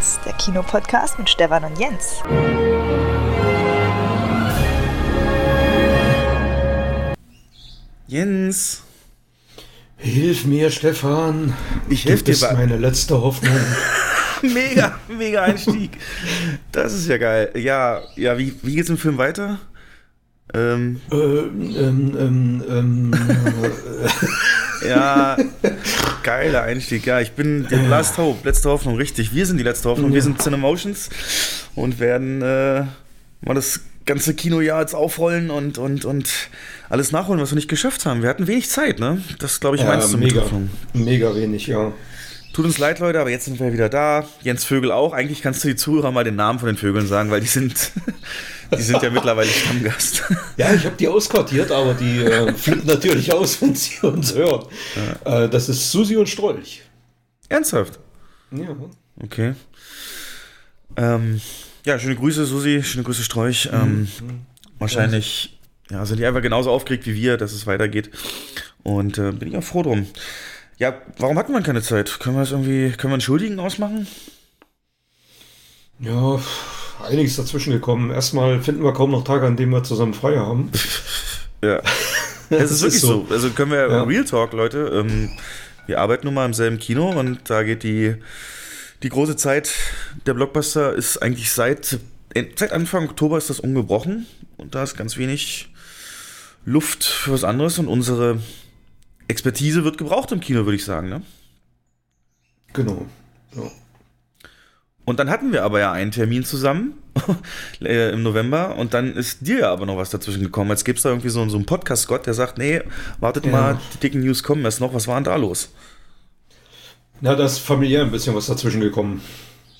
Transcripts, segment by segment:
Cinemotions, der Kinopodcast mit Stefan und Jens. Jens. Hilf mir, Stefan. Ich helfe dir. Das ist meine letzte Hoffnung. mega, mega Einstieg. Das ist ja geil. Ja, ja, wie, wie geht's im Film weiter? Ähm, ähm, ähm, ähm, ja, geiler Einstieg. Ja, ich bin der Last Hope, letzte Hoffnung, richtig. Wir sind die letzte Hoffnung. Wir sind Cinemotions und werden äh, mal das ganze Kinojahr jetzt aufrollen und, und, und alles nachholen, was wir nicht geschafft haben. Wir hatten wenig Zeit, ne? Das glaube ich, ja, meinst du mega, mega wenig, ja. Tut uns leid, Leute, aber jetzt sind wir wieder da. Jens Vögel auch. Eigentlich kannst du die Zuhörer mal den Namen von den Vögeln sagen, weil die sind, die sind ja mittlerweile Stammgast. Ja, ich habe die ausquartiert, aber die äh, flippen natürlich aus, wenn sie uns hören. Ja. Äh, das ist Susi und Strolch. Ernsthaft? Ja. Okay. Ähm, ja, schöne Grüße, Susi. Schöne Grüße, Strolch. Ähm, mhm. Wahrscheinlich ja, sind die einfach genauso aufgeregt wie wir, dass es weitergeht. Und äh, bin ich auch froh drum. Ja, warum hat man keine Zeit? Können wir es irgendwie, können wir einen Schuldigen ausmachen? Ja, einiges dazwischen gekommen. Erstmal finden wir kaum noch Tage, an denen wir zusammen frei haben. ja. Es ist wirklich so. so. Also können wir ja. Real Talk, Leute. Ähm, wir arbeiten nun mal im selben Kino und da geht die, die große Zeit der Blockbuster ist eigentlich seit, seit Anfang Oktober ist das ungebrochen und da ist ganz wenig Luft für was anderes und unsere Expertise wird gebraucht im Kino, würde ich sagen, ne? Genau. Ja. Und dann hatten wir aber ja einen Termin zusammen äh, im November und dann ist dir ja aber noch was dazwischen gekommen. Jetzt gibt es da irgendwie so, so einen Podcast-Gott, der sagt, nee, wartet ja. mal, die dicken News kommen erst noch. Was war denn da los? Na, da ist familiär ein bisschen was dazwischen gekommen.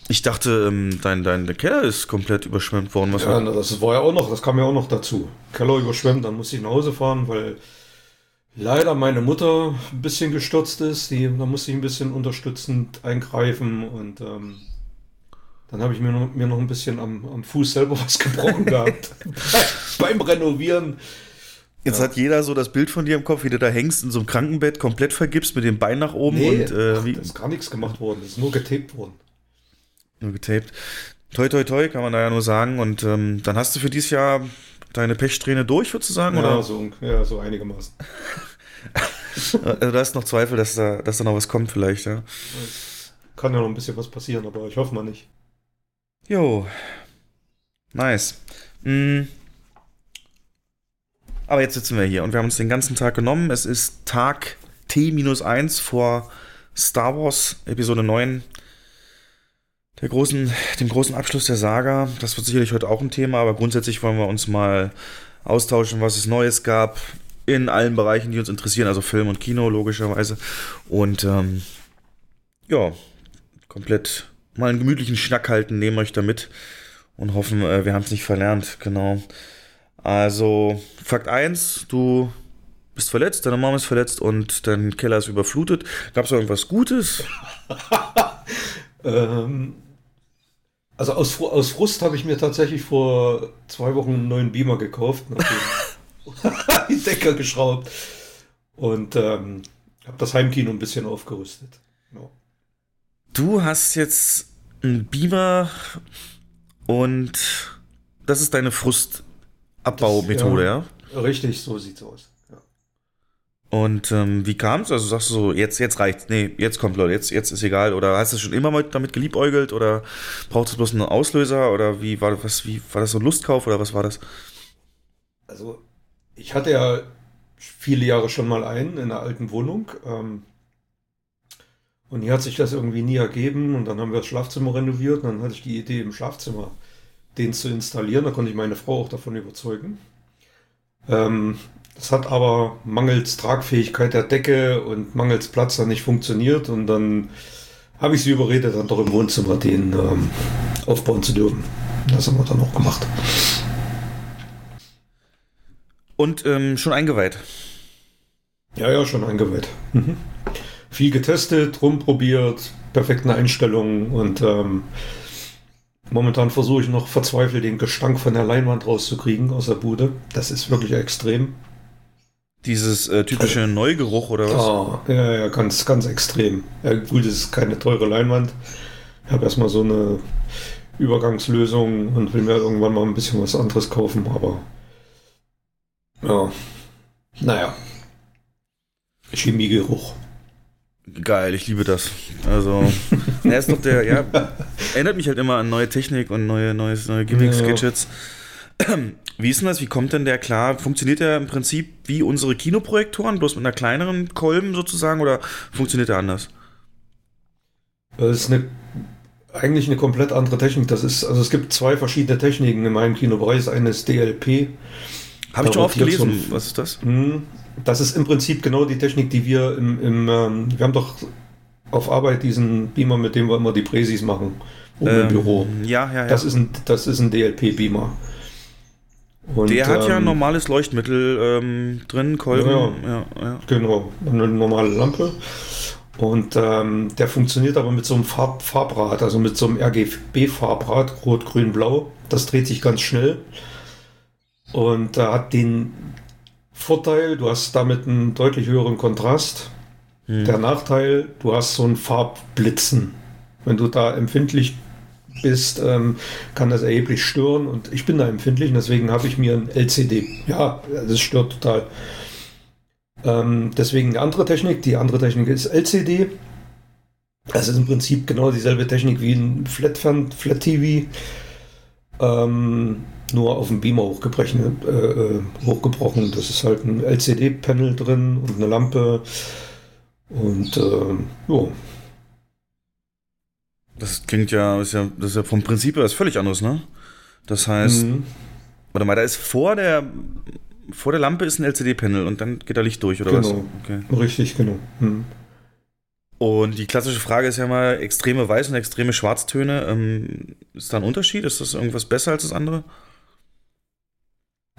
Ich dachte, ähm, dein, dein der Keller ist komplett überschwemmt worden. Was ja, war? das war ja auch noch, das kam ja auch noch dazu. Keller überschwemmt, dann musste ich nach Hause fahren, weil leider meine Mutter ein bisschen gestürzt ist. Die, da musste ich ein bisschen unterstützend eingreifen und ähm, dann habe ich mir noch, mir noch ein bisschen am, am Fuß selber was gebrochen gehabt. Beim Renovieren. Jetzt ja. hat jeder so das Bild von dir im Kopf, wie du da hängst in so einem Krankenbett, komplett vergibst mit dem Bein nach oben. Nee, und, äh, wie? das ist gar nichts gemacht worden, das ist nur getaped worden. Nur getaped. Toi, toi, toi, kann man da ja nur sagen. Und ähm, dann hast du für dieses Jahr deine Pechsträhne durch, würdest du sagen? Ja, oder? So, ja so einigermaßen. also, da hast noch Zweifel, dass da, dass da noch was kommt, vielleicht, ja. Kann ja noch ein bisschen was passieren, aber ich hoffe mal nicht. Jo. Nice. Mhm. Aber jetzt sitzen wir hier und wir haben uns den ganzen Tag genommen. Es ist Tag T-1 vor Star Wars Episode 9 der großen, dem großen Abschluss der Saga. Das wird sicherlich heute auch ein Thema, aber grundsätzlich wollen wir uns mal austauschen, was es Neues gab in allen Bereichen, die uns interessieren, also Film und Kino logischerweise. Und ähm, ja, komplett mal einen gemütlichen Schnack halten, nehmen euch damit und hoffen, äh, wir haben es nicht verlernt, genau. Also, Fakt 1, du bist verletzt, deine Mama ist verletzt und dein Keller ist überflutet. Gab es irgendwas Gutes? ähm, also aus, aus Frust habe ich mir tatsächlich vor zwei Wochen einen neuen Beamer gekauft, die Decker geschraubt und ähm, habe das Heimkino ein bisschen aufgerüstet. Ja. Du hast jetzt einen Beamer und das ist deine Frustabbaumethode, ja, ja? Richtig, so sieht's aus. Und ähm, wie kam es? Also sagst du so, jetzt, jetzt reicht's. Nee, jetzt kommt Leute, jetzt, jetzt ist egal. Oder hast du schon immer mal damit geliebäugelt oder braucht es bloß einen Auslöser? Oder wie war das, wie war das so ein Lustkauf oder was war das? Also, ich hatte ja viele Jahre schon mal einen in einer alten Wohnung. Ähm, und hier hat sich das irgendwie nie ergeben. Und dann haben wir das Schlafzimmer renoviert. Und dann hatte ich die Idee, im Schlafzimmer den zu installieren. Da konnte ich meine Frau auch davon überzeugen. Ähm, das hat aber mangels Tragfähigkeit der Decke und mangels Platz dann nicht funktioniert und dann habe ich sie überredet, dann doch im Wohnzimmer den ähm, aufbauen zu dürfen. Das haben wir dann auch gemacht. Und ähm, schon eingeweiht? Ja, ja, schon eingeweiht. Mhm. Viel getestet, rumprobiert, perfekte Einstellungen und ähm, momentan versuche ich noch verzweifelt den Gestank von der Leinwand rauszukriegen aus der Bude. Das ist wirklich extrem. Dieses äh, typische Neugeruch oder was? Oh, ja, ja, ganz, ganz extrem. Ja, gut, es ist keine teure Leinwand. habe erstmal so eine Übergangslösung und will mir irgendwann mal ein bisschen was anderes kaufen, aber ja, naja. Chemiegeruch. Geil, ich liebe das. Also, er ist doch der, ja, erinnert mich halt immer an neue Technik und neue, neues, neue Gimmicks, Ja. Gadgets. Wie ist denn das? Wie kommt denn der klar? Funktioniert der im Prinzip wie unsere Kinoprojektoren, bloß mit einer kleineren Kolben sozusagen oder funktioniert der anders? Das ist eine, eigentlich eine komplett andere Technik. Das ist, also es gibt zwei verschiedene Techniken in meinem Kinobereich. Das eine ist DLP. Habe ich schon oft gelesen. Was ist das? Das ist im Prinzip genau die Technik, die wir im, im ähm, wir haben doch auf Arbeit diesen Beamer, mit dem wir immer die Präsis machen, oben im Ähm, Büro. Ja, ja, ja. Das ist ein, das ist ein DLP-Beamer. Und, der hat ja ein ähm, normales Leuchtmittel ähm, drin, Kolben. Ja, Ja, ja. Genau, eine normale Lampe. Und ähm, der funktioniert aber mit so einem Farb Farbrad, also mit so einem RGB-Farbrad, Rot, Grün, Blau. Das dreht sich ganz schnell. Und da hat den Vorteil, du hast damit einen deutlich höheren Kontrast. Hm. Der Nachteil, du hast so ein Farbblitzen. Wenn du da empfindlich bist, ähm, kann das erheblich stören. Und ich bin da empfindlich, und deswegen habe ich mir ein LCD. Ja, das stört total. Ähm, deswegen eine andere Technik. Die andere Technik ist LCD. Das ist im Prinzip genau dieselbe Technik wie ein Flat, Flat TV. Ähm, nur auf dem Beamer hochgebrochen, äh, äh, hochgebrochen. Das ist halt ein LCD-Panel drin und eine Lampe. Und ähm, ja, Das klingt ja, ist ja, das ist ja vom Prinzip her was völlig anderes, ne? Das heißt, Mhm. warte mal, da ist vor der vor der Lampe ist ein LCD-Panel und dann geht da Licht durch, oder was? Genau. Okay. richtig, genau. Mhm. Und die klassische Frage ist ja mal extreme Weiß und extreme Schwarztöne. Ähm, ist da ein Unterschied? Ist das irgendwas besser als das andere?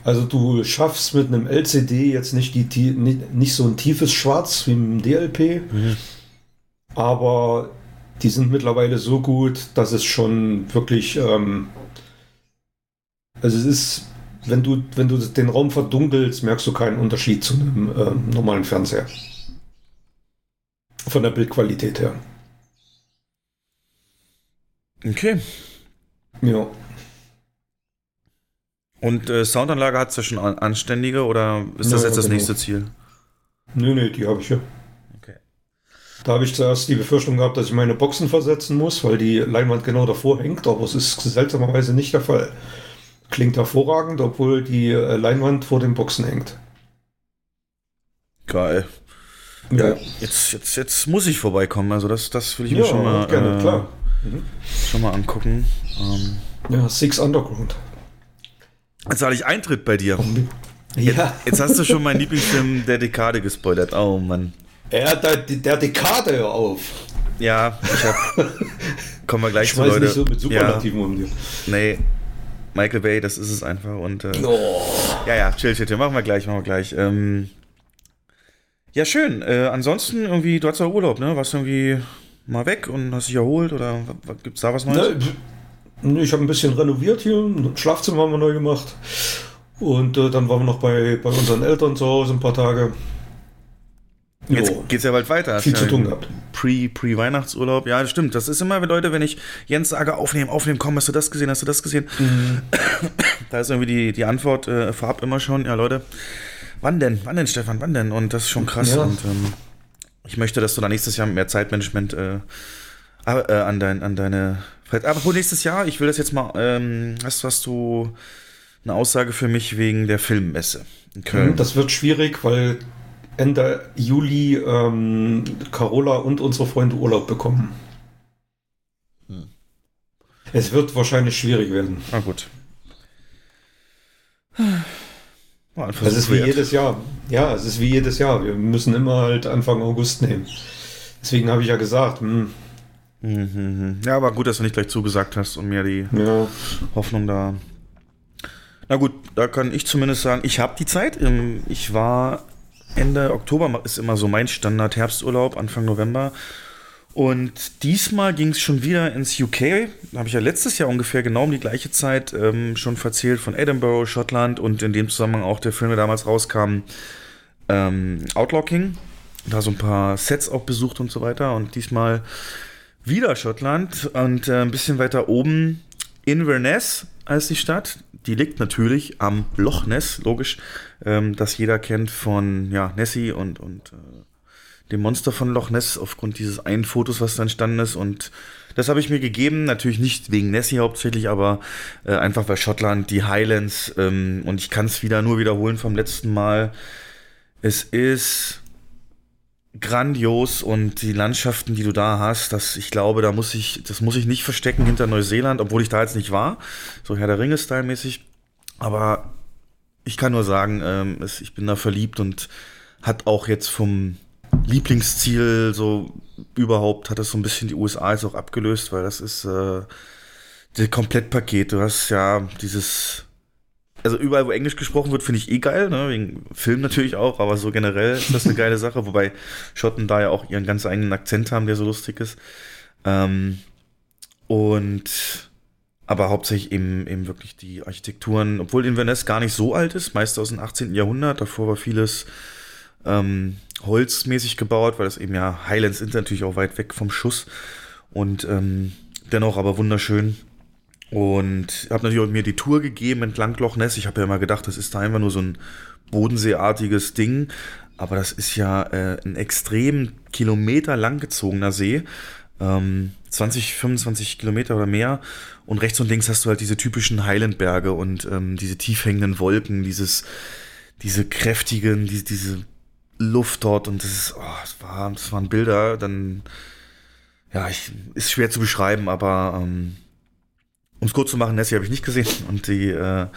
Also du schaffst mit einem LCD jetzt nicht, die, nicht, nicht so ein tiefes Schwarz wie im DLP, aber die sind mittlerweile so gut, dass es schon wirklich, ähm, also es ist, wenn du, wenn du den Raum verdunkelst, merkst du keinen Unterschied zu einem ähm, normalen Fernseher. Von der Bildqualität her. Okay. Ja. Und äh, Soundanlage hat es ja schon an, anständige oder ist das Ja, jetzt das genau. nächste Ziel? Nö, nö, die habe ich ja. Okay. Da habe ich zuerst die Befürchtung gehabt, dass ich meine Boxen versetzen muss, weil die Leinwand genau davor hängt, aber es ist seltsamerweise nicht der Fall. Klingt hervorragend, obwohl die äh, Leinwand vor den Boxen hängt. Geil. Ja, Jetzt, jetzt, jetzt muss ich vorbeikommen. Also das, das will ich mir ja schon mal, gerne, äh, klar. Mhm. schon mal angucken. Ähm, Ja, Six Underground. jetzt zahle ich Eintritt bei dir. Ja, Jetzt hast du schon meinen Lieblingsfilm der Dekade gespoilert. Oh Mann. er der, der Dekade hör auf. Ja, ich hab. Kommen wir gleich Ich zu, weiß Leute. nicht so mit ja, Superlativen um dir. nee. Michael Bay, das ist es einfach. Und äh, Oh. ja, ja, chill, chill, chill. Machen wir gleich, machen wir gleich. Ähm, ja, schön. Äh, ansonsten irgendwie, du hattest ja Urlaub, ne? Warst du irgendwie mal weg und hast dich erholt oder wa- gibt's da was Neues? Ne, ich habe ein bisschen renoviert hier, ein Schlafzimmer haben wir neu gemacht. Und äh, dann waren wir noch bei, bei unseren Eltern zu Hause ein paar Tage. Jetzt Jo, geht's ja bald weiter. viel Hast zu ja tun gehabt. Pre- Pre-Weihnachtsurlaub. ja, das stimmt. Das ist immer, Leute, wenn ich Jens sage, aufnehmen, aufnehmen, komm, hast du das gesehen, hast du das gesehen? Mhm. Da ist irgendwie die, die Antwort äh, vorab immer schon, ja, Leute, wann denn? Wann denn, Stefan? Wann denn? Und das ist schon krass. Ja. Und ähm, ich möchte, dass du da nächstes Jahr mehr Zeitmanagement äh, äh, an, dein, an deine. Aber wo nächstes Jahr, ich will das jetzt mal, ähm, hast, hast du eine Aussage für mich wegen der Filmmesse in Köln? Das wird schwierig, weil Ende Juli ähm, Carola und unsere Freunde Urlaub bekommen. Hm. Es wird wahrscheinlich schwierig werden. Na gut. Es Versuch ist wie wert. jedes Jahr. Ja, es ist wie jedes Jahr. Wir müssen immer halt Anfang August nehmen. Deswegen habe ich ja gesagt, hm, Mhm. Ja, aber gut, dass du nicht gleich zugesagt hast und mir die ja, Hoffnung da. Na gut, da kann ich zumindest sagen, ich habe die Zeit. Ähm, Ich war Ende Oktober, ist immer so mein Standard Herbsturlaub, Anfang November. Und diesmal ging es schon wieder ins UK. Da habe ich ja letztes Jahr ungefähr genau um die gleiche Zeit ähm, schon verzählt von Edinburgh, Schottland und in dem Zusammenhang auch der Film, der damals rauskam, ähm, Outlaw. Da so ein paar Sets auch besucht und so weiter. Und diesmal wieder Schottland und äh, ein bisschen weiter oben Inverness als die Stadt. Die liegt natürlich am Loch Ness, logisch, ähm, das jeder kennt von ja, Nessie und, und äh, dem Monster von Loch Ness aufgrund dieses einen Fotos, was da entstanden ist. Und das habe ich mir gegeben, natürlich nicht wegen Nessie hauptsächlich, aber äh, einfach weil Schottland, die Highlands ähm, und ich kann es wieder nur wiederholen vom letzten Mal. Es ist grandios und die Landschaften, die du da hast, das, ich glaube, da muss ich, das muss ich nicht verstecken hinter Neuseeland, obwohl ich da jetzt nicht war, so Herr der Ringe-Style mäßig. Aber ich kann nur sagen, ähm, es, ich bin da verliebt und hat auch jetzt vom Lieblingsziel so überhaupt, hat das so ein bisschen die USA jetzt auch abgelöst, weil das ist äh, das Komplettpaket. Du hast ja dieses also überall, wo Englisch gesprochen wird, finde ich eh geil, ne? wegen Film natürlich auch, aber so generell ist das eine geile Sache, wobei Schotten da ja auch ihren ganz eigenen Akzent haben, der so lustig ist. Ähm, und aber hauptsächlich eben, eben wirklich die Architekturen, obwohl Inverness gar nicht so alt ist, meist aus dem 18. Jahrhundert, davor war vieles ähm, holzmäßig gebaut, weil das eben ja Highlands sind natürlich auch weit weg vom Schuss und ähm, dennoch aber wunderschön und habe natürlich auch mir die Tour gegeben entlang Loch Ness. Ich habe ja immer gedacht, das ist da einfach nur so ein bodenseeartiges Ding. Aber das ist ja äh, ein extrem Kilometer lang gezogener See. Ähm, 20, 25 Kilometer oder mehr. Und rechts und links hast du halt diese typischen Highlandberge und ähm, diese tief hängenden Wolken, dieses, diese kräftigen, die, diese Luft dort. Und das ist, oh, das, war, das waren Bilder. Dann, ja, ich, ist schwer zu beschreiben, aber ähm, um es kurz zu machen, Nessie habe ich nicht gesehen und die äh,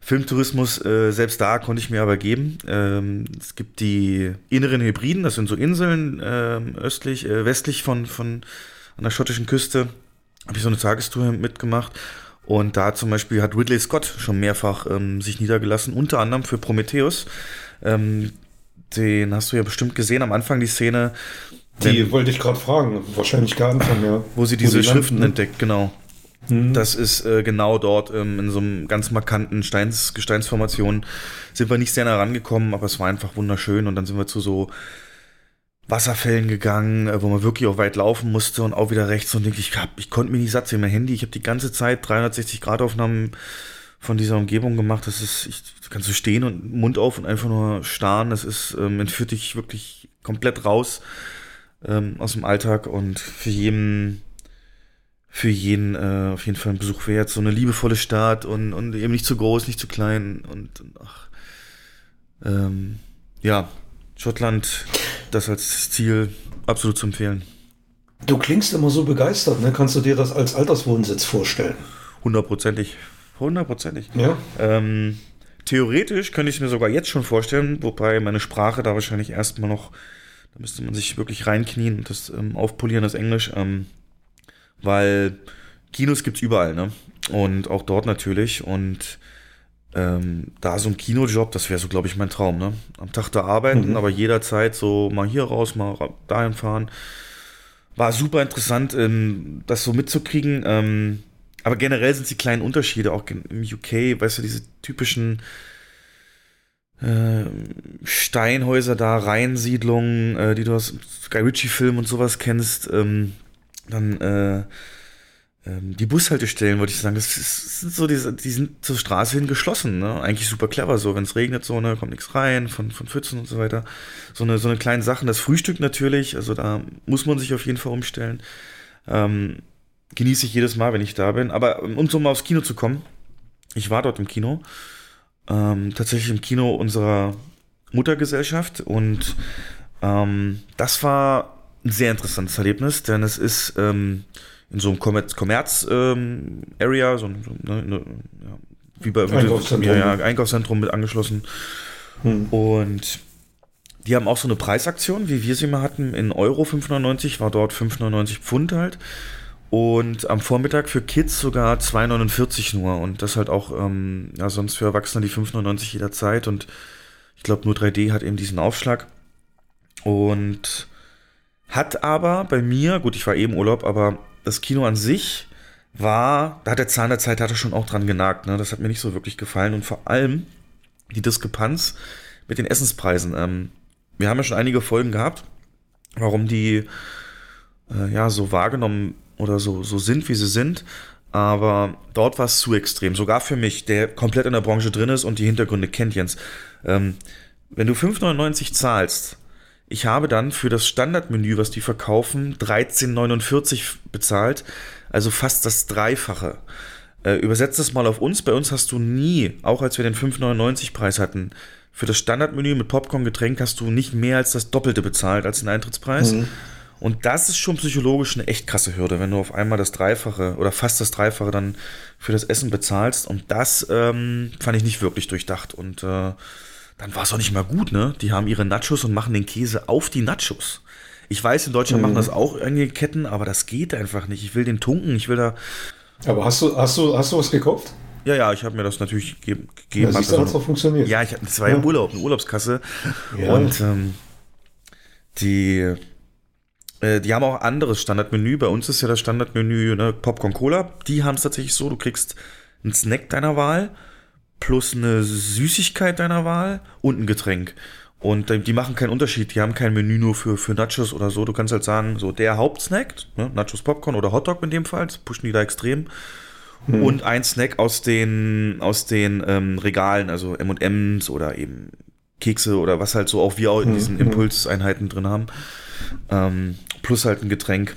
Filmtourismus, äh, selbst da konnte ich mir aber geben. Ähm, es gibt die inneren Hybriden, das sind so Inseln äh, östlich, westlich von, von an der schottischen Küste. Habe ich so eine Tagestour mitgemacht. Und da zum Beispiel hat Ridley Scott schon mehrfach ähm, sich niedergelassen, unter anderem für Prometheus. Ähm, den hast du ja bestimmt gesehen am Anfang, die Szene. Die wenn, wollte ich gerade fragen, wahrscheinlich gar Anfang, ja. Wo sie diese wo die Schriften landen, entdeckt, genau. Mhm. Das ist äh, genau dort ähm, in so einem ganz markanten Steins, Gesteinsformation. Sind wir nicht sehr nah rangekommen, aber es war einfach wunderschön. Und dann sind wir zu so Wasserfällen gegangen, äh, wo man wirklich auch weit laufen musste und auch wieder rechts. Und ich, hab, ich konnte mir nicht satt sehen. Mein Handy, ich habe die ganze Zeit 360 Grad Aufnahmen von dieser Umgebung gemacht. Das ist, ich kannst du stehen und Mund auf und einfach nur starren. Das ist, ähm, entführt dich wirklich komplett raus ähm, aus dem Alltag und für jeden für jeden äh, auf jeden Fall ein Besuch wert. So eine liebevolle Stadt und, und eben nicht zu groß, nicht zu klein und, und ach, ähm, ja, Schottland, das als Ziel absolut zu empfehlen. Du klingst immer so begeistert, ne? Kannst du dir das als Alterswohnsitz vorstellen? Hundertprozentig. Hundertprozentig. Ja. Ähm, theoretisch könnte ich es mir sogar jetzt schon vorstellen, wobei meine Sprache da wahrscheinlich erstmal noch, da müsste man sich wirklich reinknien und das ähm, aufpolieren, das Englisch. Ähm, weil Kinos gibt's überall, ne? Und auch dort natürlich. Und ähm, da so ein Kinojob, das wäre so, glaube ich, mein Traum, ne? Am Tag da arbeiten, mhm. aber jederzeit so mal hier raus, mal dahin fahren. War super interessant, ähm, das so mitzukriegen. Ähm, aber generell sind die kleinen Unterschiede, auch im UK, weißt du, diese typischen äh, Steinhäuser da, Reihensiedlungen, äh, die du aus Sky Ritchie-Filmen und sowas kennst. Ähm, dann äh, ähm, die Bushaltestellen, würde ich sagen, das, ist, sind so diese, die sind zur Straße hin geschlossen, ne? Eigentlich super clever so, wenn es regnet, so, ne, kommt nichts rein, von, von Pfützen und so weiter. So eine, so eine kleine Sachen. Das Frühstück natürlich, also da muss man sich auf jeden Fall umstellen. Ähm, genieße ich jedes Mal, wenn ich da bin. Aber um so mal aufs Kino zu kommen, ich war dort im Kino. Ähm, tatsächlich im Kino unserer Muttergesellschaft und ähm, das war ein sehr interessantes Erlebnis, denn es ist ähm, in so einem Kommerz-Area, ähm, so, so ne, ne, ja, wie bei Einkaufszentrum. Ja, ja, Einkaufszentrum mit angeschlossen. Hm. Und die haben auch so eine Preisaktion, wie wir sie mal hatten, in Euro 5,99, war dort 5,99 Pfund halt. Und am Vormittag für Kids sogar 2,49 nur. Und das halt auch, ähm, ja, sonst für Erwachsene die 5,99 jederzeit. Und ich glaube, nur 3D hat eben diesen Aufschlag. Und hat aber bei mir, gut, ich war eben Urlaub, aber das Kino an sich war, da hat der Zahn der Zeit hatte schon auch dran genagt, ne? Das hat mir nicht so wirklich gefallen und vor allem die Diskrepanz mit den Essenspreisen. Ähm, wir haben ja schon einige Folgen gehabt, warum die äh, ja, so wahrgenommen oder so, so sind, wie sie sind. Aber dort war es zu extrem. Sogar für mich, der komplett in der Branche drin ist und die Hintergründe kennt, Jens. Ähm, wenn du 5,99 zahlst, ich habe dann für das Standardmenü, was die verkaufen, 13,49 bezahlt. Also fast das Dreifache. Äh, übersetzt das mal auf uns. Bei uns hast du nie, auch als wir den 5,99 Preis hatten, für das Standardmenü mit Popcorn, Getränk hast du nicht mehr als das Doppelte bezahlt als den Eintrittspreis. Mhm. Und das ist schon psychologisch eine echt krasse Hürde, wenn du auf einmal das Dreifache oder fast das Dreifache dann für das Essen bezahlst. Und das ähm, fand ich nicht wirklich durchdacht. Und äh, dann war es auch nicht mal gut, ne? Die haben ihre Nachos und machen den Käse auf die Nachos. Ich weiß, in Deutschland mhm. machen das auch einige Ketten, aber das geht einfach nicht. Ich will den tunken, ich will da. Aber hast du, hast du, hast du was gekauft? Ja, ja, ich habe mir das natürlich gegeben. Ja, siehst du, also, auch funktioniert. Ja, ich, das war ja. im Urlaub, eine Urlaubskasse. Ja. Und ähm, die, äh, die haben auch anderes Standardmenü. Bei uns ist ja das Standardmenü ne, Popcorn Cola. Die haben es tatsächlich so, du kriegst einen Snack deiner Wahl plus eine Süßigkeit deiner Wahl und ein Getränk. Und die machen keinen Unterschied, die haben kein Menü nur für, für Nachos oder so. Du kannst halt sagen, so der Hauptsnack, ne, Nachos Popcorn oder Hotdog in dem Fall, das pushen die da extrem. Hm. Und ein Snack aus den, aus den ähm, Regalen, also MMs oder eben Kekse oder was halt so auch wir auch in hm. diesen hm. Impulseinheiten drin haben. Ähm, plus halt ein Getränk.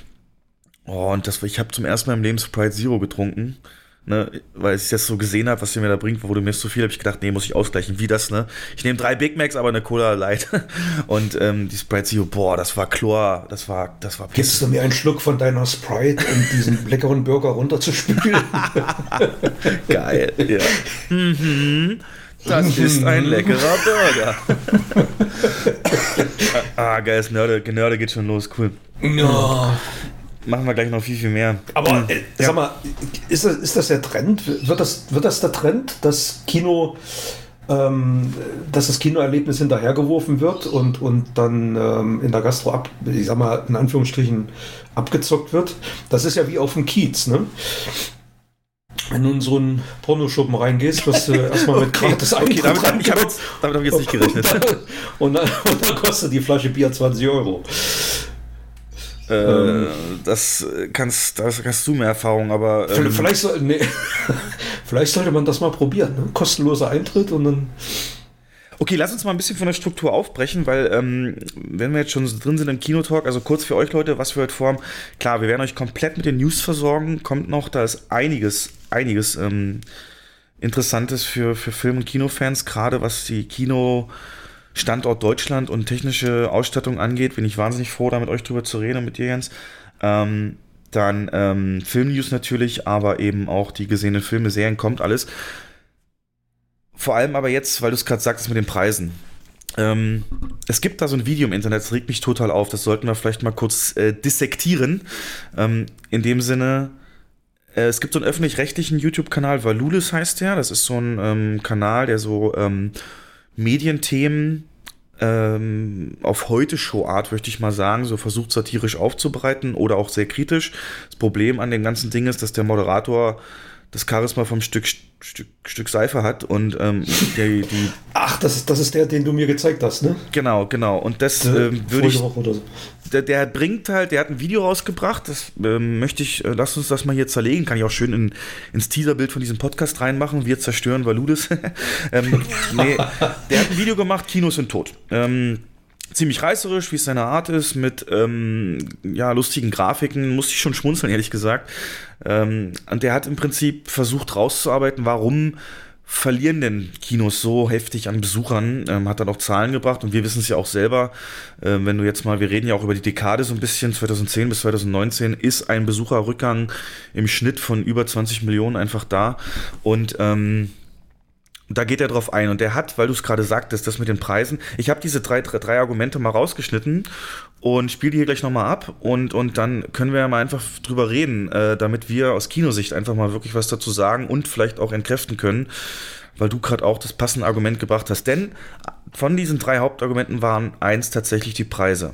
Oh, und das, ich habe zum ersten Mal im Leben Sprite Zero getrunken ne, weil ich das so gesehen habe, was sie mir da bringt, wurde mir zu viel, habe ich gedacht, nee, muss ich ausgleichen. Wie das, ne? Ich nehme drei Big Macs, aber eine Cola Light. Und ähm, die Sprite Zero, boah, das war Chlor, das war, das war. Gibst du mir einen Schluck von deiner Sprite, um diesen leckeren Burger runterzuspülen? Geil, ja. Mhm. Das ist ein leckerer Burger. ah, geiles Nörde, Genörde geht schon los, cool. Ja machen wir gleich noch viel, viel mehr. Aber hm. äh, ja. sag mal, ist das, ist das der Trend? Wird das, wird das der Trend, dass Kino, ähm, dass das Kinoerlebnis hinterhergeworfen wird und, und dann ähm, in der Gastro ab, ich sag mal, in Anführungsstrichen abgezockt wird? Das ist ja wie auf dem Kiez, ne? Wenn du in so einen Pornoschuppen reingehst, wirst du erstmal mit okay, gratis okay, damit, damit, hab jetzt, damit habe ich jetzt nicht gerechnet. und, dann, und dann kostet die Flasche Bier 20 Euro. Äh, ähm, das kannst, das kannst du mehr Erfahrung, aber. Ähm, vielleicht, soll, nee, vielleicht sollte man das mal probieren. Ne? Kostenloser Eintritt und dann. Okay, lass uns mal ein bisschen von der Struktur aufbrechen, weil ähm, wenn wir jetzt schon drin sind im Kinotalk, also kurz für euch Leute, was wir heute vorhaben. Klar, wir werden euch komplett mit den News versorgen, kommt noch, da ist einiges, einiges ähm, Interessantes für, für Film- und Kinofans, gerade was die Kino- Standort Deutschland und technische Ausstattung angeht, bin ich wahnsinnig froh, da mit euch drüber zu reden und mit dir, Jens. Ähm, dann ähm, Filmnews natürlich, aber eben auch die gesehenen Filme, Serien, kommt alles. Vor allem aber jetzt, weil du es gerade sagtest mit den Preisen. Ähm, es gibt da so ein Video im Internet, das regt mich total auf. Das sollten wir vielleicht mal kurz äh, dissektieren. Ähm, in dem Sinne, äh, es gibt so einen öffentlich-rechtlichen YouTube-Kanal, Valulis heißt der. Das ist so ein ähm, Kanal, der so ähm, Medienthemen ähm, auf heute Show-Art, möchte ich mal sagen, so versucht satirisch aufzubereiten oder auch sehr kritisch. Das Problem an dem ganzen Ding ist, dass der Moderator das Charisma vom Stück, Stück, Stück Seife hat und ähm, die, die Ach, das ist, das ist der, den du mir gezeigt hast, ne? Genau, genau. Und das ähm, würde ich. So. Der, der, bringt halt, der hat ein Video rausgebracht, das ähm, möchte ich, äh, lass uns das mal hier zerlegen, kann ich auch schön in, ins Teaserbild von diesem Podcast reinmachen. Wir zerstören Valudes. ähm, nee, der hat ein Video gemacht, Kinos sind tot. Ähm, ziemlich reißerisch, wie es seine Art ist, mit ähm, ja, lustigen Grafiken, musste ich schon schmunzeln, ehrlich gesagt. Ähm, und der hat im Prinzip versucht rauszuarbeiten, warum verlieren denn Kinos so heftig an Besuchern, ähm, hat dann auch Zahlen gebracht und wir wissen es ja auch selber, äh, wenn du jetzt mal, wir reden ja auch über die Dekade so ein bisschen, 2010 bis 2019 ist ein Besucherrückgang im Schnitt von über 20 Millionen einfach da. Und ähm, da geht er drauf ein und der hat, weil du es gerade sagtest, das mit den Preisen. Ich habe diese drei, drei, drei, Argumente mal rausgeschnitten und spiele die hier gleich nochmal ab und, und dann können wir ja mal einfach drüber reden, äh, damit wir aus Kinosicht einfach mal wirklich was dazu sagen und vielleicht auch entkräften können, weil du gerade auch das passende Argument gebracht hast. Denn von diesen drei Hauptargumenten waren eins tatsächlich die Preise.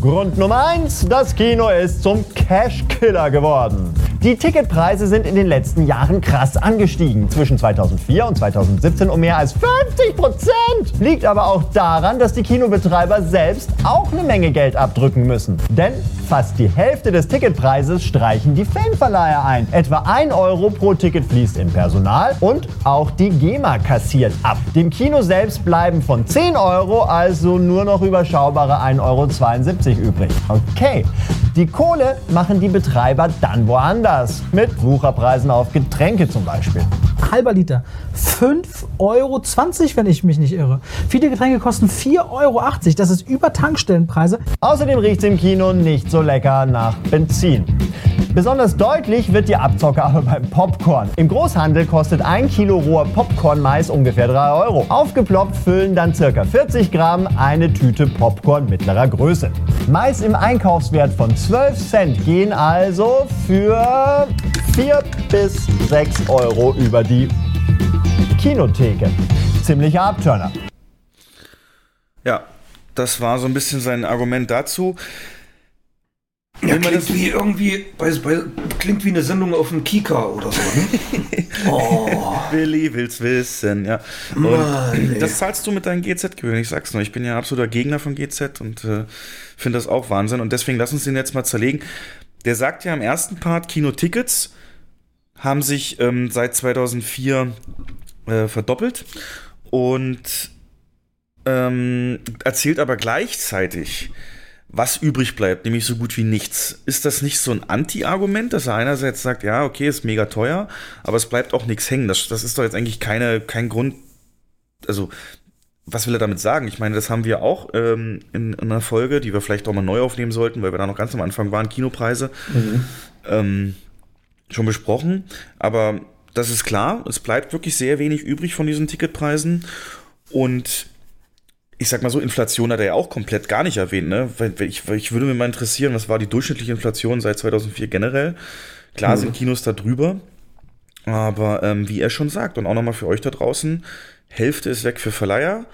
Grund Nummer eins, das Kino ist zum Cash-Killer geworden. Die Ticketpreise sind in den letzten Jahren krass angestiegen. Zwischen 2004 und 2017 um mehr als 50 Prozent. Liegt aber auch daran, dass die Kinobetreiber selbst auch eine Menge Geld abdrücken müssen. Denn fast die Hälfte des Ticketpreises streichen die Filmverleiher ein. Etwa 1 Euro pro Ticket fließt in Personal und auch die GEMA kassiert ab. Dem Kino selbst bleiben von 10 Euro also nur noch überschaubare 1,72 Euro übrig. Okay, die Kohle machen die Betreiber dann woanders. Mit Wucherpreisen auf Getränke zum Beispiel. Halber Liter. 5,20 Euro, wenn ich mich nicht irre. Viele Getränke kosten 4,80 Euro. Das ist über Tankstellenpreise. Außerdem riecht es im Kino nicht so lecker nach Benzin. Besonders deutlich wird die Abzocke aber beim Popcorn. Im Großhandel kostet ein Kilo roher Popcorn-Mais ungefähr 3 Euro. Aufgeploppt füllen dann ca. 40 Gramm eine Tüte Popcorn mittlerer Größe. Mais im Einkaufswert von 12 Cent gehen also für 4 bis 6 Euro über die Kinotheke. Ziemlicher Abturner. Ja, das war so ein bisschen sein Argument dazu. Ja, klingt wie irgendwie, bei, bei, klingt wie eine Sendung auf dem Kika oder so. Ne? oh. Willi will's wissen, ja. Und Mann, das zahlst du mit deinen GZ-Gebühren, ich sag's nur. Ich bin ja absoluter Gegner von GZ und äh, finde das auch Wahnsinn. Und deswegen lass uns den jetzt mal zerlegen. Der sagt ja im ersten Part, Kinotickets haben sich ähm, seit 2004 äh, verdoppelt und ähm, erzählt aber gleichzeitig, was übrig bleibt, nämlich so gut wie nichts. Ist das nicht so ein Anti-Argument, dass er einerseits sagt, ja, okay, ist mega teuer, aber es bleibt auch nichts hängen? Das, das ist doch jetzt eigentlich keine, kein Grund. Also, was will er damit sagen? Ich meine, das haben wir auch ähm, in, in, einer Folge, die wir vielleicht auch mal neu aufnehmen sollten, weil wir da noch ganz am Anfang waren, Kinopreise, mhm. ähm, schon besprochen. Aber das ist klar, es bleibt wirklich sehr wenig übrig von diesen Ticketpreisen. Und ich sag mal so, Inflation hat er ja auch komplett gar nicht erwähnt, ne? Ich, ich würde mir mal interessieren, was war die durchschnittliche Inflation seit 2004 generell? Klar mhm. sind Kinos da drüber, aber ähm, wie er schon sagt, und auch nochmal für euch da draußen, Hälfte ist weg für Verleiher,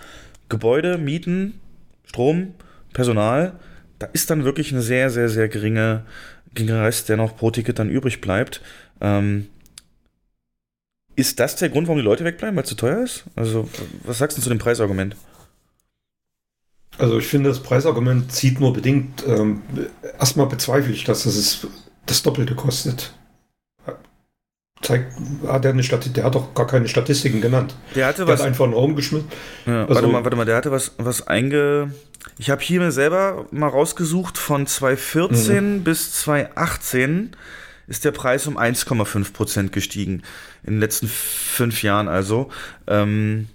Gebäude, Mieten, Strom, Personal. Da ist dann wirklich eine sehr, sehr, sehr geringe, geringer Rest, der noch pro Ticket dann übrig bleibt. Ähm, ist das der Grund, warum die Leute wegbleiben, weil es zu teuer ist? Also, was sagst du zu dem Preisargument? Also ich finde, das Preisargument zieht nur bedingt. Ähm, erstmal bezweifle ich, dass es das Doppelte kostet. Zeigt, hat er eine Statistik, der hat doch gar keine Statistiken genannt. Der hatte der was. Hat einfach einen Raum geschmissen. Ja, also, warte mal, warte mal, der hatte was, was einge. Ich habe hier mir selber mal rausgesucht, von 2014 mhm. bis 2018 ist der Preis um 1,5 Prozent gestiegen. In den letzten fünf Jahren also. Ähm,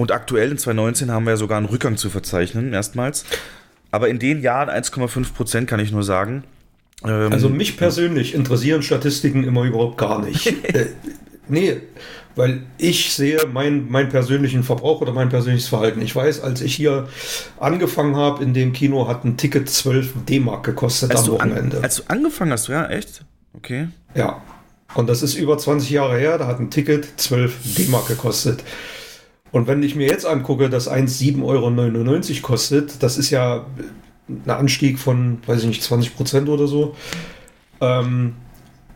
und aktuell in 2019 haben wir ja sogar einen Rückgang zu verzeichnen, erstmals. Aber in den Jahren 1,5 Prozent kann ich nur sagen. Ähm, also mich persönlich interessieren Statistiken immer überhaupt gar nicht. äh, nee, weil ich sehe meinen mein persönlichen Verbrauch oder mein persönliches Verhalten. Ich weiß, als ich hier angefangen habe in dem Kino, hat ein Ticket 12 D-Mark gekostet als am Wochenende. An, als du angefangen hast, ja, echt? Okay. Ja. Und das ist über 20 Jahre her, da hat ein Ticket 12 D-Mark gekostet. Und wenn ich mir jetzt angucke, dass 1 7,99 Euro kostet, das ist ja ein Anstieg von, weiß ich nicht, 20 Prozent oder so, ähm,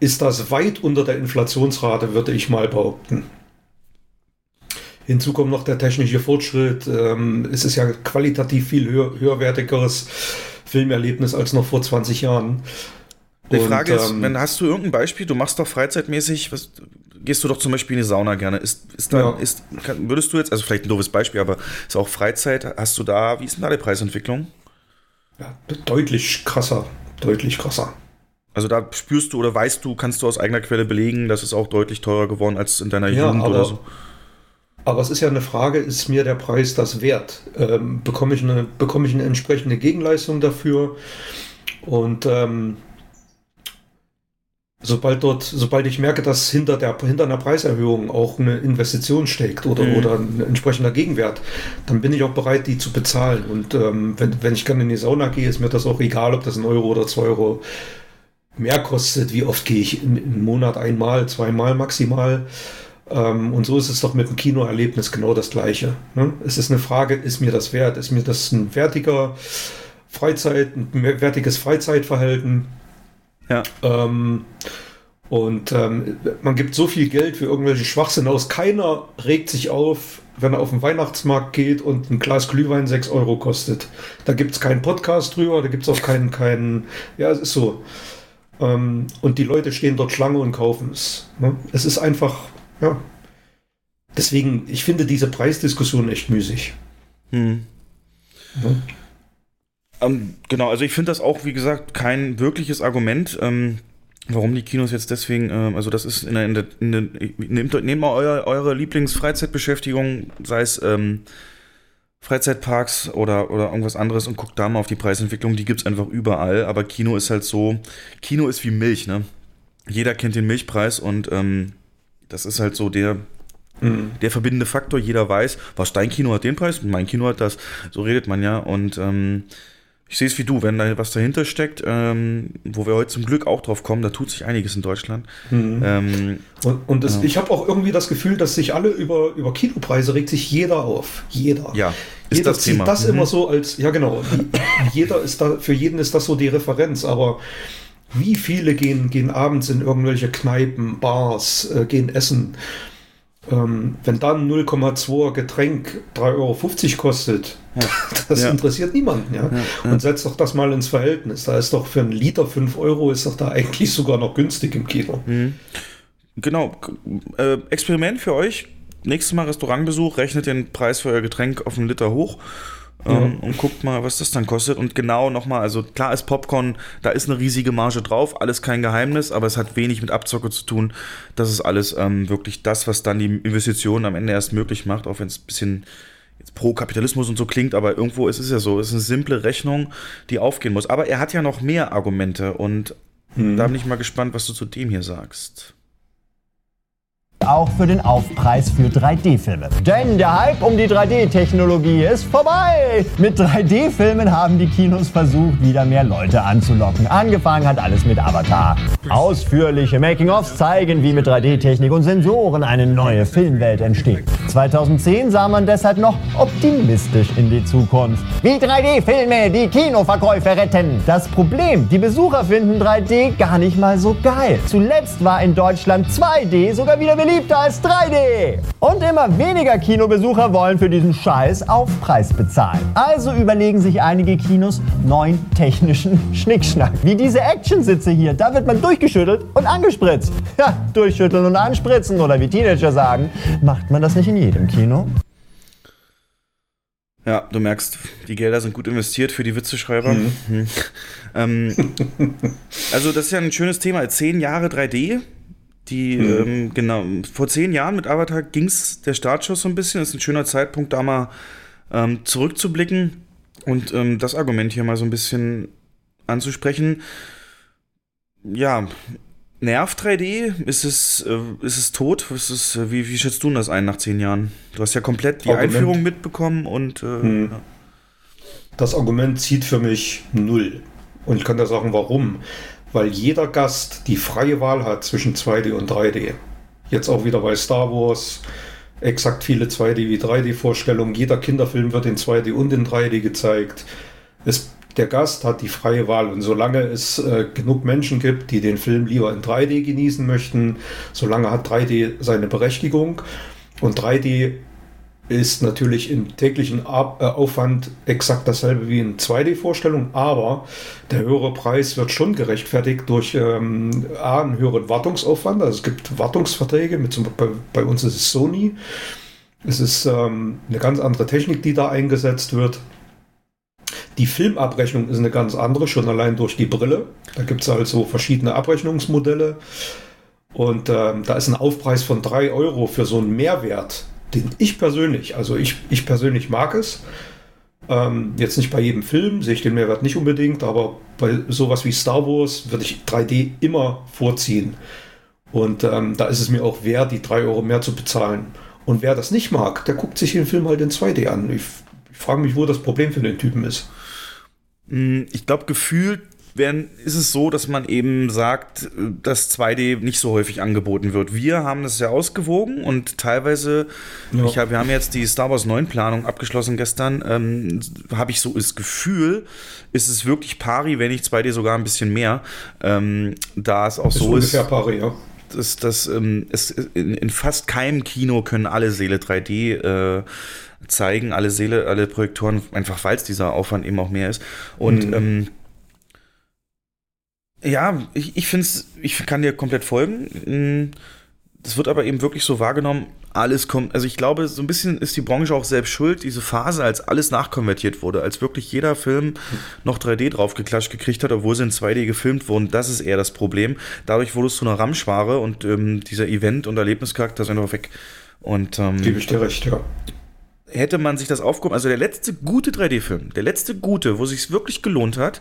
ist das weit unter der Inflationsrate, würde ich mal behaupten. Hinzu kommt noch der technische Fortschritt. Ähm, es ist ja qualitativ viel höher, höherwertigeres Filmerlebnis als noch vor 20 Jahren. Die Frage Und, ist, ähm, wenn hast du irgendein Beispiel, du machst doch freizeitmäßig, was, gehst du doch zum Beispiel in die Sauna gerne. Ist, ist da, ja. ist, kann, würdest du jetzt, also vielleicht ein doofes Beispiel, aber ist auch Freizeit, hast du da, wie ist denn da die Preisentwicklung? Ja, deutlich krasser, deutlich krasser. Also da spürst du oder weißt du, kannst du aus eigener Quelle belegen, dass es auch deutlich teurer geworden als in deiner ja, Jugend aber, oder so. Aber es ist ja eine Frage, ist mir der Preis das wert? Ähm, bekomme, ich eine, bekomme ich eine entsprechende Gegenleistung dafür? Und ähm, sobald dort, sobald ich merke, dass hinter der hinter einer Preiserhöhung auch eine Investition steckt oder, mhm. oder ein entsprechender Gegenwert, dann bin ich auch bereit, die zu bezahlen. Und ähm, wenn, wenn ich gerne in die Sauna gehe, ist mir das auch egal, ob das ein Euro oder zwei Euro mehr kostet. Wie oft gehe ich im, im Monat einmal, zweimal maximal. Ähm, und so ist es doch mit dem Kinoerlebnis genau das Gleiche. Ne? Es ist eine Frage, ist mir das wert? Ist mir das ein wertiger Freizeit, ein wertiges Freizeitverhalten? Ja. Ähm, Und ähm, man gibt so viel Geld für irgendwelche Schwachsinn aus. Keiner regt sich auf, wenn er auf den Weihnachtsmarkt geht und ein Glas Glühwein 6 Euro kostet. Da gibt es keinen Podcast drüber, da gibt es auch keinen, keinen, ja, es ist so. Ähm, und die Leute stehen dort Schlange und kaufen es. Ne? Es ist einfach, ja. Deswegen, ich finde diese Preisdiskussion echt müßig. Hm. Ja. Ähm, genau, also ich finde das auch, wie gesagt, kein wirkliches Argument. Ähm, warum die Kinos jetzt deswegen, äh, also das ist in der, in der, in der nehmt, nehmt mal euer, eure Lieblingsfreizeitbeschäftigung, sei es ähm, Freizeitparks oder, oder irgendwas anderes und guckt da mal auf die Preisentwicklung, die gibt es einfach überall, aber Kino ist halt so, Kino ist wie Milch, ne? Jeder kennt den Milchpreis und ähm, das ist halt so der, mhm. der verbindende Faktor, jeder weiß, was dein Kino hat den Preis, mein Kino hat das, so redet man ja und ähm, ich sehe es wie du, wenn da was dahinter steckt, ähm, wo wir heute zum Glück auch drauf kommen, da tut sich einiges in Deutschland. Mhm. Ähm, und, und das, ja. ich habe auch irgendwie das Gefühl, dass sich alle über, über Kinopreise regt sich jeder auf. Jeder. Ja. Ist jeder das zieht Thema. das mhm. immer so als, ja genau, jeder ist da, für jeden ist das so die Referenz, aber wie viele gehen, gehen abends in irgendwelche Kneipen, Bars, äh, gehen essen? Ähm, wenn dann 0,2 Getränk 3,50 Euro kostet, ja. das ja. interessiert niemanden. Ja? ja? Und setzt doch das mal ins Verhältnis. Da ist doch für einen Liter 5 Euro ist doch da eigentlich sogar noch günstig im Kino. Mhm. Genau. Äh, Experiment für euch. Nächstes Mal Restaurantbesuch, rechnet den Preis für euer Getränk auf einen Liter hoch ähm, und guckt mal, was das dann kostet. Und genau nochmal, also klar ist Popcorn, da ist eine riesige Marge drauf, alles kein Geheimnis, aber es hat wenig mit Abzocke zu tun. Das ist alles ähm, wirklich das, was dann die Investitionen am Ende erst möglich macht, auch wenn es ein bisschen jetzt pro Kapitalismus und so klingt, aber irgendwo ist es ja so, es ist eine simple Rechnung, die aufgehen muss. Aber er hat ja noch mehr Argumente und hm. da bin ich mal gespannt, was du zu dem hier sagst auch für den Aufpreis für 3D-Filme. Denn der Hype um die 3D-Technologie ist vorbei. Mit 3D-Filmen haben die Kinos versucht, wieder mehr Leute anzulocken. Angefangen hat alles mit Avatar. Ausführliche Making-ofs zeigen, wie mit 3D-Technik und Sensoren eine neue Filmwelt entsteht. 2010 sah man deshalb noch optimistisch in die Zukunft. Wie 3D-Filme die Kinoverkäufe retten. Das Problem, die Besucher finden 3D gar nicht mal so geil. Zuletzt war in Deutschland 2D sogar wieder beliebt beliebter als 3D. Und immer weniger Kinobesucher wollen für diesen Scheiß Aufpreis bezahlen. Also überlegen sich einige Kinos neuen technischen Schnickschnack. Wie diese Action-Sitze hier. Da wird man durchgeschüttelt und angespritzt. Ja, durchschütteln und anspritzen oder wie Teenager sagen, macht man das nicht in jedem Kino? Ja, du merkst, die Gelder sind gut investiert für die Witzeschreiber. Mhm. Ähm, also, das ist ja ein schönes Thema. Zehn Jahre 3D. Die, mhm. ähm, genau, vor zehn Jahren mit Avatar ging es der Startschuss so ein bisschen. Das ist ein schöner Zeitpunkt, da mal ähm, zurückzublicken und ähm, das Argument hier mal so ein bisschen anzusprechen. Ja, Nerv 3D, ist es, äh, ist es tot? Ist es, äh, wie, wie schätzt du das ein nach zehn Jahren? Du hast ja komplett die Argument. Einführung mitbekommen und. Äh, hm. ja. Das Argument zieht für mich null. Und ich kann da sagen, warum weil jeder Gast die freie Wahl hat zwischen 2D und 3D. Jetzt auch wieder bei Star Wars, exakt viele 2D wie 3D-Vorstellungen. Jeder Kinderfilm wird in 2D und in 3D gezeigt. Es, der Gast hat die freie Wahl und solange es äh, genug Menschen gibt, die den Film lieber in 3D genießen möchten, solange hat 3D seine Berechtigung. Und 3D ist natürlich im täglichen äh, Aufwand exakt dasselbe wie in 2D-Vorstellungen, aber der höhere Preis wird schon gerechtfertigt durch ähm, A, einen höheren Wartungsaufwand. Also es gibt Wartungsverträge, mit zum, bei, bei uns ist es Sony. Es ist ähm, eine ganz andere Technik, die da eingesetzt wird. Die Filmabrechnung ist eine ganz andere, schon allein durch die Brille. Da gibt es also verschiedene Abrechnungsmodelle. Und ähm, da ist ein Aufpreis von 3 Euro für so einen Mehrwert ich persönlich, also ich, ich persönlich mag es. Ähm, jetzt nicht bei jedem Film, sehe ich den Mehrwert nicht unbedingt, aber bei sowas wie Star Wars würde ich 3D immer vorziehen. Und ähm, da ist es mir auch wert, die 3 Euro mehr zu bezahlen. Und wer das nicht mag, der guckt sich den Film halt in 2D an. Ich, ich frage mich, wo das Problem für den Typen ist. Hm, ich glaube, gefühlt werden, ist es so, dass man eben sagt, dass 2D nicht so häufig angeboten wird. Wir haben das ja ausgewogen und teilweise, Ja. ich hab, wir haben jetzt die Star Wars 9 Planung abgeschlossen gestern, ähm, habe ich so das Gefühl, ist es wirklich pari, wenn nicht 2D sogar ein bisschen mehr, ähm, da es auch Ist so ungefähr ist pari, ja. dass, dass ähm, es in, in fast keinem Kino können alle Seele 3D äh, zeigen, alle Seele, alle Projektoren, einfach weil es dieser Aufwand eben auch mehr ist. Und Mhm. ähm, ja, ich, ich finde es, ich kann dir komplett folgen. Mm, Das wird aber eben wirklich so wahrgenommen, alles kommt, also ich glaube, so ein bisschen ist die Branche auch selbst schuld, diese Phase, als alles nachkonvertiert wurde, als wirklich jeder Film noch 3D draufgeklatscht gekriegt hat, obwohl sie in 2D gefilmt wurden, das ist eher das Problem. Dadurch wurde es zu einer Ramschware und ähm, dieser Event- und Erlebnischarakter ist einfach weg. Und ähm, Gebe ich dir recht, ja. hätte man sich das aufgehoben, also der letzte gute 3D-Film, der letzte gute, wo sich wirklich gelohnt hat,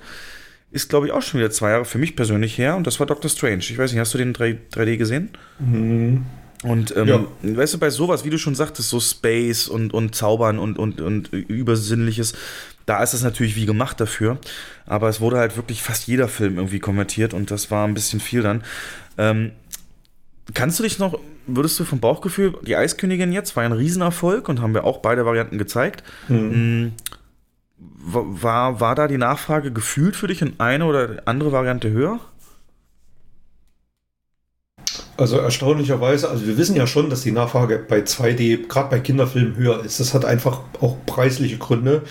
ist, glaube ich, auch schon wieder zwei Jahre für mich persönlich her und das war Doctor Strange. Ich weiß nicht, hast du den 3, 3D gesehen? Und ähm, Ja. weißt du, bei sowas, wie du schon sagtest, so Space und, und Zaubern und, und, und Übersinnliches, da ist es natürlich wie gemacht dafür. Aber es wurde halt wirklich fast jeder Film irgendwie konvertiert und das war ein bisschen viel dann. Ähm, kannst du dich noch, würdest du vom Bauchgefühl, die Eiskönigin jetzt war ein Riesenerfolg und haben wir auch beide Varianten gezeigt. Mm, wa- War, war da die Nachfrage gefühlt für dich in eine oder andere Variante höher? Also erstaunlicherweise, also wir wissen ja schon, dass die Nachfrage bei 2D, gerade bei Kinderfilmen, höher ist. Das hat einfach auch preisliche Gründe,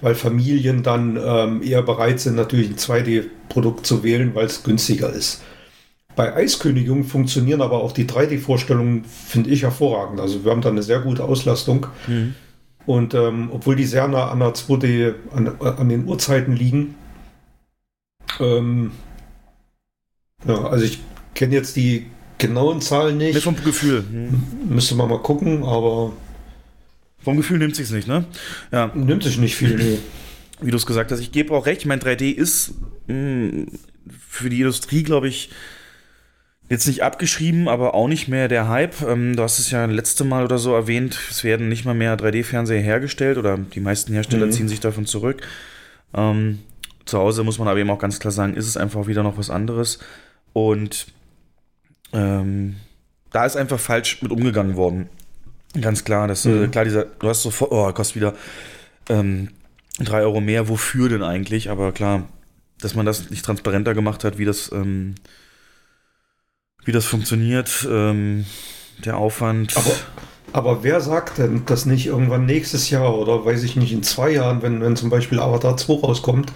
weil Familien dann ähm, eher bereit sind, natürlich ein 2D-Produkt zu wählen, weil es günstiger ist. Bei Eiskönigin funktionieren aber auch die 3D-Vorstellungen, finde ich, hervorragend. Also wir haben da eine sehr gute Auslastung. Und ähm, obwohl die sehr nah an der 2D, an, an den Uhrzeiten liegen, ähm, ja, also ich kenne jetzt die genauen Zahlen nicht. vom Gefühl. Hm. Müsste man mal gucken, aber Vom Gefühl nimmt sich's nicht, ne? Ja, nimmt sich nicht viel. Nee. wie du es gesagt hast, ich gebe auch recht. Ich meine, 3D ist mh, für die Industrie, glaube ich, jetzt nicht abgeschrieben, aber auch nicht mehr der Hype. Ähm, du hast es ja letzte Mal oder so erwähnt, es werden nicht mal mehr 3D-Fernseher hergestellt oder die meisten Hersteller Mhm. ziehen sich davon zurück. Ähm, zu Hause muss man aber eben auch ganz klar sagen, ist es einfach wieder noch was anderes. Und ähm, da ist einfach falsch mit umgegangen worden. Ganz klar, dass, äh, Mhm. klar, dieser, du hast sofort, oh, kostet wieder ähm, 3 Euro mehr, wofür denn eigentlich? Aber klar, dass man das nicht transparenter gemacht hat, wie das, ähm, wie das funktioniert, ähm, der Aufwand. Aber, aber wer sagt denn, dass nicht irgendwann nächstes Jahr oder weiß ich nicht, in zwei Jahren, wenn, wenn zum Beispiel Avatar 2 rauskommt,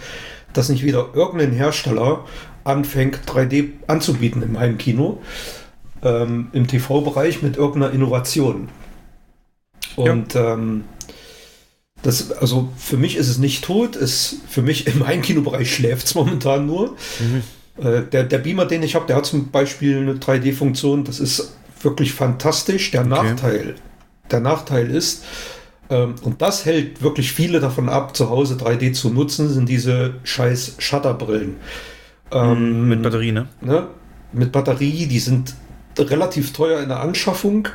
dass nicht wieder irgendein Hersteller anfängt, 3D anzubieten im Heimkino, ähm, im TV-Bereich mit irgendeiner Innovation. Und ähm, das, also für mich ist es nicht tot, es, für mich im Heimkinobereich schläft es momentan nur. Äh, der, der Beamer, den ich habe, der hat zum Beispiel eine 3D-Funktion, das ist wirklich fantastisch. Der Nachteil, der Nachteil ist, ähm, und das hält wirklich viele davon ab, zu Hause 3D zu nutzen, sind diese scheiß Shutterbrillen. Ähm, mit Batterie, ne? ne, mit Batterie, die sind relativ teuer in der Anschaffung.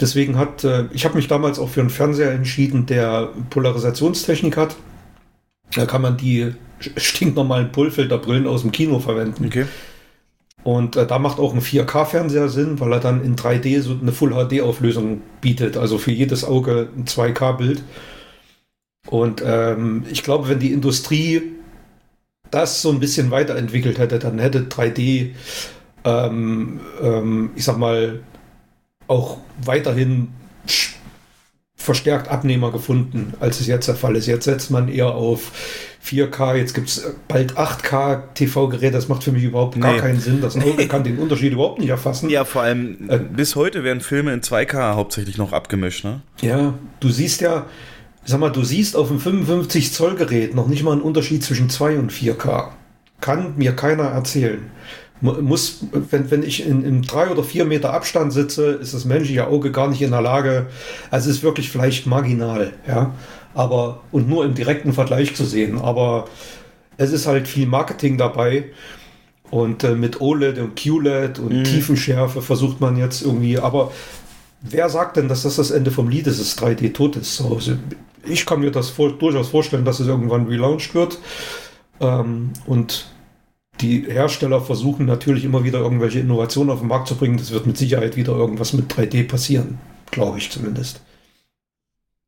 Deswegen hat, äh, ich habe mich damals auch für einen Fernseher entschieden, der Polarisationstechnik hat. Da kann man die stinknormalen Pullfilterbrillen aus dem Kino verwenden. Okay. Und äh, da macht auch ein 4K-Fernseher Sinn, weil er dann in 3D so eine Full-HD-Auflösung bietet. Also für jedes Auge ein 2K-Bild. Und ähm, ich glaube, wenn die Industrie das so ein bisschen weiterentwickelt hätte, dann hätte 3D, ähm, ähm, ich sag mal, auch weiterhin verstärkt Abnehmer gefunden, als es jetzt der Fall ist. Jetzt setzt man eher auf 4K, jetzt gibt es bald 8K TV-Geräte, das macht für mich überhaupt gar Nee. keinen Sinn. Das Auge kann den Unterschied überhaupt nicht erfassen. Ja, vor allem, Äh, bis heute werden Filme in 2K hauptsächlich noch abgemischt, ne? Ja, du siehst ja, sag mal, du siehst auf dem 55 Zoll Gerät noch nicht mal einen Unterschied zwischen 2 und 4K. Kann mir keiner erzählen. Mu- Muss, wenn, wenn ich in, in drei oder vier Meter Abstand sitze, ist das menschliche Auge gar nicht in der Lage, also es ist wirklich vielleicht marginal, ja, aber und nur im direkten Vergleich zu sehen, aber es ist halt viel Marketing dabei. Und äh, mit OLED und QLED und Tiefenschärfe versucht man jetzt irgendwie, aber Wer sagt denn, dass das das Ende vom Lied ist, dass 3D tot ist? So, also ich kann mir das vor, durchaus vorstellen, dass es irgendwann relaunched wird. Ähm, und die Hersteller versuchen natürlich immer wieder irgendwelche Innovationen auf den Markt zu bringen. Das wird mit Sicherheit wieder irgendwas mit 3D passieren, glaube ich zumindest.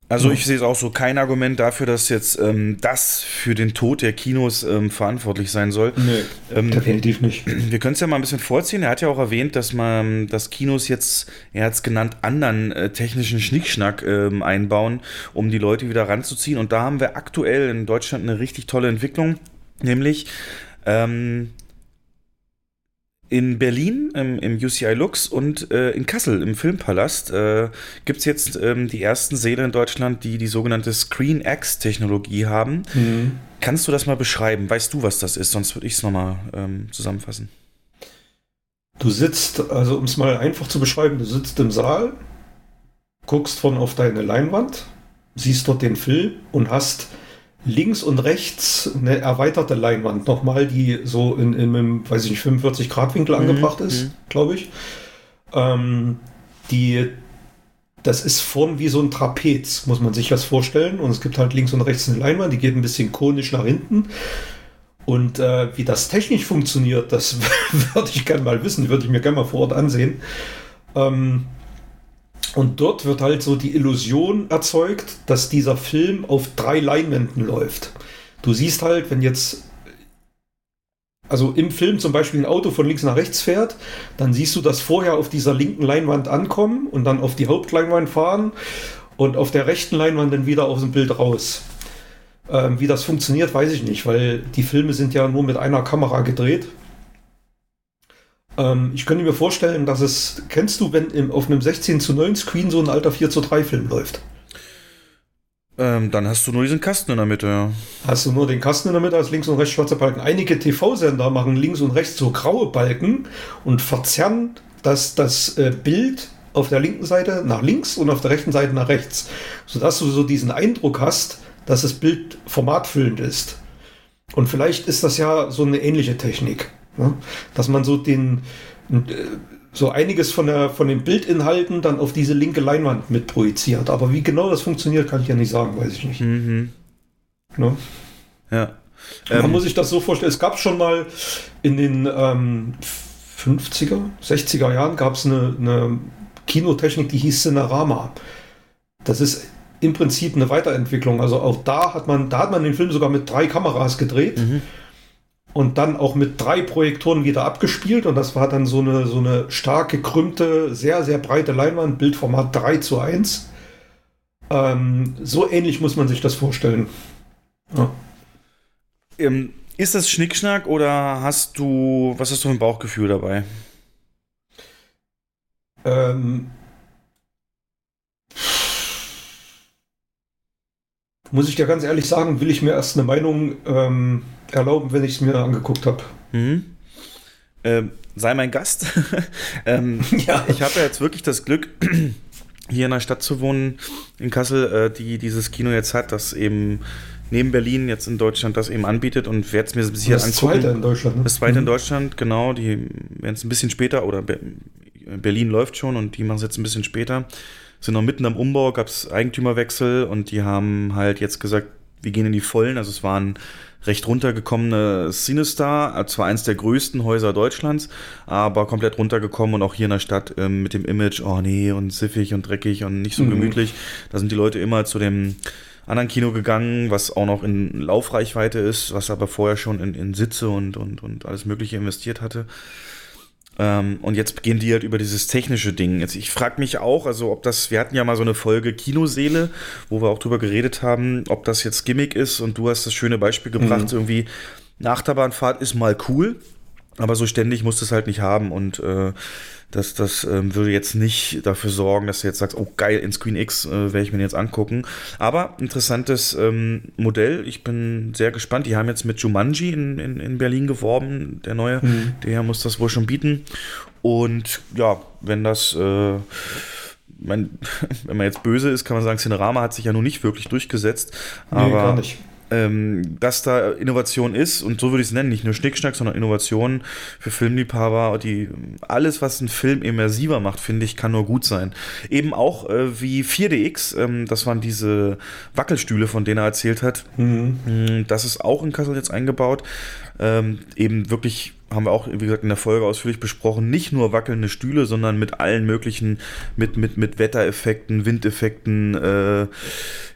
Also ich sehe es auch so, kein Argument dafür, dass jetzt ähm, das für den Tod der Kinos ähm, verantwortlich sein soll. Nee, Ähm, definitiv nicht. Wir können es ja mal ein bisschen vorziehen. Er hat ja auch erwähnt, dass man das Kinos jetzt, er hat es genannt, anderen äh, technischen Schnickschnack ähm, einbauen, um die Leute wieder ranzuziehen. Und da haben wir aktuell in Deutschland eine richtig tolle Entwicklung, nämlich ähm, in Berlin im, im UCI Lux und äh, in Kassel im Filmpalast äh, gibt es jetzt ähm, die ersten Säle in Deutschland, die die sogenannte ScreenX-Technologie haben. Mhm. Kannst du das mal beschreiben? Weißt du, was das ist? Sonst würde ich es nochmal ähm, zusammenfassen. Du sitzt, also um es mal einfach zu beschreiben, du sitzt im Saal, guckst von auf deine Leinwand, siehst dort den Film und hast links und rechts eine erweiterte Leinwand nochmal, die so in, in einem, weiß ich nicht, 45 Grad Winkel angebracht mhm. ist, glaube ich. Ähm, die, das ist vorn wie so ein Trapez, muss man sich das vorstellen. Und es gibt halt links und rechts eine Leinwand, die geht ein bisschen konisch nach hinten. Und äh, wie das technisch funktioniert, das würde ich gerne mal wissen, würde ich mir gerne mal vor Ort ansehen. Ähm, und dort wird halt so die Illusion erzeugt, dass dieser Film auf drei Leinwänden läuft. Du siehst halt, wenn jetzt, also im Film zum Beispiel ein Auto von links nach rechts fährt, dann siehst du das vorher auf dieser linken Leinwand ankommen und dann auf die Hauptleinwand fahren und auf der rechten Leinwand dann wieder aus dem Bild raus. Ähm, wie das funktioniert, weiß ich nicht, weil die Filme sind ja nur mit einer Kamera gedreht. Ähm, ich könnte mir vorstellen, dass es, kennst du, wenn im, auf einem 16 zu 9 Screen so ein alter 4 zu 3 Film läuft? Ähm, dann hast du nur diesen Kasten in der Mitte, ja. Hast du nur den Kasten in der Mitte als links und rechts schwarze Balken. Einige TV-Sender machen links und rechts so graue Balken und verzerren das, das äh, Bild auf der linken Seite nach links und auf der rechten Seite nach rechts, sodass du so diesen Eindruck hast, dass das Bild formatfüllend ist. Und vielleicht ist das ja so eine ähnliche Technik, ne? dass man so den äh, so einiges von, der, von den Bildinhalten dann auf diese linke Leinwand mit projiziert. Aber wie genau das funktioniert, kann ich ja nicht sagen, weiß ich nicht. Mhm. Ne? Ja. Man Ähm, muss sich das so vorstellen, es gab schon mal in den ähm, 50er, 60er Jahren gab es eine, eine Kinotechnik, die hieß Cinerama. Das ist im Prinzip eine Weiterentwicklung. Also auch da hat man, da hat man den Film sogar mit drei Kameras gedreht Mhm. Und dann auch mit drei Projektoren wieder abgespielt. Und das war dann so eine, so eine stark gekrümmte, sehr, sehr breite Leinwand, Bildformat 3 zu 1. Ähm, so ähnlich muss man sich das vorstellen. Ja. ähm, ist das Schnickschnack oder hast du, was hast du für ein Bauchgefühl dabei? Ähm, muss ich dir ganz ehrlich sagen, will ich mir erst eine Meinung ähm, erlauben, wenn ich es mir angeguckt habe. Mhm. Ähm, sei mein Gast. ähm, Ja. ich habe ja jetzt wirklich das Glück, hier in einer Stadt zu wohnen, in Kassel, äh, die dieses Kino jetzt hat, das eben neben Berlin jetzt in Deutschland das eben anbietet und werde es mir sicher das angucken. zweite in Deutschland. Ne? Das zweite in Mhm. Deutschland, genau. Die werden es ein bisschen später, oder Be Berlin läuft schon und die machen es jetzt ein bisschen später. Sind noch mitten am Umbau, gab es Eigentümerwechsel und die haben halt jetzt gesagt, wir gehen in die Vollen. Also es waren recht runtergekommene Cinestar, äh, zwar eins der größten Häuser Deutschlands, aber komplett runtergekommen und auch hier in der Stadt ähm, mit dem Image, oh nee, und siffig und dreckig und nicht so Mhm. gemütlich. Da sind die Leute immer zu dem anderen Kino gegangen, was auch noch in Laufreichweite ist, was aber vorher schon in, in Sitze und, und, und alles Mögliche investiert hatte. Ähm, und jetzt gehen die halt über dieses technische Ding. Jetzt, ich frage mich auch, also ob das, wir hatten ja mal so eine Folge Kinoseele, wo wir auch drüber geredet haben, ob das jetzt Gimmick ist und du hast das schöne Beispiel gebracht, Mhm. irgendwie eine Achterbahnfahrt ist mal cool, aber so ständig musst du es halt nicht haben und äh, das, das ähm, würde jetzt nicht dafür sorgen, dass du jetzt sagst, oh geil, in Screen X äh, werde ich mir den jetzt angucken. Aber interessantes ähm, Modell. Ich bin sehr gespannt. Die haben jetzt mit Jumanji in, in, in Berlin geworben, der neue. Mhm. Der muss das wohl schon bieten. Und ja, wenn das, äh, mein, wenn man jetzt böse ist, kann man sagen, Cinerama hat sich ja nun nicht wirklich durchgesetzt. Nee, Aber gar nicht. Ähm, dass da Innovation ist und so würde ich es nennen, nicht nur Schnickschnack, sondern Innovation für Filmliebhaber, die alles, was einen Film immersiver macht, finde ich, kann nur gut sein. Eben auch äh, wie 4DX, ähm, das waren diese Wackelstühle, von denen er erzählt hat. Mhm. Das ist auch in Kassel jetzt eingebaut. Ähm, eben wirklich haben wir auch, wie gesagt, in der Folge ausführlich besprochen, nicht nur wackelnde Stühle, sondern mit allen möglichen, mit, mit, mit Wettereffekten, Windeffekten, äh,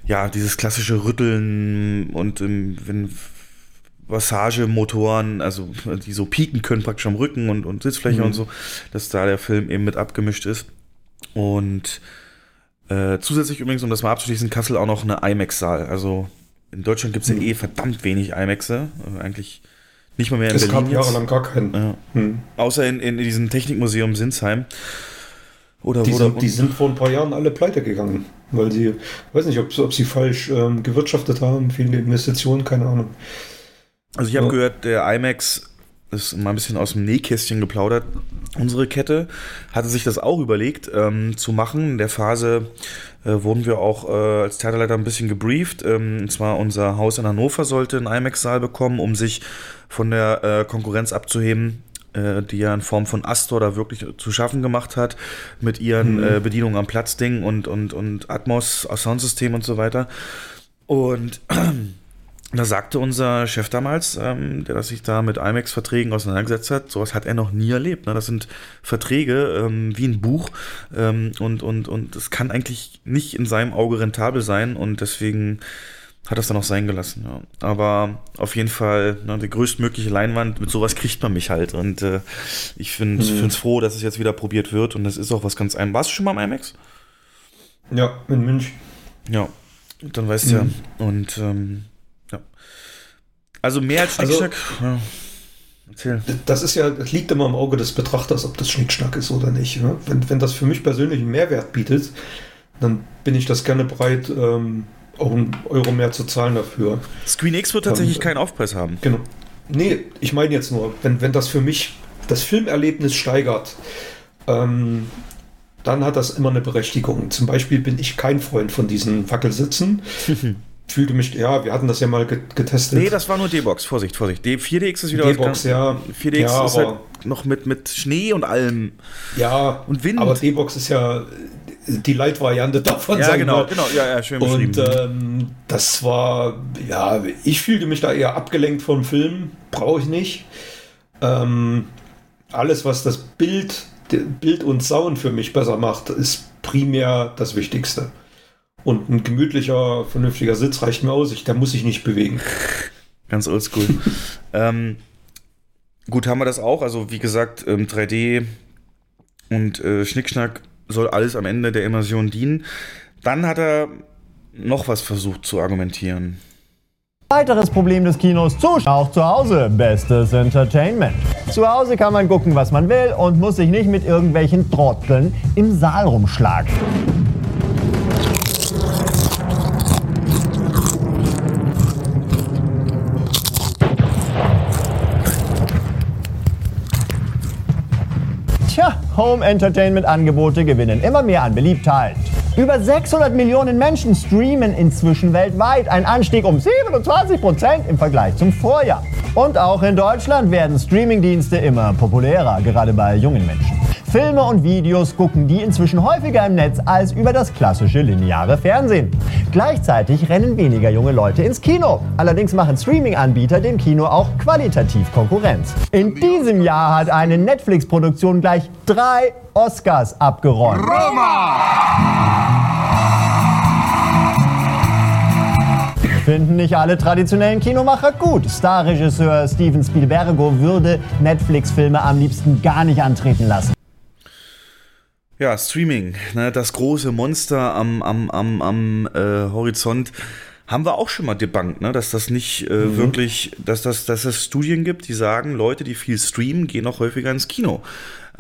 ja, dieses klassische Rütteln und ähm, wenn Massagemotoren, also die so pieken können praktisch am Rücken und, und Sitzfläche mhm. und so, dass da der Film eben mit abgemischt ist. Und äh, zusätzlich übrigens, um das mal abzuschließen, Kassel auch noch eine IMAX-Saal. Also in Deutschland gibt es mhm. ja eh verdammt wenig IMAXe. Also eigentlich nicht mal mehr in es Berlin. Es gab jahrelang gar keinen. Ja. Mhm. Außer in, in diesem Technikmuseum Sinsheim. Oder, die, sind, die sind vor ein paar Jahren alle pleite gegangen, weil sie, weiß nicht, ob, ob sie falsch ähm, gewirtschaftet haben, viele Investitionen, keine Ahnung. Also ich habe ja. gehört, der IMAX ist mal ein bisschen aus dem Nähkästchen geplaudert. Unsere Kette hatte sich das auch überlegt ähm, zu machen. In der Phase äh, wurden wir auch äh, als Theaterleiter ein bisschen gebrieft. Ähm, und zwar unser Haus in Hannover sollte einen IMAX-Saal bekommen, um sich von der äh, Konkurrenz abzuheben äh, die ja in Form von Astor da wirklich zu schaffen gemacht hat, mit ihren mhm. äh, Bedienungen am Platzding und, und, und Atmos, Soundsystem und so weiter. Und da sagte unser Chef damals, ähm, der sich da mit IMAX-Verträgen auseinandergesetzt hat, sowas hat er noch nie erlebt. Ne? Das sind Verträge ähm, wie ein Buch ähm, und, und, und es kann eigentlich nicht in seinem Auge rentabel sein und deswegen hat das dann auch sein gelassen. Ja. Aber auf jeden Fall ne, die größtmögliche Leinwand, mit sowas kriegt man mich halt. Und äh, ich finde es mhm. froh, dass es jetzt wieder probiert wird. Und das ist auch was ganz ein. Warst du schon mal im IMAX? Ja, in München. Ja, dann weißt du mhm. ja. Und ähm. Also mehr als also Schnickschnack. Also. Erzähl. Das ist ja, das liegt immer im Auge des Betrachters, ob das Schnickschnack ist oder nicht. Ne? Wenn, wenn das für mich persönlich einen Mehrwert bietet, dann bin ich das gerne bereit, ähm, auch einen Euro mehr zu zahlen dafür. Screen X wird tatsächlich ähm, keinen Aufpreis haben. Genau. Nee, ich meine jetzt nur, wenn, wenn das für mich das Filmerlebnis steigert, ähm, dann hat das immer eine Berechtigung. Zum Beispiel bin ich kein Freund von diesen Fackelsitzen. Fühlte mich, ja, wir hatten das ja mal getestet. Nee, das war nur D-Box, Vorsicht, Vorsicht. D 4DX ist wieder D-Box, ja. 4DX ja, ist halt noch mit, mit Schnee und allem. Ja, und Wind. Aber D-Box ist ja die Light-Variante davon. Ja, genau, genau, ja, ja, schön Und ähm, das war, ja, ich fühlte mich da eher abgelenkt vom Film, brauche ich nicht. Ähm, alles, was das Bild, Bild und Sound für mich besser macht, ist primär das Wichtigste. Und ein gemütlicher, vernünftiger Sitz reicht mir aus, ich, da muss ich nicht bewegen. Ganz oldschool. ähm, gut, haben wir das auch. Also, wie gesagt, 3D ähm, und äh, Schnickschnack soll alles am Ende der Immersion dienen. Dann hat er noch was versucht zu argumentieren. Weiteres Problem des Kinos, Zuschauer auch zu Hause, bestes Entertainment. Zu Hause kann man gucken, was man will und muss sich nicht mit irgendwelchen Trotteln im Saal rumschlagen. Home Entertainment Angebote gewinnen immer mehr an Beliebtheit. Über 600 Millionen Menschen streamen inzwischen weltweit, ein Anstieg um 27 Prozent im Vergleich zum Vorjahr. Und auch in Deutschland werden Streamingdienste immer populärer, gerade bei jungen Menschen. Filme und Videos gucken die inzwischen häufiger im Netz als über das klassische lineare Fernsehen. Gleichzeitig rennen weniger junge Leute ins Kino. Allerdings machen Streaming-Anbieter dem Kino auch qualitativ Konkurrenz. In diesem Jahr hat eine Netflix-Produktion gleich drei Oscars abgeräumt. Roma! Finden nicht alle traditionellen Kinomacher gut. Starregisseur Steven Spielbergo würde Netflix-Filme am liebsten gar nicht antreten lassen. Ja, Streaming, ne, das große Monster am, am, am, am äh, Horizont haben wir auch schon mal debunked, ne, dass das nicht äh, mhm. wirklich, dass das, dass es Studien gibt, die sagen, Leute, die viel streamen, gehen auch häufiger ins Kino.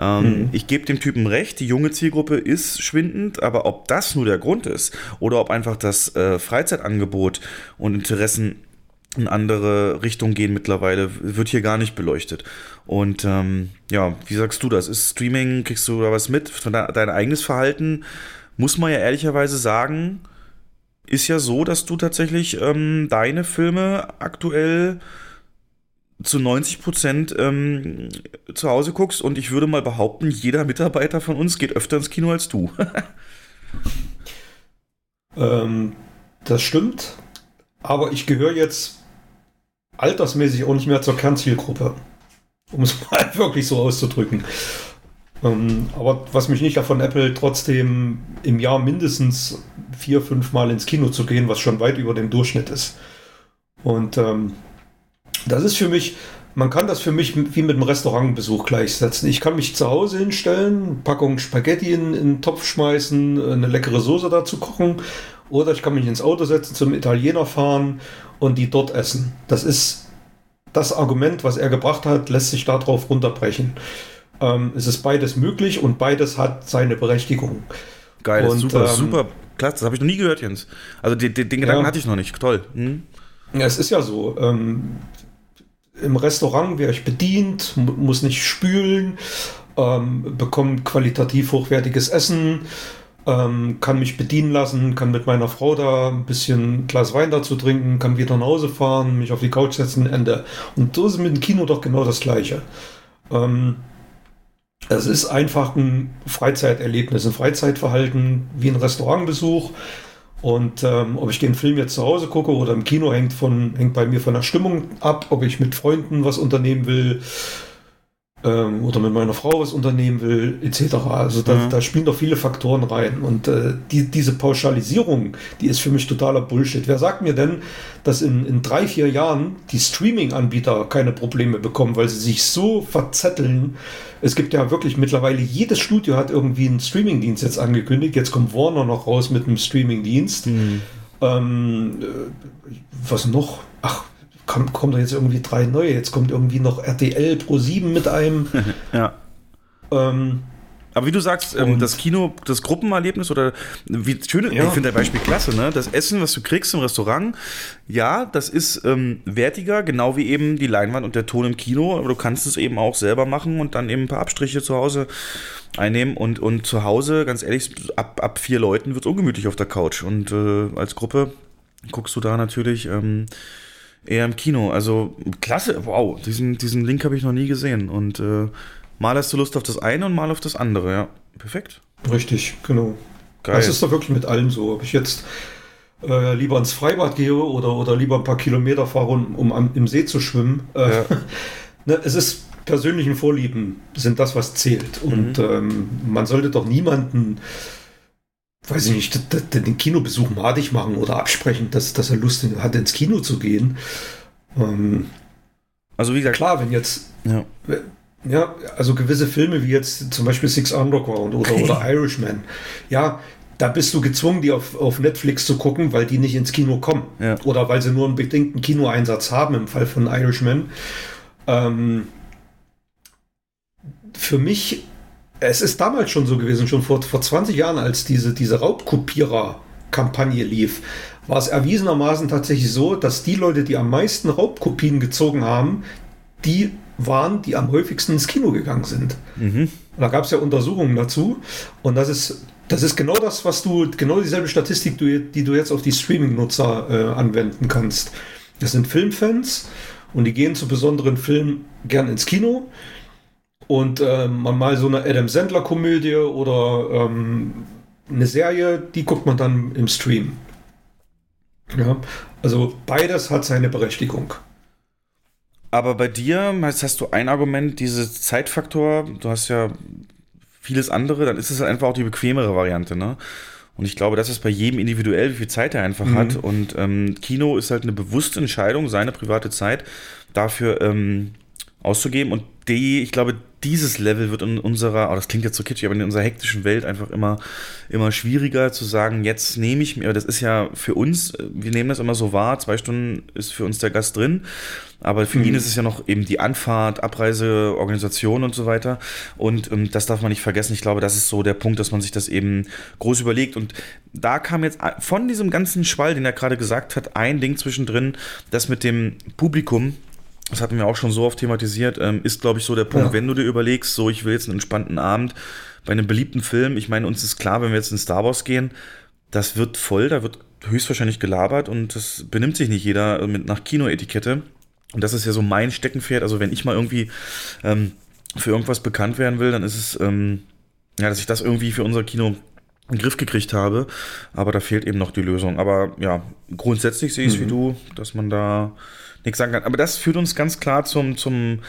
Ähm, mhm. Ich gebe dem Typen recht, die junge Zielgruppe ist schwindend, aber ob das nur der Grund ist oder ob einfach das äh, Freizeitangebot und Interessen in andere Richtung gehen mittlerweile, wird hier gar nicht beleuchtet. Und ähm, ja, wie sagst du das? Ist Streaming, kriegst du da was mit? Dein eigenes Verhalten muss man ja ehrlicherweise sagen, ist ja so, dass du tatsächlich ähm, deine Filme aktuell zu 90 Prozent ähm, zu Hause guckst und ich würde mal behaupten, jeder Mitarbeiter von uns geht öfter ins Kino als du. ähm, das stimmt, aber ich gehöre jetzt altersmäßig auch nicht mehr zur Kernzielgruppe, um es mal wirklich so auszudrücken. Ähm, aber was mich nicht davon Apple trotzdem im Jahr mindestens vier, fünf Mal ins Kino zu gehen, was schon weit über dem Durchschnitt ist. Und ähm, das ist für mich, man kann das für mich wie mit einem Restaurantbesuch gleichsetzen. Ich kann mich zu Hause hinstellen, Packung Spaghetti in, in den Topf schmeißen, eine leckere Soße dazu kochen. Oder ich kann mich ins Auto setzen, zum Italiener fahren und die dort essen. Das ist das Argument, was er gebracht hat, lässt sich darauf runterbrechen. Ähm, es ist beides möglich und beides hat seine Berechtigung. Geil, und, super, ähm, super. Klasse, das habe ich noch nie gehört, Jens. Also den, den, Gedanken Ja. hatte ich noch nicht. Toll. Hm? Ja, es ist ja so. Ähm, Im Restaurant wäre ich bedient, mu- muss nicht spülen, ähm, bekomme qualitativ hochwertiges Essen, ähm, kann mich bedienen lassen, kann mit meiner Frau da ein bisschen Glas Wein dazu trinken, kann wieder nach Hause fahren, mich auf die Couch setzen, Ende. Und so ist mit dem Kino doch genau das Gleiche. Ähm, es ist einfach ein Freizeiterlebnis, ein Freizeitverhalten wie ein Restaurantbesuch. Und ähm, ob ich den Film jetzt zu Hause gucke oder im Kino, hängt, von, hängt bei mir von der Stimmung ab, ob ich mit Freunden was unternehmen will ähm, oder mit meiner Frau was unternehmen will, etc. Also da, Mhm. da spielen doch viele Faktoren rein. Und äh, die, diese Pauschalisierung, die ist für mich totaler Bullshit. Wer sagt mir denn, dass in, in drei, vier Jahren die Streaming-Anbieter keine Probleme bekommen, weil sie sich so verzetteln? Es gibt ja wirklich mittlerweile, jedes Studio hat irgendwie einen Streaming-Dienst jetzt angekündigt. Jetzt kommt Warner noch raus mit einem Streaming-Dienst. Ähm, äh, was noch? Ach, kommt, kommt da jetzt irgendwie drei neue. Jetzt kommt irgendwie noch RTL Pro 7 mit einem. Ja. ähm, Aber wie du sagst, ähm, das Kino, das Gruppenerlebnis oder wie schön, Ja. ich finde dein Beispiel klasse, ne? Das Essen, was du kriegst im Restaurant, ja, das ist ähm, wertiger, genau wie eben die Leinwand und der Ton im Kino, aber du kannst es eben auch selber machen und dann eben ein paar Abstriche zu Hause einnehmen und, und zu Hause, ganz ehrlich, ab, ab vier Leuten wird es ungemütlich auf der Couch und äh, als Gruppe guckst du da natürlich ähm, eher im Kino. Also klasse, wow, diesen, diesen Link habe ich noch nie gesehen und äh, mal hast du Lust auf das eine und mal auf das andere, ja. Perfekt. richtig, genau. Geil. Das ist doch wirklich mit allem so. Ob ich jetzt äh, lieber ins Freibad gehe oder, oder lieber ein paar Kilometer fahre, um, um am, im See zu schwimmen. Äh, Ja. ne, es ist persönlichen Vorlieben sind das, was zählt. Und ähm, man sollte doch niemanden, weiß ich nicht, den Kinobesuch madig machen oder absprechen, dass, dass er Lust hat, ins Kino zu gehen. Ähm, Also wie gesagt, klar, wenn jetzt ja. Ja, also gewisse Filme wie jetzt zum Beispiel Six Underground oder, oder Irishman, ja, da bist du gezwungen, die auf, auf Netflix zu gucken, weil die nicht ins Kino kommen. Ja. Oder weil sie nur einen bedingten Kinoeinsatz haben im Fall von Irishman. Ähm, für mich, es ist damals schon so gewesen, schon vor, vor 20 Jahren, als diese, diese Raubkopierer-Kampagne lief, war es erwiesenermaßen tatsächlich so, dass die Leute, die am meisten Raubkopien gezogen haben, die waren, die am häufigsten ins Kino gegangen sind. Mhm. Da gab es ja Untersuchungen dazu. Und das ist, das ist genau das, was du, genau dieselbe Statistik, die du jetzt auf die Streaming-Nutzer äh, anwenden kannst. Das sind Filmfans und die gehen zu besonderen Filmen gern ins Kino. Und man mal so eine Adam Sandler-Komödie oder ähm, eine Serie, die guckt man dann im Stream. Ja, also beides hat seine Berechtigung. Aber bei dir hast, hast du ein Argument, dieses Zeitfaktor, du hast ja vieles andere, dann ist es halt einfach auch die bequemere Variante, ne? Und ich glaube, das ist bei jedem individuell, wie viel Zeit er einfach hat. Und ähm, Kino ist halt eine bewusste Entscheidung, seine private Zeit dafür ähm, auszugeben. Und die, ich glaube, dieses Level wird in unserer, oh, das klingt jetzt so kitschig, aber in unserer hektischen Welt einfach immer, immer schwieriger zu sagen, jetzt nehme ich mir, das ist ja für uns, wir nehmen das immer so wahr, zwei Stunden ist für uns der Gast drin, aber für ihn ist es ja noch eben die Anfahrt, Abreise, Organisation und so weiter. Und ähm, das darf man nicht vergessen. Ich glaube, das ist so der Punkt, dass man sich das eben groß überlegt. Und da kam jetzt von diesem ganzen Schwall, den er gerade gesagt hat, ein Ding zwischendrin, das mit dem Publikum, das hatten wir auch schon so oft thematisiert, ähm, ist, glaube ich, so der Punkt, Ja. wenn du dir überlegst, so, ich will jetzt einen entspannten Abend bei einem beliebten Film. Ich meine, uns ist klar, wenn wir jetzt in Star Wars gehen, das wird voll, da wird höchstwahrscheinlich gelabert und das benimmt sich nicht jeder mit nach Kinoetikette. Und das ist ja so mein Steckenpferd. Also wenn ich mal irgendwie ähm, für irgendwas bekannt werden will, dann ist es, ähm, ja, dass ich das irgendwie für unser Kino in den Griff gekriegt habe. Aber da fehlt eben noch die Lösung. Aber ja, grundsätzlich sehe ich es Mhm. wie du, dass man da nichts sagen kann. Aber das führt uns ganz klar zum, zum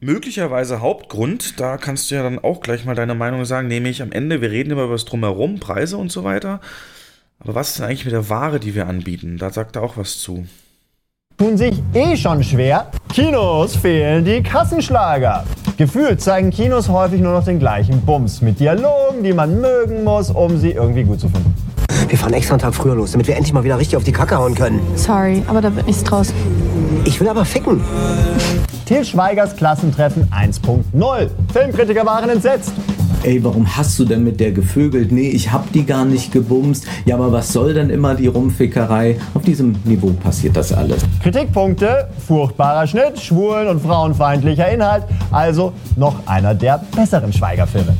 möglicherweise Hauptgrund. Da kannst du ja dann auch gleich mal deine Meinung sagen. Nämlich am Ende, wir reden immer über das Drumherum, Preise und so weiter. Aber was ist denn eigentlich mit der Ware, die wir anbieten? Da sagt er auch was zu. tun sich eh schon schwer. Kinos fehlen die Kassenschlager. Gefühlt zeigen Kinos häufig nur noch den gleichen Bums mit Dialogen, die man mögen muss, um sie irgendwie gut zu finden. Wir fahren extra einen Tag früher los, damit wir endlich mal wieder richtig auf die Kacke hauen können. Sorry, aber da wird nichts draus. Ich will aber ficken. Til Schweigers Klassentreffen 1.0. Filmkritiker waren entsetzt. Ey, warum hast du denn mit der gevögelt? Nee, ich hab die gar nicht gebumst. Ja, aber was soll denn immer die Rumfickerei? Auf diesem Niveau passiert das alles. Kritikpunkte, furchtbarer Schnitt, schwulen- und frauenfeindlicher Inhalt. Also noch einer der besseren Schweigerfilme.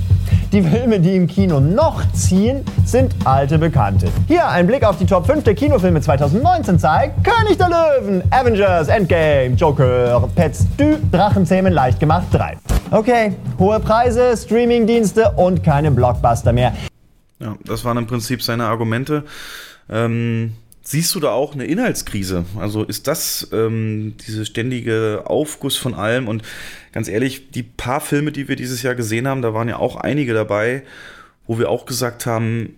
Die Filme, die im Kino noch ziehen, sind alte Bekannte. Hier ein Blick auf die Top 5 der Kinofilme 2019 zeigt König der Löwen, Avengers, Endgame, Joker, Pets Du, Drachenzähmen leicht gemacht 3. Okay, hohe Preise, Streamingdienste und keine Blockbuster mehr. Ja, das waren im Prinzip seine Argumente. Ähm, siehst du da auch eine Inhaltskrise? Also ist das ähm, diese ständige Aufguss von allem? Und ganz ehrlich, die paar Filme, die wir dieses Jahr gesehen haben, da waren ja auch einige dabei, wo wir auch gesagt haben,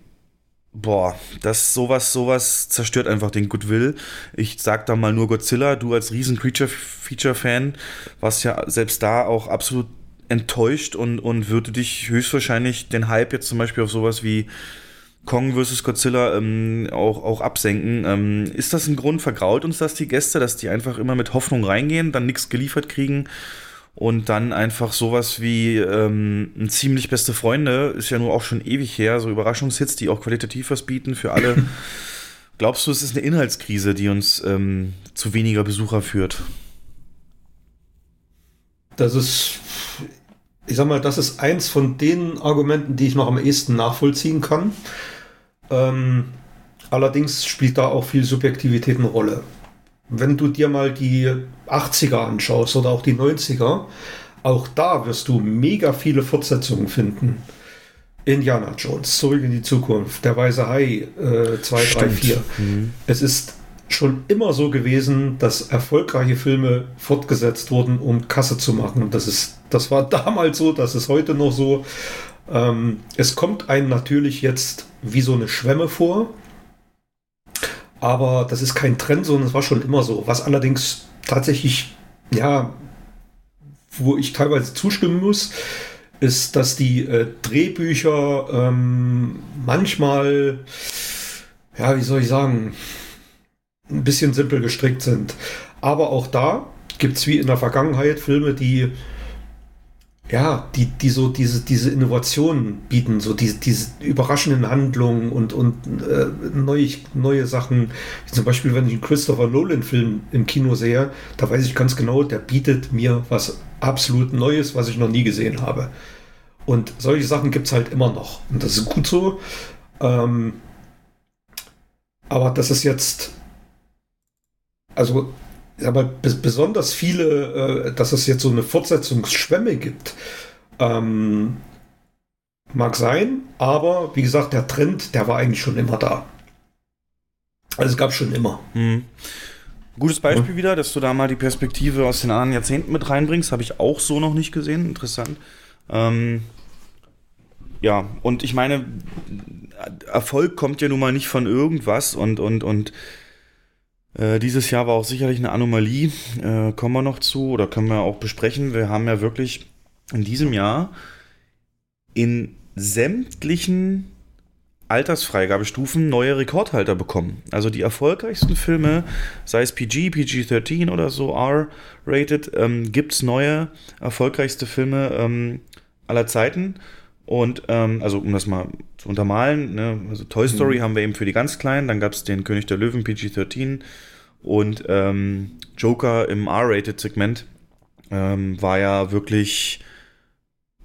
boah, das sowas, sowas zerstört einfach den Goodwill. Ich sag da mal nur Godzilla, du als riesen Creature-Feature-Fan warst ja selbst da auch absolut enttäuscht und, und würde dich höchstwahrscheinlich den Hype jetzt zum Beispiel auf sowas wie Kong vs. Godzilla ähm, auch, auch absenken. Ähm, ist das ein Grund, vergrault uns das die Gäste, dass die einfach immer mit Hoffnung reingehen, dann nichts geliefert kriegen und dann einfach sowas wie ähm, ein ziemlich beste Freunde, ist ja nur auch schon ewig her, so Überraschungshits, die auch qualitativ was bieten für alle. Glaubst du, es ist eine Inhaltskrise, die uns ähm, zu weniger Besucher führt? Das ist, ich sag mal, das ist eins von den Argumenten, die ich noch am ehesten nachvollziehen kann. Ähm, allerdings spielt da auch viel Subjektivität eine Rolle. Wenn du dir mal die 80er anschaust oder auch die 90er, auch da wirst du mega viele Fortsetzungen finden. Indiana Jones, Zurück in die Zukunft, Der Weiße Hai, äh, 2, 3, Stimmt. 4. Es ist schon immer so gewesen, dass erfolgreiche Filme fortgesetzt wurden, um Kasse zu machen. Und das ist, das war damals so, das ist heute noch so. Ähm, es kommt einem natürlich jetzt wie so eine Schwemme vor. Aber das ist kein Trend, sondern es war schon immer so. Was allerdings tatsächlich, ja, wo ich teilweise zustimmen muss, ist, dass die äh, Drehbücher ähm, manchmal, ja, wie soll ich sagen, ein bisschen simpel gestrickt sind. Aber auch da gibt es wie in der Vergangenheit Filme, die ja, die, die so diese, diese Innovationen bieten, so diese, diese überraschenden Handlungen und, und äh, neue, neue Sachen. Wie zum Beispiel, wenn ich einen Christopher Nolan-Film im Kino sehe, da weiß ich ganz genau, der bietet mir was absolut Neues, was ich noch nie gesehen habe. Und solche Sachen gibt es halt immer noch. Und das ist gut so. Ähm, aber das ist jetzt, also aber bes besonders viele, äh, dass es jetzt so eine Fortsetzungsschwemme gibt, ähm, mag sein, aber wie gesagt, der Trend, der war eigentlich schon immer da. Also es gab schon immer. Hm. Gutes Beispiel wieder, dass du da mal die Perspektive aus den anderen Jahrzehnten mit reinbringst. Habe ich auch so noch nicht gesehen. Interessant. Ähm, ja, und ich meine, Erfolg kommt ja nun mal nicht von irgendwas und, und, und äh, dieses Jahr war auch sicherlich eine Anomalie. Äh, kommen wir noch zu oder können wir auch besprechen. Wir haben ja wirklich in diesem Jahr in sämtlichen Altersfreigabestufen neue Rekordhalter bekommen. Also die erfolgreichsten Filme, sei es PG, PG-13 oder so, R-rated, ähm, gibt es neue, erfolgreichste Filme ähm, aller Zeiten. Und ähm, also um das mal zu untermalen, ne? also Toy Story haben wir eben für die ganz Kleinen, dann gab es den König der Löwen PG-13 und ähm, Joker im R-rated-Segment ähm, war ja wirklich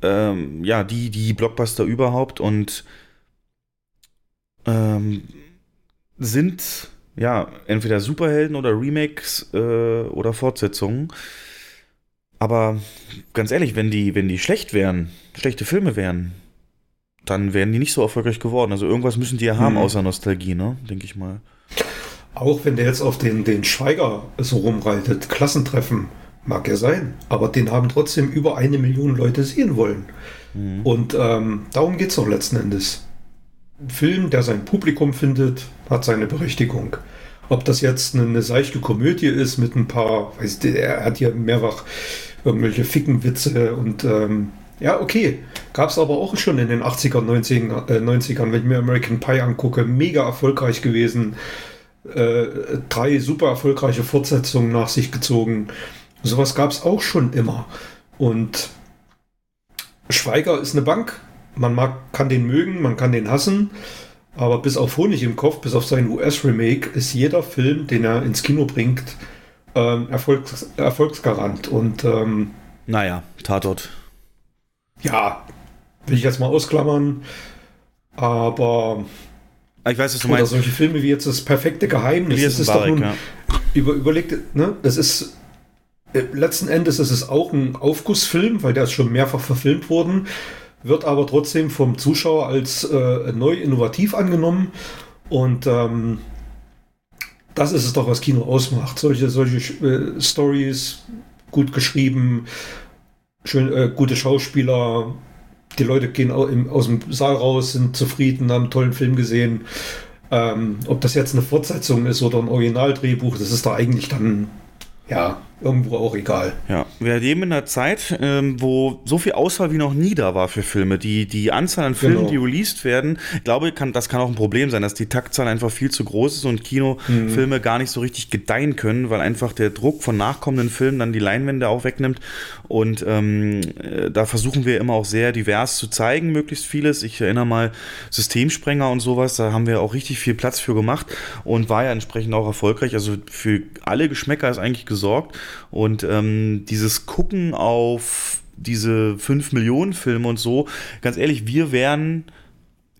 ähm, ja die die Blockbuster überhaupt und ähm, sind ja entweder Superhelden oder Remakes äh, oder Fortsetzungen. Aber ganz ehrlich, wenn die, wenn die schlecht wären, schlechte Filme wären, dann wären die nicht so erfolgreich geworden. Also irgendwas müssen die ja haben, Hm. außer Nostalgie, ne? Denke ich mal. Auch wenn der jetzt auf den, den Schweiger so rumreitet, Klassentreffen, mag ja sein, aber den haben trotzdem über eine Million Leute sehen wollen. Und ähm, darum geht es doch letzten Endes. Ein Film, der sein Publikum findet, hat seine Berechtigung. Ob das jetzt eine, eine seichte Komödie ist mit ein paar, weiß ich, er hat hier mehrfach irgendwelche Fickenwitze und ähm, ja, okay. Gab es aber auch schon in den 80er, 90er, äh, 90ern, wenn ich mir American Pie angucke, mega erfolgreich gewesen. Äh, drei super erfolgreiche Fortsetzungen nach sich gezogen. Sowas gab es auch schon immer. Und Schweiger ist eine Bank. Man mag, kann den mögen, man kann den hassen. Aber bis auf Honig im Kopf, bis auf sein US-Remake, ist jeder Film, den er ins Kino bringt, ähm, Erfolgs Erfolgsgarant. Und ähm, Naja, Tatort. ja, will ich jetzt mal ausklammern. Aber Ich weiß, was du oder meinst. solche Filme wie jetzt das perfekte Geheimnis, das ist doch Mbarek, nun, ja. über, überlegt, ne, das ist äh, letzten Endes ist es auch ein Aufgussfilm, weil der ist schon mehrfach verfilmt worden, wird aber trotzdem vom Zuschauer als äh, neu innovativ angenommen und ähm, das ist es doch, was Kino ausmacht. Solche, solche äh, Stories, gut geschrieben, schön, äh, gute Schauspieler, die Leute gehen aus dem Saal raus, sind zufrieden, haben einen tollen Film gesehen. Ähm, ob das jetzt eine Fortsetzung ist oder ein Originaldrehbuch, das ist da eigentlich dann, ja, irgendwo auch egal. Ja, wir leben in einer Zeit, ähm, wo so viel Auswahl wie noch nie da war für Filme. Die, die Anzahl an Filmen, Genau. die released werden, ich glaube, kann, das kann auch ein Problem sein, dass die Taktzahl einfach viel zu groß ist und Kinofilme gar nicht so richtig gedeihen können, weil einfach der Druck von nachkommenden Filmen dann die Leinwände auch wegnimmt. Und ähm, äh, da versuchen wir immer auch sehr divers zu zeigen, möglichst vieles. Ich erinnere mal Systemsprenger und sowas, da haben wir auch richtig viel Platz für gemacht und war ja entsprechend auch erfolgreich. Also für alle Geschmäcker ist eigentlich gesorgt. Und ähm, dieses Gucken auf diese 5 Millionen Filme und so, ganz ehrlich, wir wären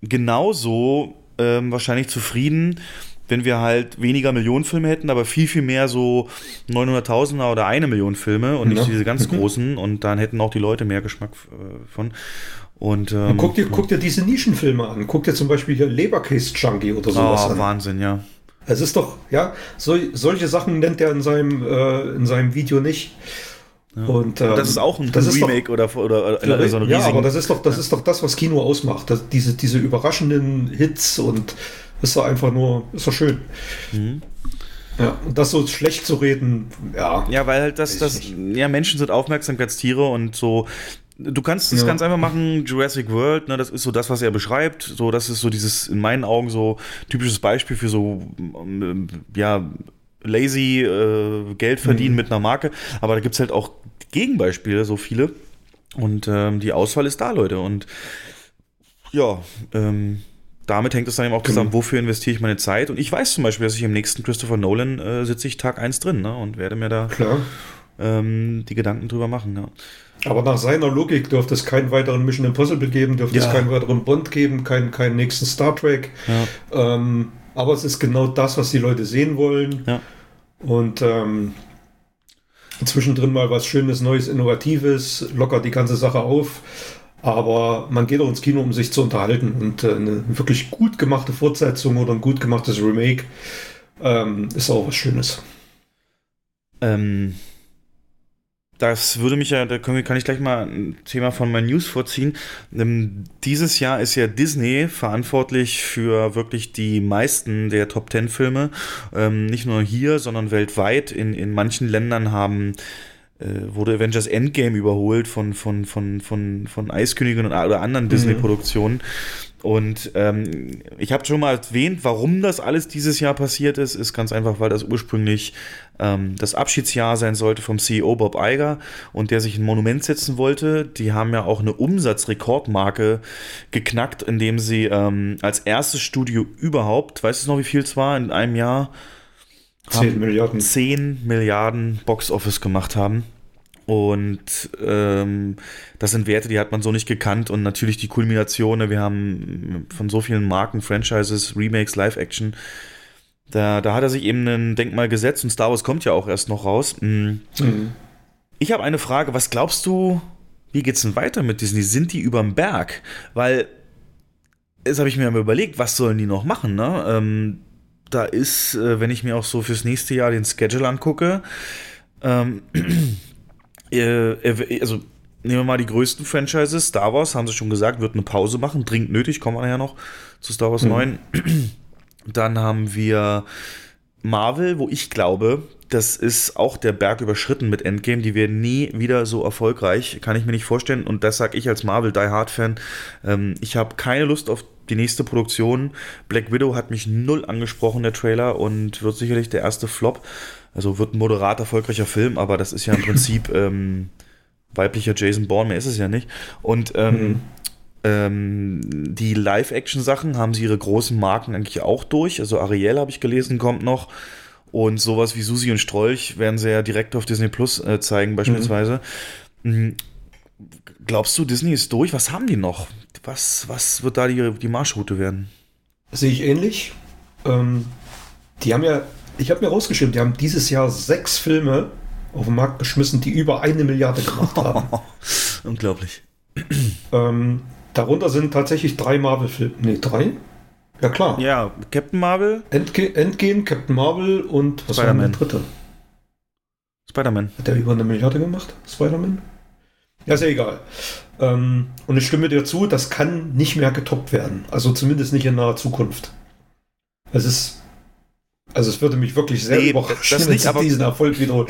genauso ähm, wahrscheinlich zufrieden, wenn wir halt weniger Millionenfilme hätten, aber viel, viel mehr so 900.000er oder eine Million Filme und nicht Ja. diese ganz großen und dann hätten auch die Leute mehr Geschmack äh, von. Und, ähm, Und guck dir, guck dir diese Nischenfilme an. Guck dir zum Beispiel hier Lebercase Junkie oder sowas oh, an. Wahnsinn, ja. Es ist doch, ja, so, solche Sachen nennt er in seinem, äh, in seinem Video nicht. Und, ähm, das ist auch ein das ist doch- Remake oder, oder, oder so ein ja, aber das ist doch, das ist doch das, was Kino ausmacht. Das, diese, diese überraschenden Hits und ist doch einfach nur, ist doch schön. Ja, und das so schlecht zu reden, ja. Mhm. Ja, weil halt das, das, ja, Menschen sind Aufmerksamkeitstiere und so. Du kannst es Ja. ganz einfach machen, Jurassic World, ne, das ist so das, was er beschreibt. So, das ist so dieses, in meinen Augen, so typisches Beispiel für so, ähm, ja, lazy äh, Geld verdienen Mhm. mit einer Marke. Aber da gibt's halt auch Gegenbeispiele, so viele. Und ähm, die Auswahl ist da, Leute. Und ja, ähm, damit hängt es dann eben auch zusammen, Genau. wofür investiere ich meine Zeit. Und ich weiß zum Beispiel, dass ich im nächsten Christopher Nolan äh, sitze ich Tag 1 drin ne, und werde mir da ähm, die Gedanken drüber machen. Ja. Aber nach seiner Logik dürfte es keinen weiteren Mission Impossible geben, dürfte es Ja. keinen weiteren Bond geben, keinen, keinen nächsten Star Trek. Ja. Ähm, aber es ist genau das, was die Leute sehen wollen. Ja. Und ähm, zwischendrin mal was Schönes, Neues, Innovatives, lockert die ganze Sache auf. Aber man geht auch ins Kino, um sich zu unterhalten. Und äh, eine wirklich gut gemachte Fortsetzung oder ein gut gemachtes Remake ähm, ist auch was Schönes. Ähm, das würde mich ja, da können kann ich gleich mal ein Thema von meinen News vorziehen. Ähm, dieses Jahr ist ja Disney verantwortlich für wirklich die meisten der Top Ten Filme. Ähm, nicht nur hier, sondern weltweit. In, in manchen Ländern haben wurde Avengers Endgame überholt von, von, von, von, von Eiskönigin oder anderen Disney-Produktionen. Und ähm, ich habe schon mal erwähnt, warum das alles dieses Jahr passiert ist, ist ganz einfach, weil das ursprünglich ähm, das Abschiedsjahr sein sollte vom CEO Bob Iger und der sich ein Monument setzen wollte. Die haben ja auch eine Umsatzrekordmarke geknackt, indem sie ähm, als erstes Studio überhaupt, weißt du noch, wie viel es war in einem Jahr? 10 Milliarden. 10 Milliarden Box Office gemacht haben. Und ähm, das sind Werte, die hat man so nicht gekannt. Und natürlich die Kulmination, ne, wir haben von so vielen Marken, Franchises, Remakes, Live-Action, Da, da hat er sich eben ein Denkmal gesetzt und Star Wars kommt ja auch erst noch raus. Mhm. Mhm. Ich habe eine Frage, was glaubst du, wie geht's denn weiter mit Disney? Sind die überm Berg? Weil, jetzt habe ich mir mal überlegt, was sollen die noch machen, ne? Ähm, da ist, äh, wenn ich mir auch so fürs nächste Jahr den Schedule angucke, ähm, äh, äh, also nehmen wir mal die größten Franchises. Star Wars, haben sie schon gesagt, wird eine Pause machen, dringend nötig, kommen wir nachher noch zu Star Wars Mhm. 9. Dann haben wir Marvel, wo ich glaube, das ist auch der Berg überschritten mit Endgame. Die werden nie wieder so erfolgreich, kann ich mir nicht vorstellen. Und das sage ich als Marvel Die Hard Fan. Ähm, ich habe keine Lust auf die nächste Produktion. Black Widow hat mich null angesprochen, der Trailer, und wird sicherlich der erste Flop. Also wird ein moderat erfolgreicher Film, aber das ist ja im Prinzip ähm, weiblicher Jason Bourne, mehr ist es ja nicht. Und ähm, Mhm. ähm, die Live-Action-Sachen haben sie ihre großen Marken eigentlich auch durch. Also Ariel habe ich gelesen, kommt noch. Und sowas wie Susi und Strolch werden sie ja direkt auf Disney Plus äh, zeigen, beispielsweise. Mhm. Glaubst du, Disney ist durch? Was haben die noch? Was, was wird da die, die Marschroute werden? Sehe ich ähnlich. Ähm, die haben ja, ich habe mir rausgeschrieben, die haben dieses Jahr sechs Filme auf den Markt geschmissen, die über eine Milliarde gemacht haben. Unglaublich. ähm, darunter sind tatsächlich drei Marvel-Filme. Nee, drei? Ja, klar. Ja, Captain Marvel, Endge Endgame, Captain Marvel und was war der dritte? Spider-Man. Hat der über eine Milliarde gemacht? Spider-Man? Ja, ist ja egal. Ähm, und ich stimme dir zu, das kann nicht mehr getoppt werden. Also zumindest nicht in naher Zukunft. Es ist. Also es würde mich wirklich sehr Nee, überraschen, das wenn sie diesen Erfolg wiederholen.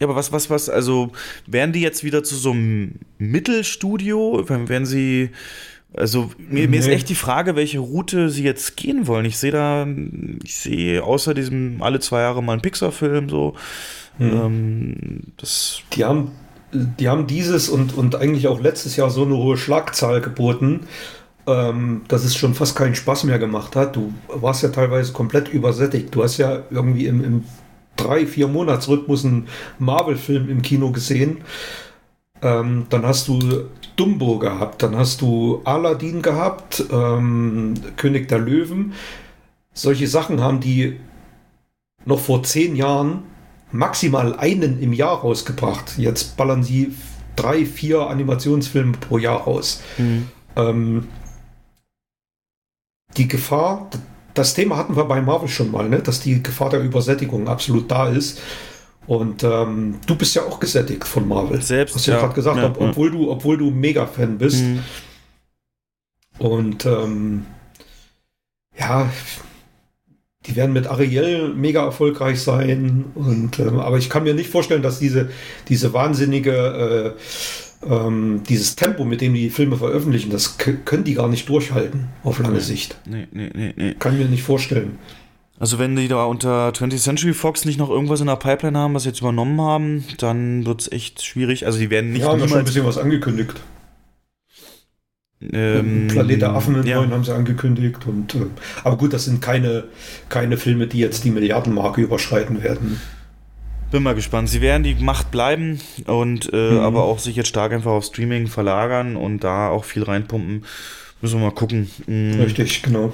Ja, aber was, was, was, also werden die jetzt wieder zu so einem Mittelstudio? Werden sie. Also, mir, mir ist Nee. echt die Frage, welche Route sie jetzt gehen wollen. Ich sehe da, ich sehe außer diesem alle zwei Jahre mal einen Pixar-Film so. Hm. Ähm, das. Die haben, die haben dieses und, und eigentlich auch letztes Jahr so eine hohe Schlagzahl geboten, ähm, dass es schon fast keinen Spaß mehr gemacht hat. Du warst ja teilweise komplett übersättigt. Du hast ja irgendwie im, im drei, vier Monatsrhythmus einen Marvel-Film im Kino gesehen. Ähm, dann hast du Dumbo gehabt, dann hast du Aladdin gehabt, ähm, König der Löwen. Solche Sachen haben die noch vor zehn Jahren maximal einen im Jahr rausgebracht. Jetzt ballern sie drei, vier Animationsfilme pro Jahr raus. Ähm, die Gefahr, das Thema hatten wir bei Marvel schon mal, ne? dass die Gefahr der Übersättigung absolut da ist. Und ähm, du bist ja auch gesättigt von Marvel. Selbst, Hast du ja, gerade gesagt, Ja, ja. obwohl, du, obwohl du Mega-Fan bist. Hm. Und ähm, ja, die werden mit Ariel mega erfolgreich sein. Und ähm, aber ich kann mir nicht vorstellen, dass diese, diese wahnsinnige äh, ähm, dieses Tempo, mit dem die Filme veröffentlichen, das können die gar nicht durchhalten auf lange Sicht. Nee, nee, nee, nee. Kann mir nicht vorstellen. Also wenn die da unter 20th Century Fox nicht noch irgendwas in der Pipeline haben, was sie jetzt übernommen haben, dann wird es echt schwierig. Also die werden nicht ja, haben ja schon ein bisschen was angekündigt. Ähm, Planet der Affen in ja. neuen haben sie angekündigt. Und, äh, aber gut, das sind keine, keine Filme, die jetzt die Milliardenmarke überschreiten werden. Bin mal gespannt. Sie werden die Macht bleiben und äh, Mhm. aber auch sich jetzt stark einfach auf Streaming verlagern und da auch viel reinpumpen. Müssen wir mal gucken. Mhm. Richtig, genau.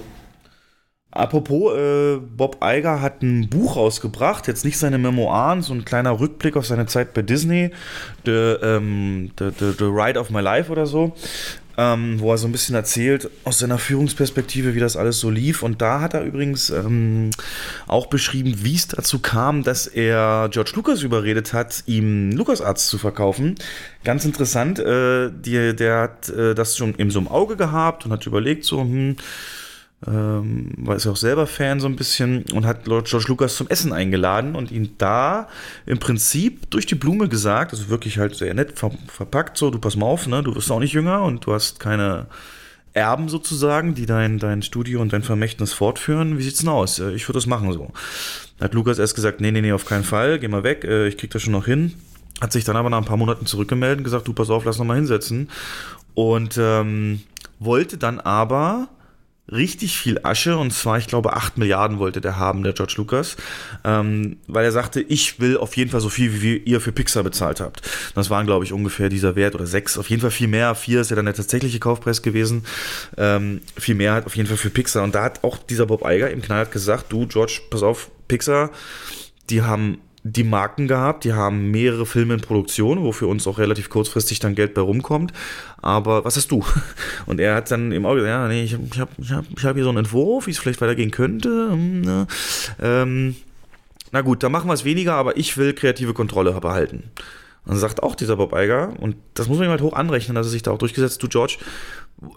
Apropos, äh, Bob Iger hat ein Buch rausgebracht, jetzt nicht seine Memoiren, so ein kleiner Rückblick auf seine Zeit bei Disney, The, ähm, the, the, the Ride of My Life oder so, ähm, wo er so ein bisschen erzählt aus seiner Führungsperspektive, wie das alles so lief. Und da hat er übrigens ähm, auch beschrieben, wie es dazu kam, dass er George Lucas überredet hat, ihm LucasArts zu verkaufen. Ganz interessant, äh, die, der hat äh, das schon eben so im Auge gehabt und hat überlegt, so, hm, ähm, war ist auch selber Fan so ein bisschen und hat Lord George Lucas zum Essen eingeladen und ihn da im Prinzip durch die Blume gesagt, also wirklich halt sehr nett ver verpackt, so, du pass mal auf, ne, du wirst auch nicht jünger und du hast keine Erben sozusagen, die dein, dein Studio und dein Vermächtnis fortführen. Wie sieht's denn aus? Äh, Ich würde das machen so. Hat Lukas erst gesagt, nee, nee, nee, auf keinen Fall, geh mal weg, äh, ich krieg das schon noch hin. Hat sich dann aber nach ein paar Monaten zurückgemeldet und gesagt, du pass auf, lass noch mal hinsetzen. Und ähm, wollte dann aber richtig viel Asche und zwar, ich glaube, 8 Milliarden wollte der haben, der George Lucas, ähm, weil er sagte, ich will auf jeden Fall so viel, wie ihr für Pixar bezahlt habt. Das waren, glaube ich, ungefähr dieser Wert oder sechs, auf jeden Fall viel mehr. Vier ist ja dann der tatsächliche Kaufpreis gewesen. Ähm, viel mehr hat auf jeden Fall für Pixar. Und da hat auch dieser Bob Iger im Knall gesagt, du, George, pass auf, Pixar, die haben die Marken gehabt, die haben mehrere Filme in Produktion, wo für uns auch relativ kurzfristig dann Geld bei rumkommt. Aber was hast du? Und er hat dann im Auge gesagt, ja, nee, ich, habe ich hab, ich hab hier so einen Entwurf, wie es vielleicht weitergehen könnte. Hm, ne? Ähm, na gut, dann machen wir es weniger, aber ich will kreative Kontrolle behalten. Und dann sagt auch dieser Bob Iger, und das muss man ihm halt hoch anrechnen, dass er sich da auch durchgesetzt, du George,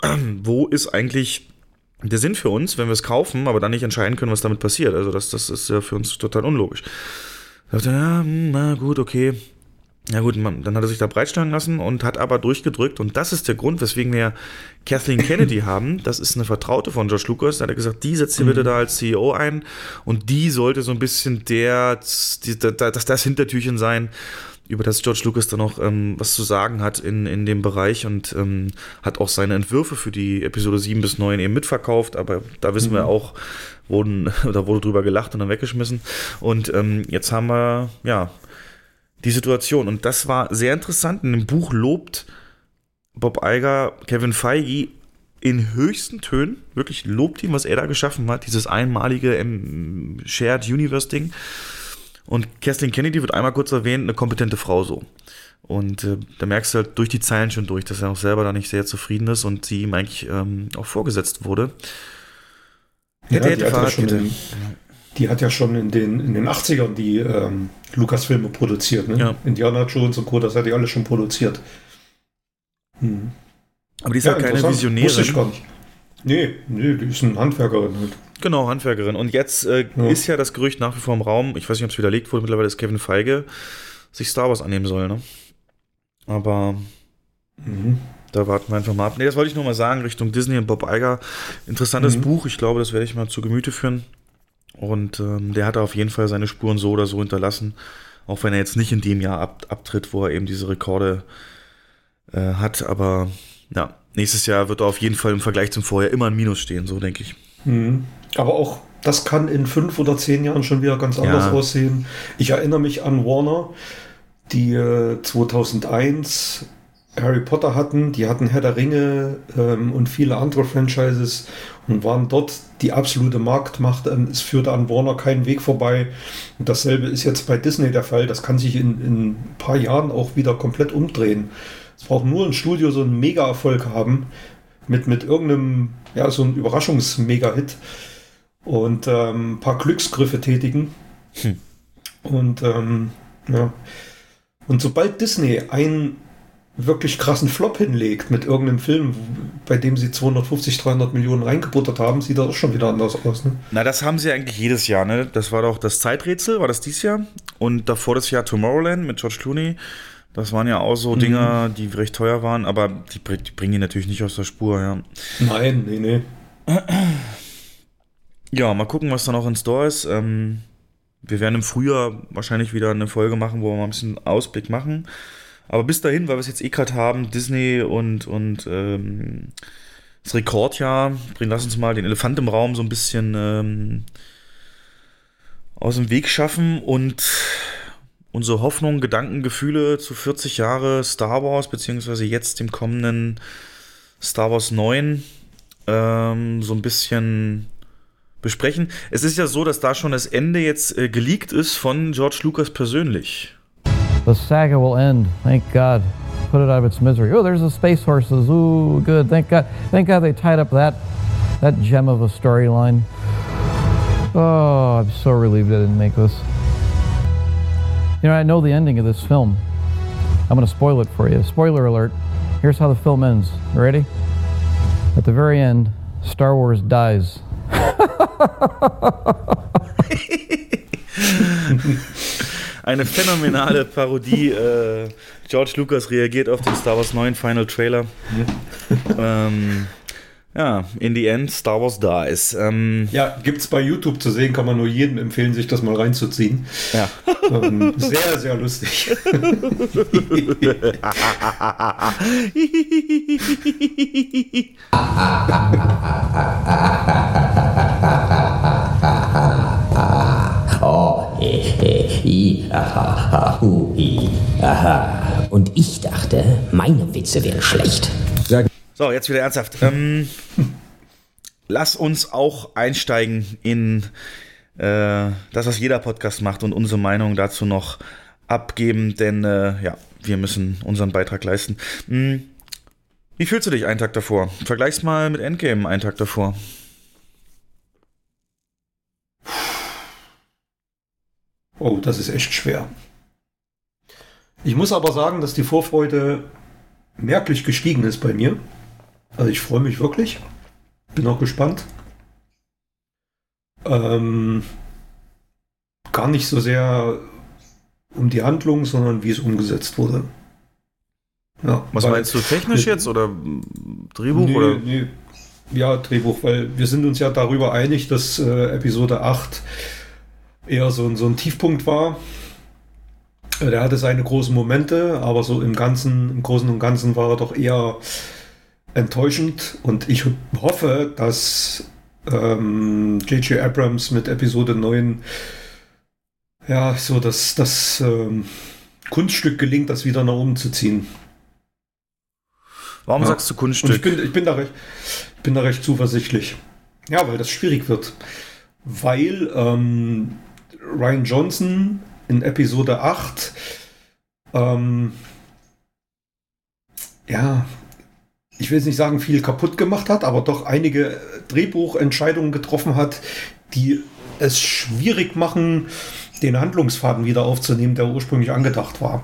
wo ist eigentlich der Sinn für uns, wenn wir es kaufen, aber dann nicht entscheiden können, was damit passiert? Also das, das ist ja für uns total unlogisch. Dachte, ja, hm, na gut, okay. Ja gut, man, dann hat er sich da breitstellen lassen und hat aber durchgedrückt. Und das ist der Grund, weswegen wir Kathleen Kennedy haben. Das ist eine Vertraute von Josh Lucas. Da hat er gesagt, die setzt sie bitte da als CEO ein. Und die sollte so ein bisschen der, die, das, das Hintertürchen sein, über das George Lucas dann noch ähm, was zu sagen hat in, in dem Bereich und ähm, hat auch seine Entwürfe für die Episode 7 bis 9 eben mitverkauft, aber da wissen mhm. wir auch, wurden, da wurde drüber gelacht und dann weggeschmissen. Und ähm, jetzt haben wir, ja, die Situation. Und das war sehr interessant. In dem Buch lobt Bob Iger Kevin Feige in höchsten Tönen, wirklich lobt ihn, was er da geschaffen hat, dieses einmalige ähm, Shared Universe Ding. Und Kathleen Kennedy wird einmal kurz erwähnt, eine kompetente Frau so. Und äh, da merkst du halt durch die Zeilen schon durch, dass er auch selber da nicht sehr zufrieden ist und sie ihm eigentlich ähm, auch vorgesetzt wurde. Ja, hätte, hätte, Fahrradkette. In, die hat ja schon in den, in den 80ern die ähm, Lukas-Filme produziert. Ne? Ja. Indiana Jones und Co., das hat die alle schon produziert. Hm. Aber die ist ja, halt keine Visionärin. Wusste ich gar nicht. Nee, nee, die ist eine Handwerkerin halt. Genau, Handwerkerin. Und jetzt äh, ja. ist ja das Gerücht nach wie vor im Raum, ich weiß nicht, ob es widerlegt wurde, mittlerweile ist Kevin Feige sich Star Wars annehmen soll, ne? Aber mhm. Da warten wir einfach mal ab. Ne, das wollte ich nur mal sagen, Richtung Disney und Bob Iger. Interessantes mhm. Buch, ich glaube, das werde ich mal zu Gemüte führen. Und ähm, der hat auf jeden Fall seine Spuren so oder so hinterlassen. Auch wenn er jetzt nicht in dem Jahr ab, abtritt, wo er eben diese Rekorde äh, hat. Aber ja, nächstes Jahr wird er auf jeden Fall im Vergleich zum Vorjahr immer ein Minus stehen, so denke ich. Mhm. Aber auch das kann in fünf oder zehn Jahren schon wieder ganz anders ja. aussehen. Ich erinnere mich an Warner, die äh, 2001 Harry Potter hatten, die hatten Herr der Ringe ähm, und viele andere Franchises und waren dort die absolute Marktmacht. Ähm, es führte an Warner keinen Weg vorbei. Und dasselbe ist jetzt bei Disney der Fall. Das kann sich in, in ein paar Jahren auch wieder komplett umdrehen. Es braucht nur ein Studio so einen Mega-Erfolg haben mit, mit irgendeinem, ja, so einem Überraschungs-Mega-Hit und ähm, ein paar Glücksgriffe tätigen. Hm. Und ähm, ja. Und sobald Disney einen wirklich krassen Flop hinlegt mit irgendeinem Film, bei dem sie 250, 300 Millionen reingebuttert haben, sieht das auch schon wieder anders aus. Ne? Na, das haben sie eigentlich jedes Jahr. Ne? Das war doch das Zeiträtsel, war das dieses Jahr? Und davor das Jahr Tomorrowland mit George Clooney. Das waren ja auch so mhm. Dinger, die recht teuer waren, aber die, die bringen ihn natürlich nicht aus der Spur, ja. Nein, nee, nee. Ja, mal gucken, was da noch in Store ist. Ähm, wir werden im Frühjahr wahrscheinlich wieder eine Folge machen, wo wir mal ein bisschen Ausblick machen. Aber bis dahin, weil wir es jetzt eh gerade haben, Disney und, und ähm, das Rekordjahr, lass uns mal den Elefant im Raum so ein bisschen ähm, aus dem Weg schaffen und unsere Hoffnungen, Gedanken, Gefühle zu 40 Jahre Star Wars, beziehungsweise jetzt dem kommenden Star Wars 9 ähm, so ein bisschen besprechen. Es ist ja so, dass da schon das Ende jetzt äh, geleakt ist von George Lucas persönlich. The saga will end. Thank God. Put it out of its misery. Oh, there's the space horses. Ooh, good. Thank God. Thank God they tied up that that gem of a storyline. Oh, I'm so relieved I didn't make this. You know, I know the ending of this film. I'm going to spoil it for you. Spoiler alert. Here's how the film ends. You ready? At the very end, Star Wars dies. Eine phänomenale Parodie. Äh, George Lucas reagiert auf den Star Wars 9 Final Trailer. Ja. Ähm, ja, in the end, Star Wars dies. Ähm, ja, gibt's bei YouTube zu sehen, kann man nur jedem empfehlen, sich das mal reinzuziehen. Ja. ähm, sehr, sehr lustig. I, aha, ha, hu, i, aha. Und ich dachte, meine Witze wären schlecht. So, jetzt wieder ernsthaft. Ähm, lass uns auch einsteigen in äh, das, was jeder Podcast macht und unsere Meinung dazu noch abgeben, denn äh, ja, wir müssen unseren Beitrag leisten. Hm, wie fühlst du dich einen Tag davor? Vergleich's mal mit Endgame einen Tag davor. Oh, das ist echt schwer. Ich muss aber sagen, dass die Vorfreude merklich gestiegen ist bei mir. Also ich freue mich wirklich. Bin auch gespannt. Ähm, gar nicht so sehr um die Handlung, sondern wie es umgesetzt wurde. Ja, Was meinst du, technisch jetzt oder Drehbuch? Nee, oder? Nee. Ja, Drehbuch, weil wir sind uns ja darüber einig, dass äh, Episode 8 eher so, ein, so ein Tiefpunkt war. Äh, Der hatte seine großen Momente, aber so im Ganzen, im Großen und Ganzen war er doch eher enttäuschend. Und ich hoffe, dass J.J. Ähm, Abrams mit Episode 9 ja, so das, das ähm, Kunststück gelingt, das wieder nach oben zu ziehen. Warum ja. sagst du Kunststück? Und ich bin, ich, bin da recht, ich bin da recht zuversichtlich. Ja, weil das schwierig wird. Weil ähm, Ryan Johnson in Episode 8 ähm, ja, ich will jetzt nicht sagen, viel kaputt gemacht hat, aber doch einige Drehbuchentscheidungen getroffen hat, die es schwierig machen, den Handlungsfaden wieder aufzunehmen, der ursprünglich angedacht war.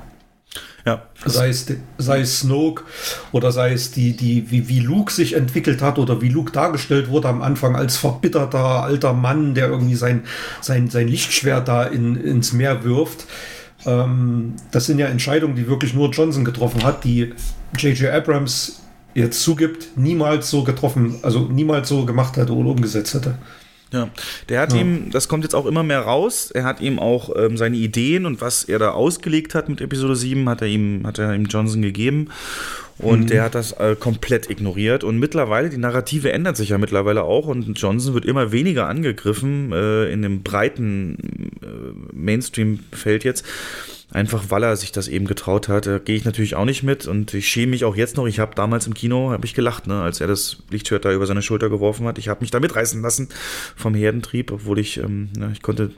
Ja. Sei es, sei es Snoke oder sei es die, die, wie, wie Luke sich entwickelt hat oder wie Luke dargestellt wurde am Anfang als verbitterter alter Mann, der irgendwie sein, sein, sein Lichtschwert da in, ins Meer wirft. Ähm, das sind ja Entscheidungen, die wirklich nur Johnson getroffen hat, die J.J. Abrams jetzt zugibt, niemals so getroffen, also niemals so gemacht hätte oder umgesetzt hätte. Ja, der hat ja. ihm, das kommt jetzt auch immer mehr raus, er hat ihm auch ähm, seine Ideen und was er da ausgelegt hat mit Episode 7, hat er ihm, hat er ihm Johnson gegeben. Und mhm. der hat das äh, komplett ignoriert. Und mittlerweile, die Narrative ändert sich ja mittlerweile auch und Johnson wird immer weniger angegriffen äh, in dem breiten äh, Mainstream-Feld jetzt. Einfach weil er sich das eben getraut hat. Da gehe ich natürlich auch nicht mit und ich schäme mich auch jetzt noch. Ich habe damals im Kino, habe ich gelacht, ne, als er das Lichtschwert da über seine Schulter geworfen hat. Ich habe mich da mitreißen lassen vom Herdentrieb, obwohl ich, ähm, ne, ich konnte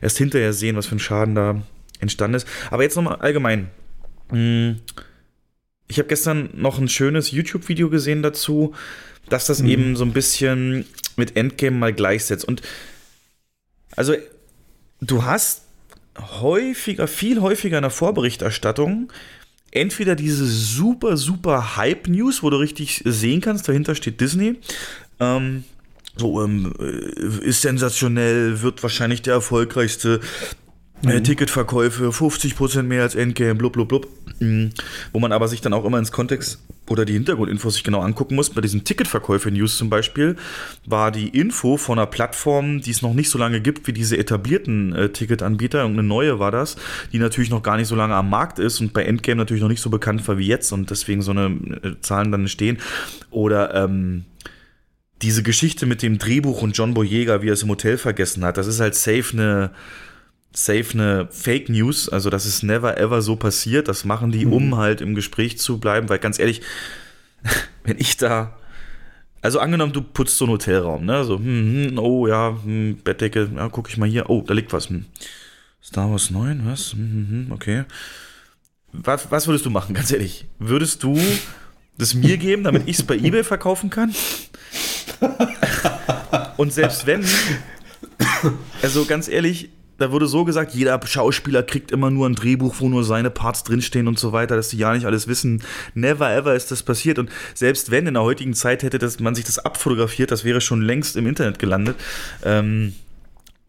erst hinterher sehen, was für ein Schaden da entstanden ist. Aber jetzt nochmal allgemein. Hm, ich habe gestern noch ein schönes YouTube-Video gesehen dazu, dass das mhm. eben so ein bisschen mit Endgame mal gleichsetzt. Und also, du hast häufiger, viel häufiger in der Vorberichterstattung entweder diese super, super Hype-News, wo du richtig sehen kannst, dahinter steht Disney. Ähm, so, ähm, äh, ist sensationell, wird wahrscheinlich der erfolgreichste mhm. Ticketverkäufe, 50% mehr als Endgame, blub, blub, blub. Mhm. Wo man aber sich dann auch immer ins Kontext oder die Hintergrundinfos sich genau angucken muss. Bei diesen Ticketverkäufe-News zum Beispiel war die Info von einer Plattform, die es noch nicht so lange gibt wie diese etablierten äh, Ticketanbieter. Und eine neue war das, die natürlich noch gar nicht so lange am Markt ist und bei Endgame natürlich noch nicht so bekannt war wie jetzt und deswegen so eine äh, Zahlen dann stehen. Oder ähm, diese Geschichte mit dem Drehbuch und John Boyega, wie er es im Hotel vergessen hat, das ist halt safe eine safe eine Fake News, also das ist never ever so passiert. Das machen die, um mhm. halt im Gespräch zu bleiben, weil ganz ehrlich, wenn ich da, also angenommen, du putzt so einen Hotelraum, ne, so, hm, hm, oh ja, hm, Bettdecke, ja, guck ich mal hier, oh, da liegt was. Hm. Star Wars 9, was? Hm, hm, hm, okay. Was, was würdest du machen, ganz ehrlich? Würdest du das mir geben, damit ich es bei eBay verkaufen kann? Und selbst wenn, also ganz ehrlich, da wurde so gesagt, jeder Schauspieler kriegt immer nur ein Drehbuch, wo nur seine Parts drinstehen und so weiter, dass die ja nicht alles wissen. Never ever ist das passiert. Und selbst wenn in der heutigen Zeit hätte das, man sich das abfotografiert, das wäre schon längst im Internet gelandet. Ähm,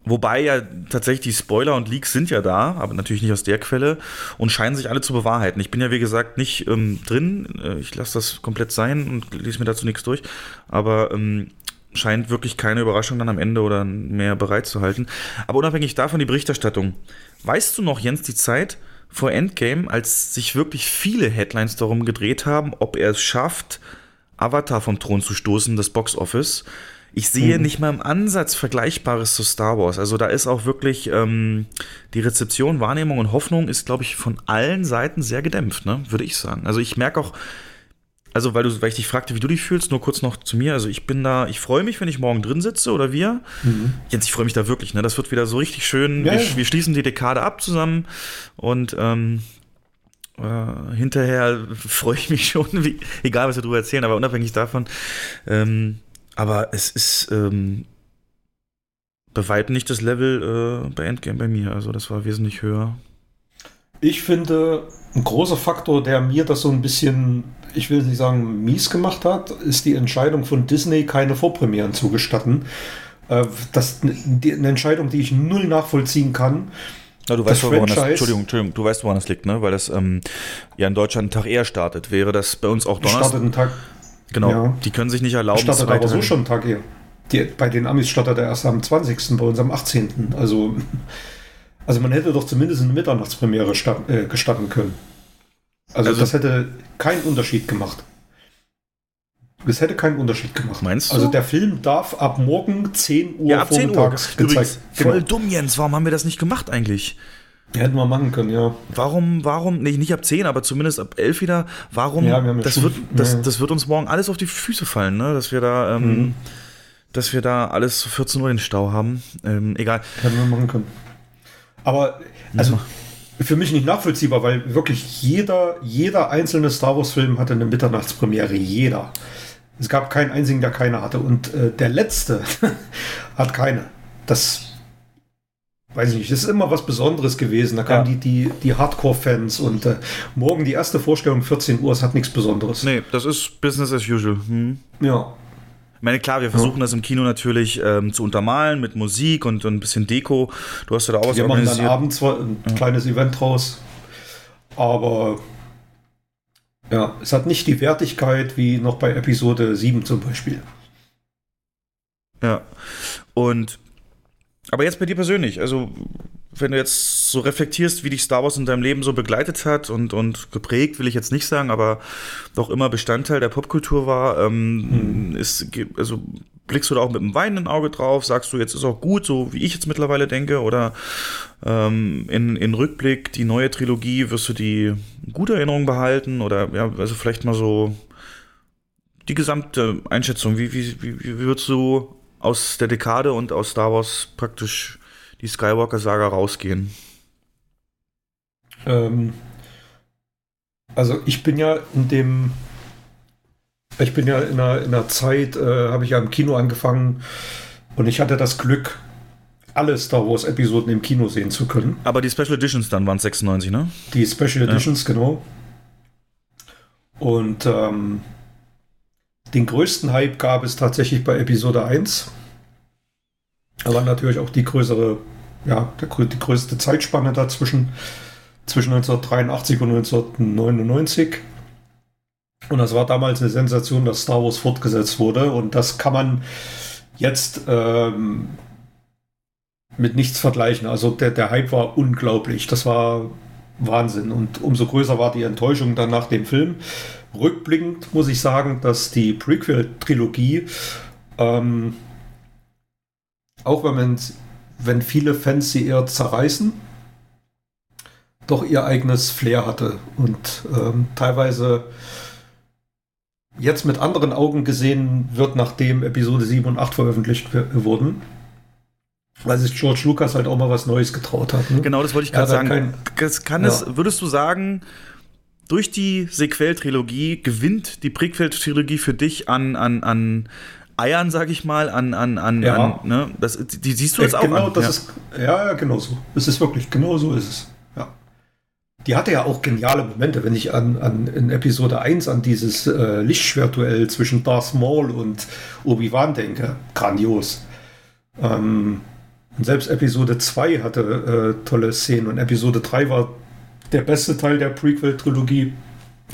Wobei ja tatsächlich die Spoiler und Leaks sind ja da, aber natürlich nicht aus der Quelle und scheinen sich alle zu bewahrheiten. Ich bin ja wie gesagt nicht ähm, drin, äh, ich lasse das komplett sein und lese mir dazu nichts durch. Aber ähm, scheint wirklich keine Überraschung dann am Ende oder mehr bereit zu halten. Aber unabhängig davon die Berichterstattung. Weißt du noch, Jens, die Zeit vor Endgame, als sich wirklich viele Headlines darum gedreht haben, ob er es schafft, Avatar vom Thron zu stoßen, das Box Office? Ich sehe Mhm. nicht mal im Ansatz Vergleichbares zu Star Wars. Also da ist auch wirklich ähm, die Rezeption, Wahrnehmung und Hoffnung ist, glaube ich, von allen Seiten sehr gedämpft, ne? würde ich sagen. Also ich merke auch, also weil, du, weil ich dich fragte, wie du dich fühlst, nur kurz noch zu mir. Also ich bin da, ich freue mich, wenn ich morgen drin sitze oder wir. Jens, ich freue mich da wirklich. Ne? Das wird wieder so richtig schön. Ja, wir, ja. wir schließen die Dekade ab zusammen und ähm, äh, hinterher freue ich mich schon, wie, egal was wir darüber erzählen, aber unabhängig davon. Ähm, aber es ist ähm, bei weitem nicht das Level äh, bei Endgame bei mir. Also das war wesentlich höher. Ich finde, ein großer Faktor, der mir das so ein bisschen, ich will nicht sagen, mies gemacht hat, ist die Entscheidung von Disney, keine Vorpremieren zu gestatten. Äh, Das die- eine Entscheidung, die ich null nachvollziehen kann. Na, du Das weißt, woran das, Entschuldigung, Entschuldigung, du weißt, woran das liegt, ne? Weil das ähm, ja in Deutschland einen Tag eher startet. Wäre das bei uns auch Donnerstag? Startet einen Tag, Genau. Ja. Die können sich nicht erlauben, startet aber so schon einen Tag eher. Die, bei den Amis startet er erst am 20., bei uns am 18. Also, also man hätte doch zumindest eine Mitternachtspremiere statt, äh, gestatten können. Also, Also- das hätte keinen Unterschied gemacht. Das hätte keinen Unterschied gemacht. Meinst du? Also der Film darf ab morgen 10 Uhr Ja, ab 10 Uhr. vormittags Übrigens, gezeigt. Genau. voll dumm, Jens. Warum haben wir das nicht gemacht eigentlich? Hätten wir machen können, ja. Warum, warum, nee, nicht ab 10, aber zumindest ab 11 wieder, warum, Ja, wir haben ja das, schon- wird, das, ja. das wird uns morgen alles auf die Füße fallen, ne? dass wir da, ähm, Mhm. dass wir da alles zu 14 Uhr den Stau haben. Ähm, egal. Hätten wir machen können. Aber, also, für mich nicht nachvollziehbar, weil wirklich jeder, jeder einzelne Star Wars-Film hatte eine Mitternachtspremiere. Jeder. Es gab keinen einzigen, der keine hatte. Und äh, der letzte hat keine. Das weiß ich nicht. Das ist immer was Besonderes gewesen. Da kamen Ja. die, die, die Hardcore-Fans und äh, morgen die erste Vorstellung 14 Uhr. Es hat nichts Besonderes. Nee, das ist Business as usual. Hm. Ja. Ich meine, klar, wir versuchen das im Kino natürlich ähm, zu untermalen mit Musik und, und ein bisschen Deko. Du hast ja da auch was Wir machen dann abends ein kleines Event draus, aber ja, es hat nicht die Wertigkeit wie noch bei Episode 7 zum Beispiel. Ja. Und aber jetzt bei dir persönlich, also wenn du jetzt so reflektierst, wie dich Star Wars in deinem Leben so begleitet hat und, und geprägt, will ich jetzt nicht sagen, aber doch immer Bestandteil der Popkultur war, ähm, ist, also blickst du da auch mit einem weinenden Auge drauf, sagst du, jetzt ist auch gut, so wie ich jetzt mittlerweile denke, oder ähm, in, in Rückblick, die neue Trilogie, wirst du die gute Erinnerung behalten? Oder ja, also vielleicht mal so die gesamte Einschätzung, wie, wie, wie, wie würdest du aus der Dekade und aus Star Wars praktisch die Skywalker-Saga rausgehen? Ähm, also ich bin ja in dem, ich bin ja in einer, in einer Zeit, äh, habe ich ja im Kino angefangen und ich hatte das Glück, alle Star Wars Episoden im Kino sehen zu können. Aber die Special Editions dann waren 96, ne? Die Special Ja. Editions, genau. Und ähm, den größten Hype gab es tatsächlich bei Episode 1. Aber natürlich auch die größere, ja, die größte Zeitspanne dazwischen, zwischen 1983 und 1999. Und das war damals eine Sensation, dass Star Wars fortgesetzt wurde. Und das kann man jetzt ähm, mit nichts vergleichen. Also der, der Hype war unglaublich. Das war Wahnsinn. Und umso größer war die Enttäuschung dann nach dem Film. Rückblickend muss ich sagen, dass die Prequel-Trilogie, ähm, auch wenn, man, wenn viele Fans sie eher zerreißen, doch ihr eigenes Flair hatte. Und ähm, teilweise jetzt mit anderen Augen gesehen wird, nachdem Episode 7 und 8 veröffentlicht wurden. Weil sich George Lucas halt auch mal was Neues getraut hat. Ne? Genau, das wollte ich Er gerade sagen. halt Das kann Ja. es, würdest du sagen, durch die Sequel-Trilogie gewinnt die Prequel-Trilogie für dich an, an, an Eiern, sag ich mal, an, an, an, Ja. an ne? das, die siehst du jetzt Äh, auch genau, an. das ja. ist ja, ja, genau so. Es ist wirklich genau so ist es. Ja. Die hatte ja auch geniale Momente, wenn ich an, an in Episode 1 an dieses äh, Lichtschwertduell zwischen Darth Maul und Obi-Wan denke. Grandios. Ähm, und selbst Episode 2 hatte äh, tolle Szenen und Episode 3 war der beste Teil der Prequel-Trilogie.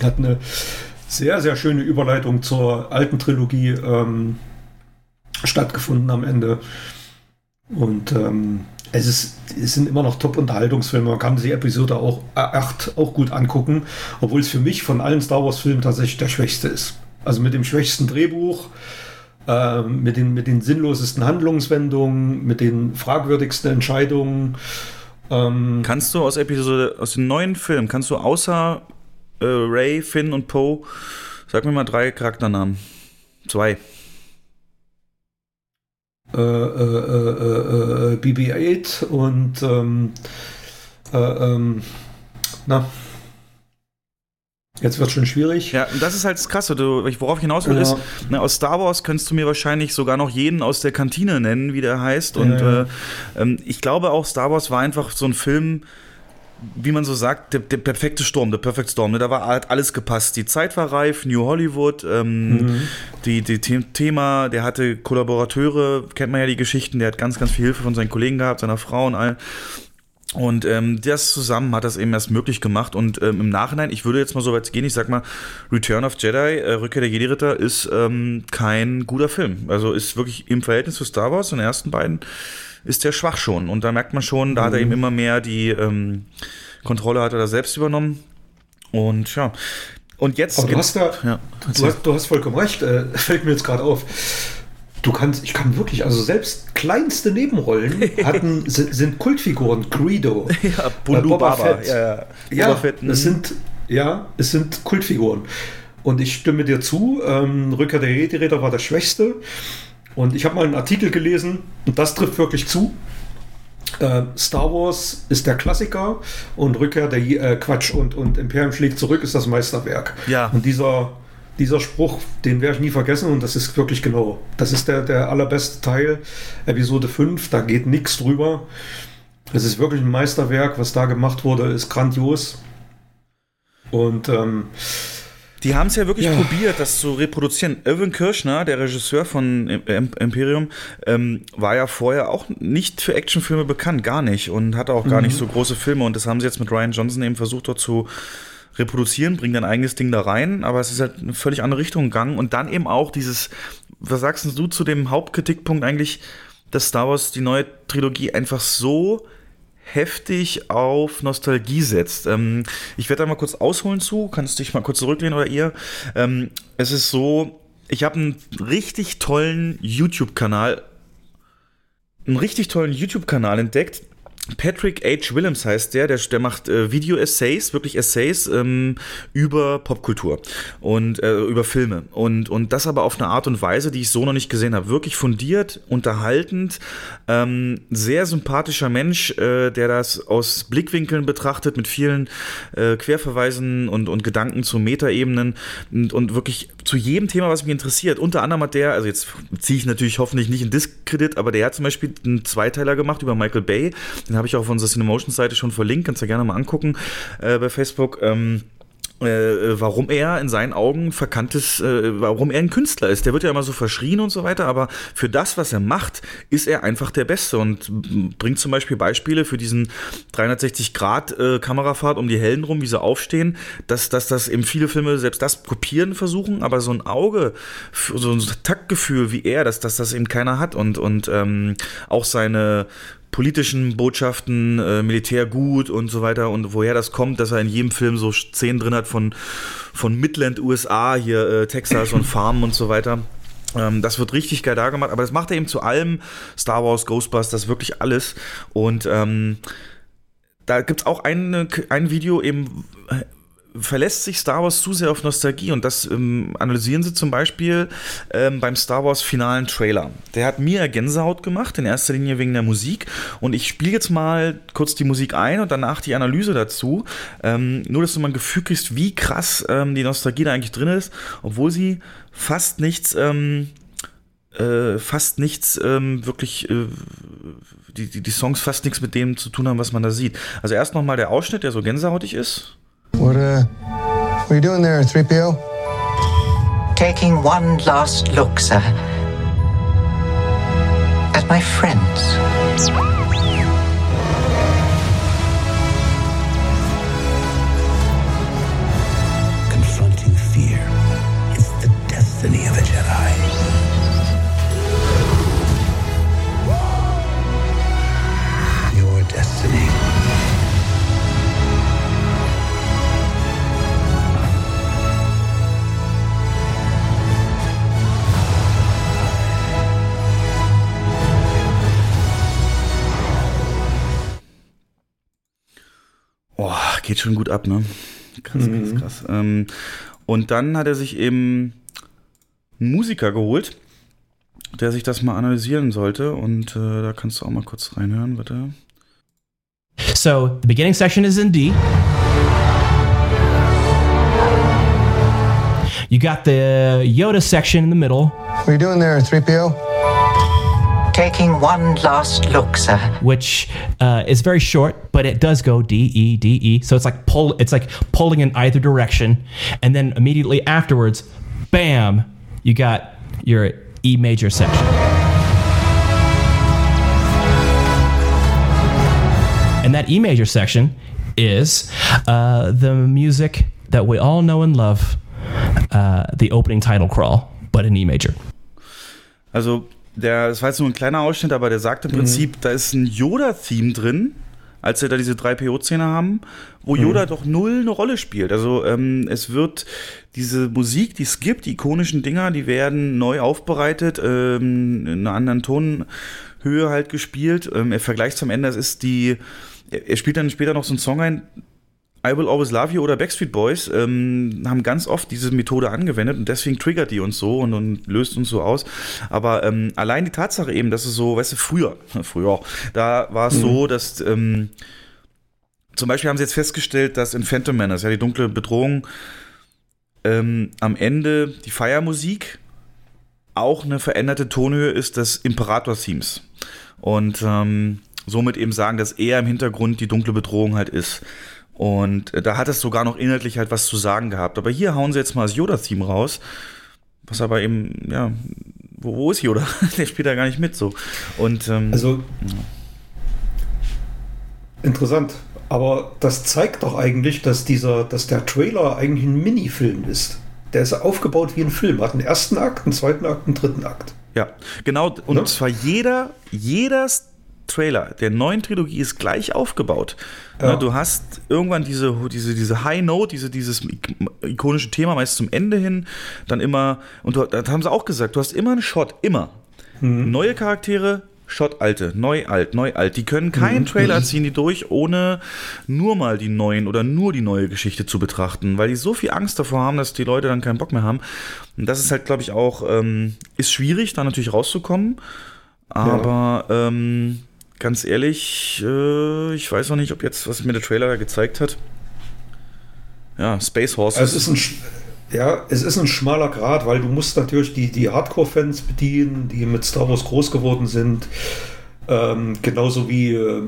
Hat eine sehr, sehr schöne Überleitung zur alten Trilogie. Ähm, stattgefunden am Ende. Und ähm, es, ist, es sind immer noch Top-Unterhaltungsfilme. Man kann die Episode auch 8 auch gut angucken, obwohl es für mich von allen Star Wars-Filmen tatsächlich der schwächste ist. Also mit dem schwächsten Drehbuch, äh, mit, den, mit den sinnlosesten Handlungswendungen, mit den fragwürdigsten Entscheidungen. Ähm, kannst du aus Episode, aus den neuen Filmen, kannst du außer äh, Ray, Finn und Poe, sag mir mal drei Charakternamen. Zwei. Äh, äh, äh, BB-8 und ähm, ähm, na, Jetzt wird schon schwierig. Ja, das ist halt das Krasse. Du, worauf ich hinaus will, ja. ist, ne, aus Star Wars könntest du mir wahrscheinlich sogar noch jeden aus der Kantine nennen, wie der heißt. Und ja. äh, ähm, ich glaube auch, Star Wars war einfach so ein Film, wie man so sagt, der, der perfekte Sturm, der Perfect Storm. Ne? Da war hat alles gepasst. Die Zeit war reif, New Hollywood, ähm, mhm. die, die The Thema, der hatte Kollaborateure, kennt man ja die Geschichten, der hat ganz, ganz viel Hilfe von seinen Kollegen gehabt, seiner Frau und all. Und ähm, das zusammen hat das eben erst möglich gemacht. Und ähm, im Nachhinein, ich würde jetzt mal so weit gehen, ich sag mal, Return of Jedi, äh, Rückkehr der Jedi-Ritter, ist ähm, kein guter Film. Also ist wirklich im Verhältnis zu Star Wars, den ersten beiden, ist der schwach schon. Und da merkt man schon, da mhm. hat er eben immer mehr die ähm, Kontrolle hat er da selbst übernommen. Und ja. Und jetzt. Aber du hast da, ja, du, hast, du hast vollkommen recht, äh, fällt mir jetzt gerade auf. Du kannst, ich kann wirklich, also selbst kleinste Nebenrollen hatten, sind, sind Kultfiguren. Greedo, ja, Bundu Boba Baba, Fett. Ja, ja. ja Fett, es mhm. sind, ja, es sind Kultfiguren. Und ich stimme dir zu, ähm, Rückkehr der Jedi-Räder war der schwächste. Und ich habe mal einen Artikel gelesen, und das trifft wirklich zu. Äh, Star Wars ist der Klassiker und Rückkehr der äh, Quatsch und, und Imperium schlägt zurück ist das Meisterwerk. Ja. Und dieser, dieser Spruch, den werde ich nie vergessen und das ist wirklich genau. Das ist der, der allerbeste Teil, Episode 5, da geht nichts drüber. Es ist wirklich ein Meisterwerk, was da gemacht wurde, ist grandios. Und ähm, die haben es ja wirklich ja. probiert, das zu reproduzieren. Irvin Kirschner, der Regisseur von Imperium, ähm, war ja vorher auch nicht für Actionfilme bekannt, gar nicht. Und hatte auch gar mhm. nicht so große Filme. Und das haben sie jetzt mit Ryan Johnson eben versucht, dort zu reproduzieren, bringen ein eigenes Ding da rein, aber es ist halt eine völlig andere Richtung gegangen. Und dann eben auch dieses, was sagst du zu dem Hauptkritikpunkt eigentlich, dass Star Wars die neue Trilogie einfach so heftig auf Nostalgie setzt. Ähm, ich werde da mal kurz ausholen zu, kannst dich mal kurz zurücklehnen oder ihr. Ähm, es ist so, ich habe einen richtig tollen YouTube-Kanal, einen richtig tollen YouTube-Kanal entdeckt, Patrick H. Willems heißt der, der, der macht äh, Video-Essays, wirklich Essays ähm, über Popkultur und äh, über Filme. Und, und das aber auf eine Art und Weise, die ich so noch nicht gesehen habe. Wirklich fundiert, unterhaltend, ähm, sehr sympathischer Mensch, äh, der das aus Blickwinkeln betrachtet, mit vielen äh, Querverweisen und, und Gedanken zu Metaebenen und, und wirklich zu jedem Thema, was mich interessiert. Unter anderem hat der, also jetzt ziehe ich natürlich hoffentlich nicht in Diskredit, aber der hat zum Beispiel einen Zweiteiler gemacht über Michael Bay. Den habe ich auch auf unserer Cinemotion-Seite schon verlinkt, kannst du ja gerne mal angucken äh, bei Facebook. Ähm, äh, warum er in seinen Augen verkanntes, äh, warum er ein Künstler ist. Der wird ja immer so verschrien und so weiter, aber für das, was er macht, ist er einfach der Beste und bringt zum Beispiel Beispiele für diesen 360-Grad-Kamerafahrt äh, um die Helden rum, wie sie aufstehen, dass, dass das eben viele Filme selbst das kopieren versuchen, aber so ein Auge, so ein Taktgefühl wie er, dass, dass das eben keiner hat und, und ähm, auch seine politischen Botschaften, äh, Militärgut und so weiter und woher das kommt, dass er in jedem Film so Szenen drin hat von, von Midland, USA, hier äh, Texas und Farmen und so weiter. Ähm, das wird richtig geil da gemacht, aber das macht er eben zu allem. Star Wars, Ghostbusters, wirklich alles. Und ähm, da gibt es auch ein, ein Video eben verlässt sich Star Wars zu sehr auf Nostalgie und das ähm, analysieren sie zum Beispiel ähm, beim Star Wars finalen Trailer. Der hat mir Gänsehaut gemacht, in erster Linie wegen der Musik und ich spiele jetzt mal kurz die Musik ein und danach die Analyse dazu. Ähm, nur, dass du mal ein Gefühl kriegst, wie krass ähm, die Nostalgie da eigentlich drin ist, obwohl sie fast nichts ähm, äh, fast nichts ähm, wirklich, äh, die, die, die Songs fast nichts mit dem zu tun haben, was man da sieht. Also erst nochmal der Ausschnitt, der so gänsehautig ist. What, uh, what are you doing there, 3PO? Taking one last look, sir. At my friends. Oh, geht schon gut ab, ne? Krass, krass, Mhm. krass. Ähm, und dann hat er sich eben einen Musiker geholt, der sich das mal analysieren sollte. Und äh, da kannst du auch mal kurz reinhören, bitte. So the beginning section is in D. You got the Yoda section in the middle, What are you doing there, 3PO? Taking one last look, sir. which uh, is very short, but it does go D E D E. So it's like pull. It's like pulling in either direction, and then immediately afterwards, bam, you got your E major section. And that E major section is uh, the music that we all know and love, uh, the opening title crawl, but in E major. Also, der, das war jetzt nur ein kleiner Ausschnitt, aber der sagt im Prinzip, da ist ein Yoda-Theme drin, als wir da diese 3PO-Szene haben, wo Yoda doch null eine Rolle spielt. Also, ähm, es wird diese Musik, die es gibt, die ikonischen Dinger, die werden neu aufbereitet, ähm, in einer anderen Tonhöhe halt gespielt. Ähm, er vergleicht zum Ende, es ist die, er spielt dann später noch so einen Song ein, I Will Always Love You oder Backstreet Boys ähm, haben ganz oft diese Methode angewendet und deswegen triggert die uns so und, und löst uns so aus. Aber ähm, allein die Tatsache eben, dass es so, weißt du, früher, früher, da war es Mhm. so, dass ähm, zum Beispiel haben sie jetzt festgestellt, dass in Phantom Menace, ja die dunkle Bedrohung, ähm, am Ende die Feiermusik auch eine veränderte Tonhöhe ist des Imperator-Themes. Und ähm, somit eben sagen, dass er im Hintergrund die dunkle Bedrohung halt ist. Und äh, da hat es sogar noch inhaltlich halt was zu sagen gehabt. Aber hier hauen sie jetzt mal das Yoda-Theme raus. Was aber eben, ja, wo, wo ist Yoda? Der spielt da gar nicht mit so. Und ähm, Also interessant. Aber das zeigt doch eigentlich, dass dieser, dass der Trailer eigentlich ein Minifilm ist. Der ist aufgebaut wie ein Film. Hat einen ersten Akt, einen zweiten Akt, einen dritten Akt. Ja, genau. Und Ne? zwar jeder, jeder Trailer der neuen Trilogie ist gleich aufgebaut. Ja. Ne, du hast irgendwann diese, diese, diese High Note, diese, dieses ikonische Thema meist zum Ende hin, dann immer, und du, das haben sie auch gesagt, du hast immer einen Shot, immer. Mhm. Neue Charaktere, Shot alte, neu alt, neu alt. Die können keinen Mhm. Trailer ziehen die durch, ohne nur mal die neuen oder nur die neue Geschichte zu betrachten, weil die so viel Angst davor haben, dass die Leute dann keinen Bock mehr haben. Und das ist halt, glaube ich, auch, ähm, ist schwierig, da natürlich rauszukommen. Aber ähm, ganz ehrlich, äh, ich weiß noch nicht, ob jetzt, was mir der Trailer gezeigt hat. Ja, Space Horses. Also es ist ein, ja, es ist ein schmaler Grad, weil du musst natürlich die, die Hardcore-Fans bedienen, die mit Star Wars groß geworden sind. Ähm, genauso wie, äh,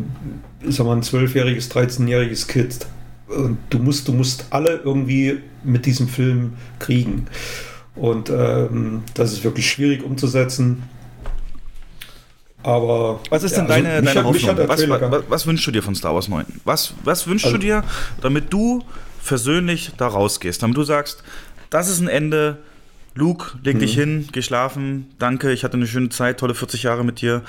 sag mal, ein 12-jähriges, 13-jähriges Kind. Und du musst, du musst alle irgendwie mit diesem Film kriegen. Und ähm, das ist wirklich schwierig umzusetzen. Aber Was ist denn ja, also deine, mich deine hat- Hoffnung? Was, was, was wünschst du dir von Star Wars 9? Was, was wünschst Also- du dir, damit du persönlich da rausgehst? Damit du sagst, das ist ein Ende. Luke, leg dich Mhm. hin, geh schlafen. Danke, ich hatte eine schöne Zeit, tolle 40 Jahre mit dir.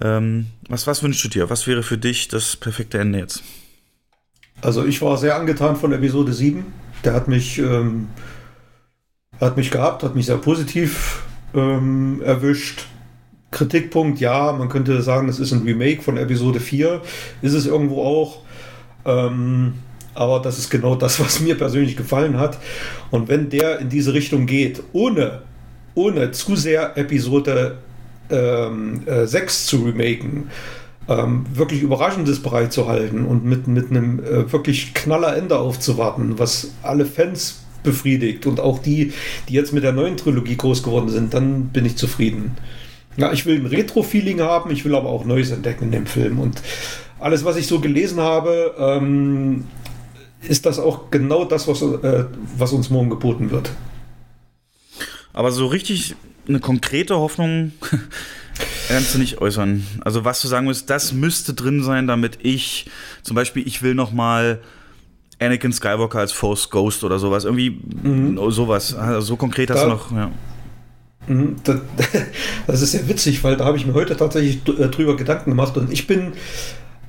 Ähm, was, was wünschst du dir? Was wäre für dich das perfekte Ende jetzt? Also ich war sehr angetan von Episode 7. Der hat mich, ähm, hat mich gehabt, hat mich sehr positiv ähm, erwischt. Kritikpunkt, ja, man könnte sagen, es ist ein Remake von Episode 4. Ist es irgendwo auch. Ähm, aber das ist genau das, was mir persönlich gefallen hat. Und wenn der in diese Richtung geht, ohne, ohne zu sehr Episode ähm, äh, 6 zu remaken, ähm, wirklich Überraschendes bereitzuhalten und mit, mit einem äh, wirklich knaller Ende aufzuwarten, was alle Fans befriedigt und auch die, die jetzt mit der neuen Trilogie groß geworden sind, dann bin ich zufrieden. Ja, ich will ein Retro-Feeling haben, ich will aber auch Neues entdecken in dem Film. Und alles, was ich so gelesen habe, ähm, ist das auch genau das, was, äh, was uns morgen geboten wird. Aber so richtig eine konkrete Hoffnung kannst du nicht äußern. Also was du sagen musst, das müsste drin sein, damit ich zum Beispiel, ich will noch mal Anakin Skywalker als Force Ghost oder sowas. Irgendwie sowas. Also so konkret hast Da- du noch, ja. Mhm, Das, ist sehr witzig, weil da habe ich mir heute tatsächlich äh, drüber Gedanken gemacht und ich bin,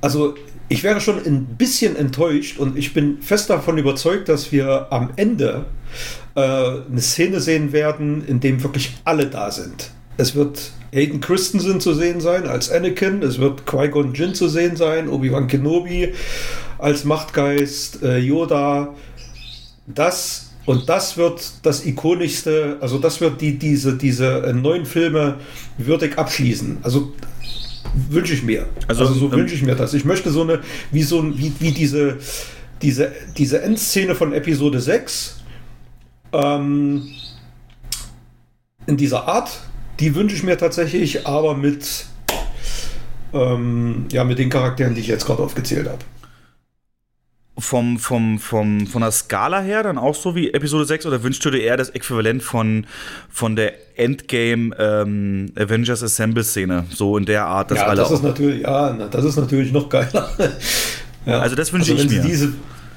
also ich wäre schon ein bisschen enttäuscht und ich bin fest davon überzeugt, dass wir am Ende äh, eine Szene sehen werden, in dem wirklich alle da sind. Es wird Hayden Christensen zu sehen sein als Anakin, es wird Qui-Gon Jinn zu sehen sein, Obi-Wan Kenobi, als Machtgeist, äh, Yoda, das und das wird das ikonischste, also das wird die, diese, diese äh, neuen Filme würdig abschließen. Also wünsche ich mir. Also, Also, so ähm, wünsche ich mir das. Ich möchte so eine, wie so ein, wie, wie diese, diese, diese Endszene von Episode 6, ähm, in dieser Art, die wünsche ich mir tatsächlich, aber mit, ähm, ja, mit den Charakteren, die ich jetzt gerade aufgezählt habe. Vom, vom, vom, von der Skala her dann auch so wie Episode 6 oder wünschst du dir eher das Äquivalent von, von der Endgame ähm, Avengers Assemble Szene? So in der Art, dass ja, alle das ist natürlich, ja, das ist natürlich noch geiler. ja. Also das wünsche wenn ich mir. Diese,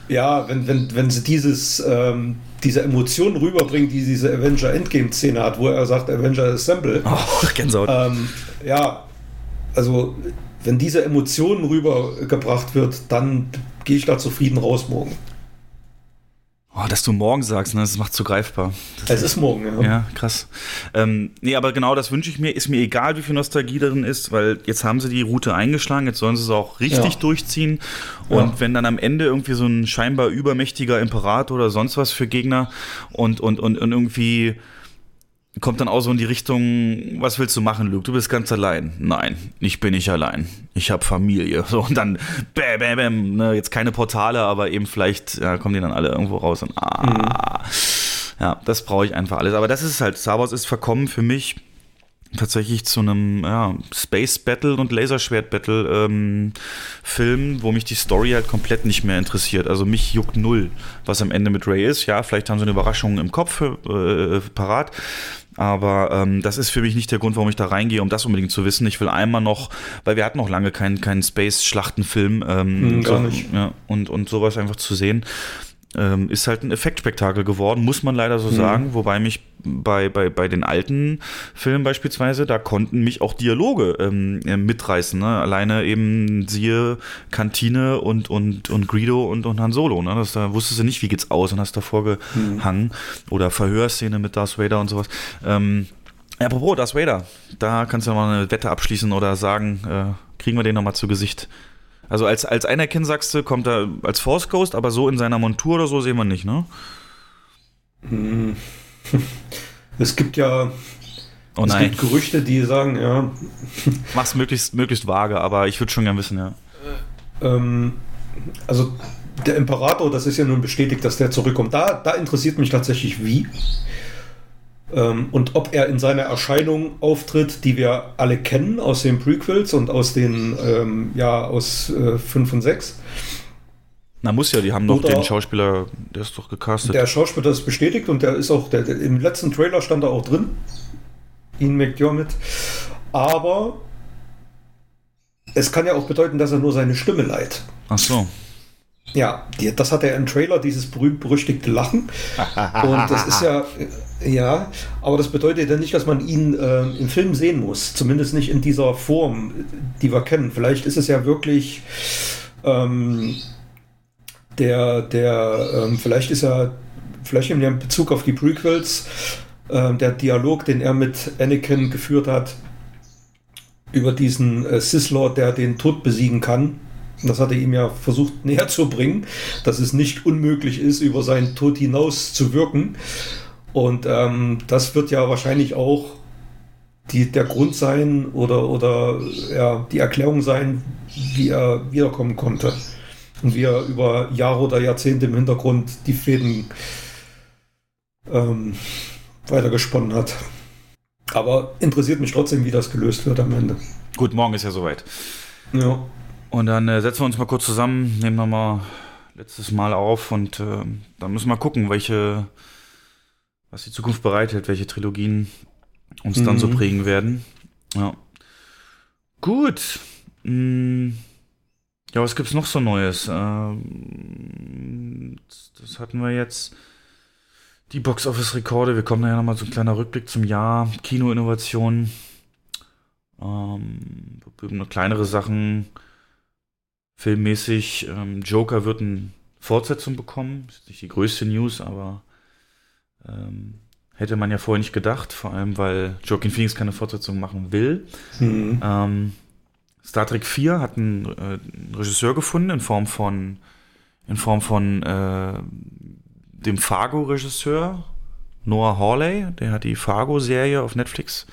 ja, wenn, wenn, wenn sie dieses, ähm, diese Emotionen rüberbringen, die diese Avenger Endgame-Szene hat, wo er sagt, Avenger Assemble. Oh, Gänsehaut. Ähm, ja, also wenn diese Emotionen rübergebracht wird, dann gehe ich da zufrieden raus morgen. Oh, dass du morgen sagst, ne, das macht so greifbar. Es ist morgen, ja. Ja, krass. Ähm, nee, aber genau das wünsche ich mir. Ist mir egal, wie viel Nostalgie darin ist, weil jetzt haben sie die Route eingeschlagen, jetzt sollen sie es auch richtig Ja. durchziehen. Und Ja. wenn dann am Ende irgendwie so ein scheinbar übermächtiger Imperator oder sonst was für Gegner und, und, und, und irgendwie kommt dann auch so in die Richtung, was willst du machen, Luke? Du bist ganz allein. Nein, ich bin nicht allein. Ich habe Familie. So, und dann, bäm, bäm, bäm, ne, jetzt keine Portale, aber eben vielleicht ja, kommen die dann alle irgendwo raus und ah. Ja, das brauche ich einfach alles. Aber das ist halt, Star Wars ist verkommen für mich tatsächlich zu einem ja, Space Battle und Laserschwert Battle ähm, Film, wo mich die Story halt komplett nicht mehr interessiert. Also mich juckt null, was am Ende mit Ray ist. Ja, vielleicht haben sie eine Überraschung im Kopf äh, parat. Aber ähm, das ist für mich nicht der Grund, warum ich da reingehe, um das unbedingt zu wissen. Ich will einmal noch, weil wir hatten noch lange keinen keinen Space-Schlachtenfilm ähm, Hm, gar so, nicht. Ja, und, und sowas einfach zu sehen. Ähm, ist halt ein Effektspektakel geworden, muss man leider so Mhm. sagen. Wobei mich bei, bei, bei den alten Filmen beispielsweise, da konnten mich auch Dialoge ähm, äh, mitreißen. Ne? Alleine eben siehe Kantine und, und, und Greedo und, und Han Solo. Ne? Das, da wusstest du nicht, wie geht's aus und hast davor gehangen. Oder Verhörszene mit Darth Vader und sowas. Ähm, apropos Darth Vader, da kannst du mal eine Wette abschließen oder sagen, äh, kriegen wir den noch mal zu Gesicht. Also als, als Anakin sagst du, kommt er als Force Ghost, aber so in seiner Montur oder so sehen wir nicht, ne? Hm. Es gibt ja Oh es gibt Gerüchte, die sagen, ja, Mach's möglichst, möglichst vage, aber ich würde schon gern wissen, ja. ähm, also der Imperator, das ist ja nun bestätigt, dass der zurückkommt. Da, da interessiert mich tatsächlich wie. Ähm, und ob er in seiner Erscheinung auftritt, die wir alle kennen aus den Prequels und aus den, ähm, ja, aus äh, 5 und 6. Na muss ja, die haben doch den Schauspieler, der ist doch gecastet. Der Schauspieler ist bestätigt und der ist auch, der, der, im letzten Trailer stand er auch drin. Ian McDermott. Aber es kann ja auch bedeuten, dass er nur seine Stimme leiht. Ach so. Ja, das hat er im Trailer, dieses berühmt-berüchtigte Lachen. Und das ist ja, ja, aber das bedeutet ja nicht, dass man ihn äh, im Film sehen muss. Zumindest nicht in dieser Form, die wir kennen. Vielleicht ist es ja wirklich ähm, der, der, ähm, vielleicht ist er, vielleicht in Bezug auf die Prequels, ähm, der Dialog, den er mit Anakin geführt hat, über diesen äh, Sith Lord, der den Tod besiegen kann. Das hat er ihm ja versucht näher zu bringen, dass es nicht unmöglich ist, über seinen Tod hinaus zu wirken. Und ähm, das wird ja wahrscheinlich auch die, der Grund sein oder, oder ja, die Erklärung sein, wie er wiederkommen konnte. Und wie er über Jahre oder Jahrzehnte im Hintergrund die Fäden ähm, weitergesponnen hat. Aber interessiert mich trotzdem, wie das gelöst wird am Ende. Gut, morgen ist ja soweit. Ja. Und dann äh, setzen wir uns mal kurz zusammen, nehmen nochmal letztes Mal auf und äh, dann müssen wir gucken, welche, was die Zukunft bereithält, welche Trilogien uns dann so Mhm. prägen werden. Ja. Gut. Mm. Ja, was gibt's noch so Neues? Ähm, das- hatten wir jetzt. Die Box Office Rekorde. Wir kommen da ja nochmal so ein kleiner Rückblick zum Jahr. Kinoinnovation. Ähm, noch kleinere Sachen. Filmmäßig. Ähm, Joker wird eine Fortsetzung bekommen. Ist nicht die größte News, aber ähm, hätte man ja vorher nicht gedacht. Vor allem, weil Joaquin Phoenix keine Fortsetzung machen will. Mhm. Ähm, Star Trek 4 hat einen, äh, einen Regisseur gefunden in Form von in Form von äh, dem Fargo-Regisseur Noah Hawley, der hat die Fargo-Serie auf Netflix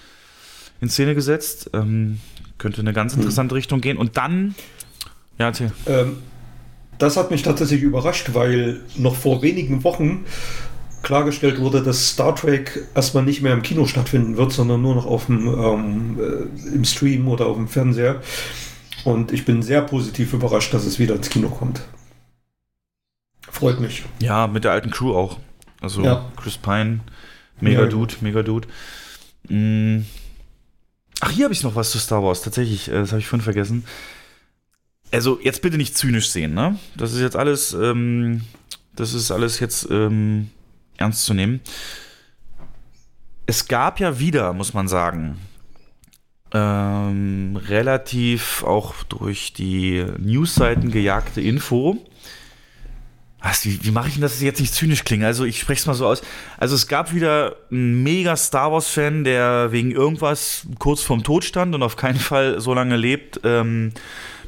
in Szene gesetzt. Ähm, könnte eine ganz interessante Richtung gehen. Und dann, ja, erzähl. Ähm, das hat mich tatsächlich überrascht, weil noch vor wenigen Wochen klargestellt wurde, dass Star Trek erstmal nicht mehr im Kino stattfinden wird, sondern nur noch auf dem, ähm, äh, im Stream oder auf dem Fernseher. Und ich bin sehr positiv überrascht, dass es wieder ins Kino kommt. Freut mich. Ja, mit der alten Crew auch. Also Ja. Chris Pine, mega Ja. Dude, mega Dude. Mm. Ach, hier habe ich noch was zu Star Wars. Tatsächlich, äh, das habe ich vorhin vergessen. Also, jetzt bitte nicht zynisch sehen, ne? Das ist jetzt alles, ähm, das ist alles jetzt ähm, ernst zu nehmen. Es gab ja wieder, muss man sagen, ähm, relativ auch durch die Newsseiten gejagte Info. Was, wie, wie mache ich denn, dass es jetzt nicht zynisch klingt? Also ich spreche es mal so aus. Also es gab wieder einen mega Star Wars-Fan, der wegen irgendwas kurz vorm Tod stand und auf keinen Fall so lange lebt, ähm,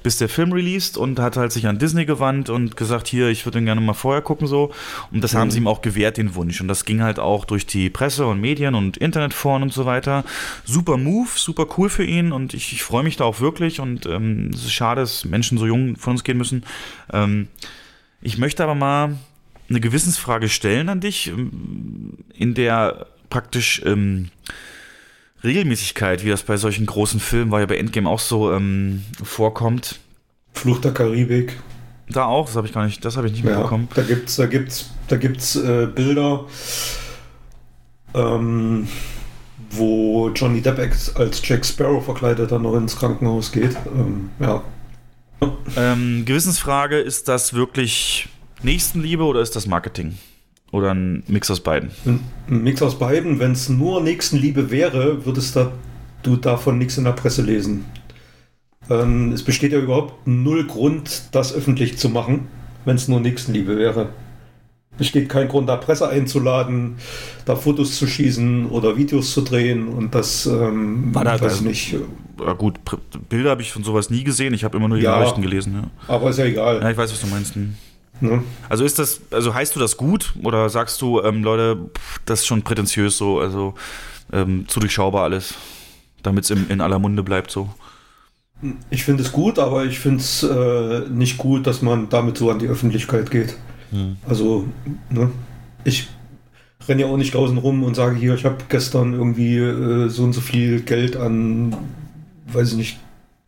bis der Film released und hat halt sich an Disney gewandt und gesagt, hier, ich würde ihn gerne mal vorher gucken so. Und das haben Mhm. sie ihm auch gewährt, den Wunsch. Und das ging halt auch durch die Presse und Medien und Internetforen und so weiter. Super Move, super cool für ihn und ich, ich freue mich da auch wirklich und ähm, es ist schade, dass Menschen so jung von uns gehen müssen. Ähm, ich möchte aber mal eine Gewissensfrage stellen an dich, ähm, in der praktisch ähm, Regelmäßigkeit, wie das bei solchen großen Filmen war ja bei Endgame auch so ähm, vorkommt. Fluch der Karibik. Da auch, das habe ich gar nicht, das habe ich nicht Ja, mitbekommen. da gibt's, da gibt's, da gibt's äh, Bilder, ähm, wo Johnny Depp als Jack Sparrow verkleidet dann noch ins Krankenhaus geht. Ähm, ja. Ähm, Gewissensfrage, ist das wirklich Nächstenliebe oder ist das Marketing? Oder ein Mix aus beiden? Ein Mix aus beiden. Wenn es nur Nächstenliebe wäre, würdest da, du davon nichts in der Presse lesen. Ähm, es besteht ja überhaupt null Grund, das öffentlich zu machen, wenn es nur Nächstenliebe wäre. Besteht kein Grund, da Presse einzuladen, da Fotos zu schießen oder Videos zu drehen und das ähm, War da- weiß also- nicht. Ja, gut, Bilder habe ich von sowas nie gesehen. Ich habe immer nur die Ja. Nachrichten gelesen. Ja. Aber ist ja egal. Ja, ich weiß, was du meinst. Hm. Ne? Also ist das, also heißt du das gut oder sagst du, ähm, Leute, pff, das ist schon prätentiös so, also ähm, zu durchschaubar alles, damit es in aller Munde bleibt so. Ich finde es gut, aber ich finde es äh, nicht gut, dass man damit so an die Öffentlichkeit geht. Hm. Also, ne? Ich renne ja auch nicht draußen rum und sage hier, ich habe gestern irgendwie äh, so und so viel Geld an, weiß ich nicht,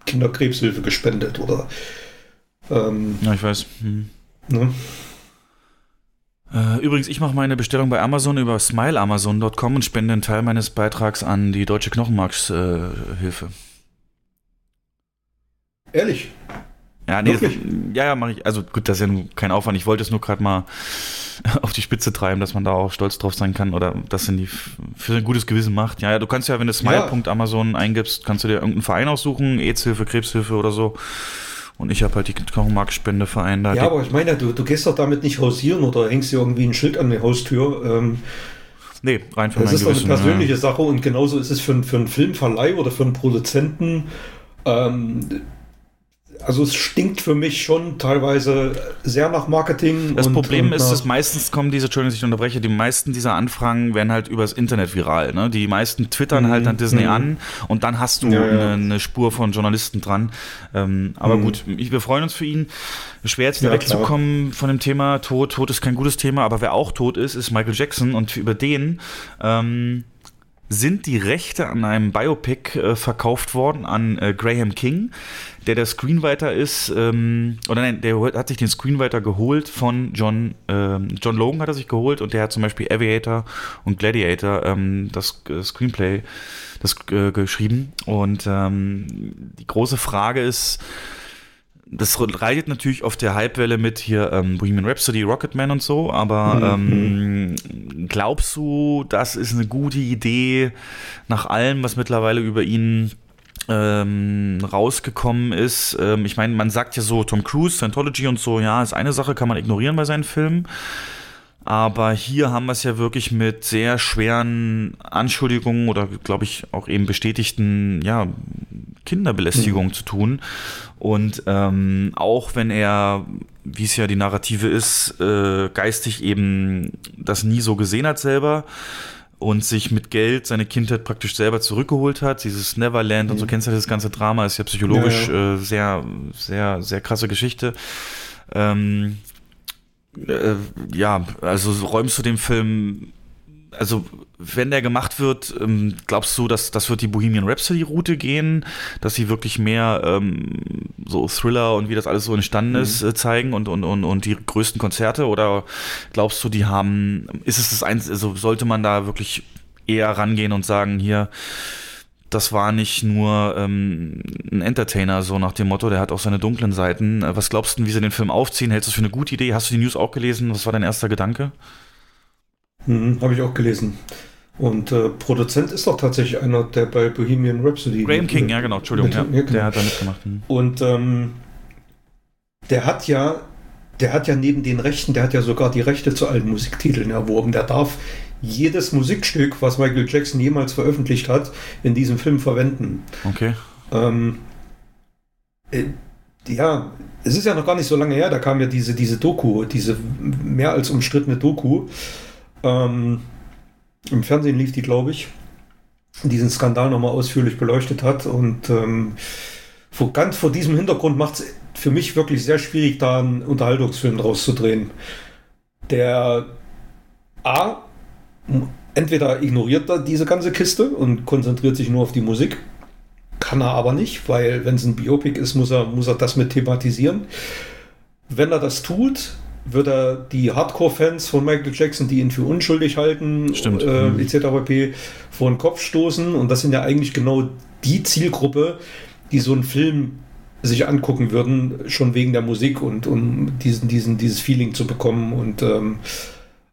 Kinderkrebshilfe gespendet oder. Ähm, Ja, ich weiß. Hm. Ne? Äh, übrigens, ich mache meine Bestellung bei Amazon über smileamazon.com und spende einen Teil meines Beitrags an die Deutsche Knochenmarkshilfe. Ehrlich? Ja, nee, das, ja, ja, mache ich. Also gut, das ist ja nun kein Aufwand. Ich wollte es nur gerade mal auf die Spitze treiben, dass man da auch stolz drauf sein kann oder das in die für ein gutes Gewissen macht. Ja, ja, du kannst ja, wenn du smile.amazon eingibst, kannst du dir irgendeinen Verein aussuchen, AIDS-Hilfe, Krebshilfe oder so. Und ich habe halt die Knochenmarkspendeverein da. Ja, aber ich meine, du, du gehst doch damit nicht hausieren oder hängst dir irgendwie ein Schild an die Haustür. Ähm, nee, rein für Das ist doch eine Gewissen. persönliche ja. Sache und genauso ist es für, einen- für einen Filmverleih oder für einen Produzenten. Ähm, also es stinkt für mich schon teilweise sehr nach Marketing. Das und, Problem und ist, dass meistens kommen diese, Entschuldigung, dass ich unterbreche, die meisten dieser Anfragen werden halt übers Internet viral. Ne? Die meisten twittern Mhm, halt an Disney mhm. an und dann hast du Ja. Eine, eine Spur von Journalisten dran. Ähm, aber Mhm. gut, ich, wir freuen uns für ihn. Schwer jetzt Ja, klar. wegzukommen von dem Thema Tod. Tod ist kein gutes Thema, aber wer auch tot ist, ist Michael Jackson und über den ähm, sind die Rechte an einem Biopic äh, verkauft worden an äh, Graham King, der der Screenwriter ist, ähm, oder nein, der hat sich den Screenwriter geholt von John, ähm, John Logan hat er sich geholt und der hat zum Beispiel Aviator und Gladiator ähm, das äh, Screenplay das äh, geschrieben. Und ähm, die große Frage ist, das reitet natürlich auf der Hypewelle mit hier ähm, Bohemian Rhapsody, Rocketman und so, aber ähm, glaubst du, das ist eine gute Idee nach allem, was mittlerweile über ihn ähm, rausgekommen ist? Ähm, ich meine, man sagt ja so, Tom Cruise, Scientology und so, ja, ist eine Sache, kann man ignorieren bei seinen Filmen. Aber hier haben wir es ja wirklich mit sehr schweren Anschuldigungen oder, glaube ich, auch eben bestätigten, ja, Kinderbelästigung Mhm. zu tun. Und ähm, auch wenn er, wie es ja die Narrative ist, äh, geistig eben das nie so gesehen hat selber und sich mit Geld seine Kindheit praktisch selber zurückgeholt hat, dieses Neverland und so Mhm. kennst du das ganze Drama, ist ja psychologisch Ja, Äh, sehr, sehr, sehr krasse Geschichte. Ähm, äh, ja, also räumst du dem Film, also wenn der gemacht wird, ähm, glaubst du, dass das wird die Bohemian Rhapsody Route gehen, dass sie wirklich mehr ähm, so Thriller und wie das alles so entstanden Mhm. ist äh, zeigen und, und, und, und die größten Konzerte oder glaubst du, die haben, ist es das eins, also sollte man da wirklich eher rangehen und sagen, hier, das war nicht nur ähm, ein Entertainer, so nach dem Motto, der hat auch seine dunklen Seiten. Äh, Was glaubst du, wie sie den Film aufziehen? Hältst du es für eine gute Idee? Hast du die News auch gelesen? Was war dein erster Gedanke? Mhm, Habe ich auch gelesen. Und äh, Produzent ist doch tatsächlich einer, der bei Bohemian Rhapsody. Graham King, ja genau, Entschuldigung, ja, mit- der hat da mitgemacht. Hm. Und ähm, der hat ja, der hat ja neben den Rechten, der hat ja sogar die Rechte zu allen Musiktiteln erworben. Der darf jedes Musikstück, was Michael Jackson jemals veröffentlicht hat, in diesem Film verwenden. Okay. Ähm, äh, ja, es ist ja noch gar nicht so lange her, da kam ja diese, diese Doku, diese mehr als umstrittene Doku. Ähm, Im Fernsehen lief die, glaube ich, diesen Skandal nochmal ausführlich beleuchtet hat. Und ähm, vor, ganz vor diesem Hintergrund macht es für mich wirklich sehr schwierig, da einen Unterhaltungsfilm draus zu drehen. Der A, entweder ignoriert er diese ganze Kiste und konzentriert sich nur auf die Musik. Kann er aber nicht, weil wenn es ein Biopic ist, muss er, muss er das mit thematisieren. Wenn er das tut, wird er die Hardcore-Fans von Michael Jackson, die ihn für unschuldig halten, Stimmt. Äh, Mhm. etc. pp. vor den Kopf stoßen. Und das sind ja eigentlich genau die Zielgruppe, die so einen Film sich angucken würden, schon wegen der Musik und um diesen, diesen, dieses Feeling zu bekommen. Und ähm,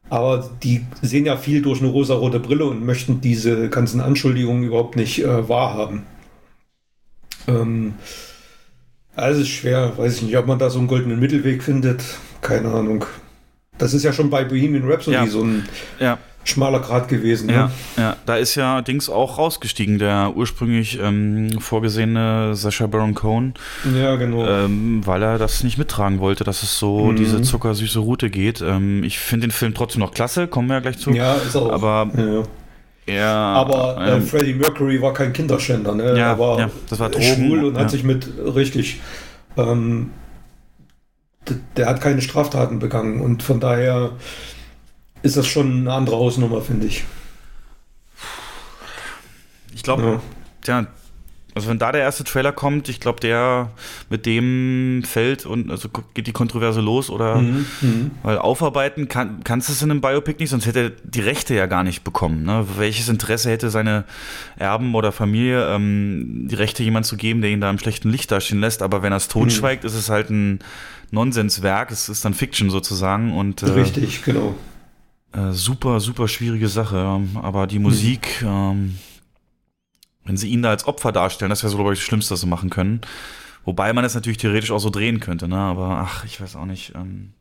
aber die sehen ja viel durch eine rosarote Brille und möchten diese ganzen Anschuldigungen überhaupt nicht äh, wahrhaben. Ähm, also es ist schwer, weiß ich nicht, ob man da so einen goldenen Mittelweg findet. Keine Ahnung. Das ist ja schon bei Bohemian Rhapsody Ja. so ein Ja. schmaler Grad gewesen. Ja, Ne? ja, da ist ja Dings auch rausgestiegen, der ursprünglich ähm, vorgesehene Sascha Baron Cohen, Ja, genau. ähm, weil er das nicht mittragen wollte, dass es so Mhm. diese zuckersüße Route geht. Ähm, ich finde den Film trotzdem noch klasse, kommen wir ja gleich zu. Ja, ist auch. Aber Ja. er, Aber äh, ähm, Freddie Mercury war kein Kinderschänder, ne? Ja, er war, ja, das war Drogen, schwul und ja. hat sich mit richtig. Ähm, der hat keine Straftaten begangen und von daher ist das schon eine andere Hausnummer, finde ich. Ich glaube, tja, also wenn da der erste Trailer kommt, ich glaube, der mit dem fällt und also geht die Kontroverse los oder Mhm, mhm. weil aufarbeiten kann, kannst du es in einem Biopic nicht, sonst hätte er die Rechte ja gar nicht bekommen. Ne? Welches Interesse hätte seine Erben oder Familie, ähm, die Rechte jemand zu geben, der ihn da im schlechten Licht dastehen lässt? Aber wenn er es totschweigt, ist es halt ein Nonsenswerk, es ist dann Fiction sozusagen und äh, Richtig, genau. äh, super, super schwierige Sache. ähm, Aber die Musik, ähm, wenn sie ihn da als Opfer darstellen, das wäre so, glaube ich, das Schlimmste, was sie machen können. Wobei man es natürlich theoretisch auch so drehen könnte, ne? Aber ach, ich weiß auch nicht. Ähm,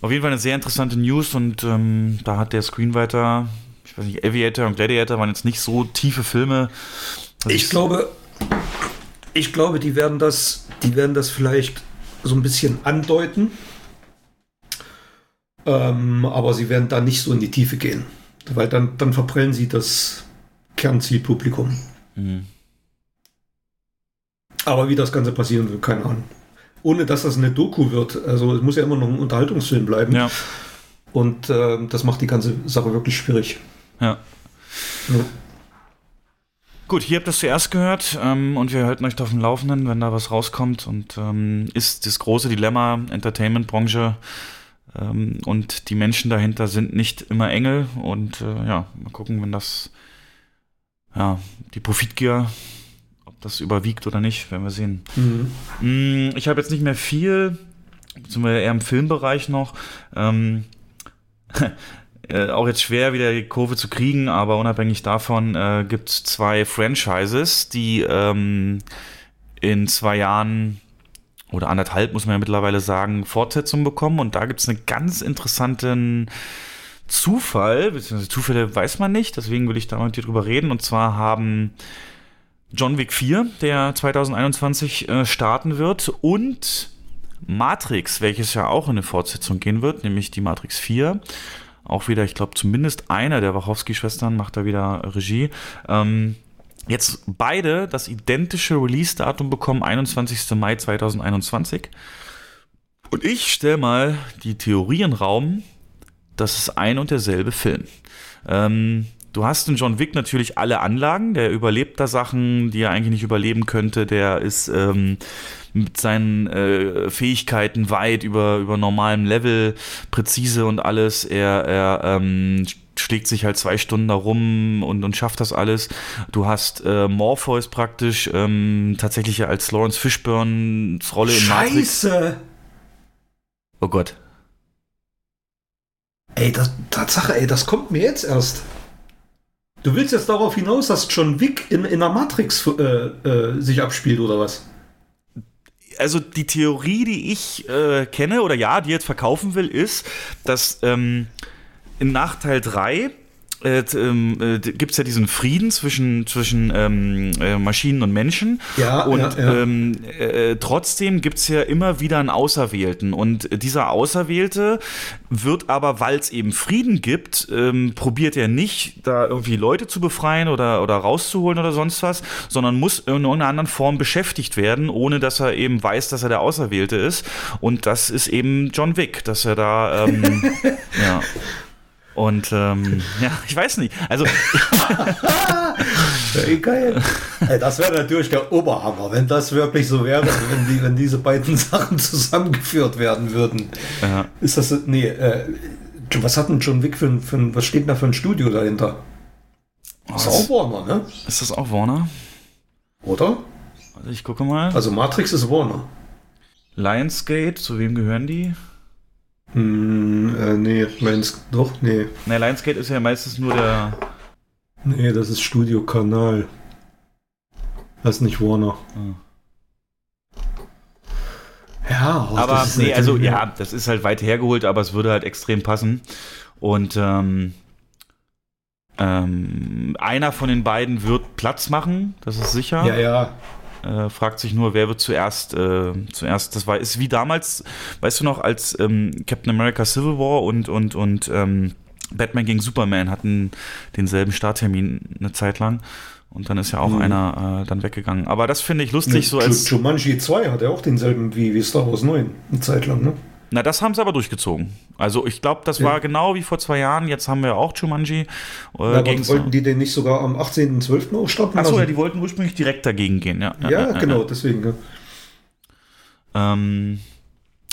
auf jeden Fall eine sehr interessante News und ähm, da hat der Screenwriter, ich weiß nicht, Aviator und Gladiator waren jetzt nicht so tiefe Filme. dass Ich glaube, ich glaube, die werden das, die werden das vielleicht so ein bisschen andeuten. Ähm, aber sie werden da nicht so in die Tiefe gehen. Weil dann, dann verprellen sie das Kernzielpublikum. Mhm. Aber wie das Ganze passieren wird, keine Ahnung. Ohne dass das eine Doku wird. Also es muss ja immer noch ein Unterhaltungsfilm bleiben. Ja. Und ähm, das macht die ganze Sache wirklich schwierig. Ja. Gut, hier habt ihr es zuerst gehört ähm, und wir halten euch auf dem Laufenden, wenn da was rauskommt. Und ähm, ist das große Dilemma Entertainment-Branche ähm, und die Menschen dahinter sind nicht immer Engel. Und äh, ja, mal gucken, wenn das, ja, die Profitgier, ob das überwiegt oder nicht, werden wir sehen. Mhm. Mm, Ich habe jetzt nicht mehr viel, beziehungsweise eher im Filmbereich noch. Ähm, äh, auch jetzt schwer wieder die Kurve zu kriegen, aber unabhängig davon äh, gibt es zwei Franchises, die ähm, in zwei Jahren oder anderthalb, muss man ja mittlerweile sagen, Fortsetzung bekommen. Und da gibt es einen ganz interessanten Zufall, beziehungsweise Zufälle weiß man nicht, deswegen will ich da mit dir drüber reden. Und zwar haben John Wick 4, der 2021 äh, starten wird, und Matrix, welches ja auch in eine Fortsetzung gehen wird, nämlich die Matrix 4. Auch wieder, ich glaube, zumindest einer der Wachowski-Schwestern macht da wieder Regie. Ähm, jetzt beide das identische Release-Datum bekommen, 21. Mai 2021. Und ich stelle mal die Theorie Raum, das ist ein und derselbe Film. Ähm, du hast in John Wick natürlich alle Anlagen, der überlebt da Sachen, die er eigentlich nicht überleben könnte, der ist ähm, mit seinen äh, Fähigkeiten weit über, über normalem Level, präzise und alles. Er, er ähm, schlägt sich halt zwei Stunden da rum und, und schafft das alles. Du hast äh, Morpheus praktisch ähm, tatsächlich als Lawrence Fishburne's Rolle in Matrix. Scheiße! Oh Gott. Ey, das, Tatsache, ey, das kommt mir jetzt erst. Du willst jetzt darauf hinaus, dass John Wick in, in der Matrix äh, äh, sich abspielt, oder was? Also die Theorie, die ich äh, kenne oder ja, die jetzt verkaufen will, ist, dass ähm, in Nachteil 3 äh, äh, gibt es ja diesen Frieden zwischen, zwischen ähm, äh, Maschinen und Menschen. Ja, und ja, ja. Ähm, äh, trotzdem gibt es ja immer wieder einen Auserwählten. Und dieser Auserwählte wird aber, weil es eben Frieden gibt, ähm, probiert er nicht, da irgendwie Leute zu befreien oder, oder rauszuholen oder sonst was, sondern muss in irgendeiner anderen Form beschäftigt werden, ohne dass er eben weiß, dass er der Auserwählte ist. Und das ist eben John Wick, dass er da, ähm, ja. Und ähm, ja, ich weiß nicht. Also geil. Das wäre natürlich der Oberhammer, wenn das wirklich so wäre, wenn, die, wenn diese beiden Sachen zusammengeführt werden würden. Ja. Ist das. Nee, äh, was hat denn John Wick für ein, für ein. Was steht denn da für ein Studio dahinter? Das ist Oh, das- auch Warner, ne? ist das auch Warner? Oder? Also ich gucke mal. Also Matrix ist Warner. Lionsgate, zu wem gehören die? Hm, äh, nee, meins doch, nee. Ne, Lionsgate ist ja meistens nur der. Nee, das ist Studio Kanal. Das ist nicht Warner. Ja, oh, aber ist nee, also natürlich- ja, das ist halt weit hergeholt, aber es würde halt extrem passen. Und ähm, ähm, einer von den beiden wird Platz machen, das ist sicher. Ja, ja. Äh, fragt sich nur, wer wird zuerst, äh, zuerst, das war, ist wie damals, weißt du noch, als ähm, Captain America Civil War und, und, und ähm, Batman gegen Superman hatten denselben Starttermin eine Zeit lang. Und dann ist ja auch Mhm. einer äh, dann weggegangen. Aber das finde ich lustig, so Ju- als. Jumanji 2 hat ja auch denselben wie, wie Star Wars 9, eine Zeit lang, ne? Na, das haben sie aber durchgezogen. Also ich glaube, das Ja. war genau wie vor zwei Jahren. Jetzt haben wir auch Jumanji. Äh, gegen wollten die den nicht sogar am 18.12. ausstatten Achso, lassen? ja, die wollten ursprünglich direkt dagegen gehen, ja. Ja, genau, deswegen. Ja. Ähm,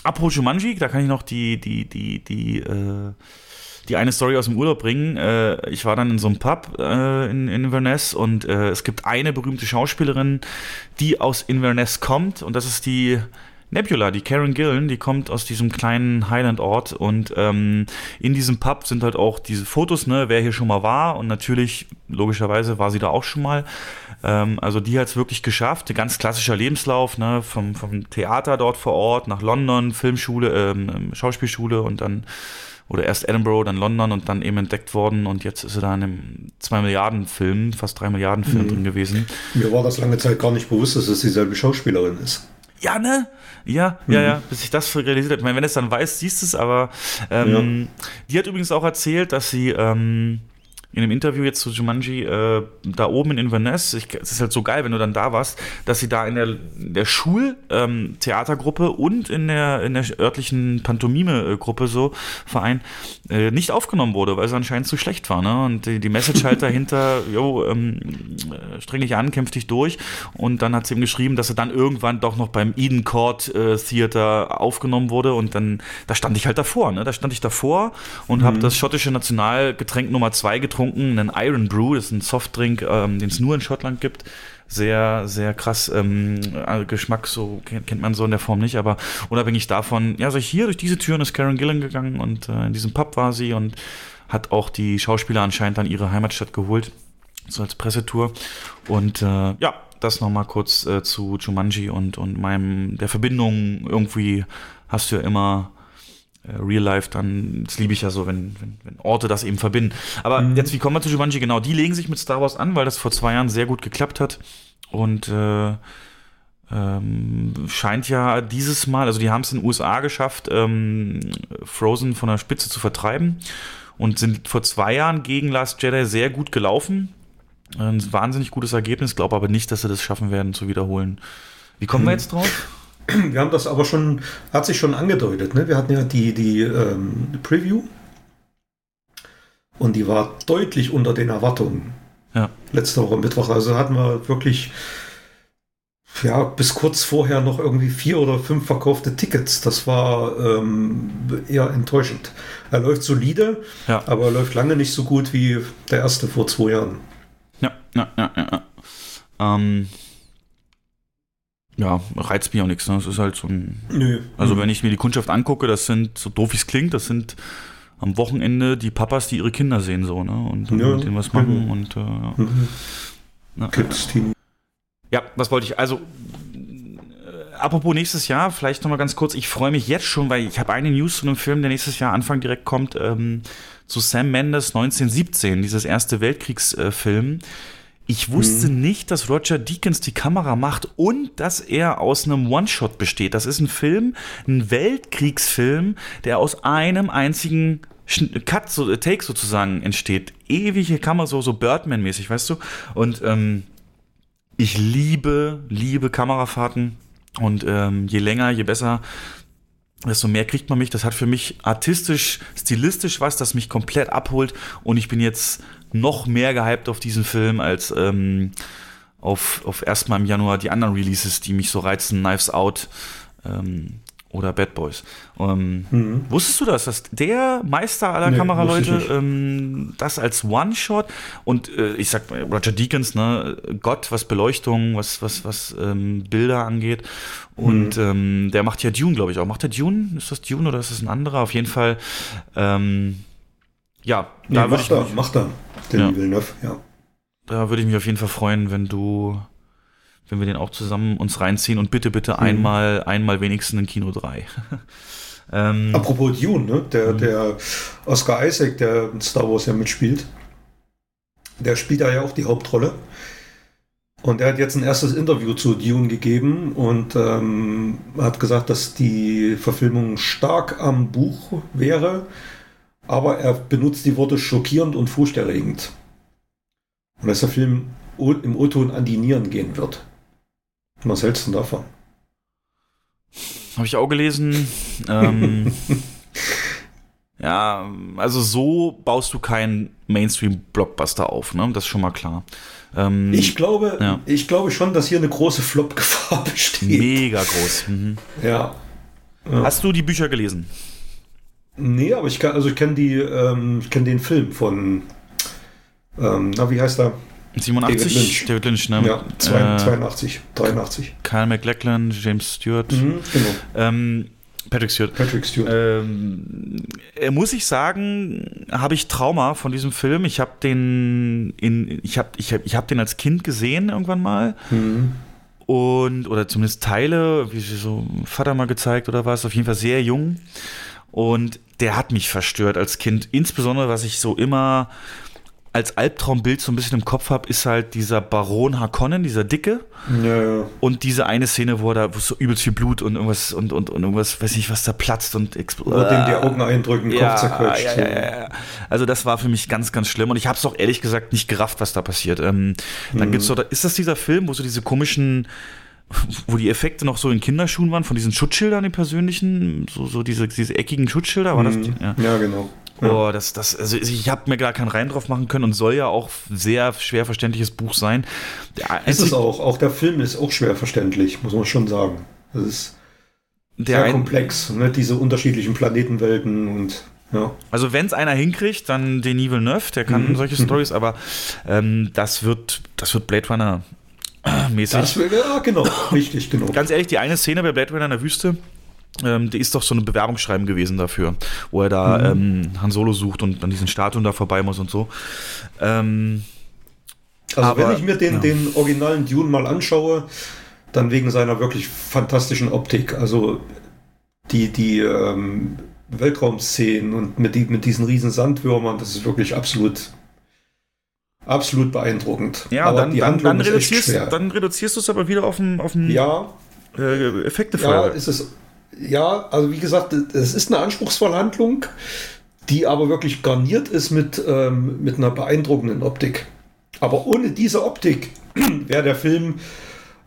apropos Jumanji, da kann ich noch die, die, die, die, äh, die eine Story aus dem Urlaub bringen. Äh, ich war dann in so einem Pub äh, in, in Inverness und äh, es gibt eine berühmte Schauspielerin, die aus Inverness kommt und das ist die Nebula, die Karen Gillan, die kommt aus diesem kleinen Highland-Ort und ähm, in diesem Pub sind halt auch diese Fotos, ne, wer hier schon mal war und natürlich, logischerweise, war sie da auch schon mal. Ähm, also die hat es wirklich geschafft, ein ganz klassischer Lebenslauf, ne, vom, vom Theater dort vor Ort nach London, Filmschule, ähm, ähm, Schauspielschule und dann oder erst Edinburgh, dann London und dann eben entdeckt worden und jetzt ist sie da in einem 2 Milliarden Film, fast 3 Milliarden Film Mhm. drin gewesen. Mir war das lange Zeit gar nicht bewusst, dass es dieselbe Schauspielerin ist. Ja, ne? Ja, ja, Mhm. ja, bis ich das realisiert habe. Ich meine, wenn es dann weißt, siehst du es, aber ähm, die hat übrigens auch erzählt, dass sie ähm, in einem Interview jetzt zu Jumanji äh, da oben in Inverness, ich, es ist halt so geil, wenn du dann da warst, dass sie da in der, in der Schultheatergruppe und in der, in der örtlichen Pantomime-Gruppe so, Verein, äh, nicht aufgenommen wurde, weil sie anscheinend zu schlecht war. Ne? Und die, die Message halt dahinter, jo, ähm, äh, streng dich an, kämpf dich durch. Und dann hat sie ihm geschrieben, dass er dann irgendwann doch noch beim Eden Court äh, Theater aufgenommen wurde. Und dann, da stand ich halt davor. Ne? Da stand ich davor und habe Mhm. das schottische Nationalgetränk Nummer zwei getrunken, einen Iron Brew, das ist ein Softdrink, ähm, den es nur in Schottland gibt. Sehr, sehr krass ähm, äh, Geschmack, so kennt, man so in der Form nicht, aber unabhängig davon, ja, so hier durch diese Türen ist Karen Gillan gegangen und äh, in diesem Pub war sie und hat auch die Schauspieler anscheinend an ihre Heimatstadt geholt, so als Pressetour. Und äh, ja, das nochmal kurz äh, zu Jumanji und, und meinem, der Verbindung irgendwie hast du ja immer Real Life, dann, das liebe ich ja so, wenn, wenn, wenn Orte das eben verbinden. Aber jetzt, wie kommen wir zu Jumanji? Genau, die legen sich mit Star Wars an, weil das vor zwei Jahren sehr gut geklappt hat. und äh, ähm, scheint ja dieses Mal, also die haben es in den USA geschafft, ähm, Frozen von der Spitze zu vertreiben und sind vor zwei Jahren gegen Last Jedi sehr gut gelaufen. Ein wahnsinnig gutes Ergebnis, glaube aber nicht, dass sie das schaffen werden zu wiederholen. Wie kommen wir jetzt drauf? Wir haben das aber schon, hat sich schon angedeutet. Ne? Wir hatten ja die, die ähm, Preview und die war deutlich unter den Erwartungen. Ja. Letzte Woche Mittwoch. Also hatten wir wirklich ja, bis kurz vorher noch irgendwie vier oder fünf verkaufte Tickets. Das war ähm, eher enttäuschend. Er läuft solide, Ja. aber er läuft lange nicht so gut wie der erste vor zwei Jahren. Ja, ja, ja, ja. Ähm, ja, reizt mich auch nichts. Ne? Das ist halt so ein. Nö. Also, Mhm. wenn ich mir die Kundschaft angucke, das sind, so doof wie es klingt, das sind am Wochenende die Papas, die ihre Kinder sehen, so, ne? Und dann Ja, mit denen was machen genau. und. Äh, ja. Mhm. Ja. Kids, Team. Ja, was wollte ich? Also, äh, apropos nächstes Jahr, vielleicht nochmal ganz kurz. Ich freue mich jetzt schon, weil ich habe eine News zu einem Film, der nächstes Jahr Anfang direkt kommt, ähm, zu Sam Mendes 1917, dieses erste Weltkriegsfilm. Ich wusste nicht, dass Roger Deakins die Kamera macht und dass er aus einem One-Shot besteht. Das ist ein Film, ein Weltkriegsfilm, der aus einem einzigen Cut, so, äh, Take sozusagen entsteht. Ewige Kamera, so, so Birdman-mäßig, weißt du? Und ähm, ich liebe, liebe Kamerafahrten. Und ähm, je länger, je besser, desto mehr kriegt man mich. Das hat für mich artistisch, stilistisch was, das mich komplett abholt. Und ich bin jetzt noch mehr gehypt auf diesen Film als ähm, auf, auf erstmal im Januar die anderen Releases, die mich so reizen. Knives Out ähm, oder Bad Boys. Ähm, Mhm. Wusstest du das, dass der Meister aller Nee, Kameraleute ähm, das als One-Shot und äh, ich sag Roger Deakins, ne, Gott, was Beleuchtung, was, was, was ähm, Bilder angeht. Und Mhm. ähm, der macht ja Dune, glaube ich, auch. Macht der Dune? Ist das Dune oder ist das ein anderer? Auf jeden Fall, ähm, ja, Nee, da ich, er, mich- macht er. Den Ja. Villeneuve, ja. da würde ich mich auf jeden Fall freuen, wenn du, wenn wir den auch zusammen uns reinziehen und bitte, Mhm. bitte einmal, einmal wenigstens in Kino 3. ähm, Apropos Dune, ne? der, Mhm. der Oscar Isaac, der in Star Wars ja mitspielt, der spielt da ja auch die Hauptrolle. Und er hat jetzt ein erstes Interview zu Dune gegeben und ähm, hat gesagt, dass die Verfilmung stark am Buch wäre, aber er benutzt die Worte schockierend und furchterregend. Und dass der Film im O-Ton an die Nieren gehen wird. Was hältst du davon? Habe ich auch gelesen. Ähm, ja, also so baust du keinen Mainstream-Blockbuster auf, ne? Das ist schon mal klar. Ähm, Ich glaube, Ja. ich glaube schon, dass hier eine große Flop-Gefahr besteht. mega groß. Mhm. Ja. Ja. Hast du die Bücher gelesen? Nee, aber ich kann, also ich kenne die, ähm, ich kenne den Film von, ähm, na, wie heißt er? 87? David Lynch, ne? Ja, zwei- Äh, 82, 83. Kyle MacLachlan, James Stewart. Mhm, genau. Ähm, Patrick Stewart. Patrick Stewart. Ähm, äh, muss ich sagen, habe ich Trauma von diesem Film. Ich habe den in, ich habe ich hab, ich hab den als Kind gesehen irgendwann mal. Mhm. Und, oder zumindest Teile, wie sie so Vater mal gezeigt oder was, auf jeden Fall sehr jung. Und der hat mich verstört als Kind. Insbesondere, was ich so immer als Albtraumbild so ein bisschen im Kopf habe, ist halt dieser Baron Harkonnen, dieser Dicke. Ja, ja. Und diese eine Szene, wo er da wo so übelst viel Blut und irgendwas und, und, und irgendwas, weiß nicht, was da platzt und explodiert. dem die Augen eindrücken, Kopf zerquetscht. Ja, so. ja. Also das war für mich ganz, ganz schlimm und ich habe es auch ehrlich gesagt nicht gerafft, was da passiert. Ähm, dann Mhm. gibt's doch, da- ist das dieser Film, wo so diese komischen, wo die Effekte noch so in Kinderschuhen waren, von diesen Schutzschildern, den persönlichen, so, so diese, diese eckigen Schutzschilder, war das? Mhm. die? Ja. Ja, genau. Oh, das, das, also ich habe mir gar keinen Rein drauf machen können und soll ja auch sehr schwer verständliches Buch sein. Ist es auch. Auch der Film ist auch schwer verständlich, muss man schon sagen. Das ist Der sehr komplex, ne? diese unterschiedlichen Planetenwelten und ja. Also wenn es einer hinkriegt, dann Denis Villeneuve, der kann Mhm. solche Stories, aber ähm, das wird, das wird Blade Runner mäßig. Das, ja, genau, richtig, genau. Ganz ehrlich, die eine Szene bei Blade Runner in der Wüste, ähm, die ist doch so ein Bewerbungsschreiben gewesen dafür, wo er da Mhm. ähm, Han Solo sucht und an diesen Statuen da vorbei muss und so. Ähm, Also aber, wenn ich mir den, ja. den originalen Dune mal anschaue, dann wegen seiner wirklich fantastischen Optik. Also die, die ähm, Weltraumszenen und mit, die, mit diesen riesen Sandwürmern, das ist wirklich absolut absolut beeindruckend. Ja, aber dann, die dann, dann, reduzierst, dann reduzierst du es aber wieder auf ein, auf ein Ja, äh, ja, Effektefeuerwerk. ist es. Ja, also wie gesagt, es ist eine anspruchsvolle Handlung, die aber wirklich garniert ist mit, ähm, mit einer beeindruckenden Optik. Aber ohne diese Optik wäre der Film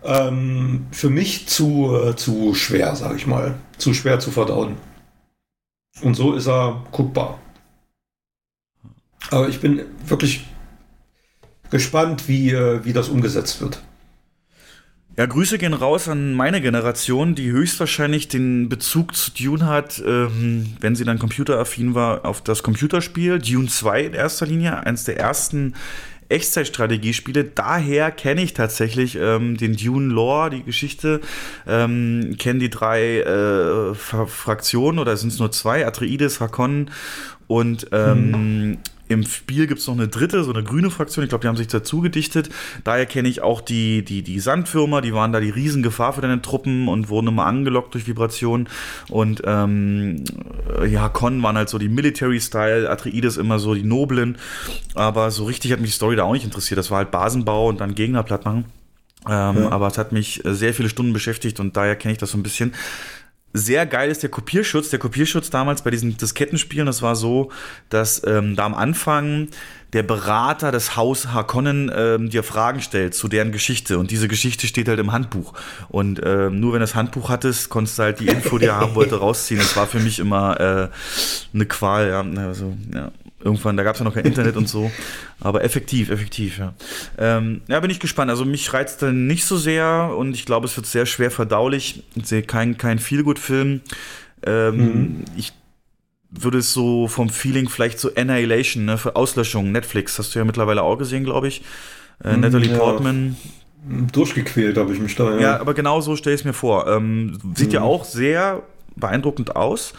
ähm, für mich zu, äh, zu schwer, sage ich mal. Zu schwer zu verdauen. Und so ist er guckbar. Aber ich bin wirklich gespannt, wie, äh, wie das umgesetzt wird. Ja, Grüße gehen raus an meine Generation, die höchstwahrscheinlich den Bezug zu Dune hat, ähm, wenn sie dann computeraffin war, auf das Computerspiel. Dune 2 in erster Linie, eines der ersten Echtzeitstrategiespiele. Daher kenne ich tatsächlich ähm, den Dune-Lore, die Geschichte, ähm, kenne die drei äh, Fra Fraktionen, oder sind es nur zwei, Atreides, Harkonnen und ähm, im Spiel gibt es noch eine dritte, so eine grüne Fraktion. Ich glaube, die haben sich dazu gedichtet. Daher kenne ich auch die, die, die Sandwürmer, die waren da die Riesengefahr für deine Truppen und wurden immer angelockt durch Vibrationen. Und ähm, ja, Con waren halt so die Military-Style, Atreides immer so die Noblen. Aber so richtig hat mich die Story da auch nicht interessiert. Das war halt Basenbau und dann Gegner platt machen. Ähm, Ja. Aber es hat mich äh, sehr viele Stunden beschäftigt und daher kenne ich das so ein bisschen. Sehr geil ist der Kopierschutz. Der Kopierschutz damals bei diesen Diskettenspielen, das war so, dass ähm, da am Anfang der Berater des Haus Harkonnen ähm, dir Fragen stellt zu deren Geschichte und diese Geschichte steht halt im Handbuch und ähm, nur wenn du das Handbuch hattest, konntest du halt die Info, die er haben wollte, rausziehen. Das war für mich immer äh, eine Qual, ja. Also, ja. Irgendwann, da gab es ja noch kein Internet und so, aber effektiv, effektiv, ja. Ähm, ja, bin ich gespannt. Also mich reizt dann nicht so sehr und ich glaube, es wird sehr schwer verdaulich. Ich sehe kein, kein Feelgood-Film. Ähm, Ich würde es so vom Feeling vielleicht so Annihilation, ne, für Auslöschung, Netflix, hast du ja mittlerweile auch gesehen, glaube ich. Äh, Hm, Natalie ja. Portman. Durchgequält habe ich mich da. Ja, aber genau so stelle ich es mir vor. Ähm, sieht ja Mhm. auch sehr beeindruckend aus,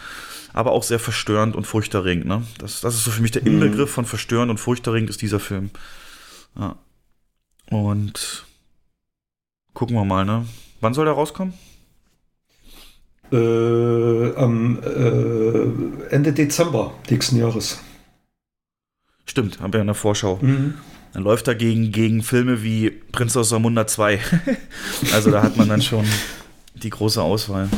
aber auch sehr verstörend und furchterregend. Ne? Das, das ist so für mich der Mhm. Inbegriff von verstörend und furchterregend ist dieser Film. Ja. Und gucken wir mal, ne? Wann soll der rauskommen? Äh, am äh, Ende Dezember nächsten Jahres. Stimmt, haben wir ja in der Vorschau. Mhm. Dann läuft er gegen, gegen Filme wie Prinz aus Samunda 2. also da hat man dann schon die große Auswahl.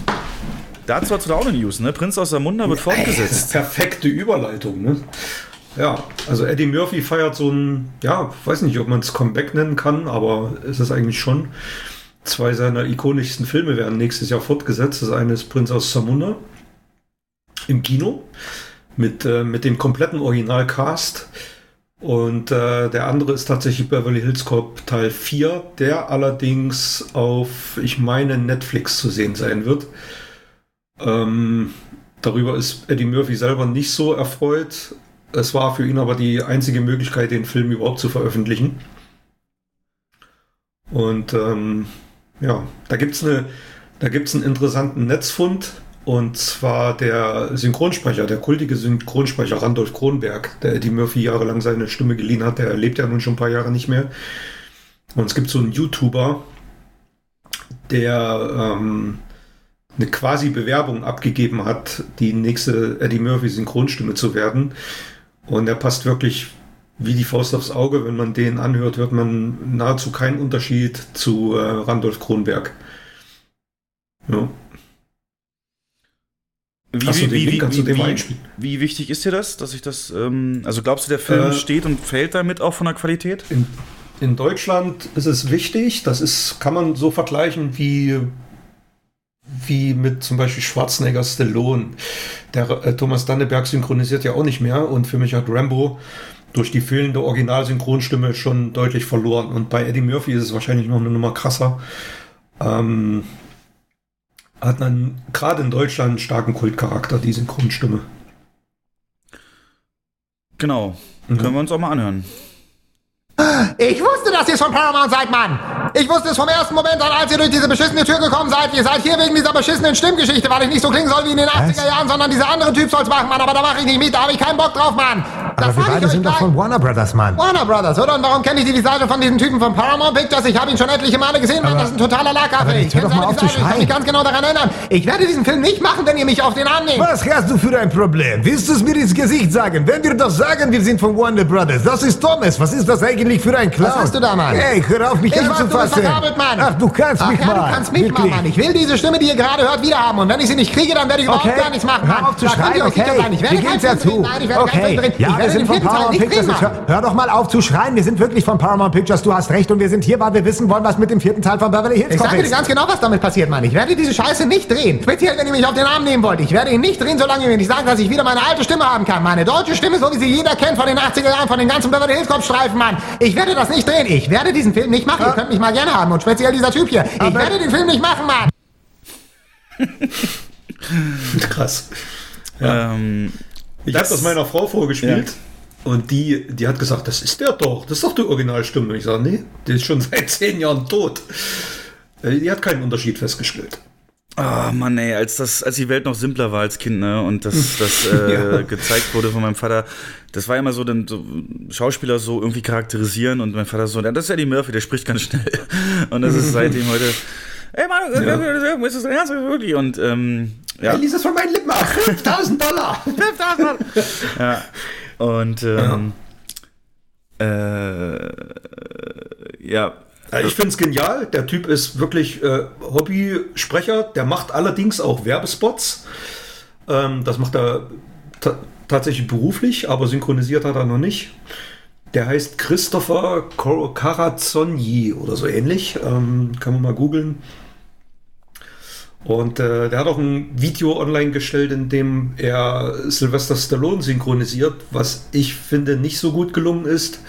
Dazu du da auch eine News, ne? Prinz aus Samunda wird fortgesetzt. Perfekte Überleitung, ne? Ja, also Eddie Murphy feiert so ein, ja, weiß nicht, ob man es Comeback nennen kann, aber es ist eigentlich schon. Zwei seiner ikonischsten Filme werden nächstes Jahr fortgesetzt. Das eine ist Prinz aus Zamunda im Kino mit, äh, mit dem kompletten Originalcast. Und äh, der andere ist tatsächlich Beverly Hills Cop Teil 4, der allerdings auf, ich meine, Netflix zu sehen sein wird. Ähm, darüber ist Eddie Murphy selber nicht so erfreut. Es war für ihn aber die einzige Möglichkeit, den Film überhaupt zu veröffentlichen. Und ähm, ja, da gibt es eine, gibt's einen interessanten Netzfund. Und zwar der Synchronsprecher, der kultige Synchronsprecher Randolph Kronberg, der Eddie Murphy jahrelang seine Stimme geliehen hat, der lebt ja nun schon ein paar Jahre nicht mehr. Und es gibt so einen YouTuber, der ähm, eine quasi Bewerbung abgegeben hat, die nächste Eddie Murphy Synchronstimme zu werden. Und er passt wirklich wie die Faust aufs Auge. Wenn man den anhört, hört man nahezu keinen Unterschied zu äh, Randolph Kronberg. Ja. Wie, du wie, wie, wie, wie wichtig ist dir das, dass ich das, ähm, also glaubst du, der Film Äh, steht und fällt damit auch von der Qualität? In, in Deutschland ist es wichtig, das ist, kann man so vergleichen wie, wie mit zum Beispiel Schwarzenegger Stallone. Der äh, Thomas Danneberg synchronisiert ja auch nicht mehr und für mich hat Rambo durch die fehlende Originalsynchronstimme schon deutlich verloren. Und bei Eddie Murphy ist es wahrscheinlich noch eine Nummer krasser. Ähm, hat dann gerade in Deutschland einen starken Kultcharakter, die Synchronstimme. Genau. Mhm. Können wir uns auch mal anhören. Ich wusste, dass ihr von Paramount seid, Mann! Ich wusste es vom ersten Moment an, als ihr durch diese beschissene Tür gekommen seid. Ihr seid hier wegen dieser beschissenen Stimmgeschichte, weil ich nicht so klingen soll wie in den 80er Jahren, sondern dieser andere Typ soll's machen, Mann. Aber da mache ich nicht mit, da habe ich keinen Bock drauf, Mann! Das Aber wir beide sind doch von Warner Brothers, Mann. Warner Brothers, oder? Und warum kenne ich die Visage von diesem Typen von Paramount Pictures? Ich habe ihn schon etliche Male gesehen, Mann. Das ist ein totaler Lackaffe. Ich jetzt hör kenn doch mal seine auf zu Visage, ich kann mich ganz genau daran erinnern. Ich werde diesen Film nicht machen, wenn ihr mich auf den Arm nehmt. Was hast du für ein Problem? Willst du es mir ins Gesicht sagen? Wenn wir doch sagen, wir sind von Warner Brothers, das ist Thomas. Was ist das eigentlich für ein Clown? Was hast du da, Mann? Hey, hör auf, mich Ich weiß, du bist anzufassen. Mann. Ach, du kannst Ach, mich ja, mal. du kannst mich mal, Wirklich. Mann. Ich will diese Stimme, die ihr gerade hört, wieder haben. Und wenn ich sie nicht kriege, dann werde ich überhaupt Okay, gar nichts machen, Mann. hör auf zu schreien, okay? Ich werde Wie keinen geht's ja Film drehen. zu? Nein, ich werde keinen Okay, Film drehen. ja, ich wir sind von Paramount Pictures. Hör, hör doch mal auf zu schreien. Wir sind wirklich von Paramount Pictures. Du hast recht und wir sind hier, weil wir wissen wollen, was mit dem vierten Teil von Beverly Hills Ich sage dir ist. ganz genau, was damit passiert, Mann. Ich werde diese Scheiße nicht drehen. Speziell, wenn ihr mich auf den Arm nehmen wollt. Ich werde ihn nicht drehen, solange ihr mir nicht sagt, dass ich wieder meine alte Stimme haben kann. Meine deutsche Stimme, so wie sie jeder kennt von den 80er Jahren, von den ganzen Beverly Hills Cop-Streifen, Mann. Ich werde das nicht drehen. Ich werde diesen Film nicht machen. Ihr könnt mich mal gerne haben. Und speziell dieser Typ hier. Ich werde den Film nicht machen, Mann. Krass. Ähm, Ich habe das meiner Frau vorgespielt. Und die, die hat gesagt, das ist der doch, das ist doch die Originalstimme. Ich sage, nee, der ist schon seit zehn Jahren tot. Äh, Die hat keinen Unterschied festgestellt. Ah, Mann, ey, als das, als die Welt noch simpler war als Kind, ne, und das, das äh, Ja. gezeigt wurde von meinem Vater, das war immer so, dann so Schauspieler so irgendwie charakterisieren und mein Vater so, ja, das ist ja die Murphy, der spricht ganz schnell. Und das ist seitdem heute, ey Mann, Ja. ist das Ernst wirklich? Und ähm, ja. Er ließ es von meinen Lippen ab. 5000 Dollar. 5000 ja. Und ähm, äh, ja. Ja, ich finde es genial. Der Typ ist wirklich äh, Hobbysprecher. Der macht allerdings auch Werbespots. Ähm, das macht er ta tatsächlich beruflich, aber synchronisiert hat er noch nicht. Der heißt Christopher Carazzoni oder so ähnlich. Ähm, kann man mal googeln. Und äh, der hat auch ein Video online gestellt, in dem er Sylvester Stallone synchronisiert, was ich finde nicht so gut gelungen ist.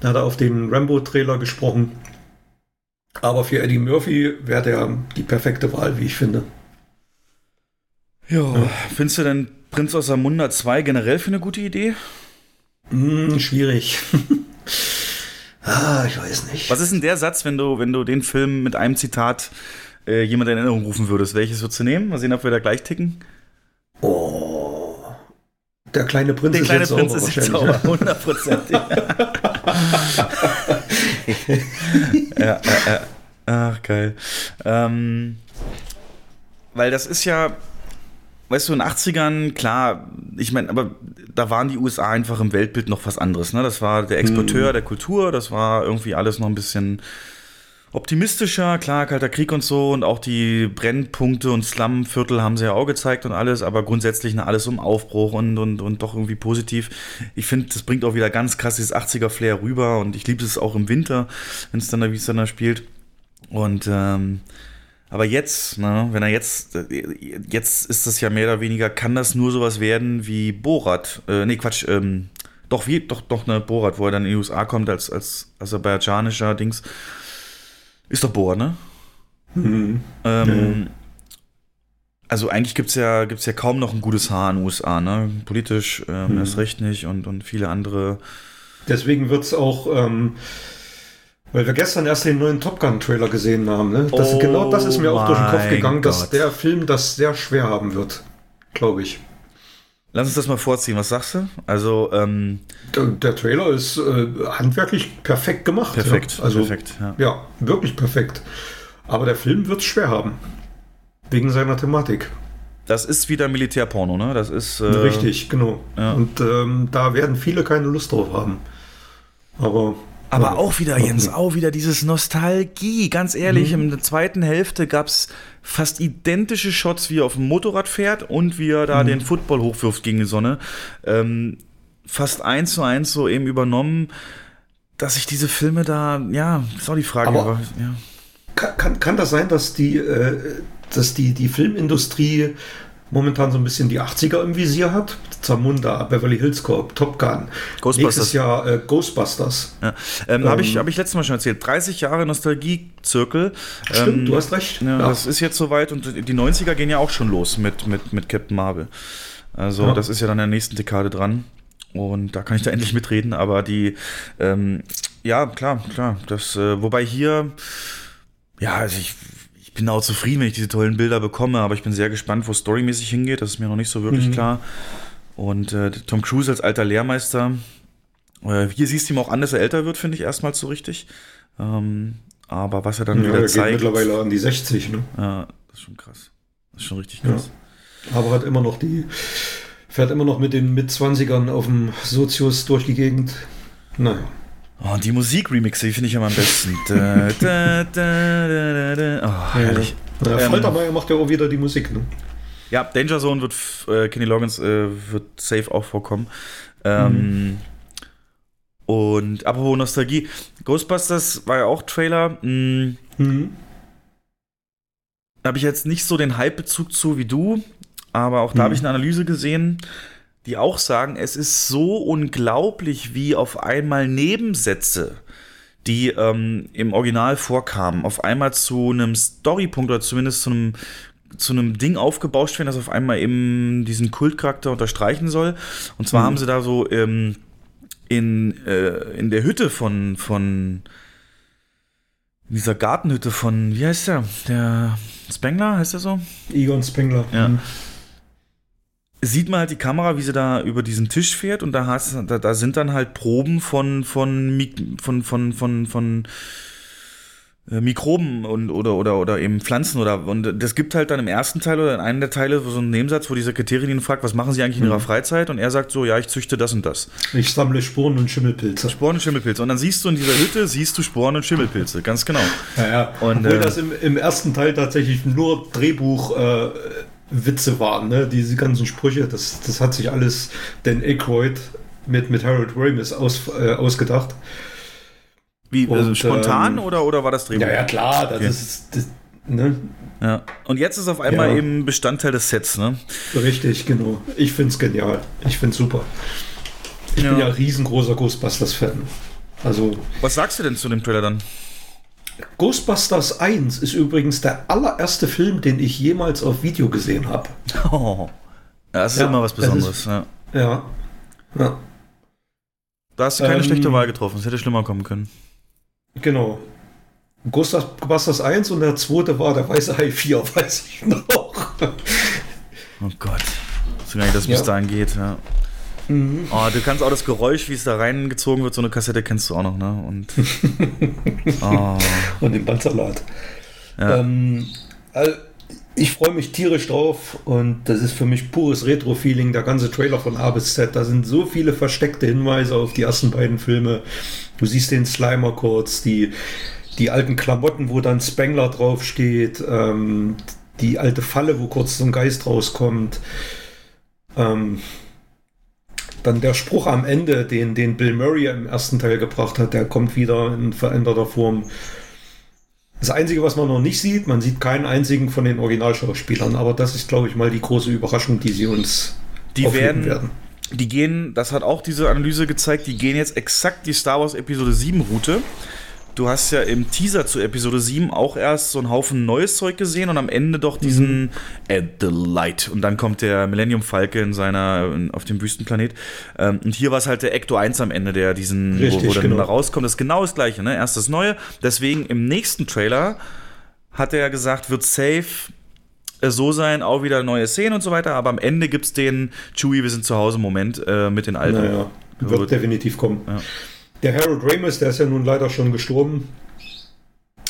Da hat er auf den Rambo-Trailer gesprochen. Aber für Eddie Murphy wäre der die perfekte Wahl, wie ich finde. Ja. Findest du denn Prinz aus Zamunda 2 generell für eine gute Idee? Hm, schwierig. ah, ich weiß nicht. Was ist denn der Satz, wenn du, wenn du den Film mit einem Zitat äh, jemand in Erinnerung rufen würdest? Welches würdest du nehmen? Mal sehen, ob wir da gleich ticken. Oh. Der kleine Prinz Der ist kleine jetzt Prinz sauber ist jetzt sauber, ne? 100%. ja, ja, ja. Ach, geil. Ähm, weil das ist ja, weißt du, in den 80ern, klar, ich meine, aber da waren die USA einfach im Weltbild noch was anderes. Ne? Das war der Exporteur Mhm. der Kultur, das war irgendwie alles noch ein bisschen optimistischer, klar, Kalter Krieg und so und auch die Brennpunkte und Slumviertel haben sie ja auch gezeigt und alles, aber grundsätzlich alles um Aufbruch und, und, und doch irgendwie positiv. Ich finde, das bringt auch wieder ganz krass dieses 80er-Flair rüber und ich liebe es auch im Winter, wenn es dann da, wie es dann da spielt. Und ähm, aber jetzt, ne, wenn er jetzt, äh, jetzt ist das ja mehr oder weniger, kann das nur sowas werden wie Borat. Äh, nee, Quatsch, ähm, doch, wie, doch, doch, ne, Borat, wo er dann in die USA kommt als, als aserbaidschanischer Dings. Ist doch Borat, ne? Mhm. Ähm, Also eigentlich gibt es ja, gibt's ja kaum noch ein gutes Haar in den USA, ne? Politisch ähm, Mhm. erst recht nicht und, und viele andere. Deswegen wird es auch, ähm, weil wir gestern erst den neuen Top Gun-Trailer gesehen haben, ne? Das, Oh genau das ist mir auch durch den Kopf gegangen, dass Gott. der Film das sehr schwer haben wird. Glaube ich. Lass uns das mal vorziehen, was sagst du? Also, ähm, Der, der Trailer ist äh, handwerklich perfekt gemacht. Perfekt, ja. Also, perfekt, ja. ja, wirklich perfekt. Aber der Film wird es schwer haben. Wegen seiner Thematik. das ist wieder Militärporno, ne? Das ist. Äh, Richtig, genau. ja. Und ähm, da werden viele keine Lust drauf haben. Aber. Aber ja, auch wieder, Jens, auch wieder dieses Nostalgie. Ganz ehrlich, Mhm. in der zweiten Hälfte gab es fast identische Shots, wie er auf dem Motorrad fährt und wie er da Mhm. den Football hochwirft gegen die Sonne. Ähm, fast eins zu eins so eben übernommen, dass ich diese Filme da, ja, ist auch die Frage. Aber- aber, ja. Kann, kann, kann das sein, dass die, äh, dass die, die Filmindustrie momentan so ein bisschen die 80er im Visier hat? Zamunda, Beverly Hills Cop, Top Gun. Ghostbusters. Nächstes Jahr äh, Ghostbusters. Ja. Ähm, Habe ich, Ähm, hab ich letztes Mal schon erzählt. 30 Jahre Nostalgie-Zirkel. Stimmt, Ähm, du hast recht. Ja, Ja. Das ist jetzt soweit und die 90er gehen ja auch schon los mit, mit, mit Captain Marvel. Also Ja. das ist ja dann in der nächsten Dekade dran. Und da kann ich da endlich mitreden, aber die, ähm, ja, klar, klar. Das, äh, wobei hier, ja, also ich bin auch zufrieden, wenn ich diese tollen Bilder bekomme, aber ich bin sehr gespannt, wo storymäßig hingeht. Das ist mir noch nicht so wirklich Mhm. klar. Und äh, Tom Cruise als alter Lehrmeister. Äh, hier siehst du ihm auch an, dass er älter wird, finde ich erstmal so richtig. Ähm, aber was er dann Ja, wieder er geht zeigt. mittlerweile an die 60, ne? Ja, das ist schon krass. Das ist schon richtig Ja. krass. Aber hat immer noch die, fährt immer noch mit den Mit-20ern auf dem Sozius durch die Gegend. Naja. Oh, und die Musik-Remixe, die finde ich immer am besten. da, da, da. Oh, herrlich. Ja, Ähm, Faltermeier macht ja auch wieder die Musik, ne? Ja, Danger Zone wird, äh, Kenny Loggins äh, wird safe auch vorkommen. Ähm, Und apropos Nostalgie, Ghostbusters war ja auch Trailer. Mh, Da habe ich jetzt nicht so den Hype-Bezug zu wie du, aber auch da Mhm. habe ich eine Analyse gesehen, die auch sagen, es ist so unglaublich, wie auf einmal Nebensätze, die ähm, im Original vorkamen, auf einmal zu einem Storypunkt oder zumindest zu einem zu einem Ding aufgebauscht werden, das auf einmal eben diesen Kultcharakter unterstreichen soll. Und zwar Mhm. haben sie da so ähm, in, äh, in der Hütte von, von in dieser Gartenhütte von, wie heißt der? Der Spengler, heißt der so? Egon Spengler. Ja. Mhm. Sieht man halt die Kamera, wie sie da über diesen Tisch fährt und da, hast, da, da sind dann halt Proben von, von, von, von, von, von äh, Mikroben und, oder, oder, oder eben Pflanzen oder und das gibt halt dann im ersten Teil oder in einem der Teile so einen Nebensatz, wo die Sekretärin ihn fragt, was machen sie eigentlich in ihrer Mhm. Freizeit und er sagt so, ja, ich züchte das und das. Ich sammle Sporen und Schimmelpilze. Sporen und Schimmelpilze und dann siehst du in dieser Hütte, siehst du Sporen und Schimmelpilze, ganz genau. Ja, ja. Und, Obwohl äh, das im, im ersten Teil tatsächlich nur Drehbuch äh, Witze waren, ne? Diese ganzen Sprüche, das, das hat sich alles Dan Aykroyd mit, mit Harold Ramis aus, äh, ausgedacht. Wie, also Und, spontan ähm, oder, oder war das Drehbuch? Ja, ja, klar, das Okay. ist. Das, ne? Ja. Und jetzt ist auf einmal Ja. eben Bestandteil des Sets, ne? Richtig, genau. Ich find's genial. Ich find's super. Ich bin Ja. ja riesengroßer Ghostbusters-Fan. Also. Was sagst du denn zu dem Trailer dann? Ghostbusters 1 ist übrigens der allererste Film, den ich jemals auf Video gesehen habe. Oh. Ja, das ist Ja, immer was das ist- Besonderes. ja. Ja. ja. Da hast du keine Ähm, schlechte Wahl getroffen. Es hätte schlimmer kommen können. Genau. Ghostbusters 1 und der zweite war der Weiße Hai 4, weiß ich noch. Oh Gott. So gar nicht, dass es Ja. bis dahin geht, ja. Mhm. Oh, du kannst auch das Geräusch, wie es da reingezogen wird, so eine Kassette kennst du auch noch, ne? Und. oh. Und den Bandsalat. Ja. Ähm, also, ich freue mich tierisch drauf und das ist für mich pures Retro-Feeling, der ganze Trailer von A bis Z. Da sind so viele versteckte Hinweise auf die ersten beiden Filme. Du siehst den Slimer kurz, die, die alten Klamotten, wo dann Spengler draufsteht, ähm, die alte Falle, wo kurz so ein Geist rauskommt. Ähm, dann der Spruch am Ende, den, den Bill Murray im ersten Teil gebracht hat, der kommt wieder in veränderter Form. Das Einzige, was man noch nicht sieht, man sieht keinen einzigen von den Originalschauspielern, aber das ist, glaube ich, mal die große Überraschung, die sie uns Die aufheben werden, die gehen, das hat auch diese Analyse gezeigt, die gehen jetzt exakt die Star Wars Episode 7 Route. Du hast ja im Teaser zu Episode 7 auch erst so einen Haufen neues Zeug gesehen und am Ende doch diesen At the Light. Und dann kommt der Millennium Falke in seiner, in, auf dem Wüstenplanet. Ähm, und hier war es halt der Ecto 1 am Ende, der diesen, Richtig, wo, wo dann genau. da rauskommt. Das ist genau das gleiche, ne? Erst das Neue. Deswegen im nächsten Trailer hat er gesagt, wird safe äh, so sein, auch wieder neue Szenen und so weiter, aber am Ende gibt es den Chewie, wir sind zu Hause Moment äh, mit den alten. Naja, wird definitiv kommen. Der Harold Ramis, der ist ja nun leider schon gestorben,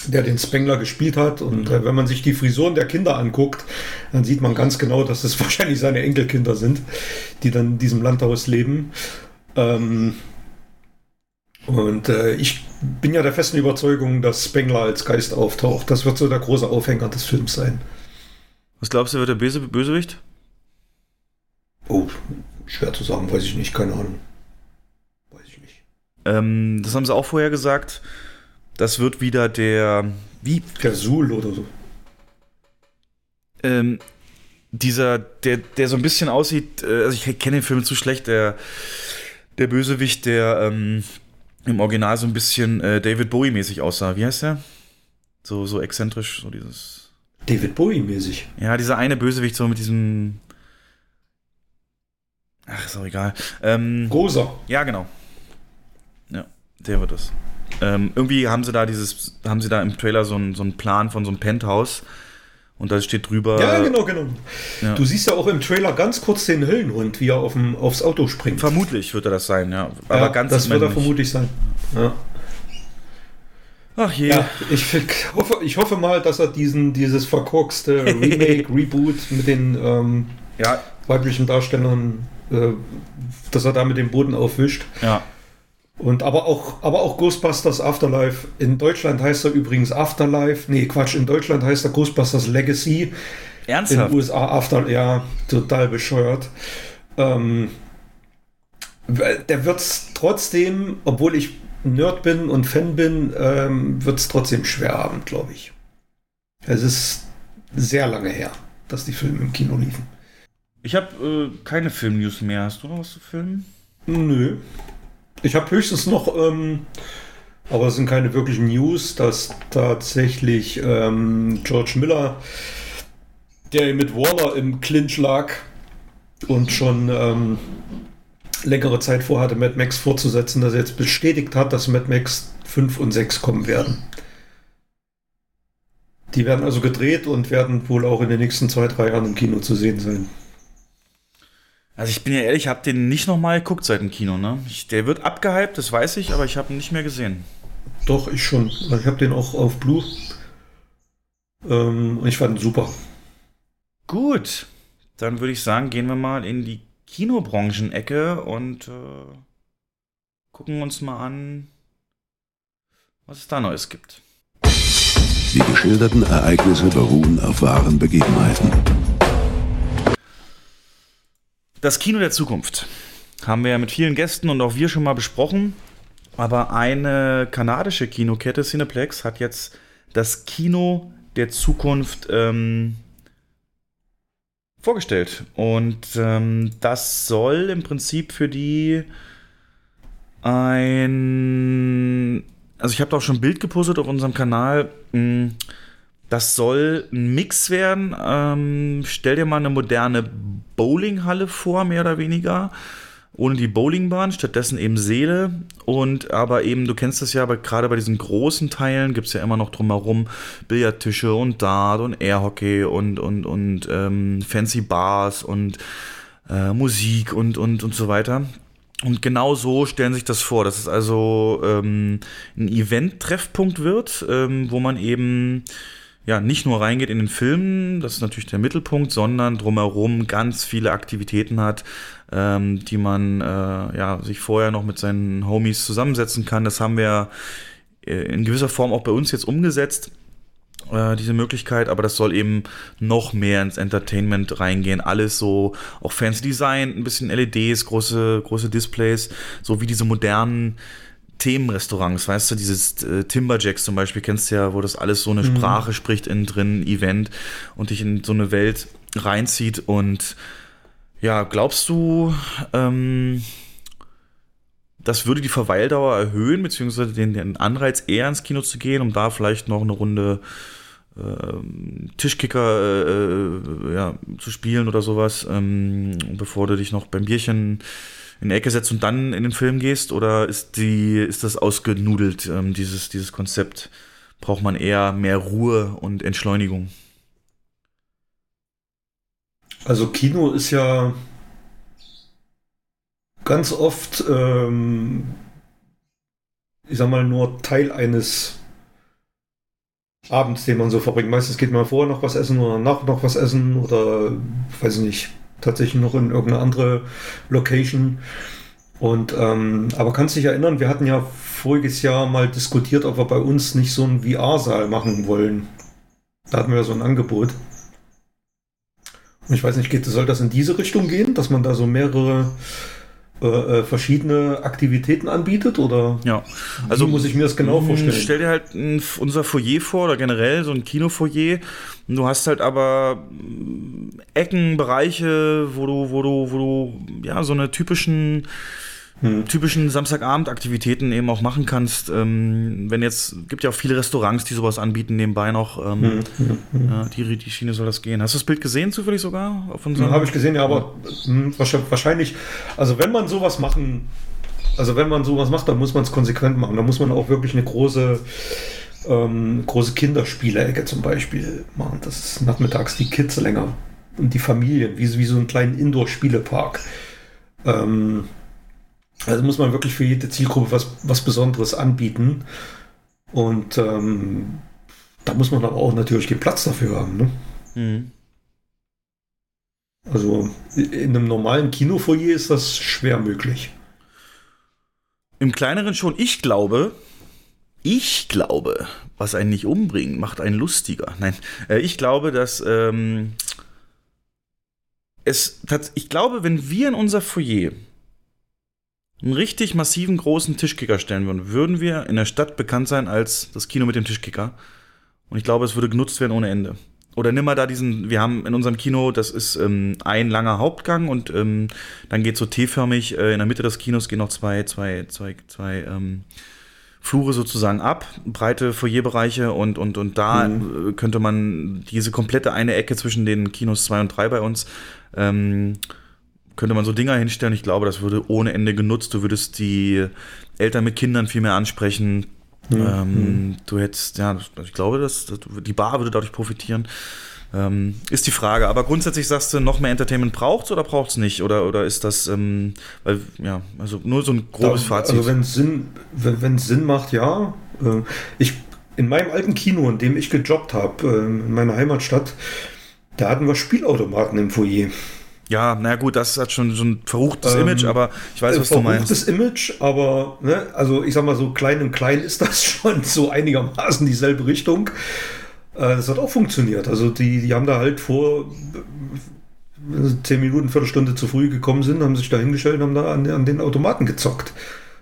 der den Spengler gespielt hat. Und äh, wenn man sich die Frisuren der Kinder anguckt, dann sieht man ganz genau, dass es wahrscheinlich seine Enkelkinder sind, die dann in diesem Landhaus leben. Ähm, und äh, ich bin ja der festen Überzeugung, dass Spengler als Geist auftaucht. Das wird so der große Aufhänger des Films sein. Was glaubst du, wird der Böse Bösewicht? Oh, schwer zu sagen, weiß ich nicht, keine Ahnung. Ähm, das haben sie auch vorher gesagt. Das wird wieder der. Wie? Der Sul oder so. Ähm, dieser, der, der so ein bisschen aussieht, äh, also ich kenne den Film zu schlecht, der, der Bösewicht, der ähm, im Original so ein bisschen äh, David Bowie-mäßig aussah. Wie heißt der? So, so exzentrisch, so dieses. David Bowie-mäßig. Ja, dieser eine Bösewicht, so mit diesem. Ach, ist auch egal. Ähm, Gozer. Ja, genau. Der wird es. Ähm, irgendwie haben sie da dieses, haben sie da im Trailer so einen, so einen Plan von so einem Penthouse. Und da steht drüber. Ja, genau, genau. Ja. Du siehst ja auch im Trailer ganz kurz den Höllenhund, wie er auf dem, aufs Auto springt. Vermutlich wird er das sein, ja. Aber ja, ganz das wird er nicht. vermutlich sein. Ja. Ach je. Ja, ich hoffe, ich hoffe mal, dass er diesen, dieses verkorkste Remake, Reboot mit den ähm, ja. weiblichen Darstellern, äh, dass er da mit dem Boden aufwischt. Ja. Und aber auch, aber auch Ghostbusters Afterlife. In Deutschland heißt er übrigens Afterlife. Nee, Quatsch, in Deutschland heißt er Ghostbusters Legacy. Ernsthaft? In den USA After, ja, total bescheuert. Ähm, der wird's trotzdem, obwohl ich Nerd bin und Fan bin, ähm, wird's trotzdem schwer haben, glaube ich. Es ist sehr lange her, dass die Filme im Kino liefen. Ich habe äh, keine Film-News mehr. Hast du noch was zu filmen? Nö. Ich habe höchstens noch, ähm, aber es sind keine wirklichen News, dass tatsächlich ähm, George Miller, der mit Waller im Clinch lag und schon ähm, längere Zeit vorhatte, Mad Max fortzusetzen, dass er jetzt bestätigt hat, dass Mad Max 5 und 6 kommen werden. Die werden also gedreht und werden wohl auch in den nächsten zwei, drei Jahren im Kino zu sehen sein. Also ich bin ja ehrlich, ich habe den nicht nochmal geguckt seit dem Kino, ne? Ich, der wird abgehypt, das weiß ich, aber ich habe ihn nicht mehr gesehen. Doch, ich schon. Ich habe den auch auf Blue. Ähm, und ich fand ihn super. Gut, dann würde ich sagen, gehen wir mal in die Kinobranchen-Ecke und äh, gucken uns mal an, was es da Neues gibt. Die geschilderten Ereignisse beruhen auf wahren Begebenheiten. Das Kino der Zukunft haben wir ja mit vielen Gästen und auch wir schon mal besprochen. Aber eine kanadische Kinokette, Cineplex, hat jetzt das Kino der Zukunft ähm, vorgestellt. Und ähm, das soll im Prinzip für die ein. Also, ich habe da auch schon ein Bild gepostet auf unserem Kanal. Mm, Das soll ein Mix werden. Ähm, stell dir mal eine moderne Bowlinghalle vor, mehr oder weniger. Ohne die Bowlingbahn, stattdessen eben Seele. Und aber eben, du kennst das ja, aber gerade bei diesen großen Teilen gibt es ja immer noch drumherum Billardtische und Dart und Airhockey und, und, und ähm, Fancy Bars und äh, Musik und, und, und so weiter. Und genau so stellen sich das vor, dass es also ähm, ein Event-Treffpunkt wird, ähm, wo man eben ja nicht nur reingeht in den Film, das ist natürlich der Mittelpunkt, sondern drumherum ganz viele Aktivitäten hat, ähm, die man äh, ja sich vorher noch mit seinen Homies zusammensetzen kann. Das haben wir äh, in gewisser Form auch bei uns jetzt umgesetzt äh, diese Möglichkeit, aber das soll eben noch mehr ins Entertainment reingehen. Alles so, auch fancy Design, ein bisschen LEDs, große, große Displays, so wie diese modernen Themenrestaurants, weißt du, dieses äh, Timberjacks zum Beispiel, kennst du ja, wo das alles so eine Mhm. Sprache spricht innen drin, Event und dich in so eine Welt reinzieht und ja, glaubst du, ähm, das würde die Verweildauer erhöhen, beziehungsweise den, den Anreiz eher ins Kino zu gehen, um da vielleicht noch eine Runde ähm, Tischkicker äh, äh, ja, zu spielen oder sowas, ähm, bevor du dich noch beim Bierchen in die Ecke setzt und dann in den Film gehst? Oder ist, die, ist das ausgenudelt, ähm, dieses, dieses Konzept? Braucht man eher mehr Ruhe und Entschleunigung? Also Kino ist ja ganz oft, ähm, ich sag mal, nur Teil eines Abends, den man so verbringt. Meistens geht man vorher noch was essen oder nach noch was essen oder, weiß ich nicht, tatsächlich noch in irgendeine andere Location. Und, ähm, aber kannst dich erinnern, wir hatten ja voriges Jahr mal diskutiert, ob wir bei uns nicht so einen VR-Saal machen wollen. Da hatten wir ja so ein Angebot. Und ich weiß nicht, geht, soll das in diese Richtung gehen, dass man da so mehrere äh, äh, verschiedene Aktivitäten anbietet? Oder ja. also muss ich mir das genau vorstellen? Stell dir halt ein, unser Foyer vor oder generell so ein Kinofoyer. Du hast halt aber mh, Ecken, Bereiche, wo du, wo du, wo du ja so eine typischen typischen Samstagabend-Aktivitäten eben auch machen kannst. Ähm, wenn jetzt, gibt ja auch viele Restaurants, die sowas anbieten, nebenbei noch. Ähm, Hm, ja, die, die Schiene soll das gehen. Hast du das Bild gesehen, zufällig sogar? Auf Ja, Habe ich gesehen, ja, aber wahrscheinlich- wahrscheinlich, also wenn man sowas machen, also wenn man sowas macht, dann muss man es konsequent machen. Da muss man auch wirklich eine große ähm, große Kinderspielecke zum Beispiel machen. Das ist nachmittags die Kids länger und die Familien, wie, wie so einen kleinen Indoor-Spielepark. Ähm, also muss man wirklich für jede Zielgruppe was, was Besonderes anbieten. Und ähm, da muss man aber auch natürlich den Platz dafür haben. Ne? Mhm. Also in einem normalen Kinofoyer ist das schwer möglich. Im kleineren schon. Ich glaube, ich glaube, was einen nicht umbringt, macht einen lustiger. Nein, äh, ich glaube, dass ähm, es, ich glaube, wenn wir in unser Foyer einen richtig massiven großen Tischkicker stellen würden, würden wir in der Stadt bekannt sein als das Kino mit dem Tischkicker. Und ich glaube, es würde genutzt werden ohne Ende. Oder nimm mal da diesen, wir haben in unserem Kino, das ist ähm, ein langer Hauptgang und ähm, dann geht so T-förmig, äh, in der Mitte des Kinos gehen noch zwei, zwei, zwei, zwei ähm, Flure sozusagen ab, breite Foyerbereiche und, und, und da mhm. könnte man diese komplette eine Ecke zwischen den Kinos 2 und 3 bei uns ähm, könnte man so Dinger hinstellen. Ich glaube, das würde ohne Ende genutzt. Du würdest die Eltern mit Kindern viel mehr ansprechen. Mhm. Ähm, du hättest, ja, ich glaube, dass, dass, die Bar würde dadurch profitieren. Ähm, ist die Frage. Aber grundsätzlich sagst du, noch mehr Entertainment braucht es oder braucht es nicht? Oder, oder ist das, ähm, weil, ja, also nur so ein grobes da, Fazit. Also wenn es Sinn, wenn, Sinn macht, ja. Äh, ich, in meinem alten Kino, in dem ich gejobbt habe, äh, in meiner Heimatstadt, da hatten wir Spielautomaten im Foyer. Ja, na gut, das hat schon so ein verruchtes ähm, Image, aber ich weiß, was du meinst. Verruchtes Image, aber ne, also ich sag mal so klein und klein ist das schon so einigermaßen dieselbe Richtung. Äh, das hat auch funktioniert. Also die, die haben da halt vor zehn Minuten, Viertelstunde zu früh gekommen sind, haben sich da hingestellt und haben da an, an den Automaten gezockt.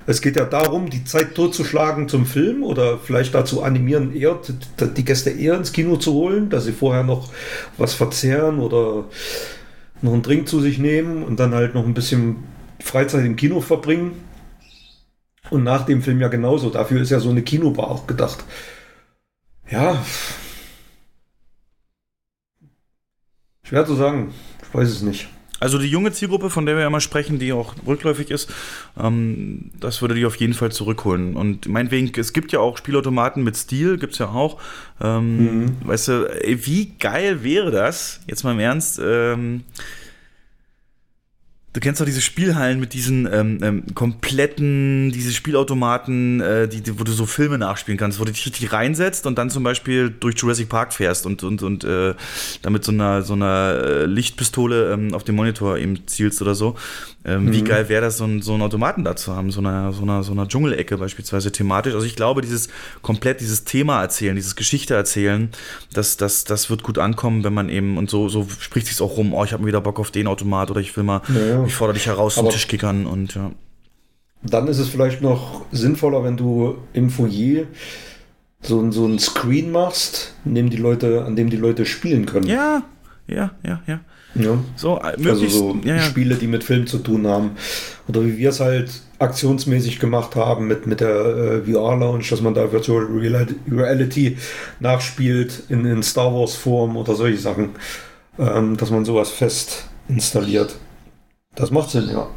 Es geht ja darum, die Zeit totzuschlagen zum Film oder vielleicht dazu animieren, eher die Gäste eher ins Kino zu holen, dass sie vorher noch was verzehren oder noch einen Drink zu sich nehmen und dann halt noch ein bisschen Freizeit im Kino verbringen. Und nach dem Film ja genauso. Dafür ist ja so eine Kinobar auch gedacht. Ja. Schwer zu sagen. Ich weiß es nicht. Also die junge Zielgruppe, von der wir ja immer sprechen, die auch rückläufig ist, ähm, das würde die auf jeden Fall zurückholen. Und meinetwegen, es gibt ja auch Spielautomaten mit Stil, gibt es ja auch. Ähm, mhm. Weißt du, ey, wie geil wäre das, jetzt mal im Ernst, ähm, Du kennst doch diese Spielhallen mit diesen ähm, ähm, kompletten, diese Spielautomaten, äh, die, die, wo du so Filme nachspielen kannst, wo du dich richtig reinsetzt und dann zum Beispiel durch Jurassic Park fährst und, und, und äh, damit so einer, so einer äh, Lichtpistole ähm, auf dem Monitor eben zielst oder so. Ähm, mhm. Wie geil wäre das, so, ein, so einen Automaten da zu haben, so einer, so einer, so einer Dschungelecke beispielsweise thematisch. Also ich glaube, dieses komplett dieses Thema erzählen, dieses Geschichte erzählen, das, das, das wird gut ankommen, wenn man eben, und so, so spricht sich auch rum, oh, ich habe wieder Bock auf den Automat oder ich will mal, ja, ich fordere dich heraus zum Tischkickern und ja. Dann ist es vielleicht noch sinnvoller, wenn du im Foyer so, so ein Screen machst, an dem die Leute, an dem die Leute spielen können. Ja, ja, ja, ja. Ja. So, äh, also so ja, ja. Spiele, die mit Film zu tun haben. Oder wie wir es halt aktionsmäßig gemacht haben mit, mit der äh, VR-Lounge, dass man da Virtual Reality nachspielt in, in Star Wars-Form oder solche Sachen. Ähm, dass man sowas fest installiert. Das macht Sinn, ja.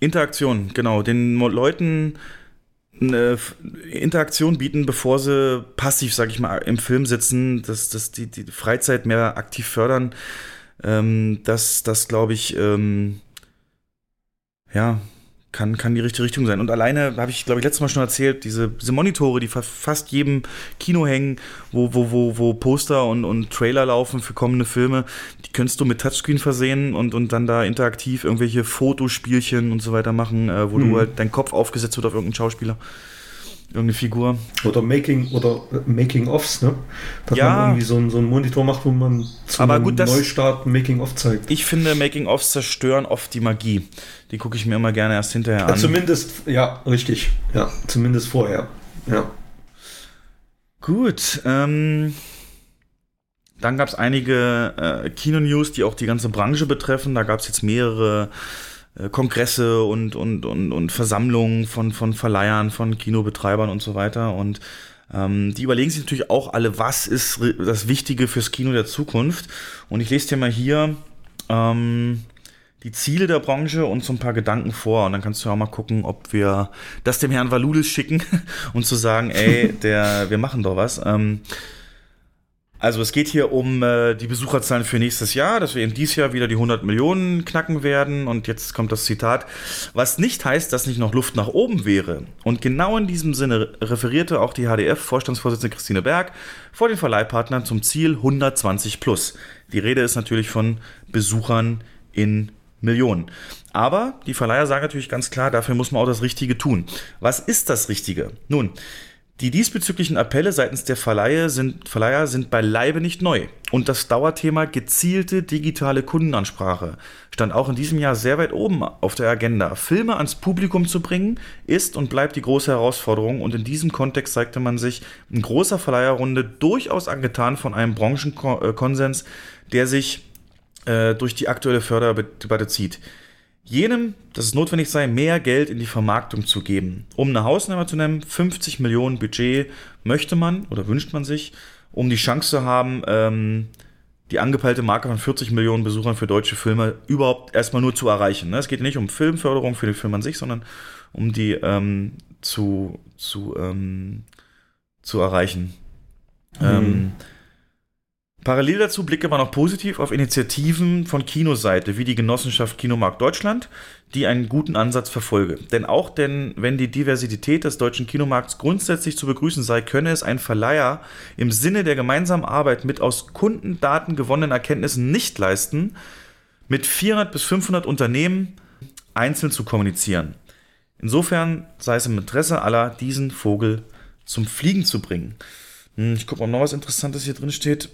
Interaktion, genau. Den Leuten eine Interaktion bieten, bevor sie passiv, sag ich mal, im Film sitzen, dass, dass die, die Freizeit mehr aktiv fördern. Ähm, das, das glaube ich, ähm, ja, kann, kann die richtige Richtung sein. Und alleine, habe ich, glaube ich, letztes Mal schon erzählt, diese, diese Monitore, die fast jedem Kino hängen, wo, wo, wo, wo Poster und, und Trailer laufen für kommende Filme, die könntest du mit Touchscreen versehen und, und dann da interaktiv irgendwelche Fotospielchen und so weiter machen, äh, wo mhm. du halt dein Kopf aufgesetzt wird auf irgendeinen Schauspieler irgendeine Figur. Oder Making oder Making Offs, ne? Dass ja. man irgendwie so, ein, so einen Monitor macht, wo man zu Aber gut, das, Neustart Making Off zeigt. Ich finde, Making Offs zerstören oft die Magie. Die gucke ich mir immer gerne erst hinterher an. Ja, zumindest, ja, richtig. Ja, zumindest vorher. Ja. Gut, ähm, dann gab es einige äh, Kino-News, die auch die ganze Branche betreffen. Da gab es jetzt mehrere äh, Kongresse und, und, und, und Versammlungen von, von Verleihern, von Kinobetreibern und so weiter. Und ähm, die überlegen sich natürlich auch alle, was ist das Wichtige fürs Kino der Zukunft. Und ich lese dir mal hier ähm, die Ziele der Branche und so ein paar Gedanken vor. Und dann kannst du auch mal gucken, ob wir das dem Herrn Valulis schicken und zu sagen, ey, der, wir machen doch was. Ähm, also es geht hier um äh, die Besucherzahlen für nächstes Jahr, dass wir in dieses Jahr wieder die 100 Millionen knacken werden. Und jetzt kommt das Zitat, was nicht heißt, dass nicht noch Luft nach oben wäre. Und genau in diesem Sinne referierte auch die HDF-Vorstandsvorsitzende Christine Berg vor den Verleihpartnern zum Ziel 120 plus. Die Rede ist natürlich von Besuchern in Millionen. Aber die Verleiher sagen natürlich ganz klar, dafür muss man auch das Richtige tun. Was ist das Richtige? Nun, die diesbezüglichen Appelle seitens der Verleihe sind, Verleiher sind beileibe nicht neu. Und das Dauerthema gezielte digitale Kundenansprache stand auch in diesem Jahr sehr weit oben auf der Agenda. Filme ans Publikum zu bringen, ist und bleibt die große Herausforderung. Und in diesem Kontext zeigte man sich in großer Verleiherrunde durchaus angetan von einem Branchenkonsens, der sich äh, durch die aktuelle Förderdebatte zieht jenem, dass es notwendig sei, mehr Geld in die Vermarktung zu geben. Um eine Hausnummer zu nennen, 50 Millionen Budget möchte man oder wünscht man sich, um die Chance zu haben, ähm, die angepeilte Marke von 40 Millionen Besuchern für deutsche Filme überhaupt erstmal nur zu erreichen. Ne? Es geht nicht um Filmförderung für den Film an sich, sondern um die ähm, zu, zu, ähm, zu erreichen. Mhm. Parallel dazu blicke man auch positiv auf Initiativen von Kinoseite, wie die Genossenschaft Kinomarkt Deutschland, die einen guten Ansatz verfolge. Denn auch denn, wenn die Diversität des deutschen Kinomarkts grundsätzlich zu begrüßen sei, könne es ein Verleiher im Sinne der gemeinsamen Arbeit mit aus Kundendaten gewonnenen Erkenntnissen nicht leisten, mit 400 bis 500 Unternehmen einzeln zu kommunizieren. Insofern sei es im Interesse aller, diesen Vogel zum Fliegen zu bringen. Hm, ich gucke, ob noch was Interessantes hier drin steht.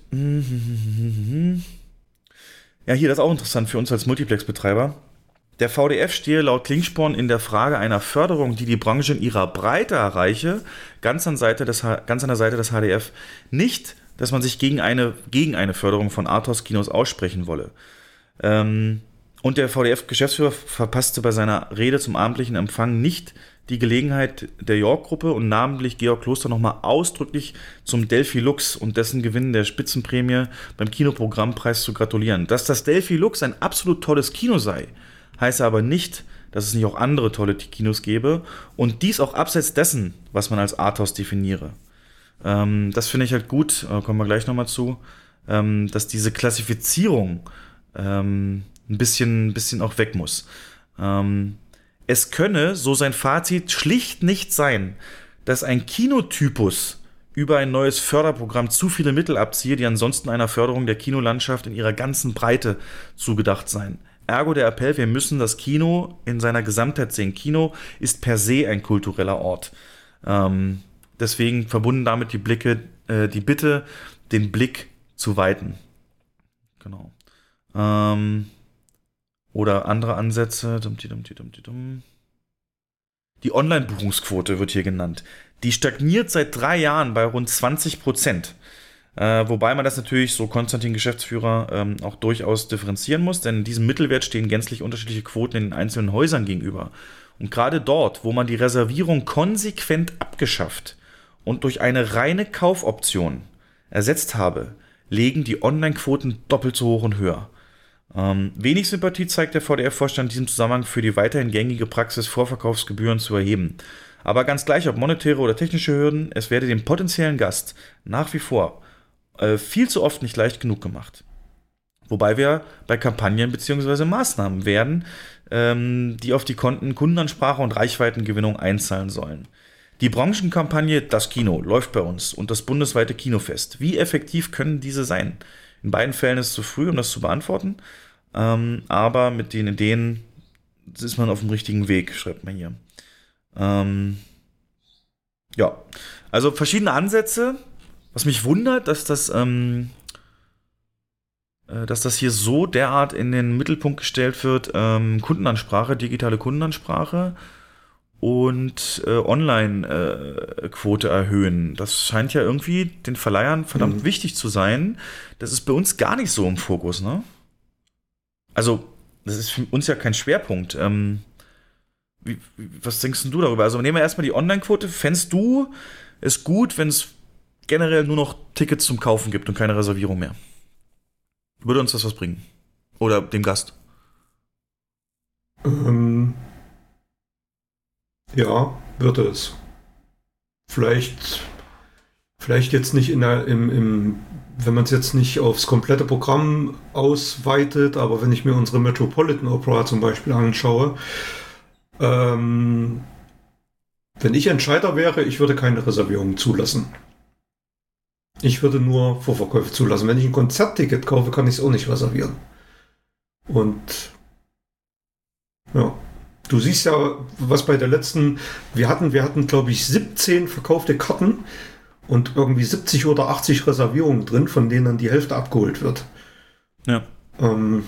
Ja, hier, das ist auch interessant für uns als Multiplex-Betreiber. Der VDF stehe laut Klingsporn in der Frage einer Förderung, die die Branche in ihrer Breite erreiche, ganz an, Seite des, ganz an der Seite des HDF. Nicht, dass man sich gegen eine, gegen eine Förderung von Arthouse-Kinos aussprechen wolle. Ähm, und der VDF-Geschäftsführer verpasste bei seiner Rede zum abendlichen Empfang nicht die Gelegenheit der York-Gruppe und namentlich Georg Kloster nochmal ausdrücklich zum Delphi Lux und dessen Gewinn der Spitzenprämie beim Kinoprogrammpreis zu gratulieren. Dass das Delphi Lux ein absolut tolles Kino sei, heißt aber nicht, dass es nicht auch andere tolle Kinos gäbe und dies auch abseits dessen, was man als Arthouse definiere. Ähm, das finde ich halt gut, äh, kommen wir gleich nochmal zu, ähm, dass diese Klassifizierung ähm, ein bisschen, ein bisschen auch weg muss. Ähm, es könne, so sein Fazit, schlicht nicht sein, dass ein Kinotypus über ein neues Förderprogramm zu viele Mittel abziehe, die ansonsten einer Förderung der Kinolandschaft in ihrer ganzen Breite zugedacht seien. Ergo der Appell, wir müssen das Kino in seiner Gesamtheit sehen. Kino ist per se ein kultureller Ort. Ähm, deswegen verbunden damit die Blicke, äh, die Bitte, den Blick zu weiten. Genau. Ähm, oder andere Ansätze. Die Online-Buchungsquote wird hier genannt. Die stagniert seit drei Jahren bei rund 20 Prozent. Äh, wobei man das natürlich, so Konstantin Geschäftsführer, ähm, auch durchaus differenzieren muss, denn diesem Mittelwert stehen gänzlich unterschiedliche Quoten in den einzelnen Häusern gegenüber. Und gerade dort, wo man die Reservierung konsequent abgeschafft und durch eine reine Kaufoption ersetzt habe, legen die Online-Quoten doppelt so hoch und höher. Ähm, wenig Sympathie zeigt der VDF-Vorstand in diesem Zusammenhang für die weiterhin gängige Praxis, Vorverkaufsgebühren zu erheben. Aber ganz gleich, ob monetäre oder technische Hürden, es werde dem potenziellen Gast nach wie vor äh, viel zu oft nicht leicht genug gemacht. Wobei wir bei Kampagnen bzw. Maßnahmen werden, ähm, die auf die Konten Kundenansprache und Reichweitengewinnung einzahlen sollen. Die Branchenkampagne Das Kino läuft bei uns und das bundesweite Kinofest. Wie effektiv können diese sein? In beiden Fällen ist es zu früh, um das zu beantworten. Ähm, aber mit den Ideen ist man auf dem richtigen Weg, schreibt man hier. Ähm, ja, also verschiedene Ansätze. Was mich wundert, dass das, ähm, äh, dass das hier so derart in den Mittelpunkt gestellt wird. Ähm, Kundenansprache, digitale Kundenansprache und äh, Online-Quote äh, erhöhen. Das scheint ja irgendwie den Verleihern verdammt mhm. wichtig zu sein. Das ist bei uns gar nicht so im Fokus, ne? Also, das ist für uns ja kein Schwerpunkt. Ähm, wie, was denkst du darüber? Also nehmen wir erstmal die Online-Quote. Fändest du es gut, wenn es generell nur noch Tickets zum Kaufen gibt und keine Reservierung mehr? Würde uns das was bringen? Oder dem Gast? Ähm, ja, wird es. Vielleicht, vielleicht jetzt nicht in der, im, im wenn man es jetzt nicht aufs komplette Programm ausweitet, aber wenn ich mir unsere Metropolitan Opera zum Beispiel anschaue, ähm, wenn ich Entscheider wäre, ich würde keine Reservierung zulassen. Ich würde nur Vorverkäufe zulassen. Wenn ich ein Konzertticket kaufe, kann ich es auch nicht reservieren. Und ja, du siehst ja, was bei der letzten, wir hatten, wir hatten, glaube ich, 17 verkaufte Karten und irgendwie 70 oder 80 Reservierungen drin, von denen dann die Hälfte abgeholt wird. Ja. Ähm,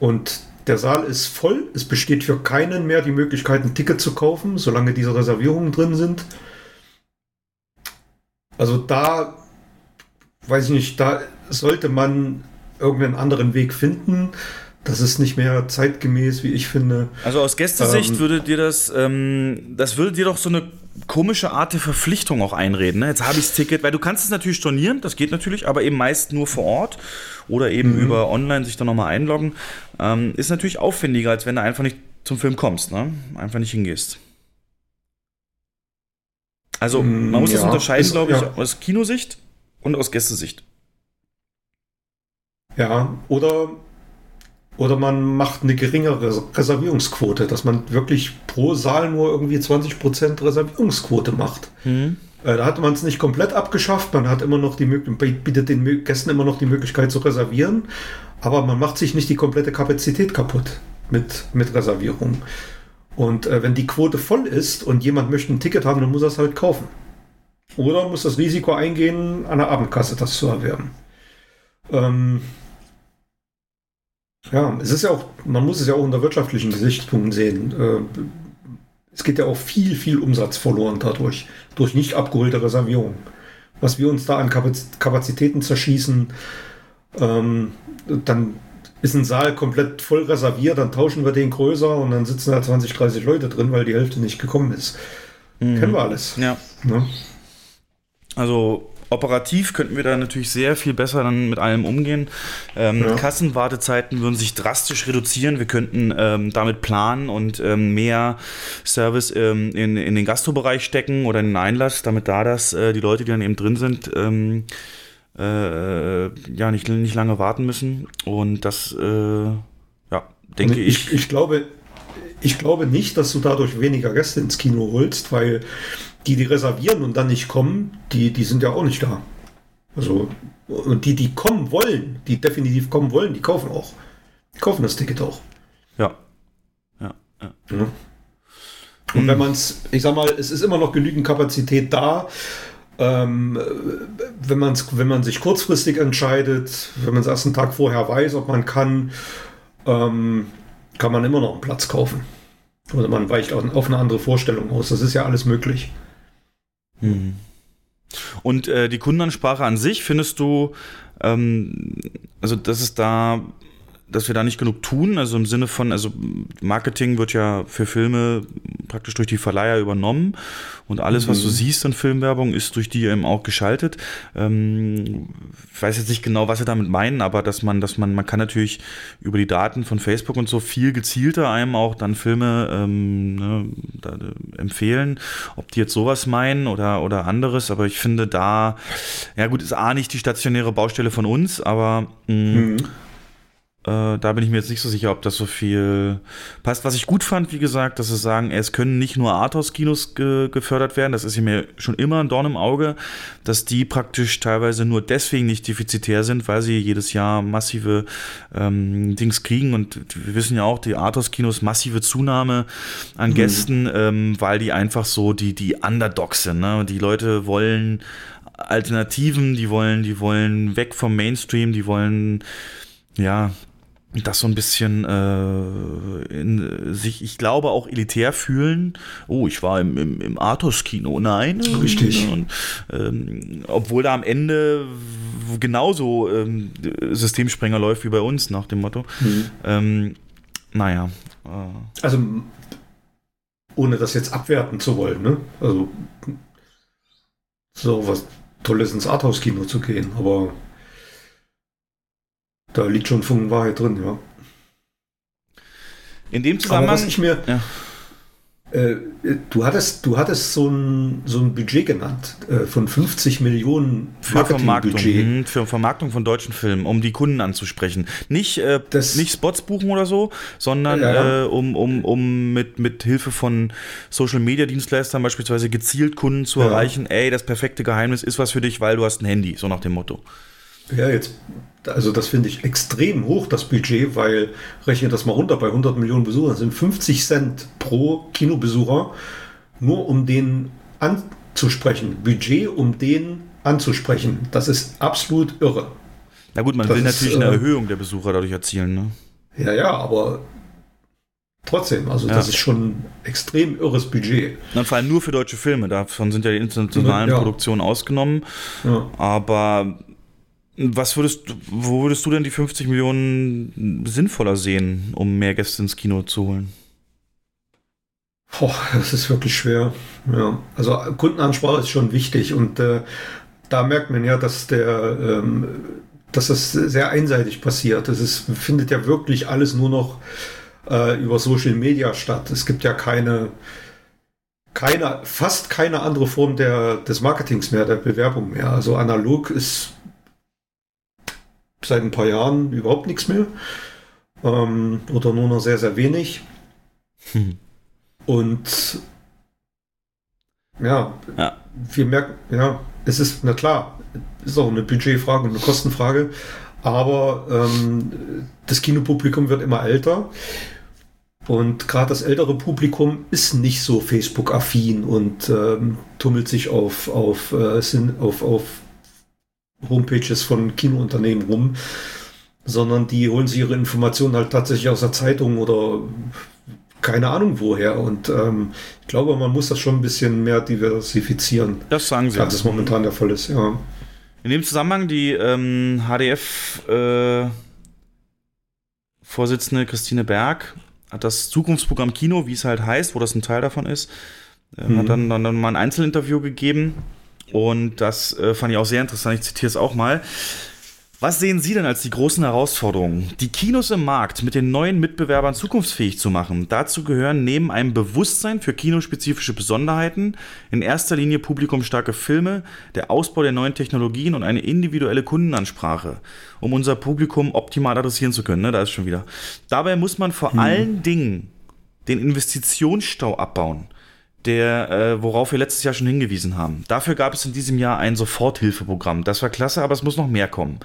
und der Saal ist voll. Es besteht für keinen mehr die Möglichkeit, ein Ticket zu kaufen, solange diese Reservierungen drin sind. Also da, weiß ich nicht, da sollte man irgendeinen anderen Weg finden. Das ist nicht mehr zeitgemäß, wie ich finde. Also aus Gästesicht Ähm, würde dir das, ähm, das würde dir doch so eine komische Art der Verpflichtung auch einreden. Ne? Jetzt habe ich das Ticket, weil du kannst es natürlich stornieren, das geht natürlich, aber eben meist nur vor Ort oder eben Mhm. über online sich dann nochmal einloggen. Ähm, ist natürlich aufwendiger, als wenn du einfach nicht zum Film kommst, ne? Einfach nicht hingehst. Also Mm, man muss das ja, unterscheiden, ist- glaube ich, ja. aus Kinosicht und aus Gästesicht. Ja, oder, oder man macht eine geringere Reservierungsquote, dass man wirklich pro Saal nur irgendwie 20% Reservierungsquote macht. Mhm. Da hat man es nicht komplett abgeschafft, man hat immer noch die Möglichkeit, bietet den Gästen immer noch die Möglichkeit zu reservieren, aber man macht sich nicht die komplette Kapazität kaputt mit, mit Reservierung. Und äh, wenn die Quote voll ist und jemand möchte ein Ticket haben, dann muss er es halt kaufen. Oder muss das Risiko eingehen, an der Abendkasse das zu erwerben. Ähm, ja, es ist ja auch, man muss es ja auch unter wirtschaftlichen Gesichtspunkten sehen. Äh, es geht ja auch viel, viel Umsatz verloren dadurch, durch nicht abgeholte Reservierungen. Was wir uns da an Kapaz Kapazitäten zerschießen, ähm, dann ist ein Saal komplett voll reserviert, dann tauschen wir den größer und dann sitzen da 20, 30 Leute drin, weil die Hälfte nicht gekommen ist. Kennen wir alles. Ja. Ne? Also operativ könnten wir da natürlich sehr viel besser dann mit allem umgehen. Ähm, Ja. Kassenwartezeiten würden sich drastisch reduzieren. Wir könnten ähm, damit planen und ähm, mehr Service ähm, in, in den Gastrobereich stecken oder in den Einlass, damit da das äh, die Leute, die dann eben drin sind, ähm, äh, ja nicht, nicht lange warten müssen. Und das, äh, ja, denke ich. ich, ich glaube, ich glaube nicht, dass du dadurch weniger Gäste ins Kino holst, weil die, die reservieren und dann nicht kommen, die, die sind ja auch nicht da. Also, und die, die kommen wollen, die definitiv kommen wollen, die kaufen auch. Die kaufen das Ticket auch. Ja. Ja. ja. Ja. Und wenn man es, ich sag mal, es ist immer noch genügend Kapazität da. Ähm, wenn, man's, wenn man sich kurzfristig entscheidet, wenn man es erst einen Tag vorher weiß, ob man kann, ähm, kann man immer noch einen Platz kaufen. Oder man weicht auf eine andere Vorstellung aus. Das ist ja alles möglich. Mhm. Und äh, die Kundenansprache an sich, findest du, ähm, also dass es da, dass wir da nicht genug tun, also im Sinne von, also Marketing wird ja für Filme praktisch durch die Verleiher übernommen und alles, was du Mhm. siehst an Filmwerbung, ist durch die eben auch geschaltet. Ähm, ich weiß jetzt nicht genau, was sie damit meinen, aber dass man, dass man, man kann natürlich über die Daten von Facebook und so viel gezielter einem auch dann Filme ähm, ne, da, äh, empfehlen, ob die jetzt sowas meinen oder, oder anderes, aber ich finde da, ja gut, ist A nicht die stationäre Baustelle von uns, aber mh, äh, da bin ich mir jetzt nicht so sicher, ob das so viel passt. Was ich gut fand, wie gesagt, dass sie sagen, es können nicht nur Arthouse-Kinos ge gefördert werden. Das ist mir schon immer ein Dorn im Auge, dass die praktisch teilweise nur deswegen nicht defizitär sind, weil sie jedes Jahr massive ähm, Dings kriegen. Und wir wissen ja auch, die Arthouse-Kinos massive Zunahme an Mhm. Gästen, ähm, weil die einfach so die, die Underdogs sind. Ne? Die Leute wollen Alternativen, die wollen, die wollen weg vom Mainstream, die wollen ja das so ein bisschen äh, in sich, ich glaube, auch elitär fühlen. Oh, ich war im, im, im Artus-Kino. Nein. Richtig. Und, ähm, obwohl da am Ende genauso ähm, Systemsprenger läuft wie bei uns, nach dem Motto. Mhm. Ähm, naja. Äh, Also, ohne das jetzt abwerten zu wollen, ne? Also, so was Tolles ins Arthouse-Kino zu gehen, aber da liegt schon Funken Wahrheit drin, ja. In dem Aber Zusammenhang. was ich mir, ja. äh, du hattest, du hattest so ein, so ein Budget genannt äh, von 50 Millionen Für Vermarktung, Marketingbudget. mhm, für Vermarktung von deutschen Filmen, um die Kunden anzusprechen. Nicht, äh, nicht Spots buchen oder so, sondern Ja. äh, um, um, um mit, mit Hilfe von Social Media Dienstleistern beispielsweise gezielt Kunden zu Ja. erreichen, ey, das perfekte Geheimnis ist was für dich, weil du hast ein Handy, so nach dem Motto. Ja, jetzt, also das finde ich extrem hoch, das Budget, weil, rechne das mal runter, bei 100 Millionen Besuchern sind 50 Cent pro Kinobesucher, nur um den anzusprechen. Budget, um den anzusprechen. Das ist absolut irre. Na gut, man Das will ist, natürlich eine äh, Erhöhung der Besucher dadurch erzielen, ne? Ja, ja, aber trotzdem, also das Ja. ist schon ein extrem irres Budget. Und vor allem nur für deutsche Filme, davon sind ja die internationalen Ja. Produktionen ausgenommen. Ja. Aber was würdest du, wo würdest du denn die 50 Millionen sinnvoller sehen, um mehr Gäste ins Kino zu holen? Boah, das ist wirklich schwer. Ja, also Kundenansprache ist schon wichtig und äh, da merkt man ja, dass der, ähm, dass das sehr einseitig passiert. Es findet ja wirklich alles nur noch äh, über Social Media statt. Es gibt ja keine, keine, fast keine andere Form der, des Marketings mehr, der Bewerbung mehr. Also analog ist seit ein paar Jahren überhaupt nichts mehr ähm, oder nur noch sehr, sehr wenig. Und ja, Ja. wir merken, ja, es ist, na klar, ist auch eine Budgetfrage und eine Kostenfrage, aber ähm, das Kinopublikum wird immer älter. Und gerade das ältere Publikum ist nicht so Facebook-affin und ähm, tummelt sich auf, auf, äh, auf, auf Homepages von Kinounternehmen rum, sondern die holen sich ihre Informationen halt tatsächlich aus der Zeitung oder keine Ahnung woher. Und ähm, ich glaube, man muss das schon ein bisschen mehr diversifizieren. Das sagen sie. Als es momentan der Fall ist, ja. In dem Zusammenhang die ähm, HDF äh, Christine Berg hat das Zukunftsprogramm Kino, wie es halt heißt, wo das ein Teil davon ist, äh, Mhm. hat dann, dann, dann mal ein Einzelinterview gegeben und das äh, fand ich auch sehr interessant. Ich zitiere es auch mal. Was sehen Sie denn als die großen Herausforderungen? Die Kinos im Markt mit den neuen Mitbewerbern zukunftsfähig zu machen. Dazu gehören neben einem Bewusstsein für kinospezifische Besonderheiten in erster Linie publikumstarke Filme, der Ausbau der neuen Technologien und eine individuelle Kundenansprache, um unser Publikum optimal adressieren zu können. Ne, da ist schon wieder. Dabei muss man vor allen Dingen den Investitionsstau abbauen der, äh, worauf wir letztes Jahr schon hingewiesen haben. Dafür gab es in diesem Jahr ein Soforthilfeprogramm. Das war klasse, aber es muss noch mehr kommen.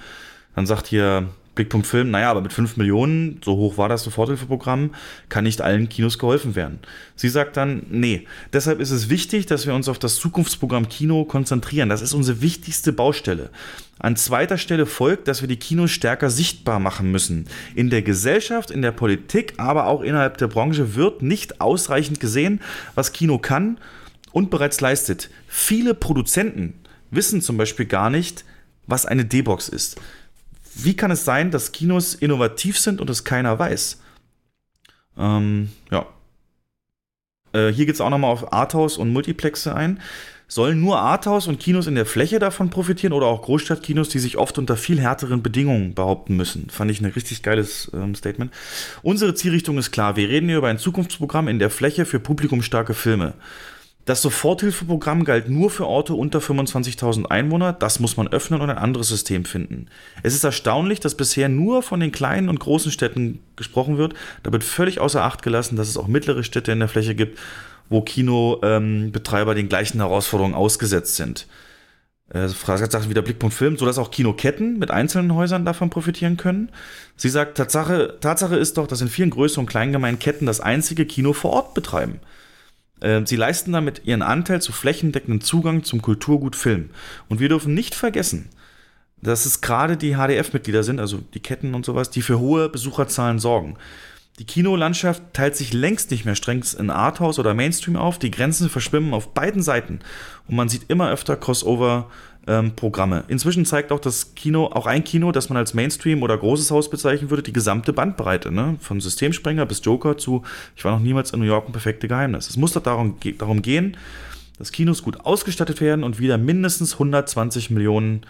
Dann sagt hier Blickpunkt Film, naja, aber mit 5 Millionen, so hoch war das Soforthilfeprogramm, kann nicht allen Kinos geholfen werden. Sie sagt dann, nee, deshalb ist es wichtig, dass wir uns auf das Zukunftsprogramm Kino konzentrieren. Das ist unsere wichtigste Baustelle. An zweiter Stelle folgt, dass wir die Kinos stärker sichtbar machen müssen. In der Gesellschaft, in der Politik, aber auch innerhalb der Branche wird nicht ausreichend gesehen, was Kino kann und bereits leistet. Viele Produzenten wissen zum Beispiel gar nicht, was eine D-Box ist. Wie kann es sein, dass Kinos innovativ sind und es keiner weiß? Ähm, ja. Äh, hier geht es auch nochmal auf Arthouse und Multiplexe ein. Sollen nur Arthouse und Kinos in der Fläche davon profitieren oder auch Großstadtkinos, die sich oft unter viel härteren Bedingungen behaupten müssen? Fand ich ein richtig geiles ähm, Statement. Unsere Zielrichtung ist klar. Wir reden hier über ein Zukunftsprogramm in der Fläche für publikumstarke Filme. Das Soforthilfeprogramm galt nur für Orte unter 25.000 Einwohner. Das muss man öffnen und ein anderes System finden. Es ist erstaunlich, dass bisher nur von den kleinen und großen Städten gesprochen wird. Da wird völlig außer Acht gelassen, dass es auch mittlere Städte in der Fläche gibt, wo Kinobetreiber den gleichen Herausforderungen ausgesetzt sind. Äh, Frage sagt wieder Blickpunkt Film, sodass auch Kinoketten mit einzelnen Häusern davon profitieren können. Sie sagt, Tatsache, Tatsache ist doch, dass in vielen größeren und kleingemeinen Ketten das einzige Kino vor Ort betreiben. Äh, Sie leisten damit ihren Anteil zu flächendeckenden Zugang zum Kulturgut Film. Und wir dürfen nicht vergessen, dass es gerade die HDF-Mitglieder sind, also die Ketten und sowas, die für hohe Besucherzahlen sorgen. Die Kinolandschaft teilt sich längst nicht mehr streng in Arthouse oder Mainstream auf. Die Grenzen verschwimmen auf beiden Seiten und man sieht immer öfter Crossover-Programme. Inzwischen zeigt auch das Kino, auch ein Kino, das man als Mainstream oder großes Haus bezeichnen würde, die gesamte Bandbreite. Ne? Von Systemsprenger bis Joker zu Ich war noch niemals in New York ein perfekte Geheimnis. Es muss doch darum, darum gehen, dass Kinos gut ausgestattet werden und wieder mindestens 120 Millionen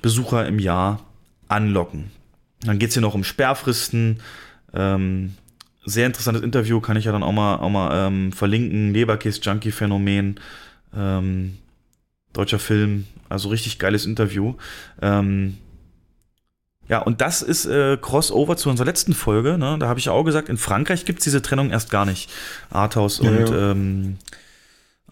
Besucher im Jahr anlocken. Dann geht es hier noch um Sperrfristen, ähm, sehr interessantes Interview, kann ich ja dann auch mal, auch mal ähm, verlinken. Leberkiss-Junkie-Phänomen, ähm, deutscher Film, also richtig geiles Interview. Ähm, ja, und das ist äh, Crossover zu unserer letzten Folge. Ne? Da habe ich ja auch gesagt, in Frankreich gibt es diese Trennung erst gar nicht. Arthouse Ja, und ja. Ähm,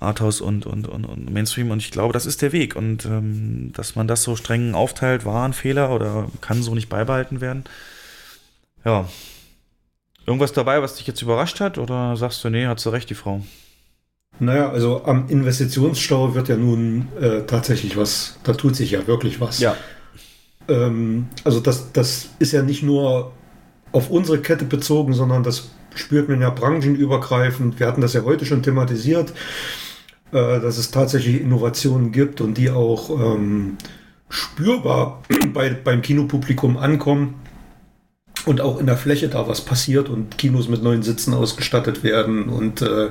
Arthouse und, und, und, und Mainstream. Und ich glaube, das ist der Weg. Und ähm, dass man das so streng aufteilt, war ein Fehler oder kann so nicht beibehalten werden. Ja. Irgendwas dabei, was dich jetzt überrascht hat? Oder sagst du, nee, hat sie recht, die Frau? Naja, also am Investitionsstau wird ja nun äh, tatsächlich was, da tut sich ja wirklich was. Ja. Ähm, also das, das ist ja nicht nur auf unsere Kette bezogen, sondern das spürt man ja branchenübergreifend. Wir hatten das ja heute schon thematisiert, äh, dass es tatsächlich Innovationen gibt und die auch ähm, spürbar bei, beim Kinopublikum ankommen und auch in der Fläche da was passiert und Kinos mit neuen Sitzen ausgestattet werden und äh,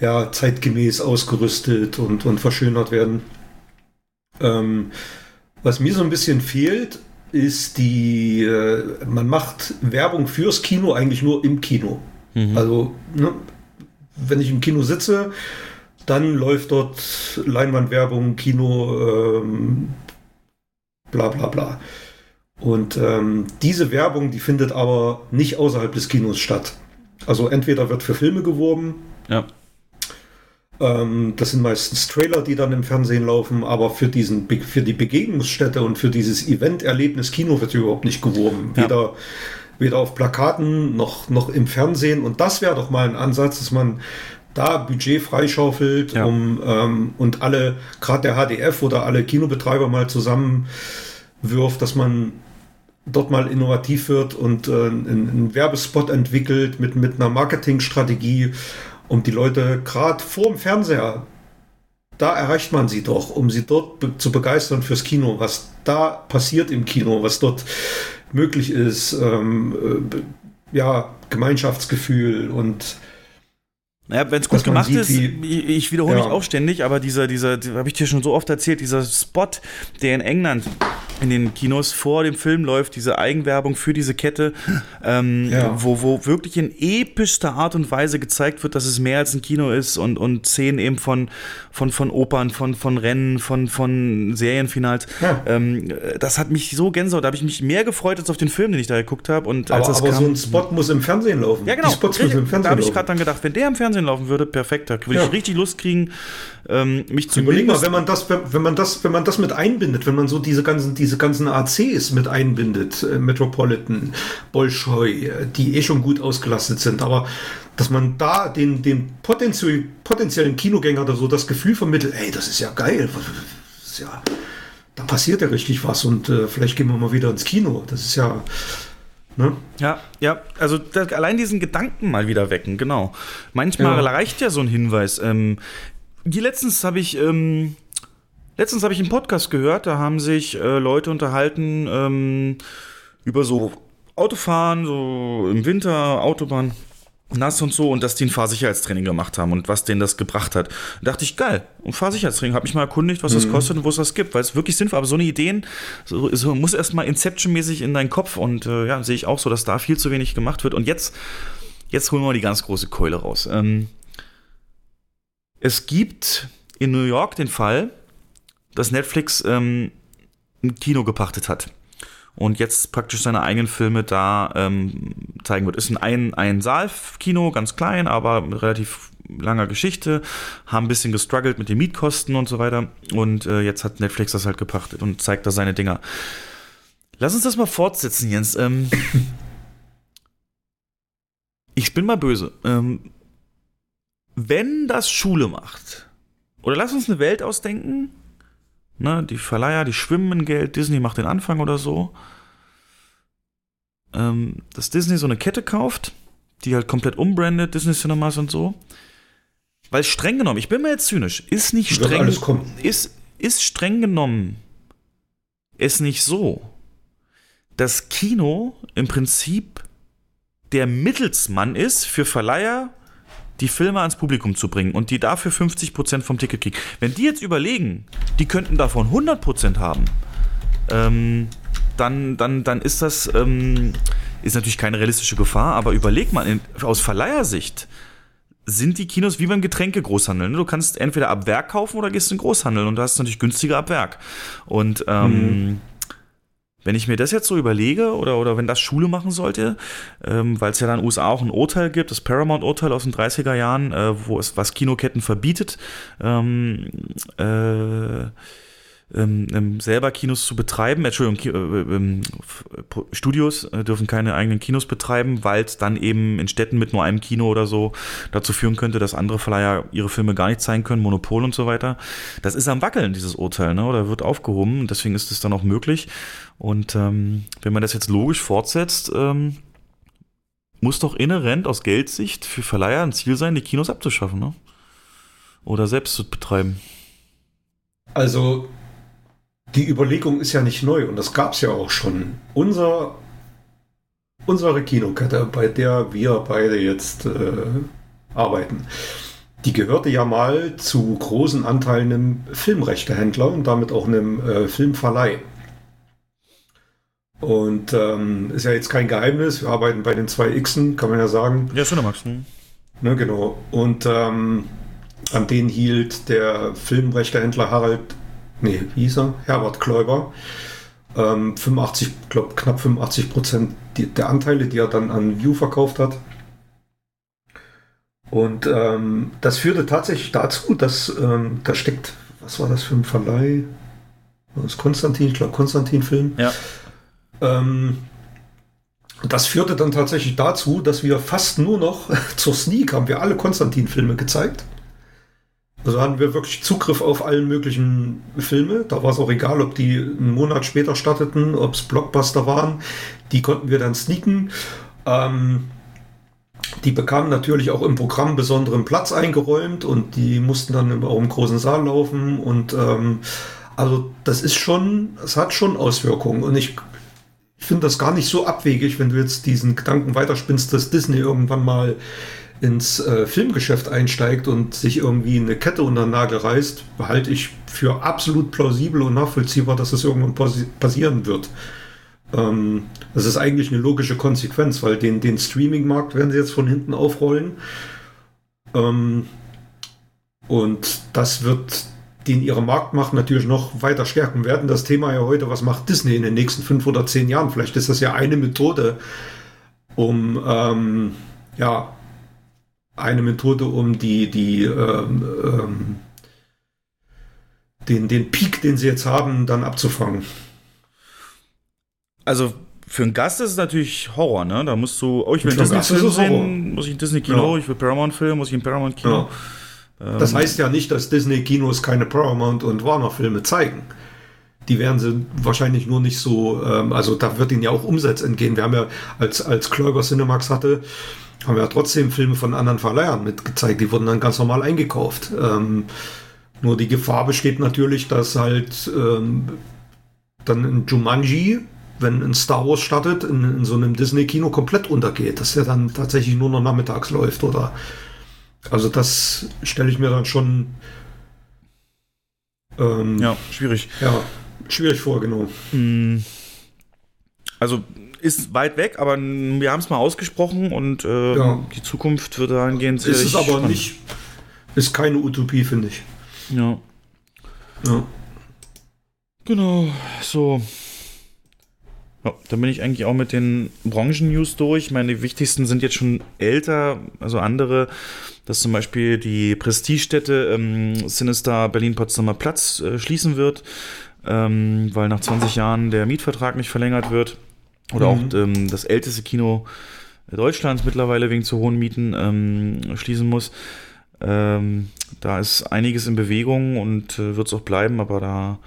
ja, zeitgemäß ausgerüstet und, und verschönert werden. Ähm, was mir so ein bisschen fehlt, ist die, äh, man macht Werbung fürs Kino eigentlich nur im Kino. Mhm. Also, ne, wenn ich im Kino sitze, dann läuft dort Leinwandwerbung, Kino, ähm, bla bla bla. Und ähm, diese Werbung, die findet aber nicht außerhalb des Kinos statt. Also entweder wird für Filme geworben, Ja. Ähm, das sind meistens Trailer, die dann im Fernsehen laufen, aber für, diesen, für die Begegnungsstätte und für dieses Event-Erlebnis Kino wird überhaupt nicht geworben. Ja. Weder, weder auf Plakaten noch, noch im Fernsehen. Und das wäre doch mal ein Ansatz, dass man da Budget freischaufelt, um ähm, und alle, gerade der HDF oder alle Kinobetreiber mal zusammenwirft, dass man dort mal innovativ wird und äh, einen, einen Werbespot entwickelt mit, mit einer Marketingstrategie, um die Leute gerade vor dem Fernseher, da erreicht man sie doch, um sie dort be zu begeistern fürs Kino, was da passiert im Kino, was dort möglich ist, ähm, äh, ja, Gemeinschaftsgefühl und Naja, wenn es gut gemacht sieht, ist, ich, ich wiederhole Ja. mich auch ständig, aber dieser, dieser, habe ich dir schon so oft erzählt, dieser Spot, der in England in den Kinos vor dem Film läuft, diese Eigenwerbung für diese Kette, ähm, Ja. wo, wo wirklich in epischster Art und Weise gezeigt wird, dass es mehr als ein Kino ist und, und Szenen eben von, von, von Opern, von, von Rennen, von, von Serienfinals. Ähm, das hat mich so Gänsehaut, da habe ich mich mehr gefreut als auf den Film, den ich da geguckt habe. Und als aber, aber kam, so ein Spot muss im Fernsehen laufen. ja, genau. Die Spots müssen im da Fernsehen habe ich gerade dann gedacht, wenn der im Fernsehen laufen würde, perfekt. Da würde Ja. ich richtig Lust kriegen, ähm, mich zu Überleg mal, wenn man das, wenn, wenn man das, wenn man das mit einbindet, wenn man so diese ganzen, diese ganzen ACs mit einbindet, äh, Metropolitan, Bolschoi, äh, die eh schon gut ausgelastet sind, aber dass man da den, den potenziell, potenziellen Kinogänger oder so das Gefühl vermittelt, ey, das ist ja geil, das ist ja, da passiert ja richtig was und äh, vielleicht gehen wir mal wieder ins Kino. Das ist ja, ne? Ja, ja, also das, allein diesen Gedanken mal wieder wecken, genau. Manchmal Ja. reicht ja so ein Hinweis. Ähm, die letztens habe ich, ähm, letztens habe ich einen Podcast gehört, da haben sich äh, Leute unterhalten ähm, über so Autofahren, so im Winter, Autobahn. Nass und so und dass die ein Fahrsicherheitstraining gemacht haben und was denen das gebracht hat. Da dachte ich, geil, ein Fahrsicherheitstraining, habe mich mal erkundigt, was das Mhm. kostet und wo es das gibt, weil es wirklich sinnvoll, aber so eine Ideen, so, so muss erstmal Inception-mäßig in deinen Kopf und äh, ja, sehe ich auch so, dass da viel zu wenig gemacht wird. Und jetzt, jetzt holen wir mal die ganz große Keule raus. Ähm, es gibt in New York den Fall, dass Netflix ähm, ein Kino gepachtet hat und jetzt praktisch seine eigenen Filme da ähm, zeigen wird. Ist ein ein, ein Saal-Kino, ganz klein, aber mit relativ langer Geschichte, haben ein bisschen gestruggelt mit den Mietkosten und so weiter und äh, jetzt hat Netflix das halt gepachtet und zeigt da seine Dinger. Lass uns das mal fortsetzen, Jens. Ähm, ich bin mal böse. Ähm, wenn das Schule macht, oder lass uns eine Welt ausdenken, Ne, die Verleiher, die schwimmen in Geld, Disney macht den Anfang oder so. Ähm, dass Disney so eine Kette kauft, die halt komplett umbrandet, Disney Cinemas und so. Weil streng genommen, ich bin mir jetzt zynisch, ist nicht streng, ist, ist streng genommen es nicht so, dass Kino im Prinzip der Mittelsmann ist für Verleiher, die Filme ans Publikum zu bringen und die dafür 50% vom Ticket kriegen. Wenn die jetzt überlegen, die könnten davon 100% haben, ähm, dann, dann, dann ist das, ähm, ist natürlich keine realistische Gefahr, aber überleg mal, in, aus Verleihersicht sind die Kinos wie beim Getränkegroßhandel. ne? Du kannst entweder ab Werk kaufen oder gehst in Großhandel und da ist natürlich günstiger ab Werk. Und ähm, wenn ich mir das jetzt so überlege oder, oder wenn das Schule machen sollte, ähm, weil es ja dann in den USA auch ein Urteil gibt, das Paramount-Urteil aus den 30er Jahren, äh, wo es was Kinoketten verbietet, ähm, äh, ähm, ähm, selber Kinos zu betreiben, Entschuldigung, Ki äh, ähm, Studios äh, dürfen keine eigenen Kinos betreiben, weil es dann eben in Städten mit nur einem Kino oder so dazu führen könnte, dass andere Verleiher ihre Filme gar nicht zeigen können, Monopol und so weiter. Das ist am Wackeln, dieses Urteil, ne? oder wird aufgehoben, deswegen ist es dann auch möglich. Und ähm, wenn man das jetzt logisch fortsetzt, ähm, muss doch inhärent aus Geldsicht für Verleiher ein Ziel sein, die Kinos abzuschaffen, ne? Oder selbst zu betreiben. Also, die Überlegung ist ja nicht neu und das gab es ja auch schon. Unser, unsere Kinokette, bei der wir beide jetzt äh, arbeiten, die gehörte ja mal zu großen Anteilen einem Filmrechtehändler und damit auch einem äh, Filmverleih. Und ähm, ist ja jetzt kein Geheimnis, wir arbeiten bei den zwei Xen, kann man ja sagen. Ja, Cinemax. Ne? Ne, genau. Und ähm, an den hielt der Filmrechtehändler Harald, nee, wie hieß er? Herbert Kläuber, ähm, 85, glaub, knapp 85 Prozent der Anteile, die er dann an View verkauft hat. Und ähm, das führte tatsächlich dazu, dass ähm, da steckt, was war das für ein Verleih? Das Konstantin, ich glaube Konstantin Film. Ja. Ähm, das führte dann tatsächlich dazu, dass wir fast nur noch zur Sneak haben wir alle Konstantin-Filme gezeigt. Also hatten wir wirklich Zugriff auf allen möglichen Filme. Da war es auch egal, ob die einen Monat später starteten, ob es Blockbuster waren. Die konnten wir dann sneaken. Ähm, die bekamen natürlich auch im Programm besonderen Platz eingeräumt und die mussten dann auch im großen Saal laufen. Und ähm, also das ist schon, es hat schon Auswirkungen. Und ich ich finde das gar nicht so abwegig, wenn du jetzt diesen Gedanken weiterspinnst, dass Disney irgendwann mal ins äh, Filmgeschäft einsteigt und sich irgendwie eine Kette unter den Nagel reißt, halte ich für absolut plausibel und nachvollziehbar, dass das irgendwann passi passieren wird. Ähm, das ist eigentlich eine logische Konsequenz, weil den, den Streaming-Markt werden sie jetzt von hinten aufrollen. Ähm, und das wird den ihre Marktmacht natürlich noch weiter stärken werden. Das Thema ja heute, was macht Disney in den nächsten fünf oder zehn Jahren? Vielleicht ist das ja eine Methode, um ähm, ja eine Methode, um die die ähm, ähm, den den Peak, den sie jetzt haben, dann abzufangen. Also für einen Gast ist es natürlich Horror, ne? Da musst du, oh, ich will einen Disney-Film sehen, muss ich ein Disney-Kino, Ja. ich will Paramount-Film, muss ich ein Paramount-Kino. Das Ähm, heißt ja nicht, dass Disney-Kinos keine Paramount- und Warner-Filme zeigen. Die werden sie wahrscheinlich nur nicht so, ähm, also da wird ihnen ja auch Umsatz entgehen. Wir haben ja, als, als Kläuber Cinemax hatte, haben wir ja trotzdem Filme von anderen Verleihern mitgezeigt. Die wurden dann ganz normal eingekauft. Ähm, nur die Gefahr besteht natürlich, dass halt ähm, dann ein Jumanji, wenn ein Star Wars startet, in, in so einem Disney-Kino komplett untergeht. Dass der dann tatsächlich nur noch nachmittags läuft oder also das stelle ich mir dann schon ähm, ja, schwierig. Ja, schwierig vor, genau. Mm, Also ist weit weg, aber wir haben es mal ausgesprochen und äh, Ja. die Zukunft wird dahingehend Ist es aber spannend. nicht, ist keine Utopie, finde ich. Ja. Ja. Genau, so. Ja, dann bin ich eigentlich auch mit den Branchen-News durch. Meine, wichtigsten sind jetzt schon älter, also andere, dass zum Beispiel die Prestigestätte ähm, Sinister Berlin-Potsdamer Platz äh, schließen wird, ähm, weil nach 20 Jahren der Mietvertrag nicht verlängert wird. Oder Mhm. auch ähm, das älteste Kino Deutschlands mittlerweile wegen zu hohen Mieten ähm, schließen muss. Ähm, da ist einiges in Bewegung und äh, wird es auch bleiben, aber da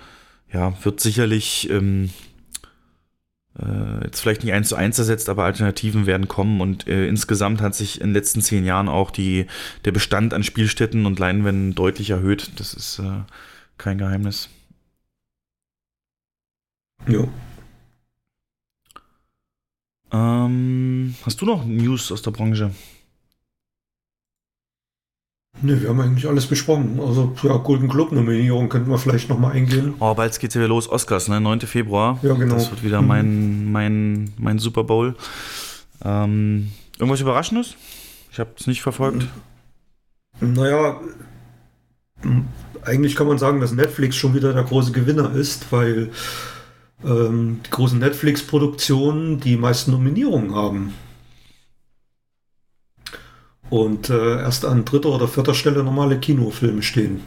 ja, wird sicherlich ähm, äh, jetzt vielleicht nicht eins zu eins ersetzt, aber Alternativen werden kommen und äh, insgesamt hat sich in den letzten zehn Jahren auch die, der Bestand an Spielstätten und Leinwänden deutlich erhöht. Das ist äh, kein Geheimnis. Jo. Ähm, hast du noch News aus der Branche? Ne, wir haben eigentlich alles besprochen. Also ja, Golden Globe Nominierung könnten wir vielleicht noch mal eingehen. Oh, bald geht's ja wieder los. Oscars, ne? 9. Februar. Ja, genau. Das wird wieder Mhm. mein, mein, mein Super Bowl. Ähm, irgendwas Überraschendes? Ich habe es nicht verfolgt. Naja, eigentlich kann man sagen, dass Netflix schon wieder der große Gewinner ist, weil ähm, die großen Netflix-Produktionen die meisten Nominierungen haben. Und äh, erst an dritter oder vierter Stelle normale Kinofilme stehen.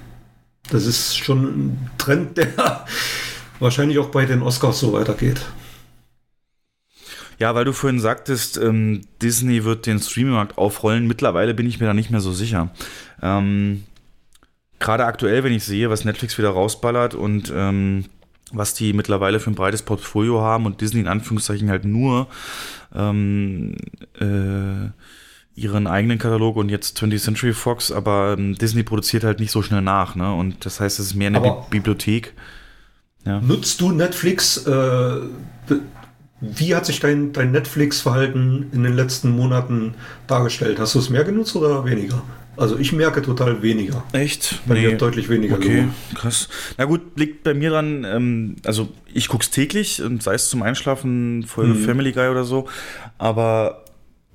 Das ist schon ein Trend, der wahrscheinlich auch bei den Oscars so weitergeht. Ja, weil du vorhin sagtest, ähm, Disney wird den Streaming-Markt aufrollen. Mittlerweile bin ich mir da nicht mehr so sicher. Ähm, Gerade aktuell, wenn ich sehe, was Netflix wieder rausballert und ähm, was die mittlerweile für ein breites Portfolio haben und Disney in Anführungszeichen halt nur ähm, äh, ihren eigenen Katalog und jetzt 20th Century Fox, aber ähm, Disney produziert halt nicht so schnell nach, ne? Und das heißt, es ist mehr eine Bi Bibliothek. Ja. Nutzt du Netflix? Äh, wie hat sich dein, dein Netflix-Verhalten in den letzten Monaten dargestellt? Hast du es mehr genutzt oder weniger? Also ich merke total weniger. Echt? Bei mir deutlich weniger Okay, geworden. krass. Na gut, liegt bei mir dran, ähm, also ich guck's täglich, und sei es zum Einschlafen, Folge Mhm. Family Guy oder so, aber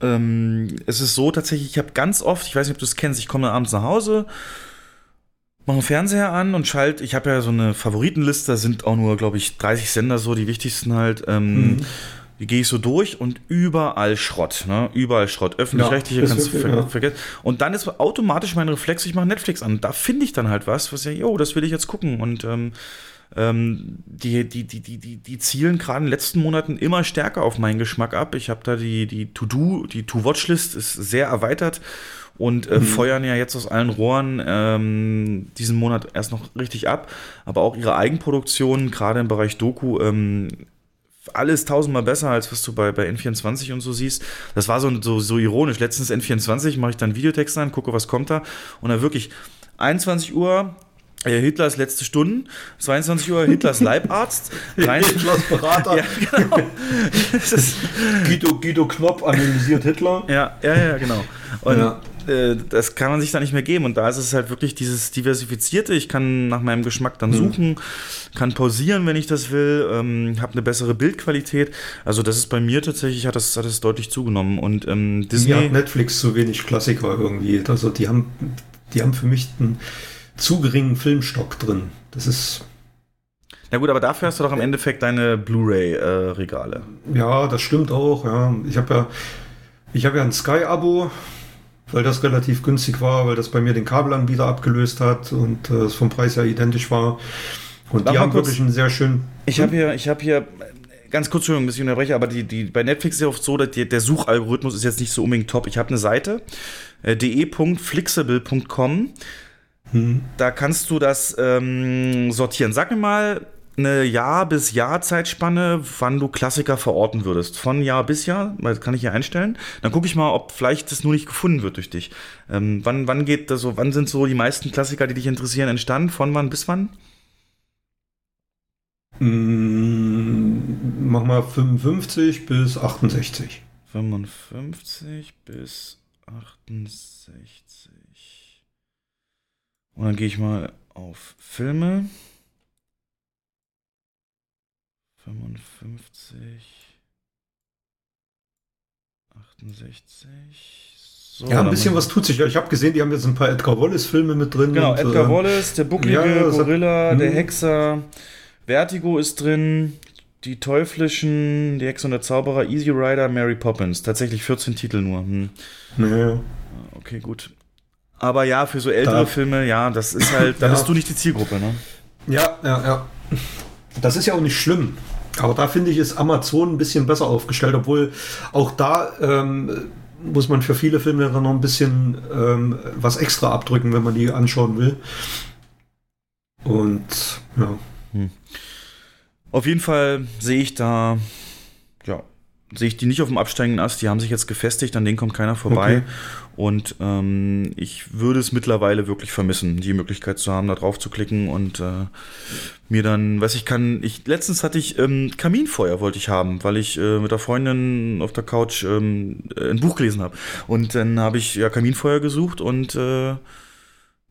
ähm, es ist so tatsächlich, ich habe ganz oft, ich weiß nicht, ob du es kennst, ich komme abends nach Hause, mache den Fernseher an und schalte, ich habe ja so eine Favoritenliste, da sind auch nur, glaube ich, 30 Sender so, die wichtigsten halt, ähm, Mhm. Die gehe ich so durch und überall Schrott, ne? Überall Schrott. Öffentlich-rechtliche Ja, kannst du ver ja. vergessen. Und dann ist automatisch mein Reflex, ich mache Netflix an. Da finde ich dann halt was, was ja, jo, das will ich jetzt gucken. Und ähm, ähm, die, die, die, die, die, die zielen gerade in den letzten Monaten immer stärker auf meinen Geschmack ab. Ich habe da die, die To-Do, die To-Watch-List ist sehr erweitert und äh, Mhm. feuern ja jetzt aus allen Rohren ähm, diesen Monat erst noch richtig ab. Aber auch ihre Eigenproduktion, gerade im Bereich Doku, ähm, alles tausendmal besser, als was du bei, bei N24 und so siehst. Das war so, so, so ironisch. Letztens N24 mache ich dann Videotext an, gucke, was kommt da. Und dann wirklich 21 Uhr, äh, Hitlers letzte Stunden, 22 Uhr Hitlers Leibarzt, Hitlers Berater. ja, genau. Guido, Guido Knopp analysiert Hitler. ja, ja, ja, genau. Und Ja. Äh, das kann man sich da nicht mehr geben. Und da ist es halt wirklich dieses Diversifizierte. Ich kann nach meinem Geschmack dann Mhm. suchen, kann pausieren, wenn ich das will, ähm, habe eine bessere Bildqualität. Also das ist bei mir tatsächlich, hat das, hat das deutlich zugenommen. Und ähm, Disney. hat Netflix zu wenig Klassiker irgendwie. Also die haben, die haben für mich einen zu geringen Filmstock drin. Das ist, Na gut, aber dafür hast du doch im Endeffekt deine Blu-ray-Regale. ja, das stimmt auch. Ja. Ich habe ja, ich habe ja ein Sky-Abo, weil das relativ günstig war, weil das bei mir den Kabelanbieter abgelöst hat und äh, es vom Preis her identisch war. Und Warte die haben kurz. wirklich einen sehr schönen. Ich habe hier, ich habe hier, ganz kurz, Entschuldigung, dass ich unterbreche, aber die, die, bei Netflix ist ja oft so, dass die, der Suchalgorithmus ist jetzt nicht so unbedingt top. Ich habe eine Seite, äh, de.flixable.com. Da kannst du das ähm, sortieren. Sag mir mal eine Jahr bis Jahr Zeitspanne, wann du Klassiker verorten würdest. Von Jahr bis Jahr, das kann ich hier einstellen. Dann gucke ich mal, ob vielleicht das nur nicht gefunden wird durch dich. Ähm, wann, wann geht das so, wann sind so die meisten Klassiker, die dich interessieren, entstanden? Von wann bis wann? Mm, mach mal 55 bis 68. 55 bis 68. Und dann gehe ich mal auf Filme. 55. 68. So, ja, ein bisschen was tut sich. Ich habe gesehen, die haben jetzt ein paar Edgar Wallace-Filme mit drin. Genau, und, Edgar äh, Wallace, der bucklige ja, das hat- Gorilla, der hm. Hexer, Vertigo ist drin, die Teuflischen, die Hexe und der Zauberer, Easy Rider, Mary Poppins. Tatsächlich 14 Titel nur. Hm. Ja. Okay, gut. Aber ja, für so ältere Da- Filme, ja, das ist halt, da Ja. bist du nicht die Zielgruppe, ne? Ja, ja, ja. Das ist ja auch nicht schlimm. Aber da finde ich, ist Amazon ein bisschen besser aufgestellt, obwohl auch da ähm, muss man für viele Filme dann noch ein bisschen ähm, was extra abdrücken, wenn man die anschauen will. Und ja. Auf jeden Fall sehe ich da, ja, sehe ich die nicht auf dem absteigenden Ast. Die haben sich jetzt gefestigt, an denen kommt keiner vorbei. Okay. Und ähm, ich würde es mittlerweile wirklich vermissen, die Möglichkeit zu haben, da drauf zu klicken und äh, mir dann, was ich kann, ich letztens hatte ich ähm, Kaminfeuer wollte ich haben, weil ich äh, mit der Freundin auf der Couch ähm, äh, ein Buch gelesen habe. Und dann habe ich ja Kaminfeuer gesucht und äh,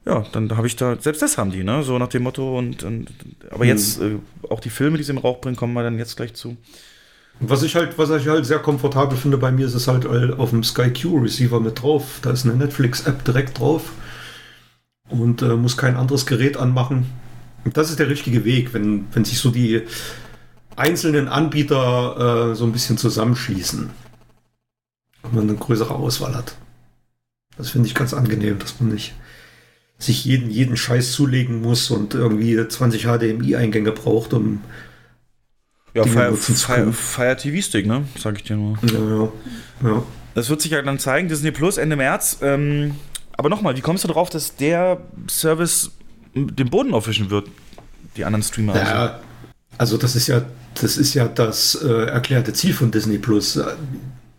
ja, dann habe ich da, selbst das haben die, ne? So nach dem Motto und, und aber Mhm. jetzt äh, auch die Filme, die sie im Rauch bringen, kommen wir dann jetzt gleich zu. Was ich halt, was ich halt sehr komfortabel finde bei mir, ist es halt auf dem Sky Q Receiver mit drauf. Da ist eine Netflix-App direkt drauf und äh, muss kein anderes Gerät anmachen. Das ist der richtige Weg, wenn, wenn sich so die einzelnen Anbieter äh, so ein bisschen zusammenschließen und man eine größere Auswahl hat. Das finde ich ganz angenehm, dass man nicht sich jeden, jeden Scheiß zulegen muss und irgendwie 20 HDMI-Eingänge braucht, um ja, Fire, TV Stick, ne? Sag ich dir nur. Ja, ja. ja. Das wird sich ja dann zeigen, Disney Plus Ende März. Ähm, aber nochmal, wie kommst du darauf, dass der Service den Boden aufwischen wird? Die anderen Streamer. also? Ja, also das ist ja, das ist ja das äh, erklärte Ziel von Disney Plus.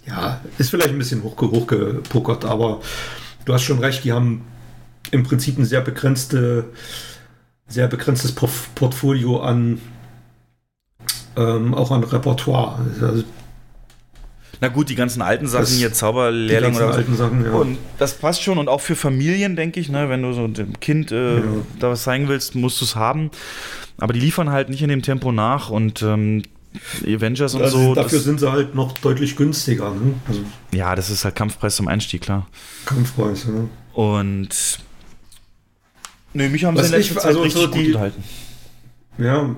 Ja, ist vielleicht ein bisschen hochge hochgepokert, aber du hast schon recht, die haben im Prinzip ein sehr begrenzte, sehr begrenztes Portfolio an ähm, auch an Repertoire. Also, Na gut, die ganzen alten Sachen Das- hier, Zauberlehrling die oder was. alten Sachen, ja. Und das passt schon und auch für Familien, denke ich, ne, wenn du so dem Kind äh, Ja. da was zeigen willst, musst du es haben. Aber die liefern halt nicht in dem Tempo nach und ähm, Avengers und das, so. dafür sind sie halt noch deutlich günstiger. Ne? Also ja, das ist halt Kampfpreis zum Einstieg, klar. Kampfpreis. Ja. Und Nö, mich haben Was sie in letzter ich- Zeit also richtig so gut die- unterhalten. Ja,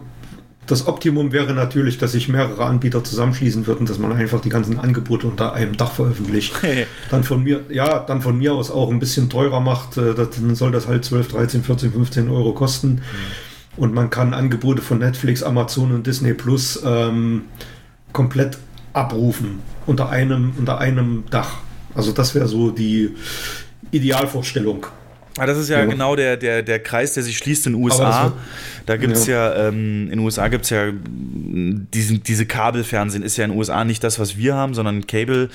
das Optimum wäre natürlich, dass sich mehrere Anbieter zusammenschließen würden, dass man einfach die ganzen Angebote unter einem Dach veröffentlicht. dann von mir, ja, dann von mir aus auch ein bisschen teurer macht, äh, das- dann soll das halt 12, 13, 14, 15 Euro kosten. Und man kann Angebote von Netflix, Amazon und Disney Plus ähm, komplett abrufen unter einem, unter einem Dach. Also das wäre so die Idealvorstellung. Ah, das ist ja, Ja. genau der, der, der Kreis, der sich schließt in den USA. Da gibt es Ja. ja, ähm, in den USA gibt es ja mm, diesen, diese Kabelfernsehen ist ja in den USA nicht das, was wir haben, sondern Cable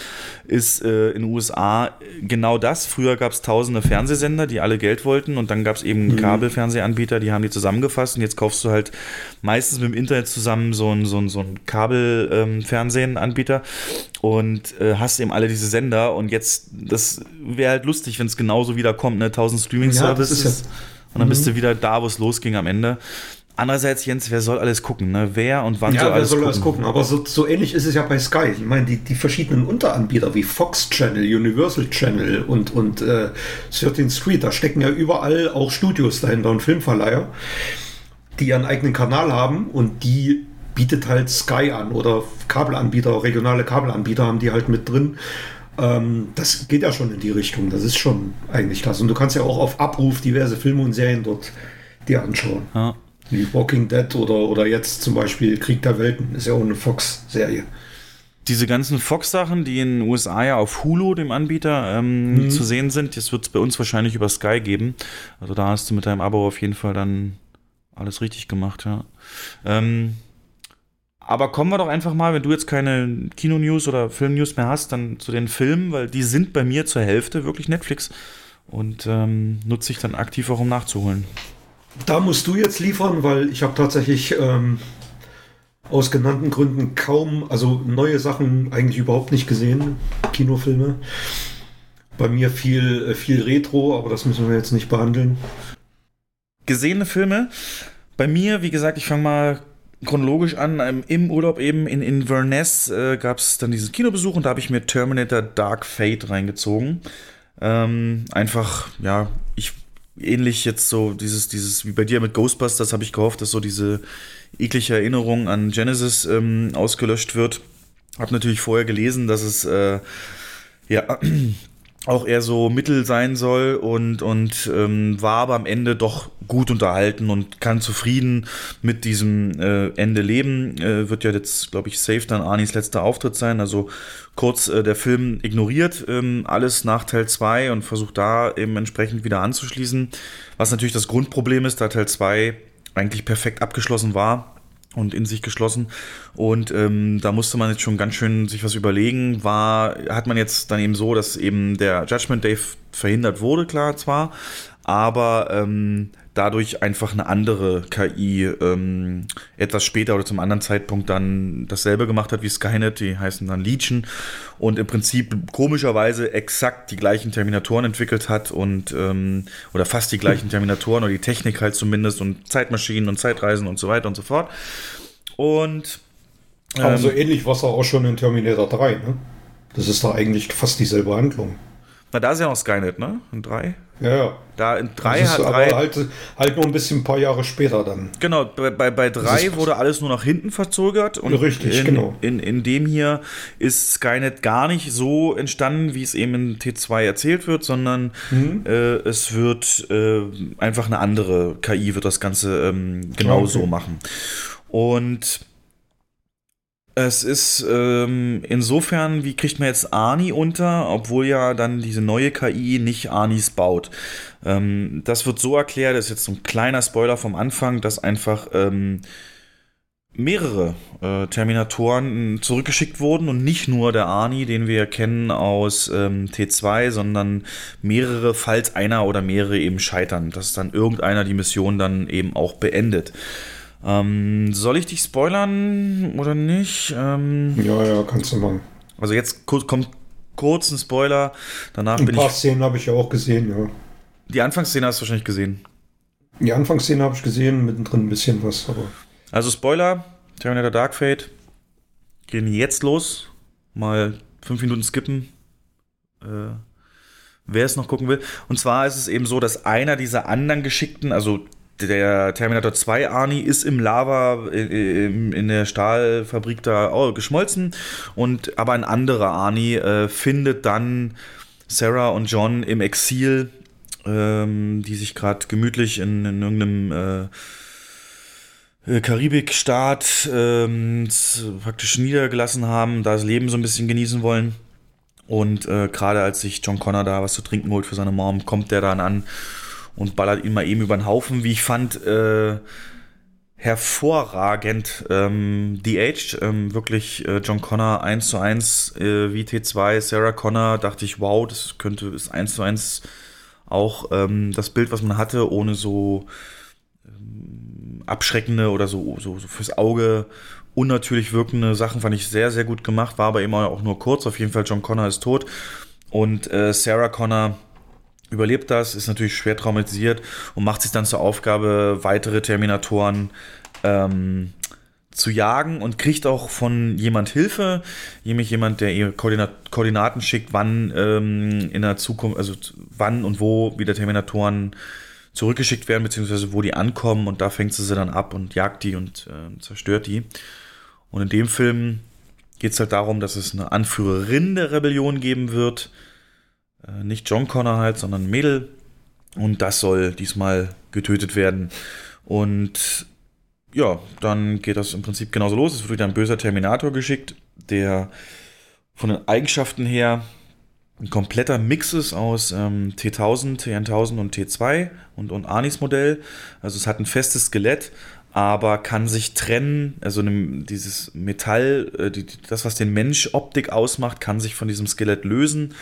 ist äh, in den USA genau das. Früher gab es tausende Fernsehsender, die alle Geld wollten und dann gab es eben Mhm. Kabelfernsehanbieter, die haben die zusammengefasst und jetzt kaufst du halt meistens mit dem Internet zusammen so ein, so ein, so ein Kabelfernsehenanbieter und äh, hast eben alle diese Sender und jetzt, das wäre halt lustig, wenn es genauso wieder kommt, ne? 1000 Ja, Streaming-Services ist ja- und dann bist Mhm. du wieder da, wo es losging am Ende. Andererseits, Jens, wer soll alles gucken? Ne? Wer und wann ja, soll wer alles soll gucken? das gucken? Aber so, so ähnlich ist es ja bei Sky. Ich meine, die, die verschiedenen Unteranbieter wie Fox Channel, Universal Channel und, und äh, 13 Street, da stecken ja überall auch Studios dahinter und Filmverleiher, die ihren eigenen Kanal haben und die bietet halt Sky an oder Kabelanbieter, regionale Kabelanbieter haben die halt mit drin. Ähm, das geht ja schon in die Richtung. Das ist schon eigentlich das. Und du kannst ja auch auf Abruf diverse Filme und Serien dort dir anschauen. Ja. Wie Walking Dead oder, oder jetzt zum Beispiel Krieg der Welten, ist ja auch eine Fox-Serie. Diese ganzen Fox-Sachen, die in den USA ja auf Hulu, dem Anbieter, ähm, Mhm. zu sehen sind, das wird es bei uns wahrscheinlich über Sky geben. Also da hast du mit deinem Abo auf jeden Fall dann alles richtig gemacht, ja. Ähm, aber kommen wir doch einfach mal, wenn du jetzt keine Kino-News oder Film-News mehr hast, dann zu den Filmen, weil die sind bei mir zur Hälfte wirklich Netflix und ähm, nutze ich dann aktiv auch, um nachzuholen. Da musst du jetzt liefern, weil ich habe tatsächlich ähm, aus genannten Gründen kaum, also neue Sachen eigentlich überhaupt nicht gesehen, Kinofilme. Bei mir viel, äh, viel Retro, aber das müssen wir jetzt nicht behandeln. gesehene Filme. Bei mir, wie gesagt, ich fange mal chronologisch an. Im Urlaub eben in Inverness äh, gab es dann diesen Kinobesuch und da habe ich mir Terminator Dark Fate reingezogen. Ähm, einfach, ja, ich ähnlich jetzt so dieses, dieses, wie bei dir mit Ghostbusters, habe ich gehofft, dass so diese eklige Erinnerung an Genesis ähm, ausgelöscht wird. Hab natürlich vorher gelesen, dass es äh, ja auch eher so mittel sein soll und, und ähm, war aber am Ende doch gut unterhalten und kann zufrieden mit diesem äh, Ende leben. Äh, wird ja jetzt, glaube ich, safe dann Arnis letzter Auftritt sein. Also kurz, äh, der Film ignoriert ähm, alles nach Teil 2 und versucht da eben entsprechend wieder anzuschließen. Was natürlich das Grundproblem ist, da Teil 2 eigentlich perfekt abgeschlossen war und in sich geschlossen. Und ähm, da musste man jetzt schon ganz schön sich was überlegen. War, hat man jetzt dann eben so, dass eben der Judgment Day verhindert wurde, klar zwar, aber ähm, dadurch einfach eine andere KI ähm, etwas später oder zum anderen Zeitpunkt dann dasselbe gemacht hat wie Skynet, die heißen dann Legion und im Prinzip komischerweise exakt die gleichen Terminatoren entwickelt hat und ähm, oder fast die gleichen Terminatoren oder die Technik halt zumindest und Zeitmaschinen und Zeitreisen und so weiter und so fort. Und Aber Ähm, so ähnlich war es auch schon in Terminator 3, ne? Das ist doch eigentlich fast dieselbe Handlung. Na, da ist ja noch Skynet, ne? In 3? Ja, ja. Da in 3 Das ist hat 3. halt, halt nur ein bisschen ein paar Jahre später dann. Genau, bei, bei, bei Das 3 ist- wurde alles nur nach hinten verzögert. Und Richtig, in, genau. In, in dem hier ist Skynet gar nicht so entstanden, wie es eben in T2 erzählt wird, sondern Mhm. äh, es wird äh, einfach eine andere KI wird das Ganze ähm, genau Ah, okay. so machen. Und es ist ähm, insofern, wie kriegt man jetzt Arnie unter, obwohl ja dann diese neue KI nicht Arnis baut. Ähm, das wird so erklärt, das ist jetzt so ein kleiner Spoiler vom Anfang, dass einfach ähm, mehrere äh, Terminatoren zurückgeschickt wurden und nicht nur der Arnie, den wir kennen aus ähm, T2, sondern mehrere, falls einer oder mehrere eben scheitern, dass dann irgendeiner die Mission dann eben auch beendet. Ähm, soll ich dich spoilern oder nicht? Ähm, ja, ja, kannst du machen. Also jetzt ku- kommt kurz ein Spoiler, danach Ein bin paar ich. Szenen habe ich ja auch gesehen, ja. Die Anfangsszene hast du wahrscheinlich gesehen. Die Anfangsszene habe ich gesehen, mittendrin ein bisschen was, aber. Also Spoiler, Terminator Dark Fate gehen jetzt los. Mal fünf Minuten skippen. Äh, wer es noch gucken will. Und zwar ist es eben so, dass einer dieser anderen Geschickten, also der Terminator 2 Arnie ist im Lava äh, im- in der Stahlfabrik da oh, geschmolzen und aber ein anderer Arnie äh, findet dann Sarah und John im Exil, ähm, die sich gerade gemütlich in, in irgendeinem äh, äh, Karibikstaat ähm, praktisch niedergelassen haben, da das Leben so ein bisschen genießen wollen. Und äh, gerade als sich John Connor da was zu trinken holt für seine Mom, kommt der dann an und ballert ihn mal eben über den Haufen, wie ich fand, äh, hervorragend ähm, de-aged. Ähm, wirklich äh, John Connor 1 zu 1 äh, wie T2, Sarah Connor, dachte ich, wow, das könnte, ist 1 zu 1 auch ähm, das Bild, was man hatte, ohne so ähm, abschreckende oder so, so, so fürs Auge unnatürlich wirkende Sachen fand ich sehr, sehr gut gemacht, war aber immer auch nur kurz. Auf jeden Fall, John Connor ist tot. Und äh, Sarah Connor überlebt das, ist natürlich schwer traumatisiert und macht sich dann zur Aufgabe, weitere Terminatoren ähm, zu jagen und kriegt auch von jemand Hilfe, nämlich jemand, der ihr Koordinat Koordinaten schickt, wann ähm, in der Zukunft, also wann und wo wieder Terminatoren zurückgeschickt werden, beziehungsweise wo die ankommen und da fängt sie sie dann ab und jagt die und äh, zerstört die. Und in dem Film geht es halt darum, dass es eine Anführerin der Rebellion geben wird. Äh, nicht John Connor halt, sondern ein Mädel. Und das soll diesmal getötet werden. Und ja, dann geht das im Prinzip genauso los. Es wird wieder ein böser Terminator geschickt, der von den Eigenschaften her ein kompletter Mix ist aus ähm, T1000, T1000 und T2 und, und Arnis Modell. Also es hat ein festes Skelett, aber kann sich trennen. Also einem, dieses Metall, äh, die- das, was den Mensch Optik ausmacht, kann sich von diesem Skelett lösen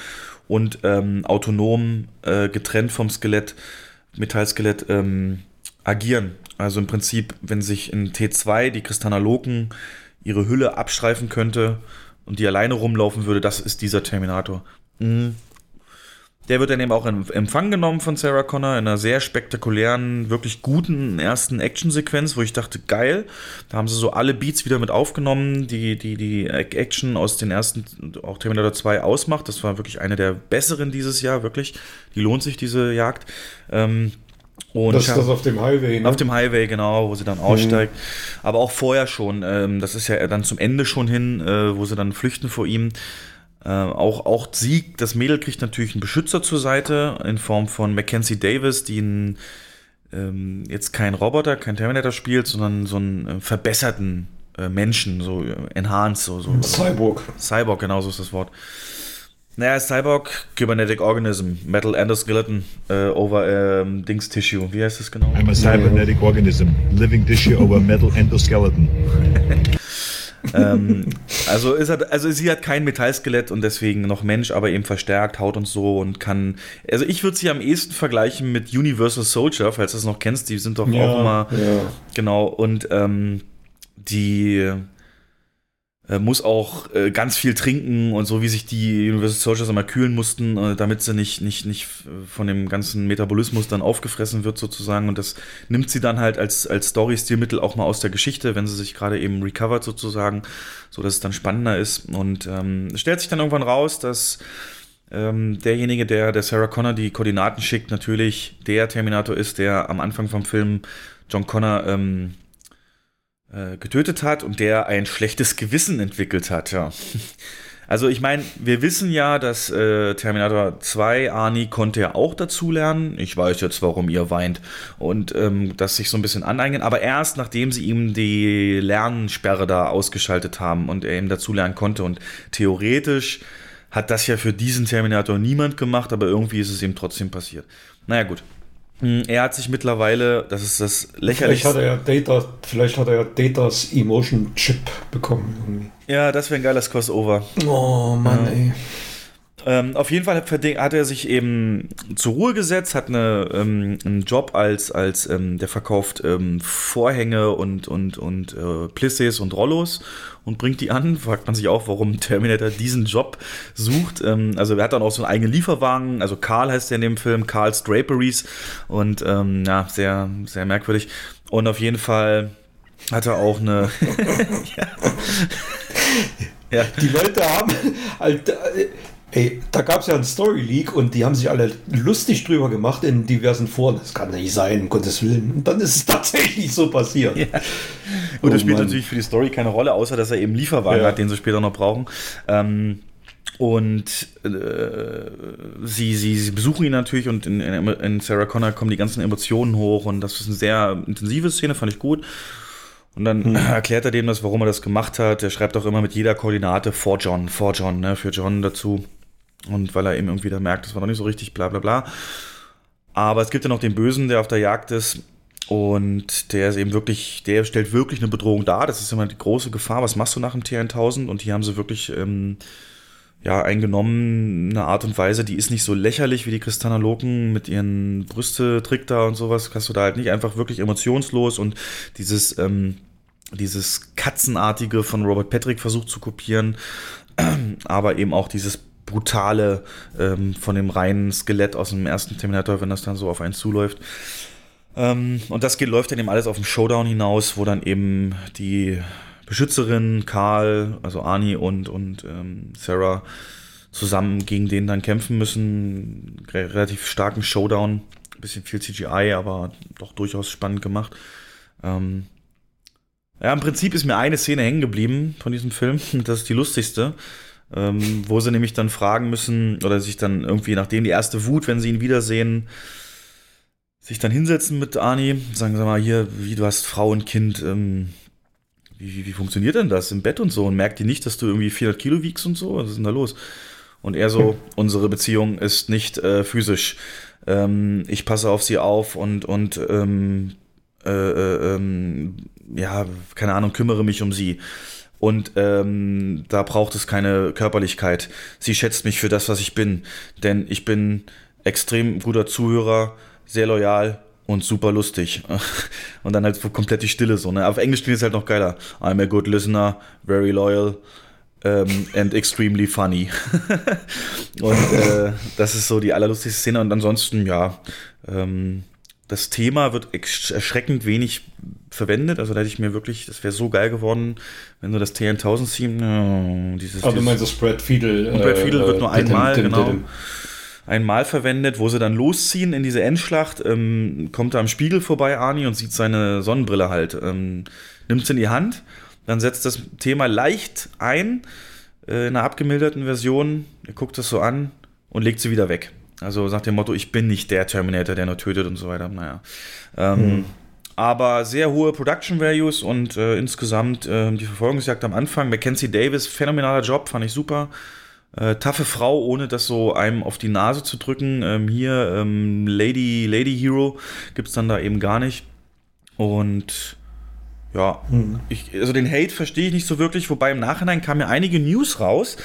und ähm, autonom äh, getrennt vom Skelett, Metallskelett, ähm, agieren. Also im Prinzip, wenn sich in T2 die Kristallinaloken ihre Hülle abstreifen könnte und die alleine rumlaufen würde, das ist dieser Terminator. Mhm. Der wird dann eben auch in Empfang genommen von Sarah Connor in einer sehr spektakulären, wirklich guten ersten Actionsequenz, wo ich dachte, geil. Da haben sie so alle Beats wieder mit aufgenommen, die die, die Action aus den ersten, auch Terminator 2 ausmacht. Das war wirklich eine der besseren dieses Jahr, wirklich. Die lohnt sich, diese Jagd. Ähm, und Das ist das auf dem Highway, ne? Auf dem Highway, genau, wo sie dann aussteigt. Aber auch vorher schon. Ähm, das ist ja dann zum Ende schon hin, äh, wo sie dann flüchten vor ihm. Äh, auch, auch sie, das Mädel kriegt natürlich einen Beschützer zur Seite in Form von Mackenzie Davis, die einen, ähm, jetzt kein Roboter, kein Terminator spielt, sondern so einen äh, verbesserten äh, Menschen, so äh, enhanced, so, so. Cyborg. Cyborg, genau so ist das Wort. Naja, Cyborg, Cybernetic Organism, Metal Endoskeleton äh, over ähm, Dings Tissue. Wie heißt das genau? I'm a cybernetic organism, living tissue over metal endoskeleton. ähm, also, ist er, also sie hat kein Metallskelett und deswegen noch Mensch, aber eben verstärkt, Haut und so und kann. Also ich würde sie am ehesten vergleichen mit Universal Soldier, falls du das noch kennst, die sind doch Ja, auch immer. ja. Genau, und ähm, die muss auch äh, ganz viel trinken und so wie sich die Universal Soldiers immer kühlen mussten, äh, damit sie nicht, nicht, nicht von dem ganzen Metabolismus dann aufgefressen wird sozusagen. Und das nimmt sie dann halt als, als Story-Stilmittel auch mal aus der Geschichte, wenn sie sich gerade eben recovert sozusagen, so dass es dann spannender ist. Und ähm, stellt sich dann irgendwann raus, dass ähm, derjenige, der der Sarah Connor die Koordinaten schickt, natürlich der Terminator ist, der am Anfang vom Film John Connor ähm, äh, getötet hat und der ein schlechtes Gewissen entwickelt hat, ja. Also ich meine, wir wissen ja, dass äh, Terminator 2, Arnie konnte ja auch dazulernen. Ich weiß jetzt, warum ihr weint. Und ähm, das sich so ein bisschen aneignen. Aber erst nachdem sie ihm die Lernsperre da ausgeschaltet haben und er ihm dazulernen konnte. Und theoretisch hat das ja für diesen Terminator niemand gemacht, aber irgendwie ist es ihm trotzdem passiert. Naja, gut. Hm, Er hat sich mittlerweile, das ist das Vielleicht lächerlichste. hat er ja Data, vielleicht hat er ja Datas Emotion Chip bekommen. Irgendwie. Ja, das wäre ein geiles Crossover. Oh Mann, Ja. ey. Ähm, auf jeden Fall hat, er sich eben zur Ruhe gesetzt, hat eine, ähm, einen Job als, als ähm, der verkauft ähm, Vorhänge und, und, und äh, Plisses und Rollos und bringt die an. Fragt man sich auch, warum Terminator diesen Job sucht. Ähm, also er hat dann auch so einen eigenen Lieferwagen, also Karl heißt er in dem Film, Karl's Draperies und ähm, ja, sehr, sehr merkwürdig. Und auf jeden Fall hat er auch eine ja. Die Leute haben halt, äh, ey, da gab es ja einen Story Leak und die haben sich alle lustig drüber gemacht in diversen Foren. Das kann nicht sein, um Gottes Willen. Und dann ist es tatsächlich so passiert. Ja. Und das Oh spielt Mann. natürlich für die Story keine Rolle, außer dass er eben Lieferwagen Ja. hat, den sie später noch brauchen. Ähm, und äh, sie, sie, sie besuchen ihn natürlich und in, in, in Sarah Connor kommen die ganzen Emotionen hoch und das ist eine sehr intensive Szene, fand ich gut. Und dann Hm. erklärt er dem das, warum er das gemacht hat. Er schreibt auch immer mit jeder Koordinate for John, for John, ne, für John dazu. Und weil er eben irgendwie da merkt, das war noch nicht so richtig, bla bla bla. Aber es gibt ja noch den Bösen, der auf der Jagd ist. Und der ist eben wirklich, der stellt wirklich eine Bedrohung dar. Das ist immer die große Gefahr. Was machst du nach dem T1000? Und hier haben sie wirklich ähm, ja, eingenommen, eine Art und Weise, die ist nicht so lächerlich wie die Kristanaloken mit ihren Brüste-Trick da und sowas. Kannst du da halt nicht einfach wirklich emotionslos und dieses, ähm, dieses Katzenartige von Robert Patrick versucht zu kopieren, aber eben auch dieses brutale ähm, von dem reinen Skelett aus dem ersten Terminator, wenn das dann so auf einen zuläuft. Ähm, und das geht, läuft dann eben alles auf den Showdown hinaus, wo dann eben die Beschützerin, Karl, also Arnie und, und ähm, Sarah zusammen gegen den dann kämpfen müssen. Re relativ starken Showdown. Bisschen viel CGI, aber doch durchaus spannend gemacht. Ähm, ja, im Prinzip ist mir eine Szene hängen geblieben von diesem Film. Das ist die lustigste. Ähm, wo sie nämlich dann fragen müssen oder sich dann irgendwie, nachdem die erste Wut, wenn sie ihn wiedersehen, sich dann hinsetzen mit Arnie, sagen sie mal, hier, wie du hast Frau und Kind, ähm, wie, wie, wie funktioniert denn das im Bett und so? Und merkt die nicht, dass du irgendwie 400 Kilo wiegst und so? Was ist denn da los? Und er so, unsere Beziehung ist nicht äh, physisch. Ähm, ich passe auf sie auf und, und ähm, äh, äh, ähm, ja, keine Ahnung, kümmere mich um sie. Und ähm, da braucht es keine Körperlichkeit. Sie schätzt mich für das, was ich bin. Denn ich bin extrem guter Zuhörer, sehr loyal und super lustig. Und dann halt so komplett die Stille so. Ne? Auf Englisch klingt es halt noch geiler. I'm a good listener, very loyal ähm, and extremely funny. und äh, das ist so die allerlustigste Szene. Und ansonsten, ja, ähm, das Thema wird erschreckend wenig verwendet. Also da hätte ich mir wirklich, das wäre so geil geworden, wenn so das T1000-Theme, oh, dieses... Aber du dieses- meinst das Brad Fiedel, Und Brad äh, Fiedel wird äh, nur didim, einmal, genau, einmal verwendet, wo sie dann losziehen in diese Endschlacht, ähm, kommt er am Spiegel vorbei, Arnie, und sieht seine Sonnenbrille halt, ähm, nimmt sie in die Hand, dann setzt das Thema leicht ein, äh, in einer abgemilderten Version, er guckt das so an und legt sie wieder weg. Also sagt dem Motto, ich bin nicht der Terminator, der nur tötet und so weiter. Naja. Ähm, Hm. Aber sehr hohe Production Values und äh, insgesamt äh, die Verfolgungsjagd am Anfang. Mackenzie Davis, phänomenaler Job, fand ich super. Äh, taffe Frau, ohne das so einem auf die Nase zu drücken. Ähm, hier ähm, Lady, Lady Hero gibt's dann da eben gar nicht. Und Ja, Mhm. ich, also den Hate verstehe ich nicht so wirklich, wobei im Nachhinein kamen ja einige News raus,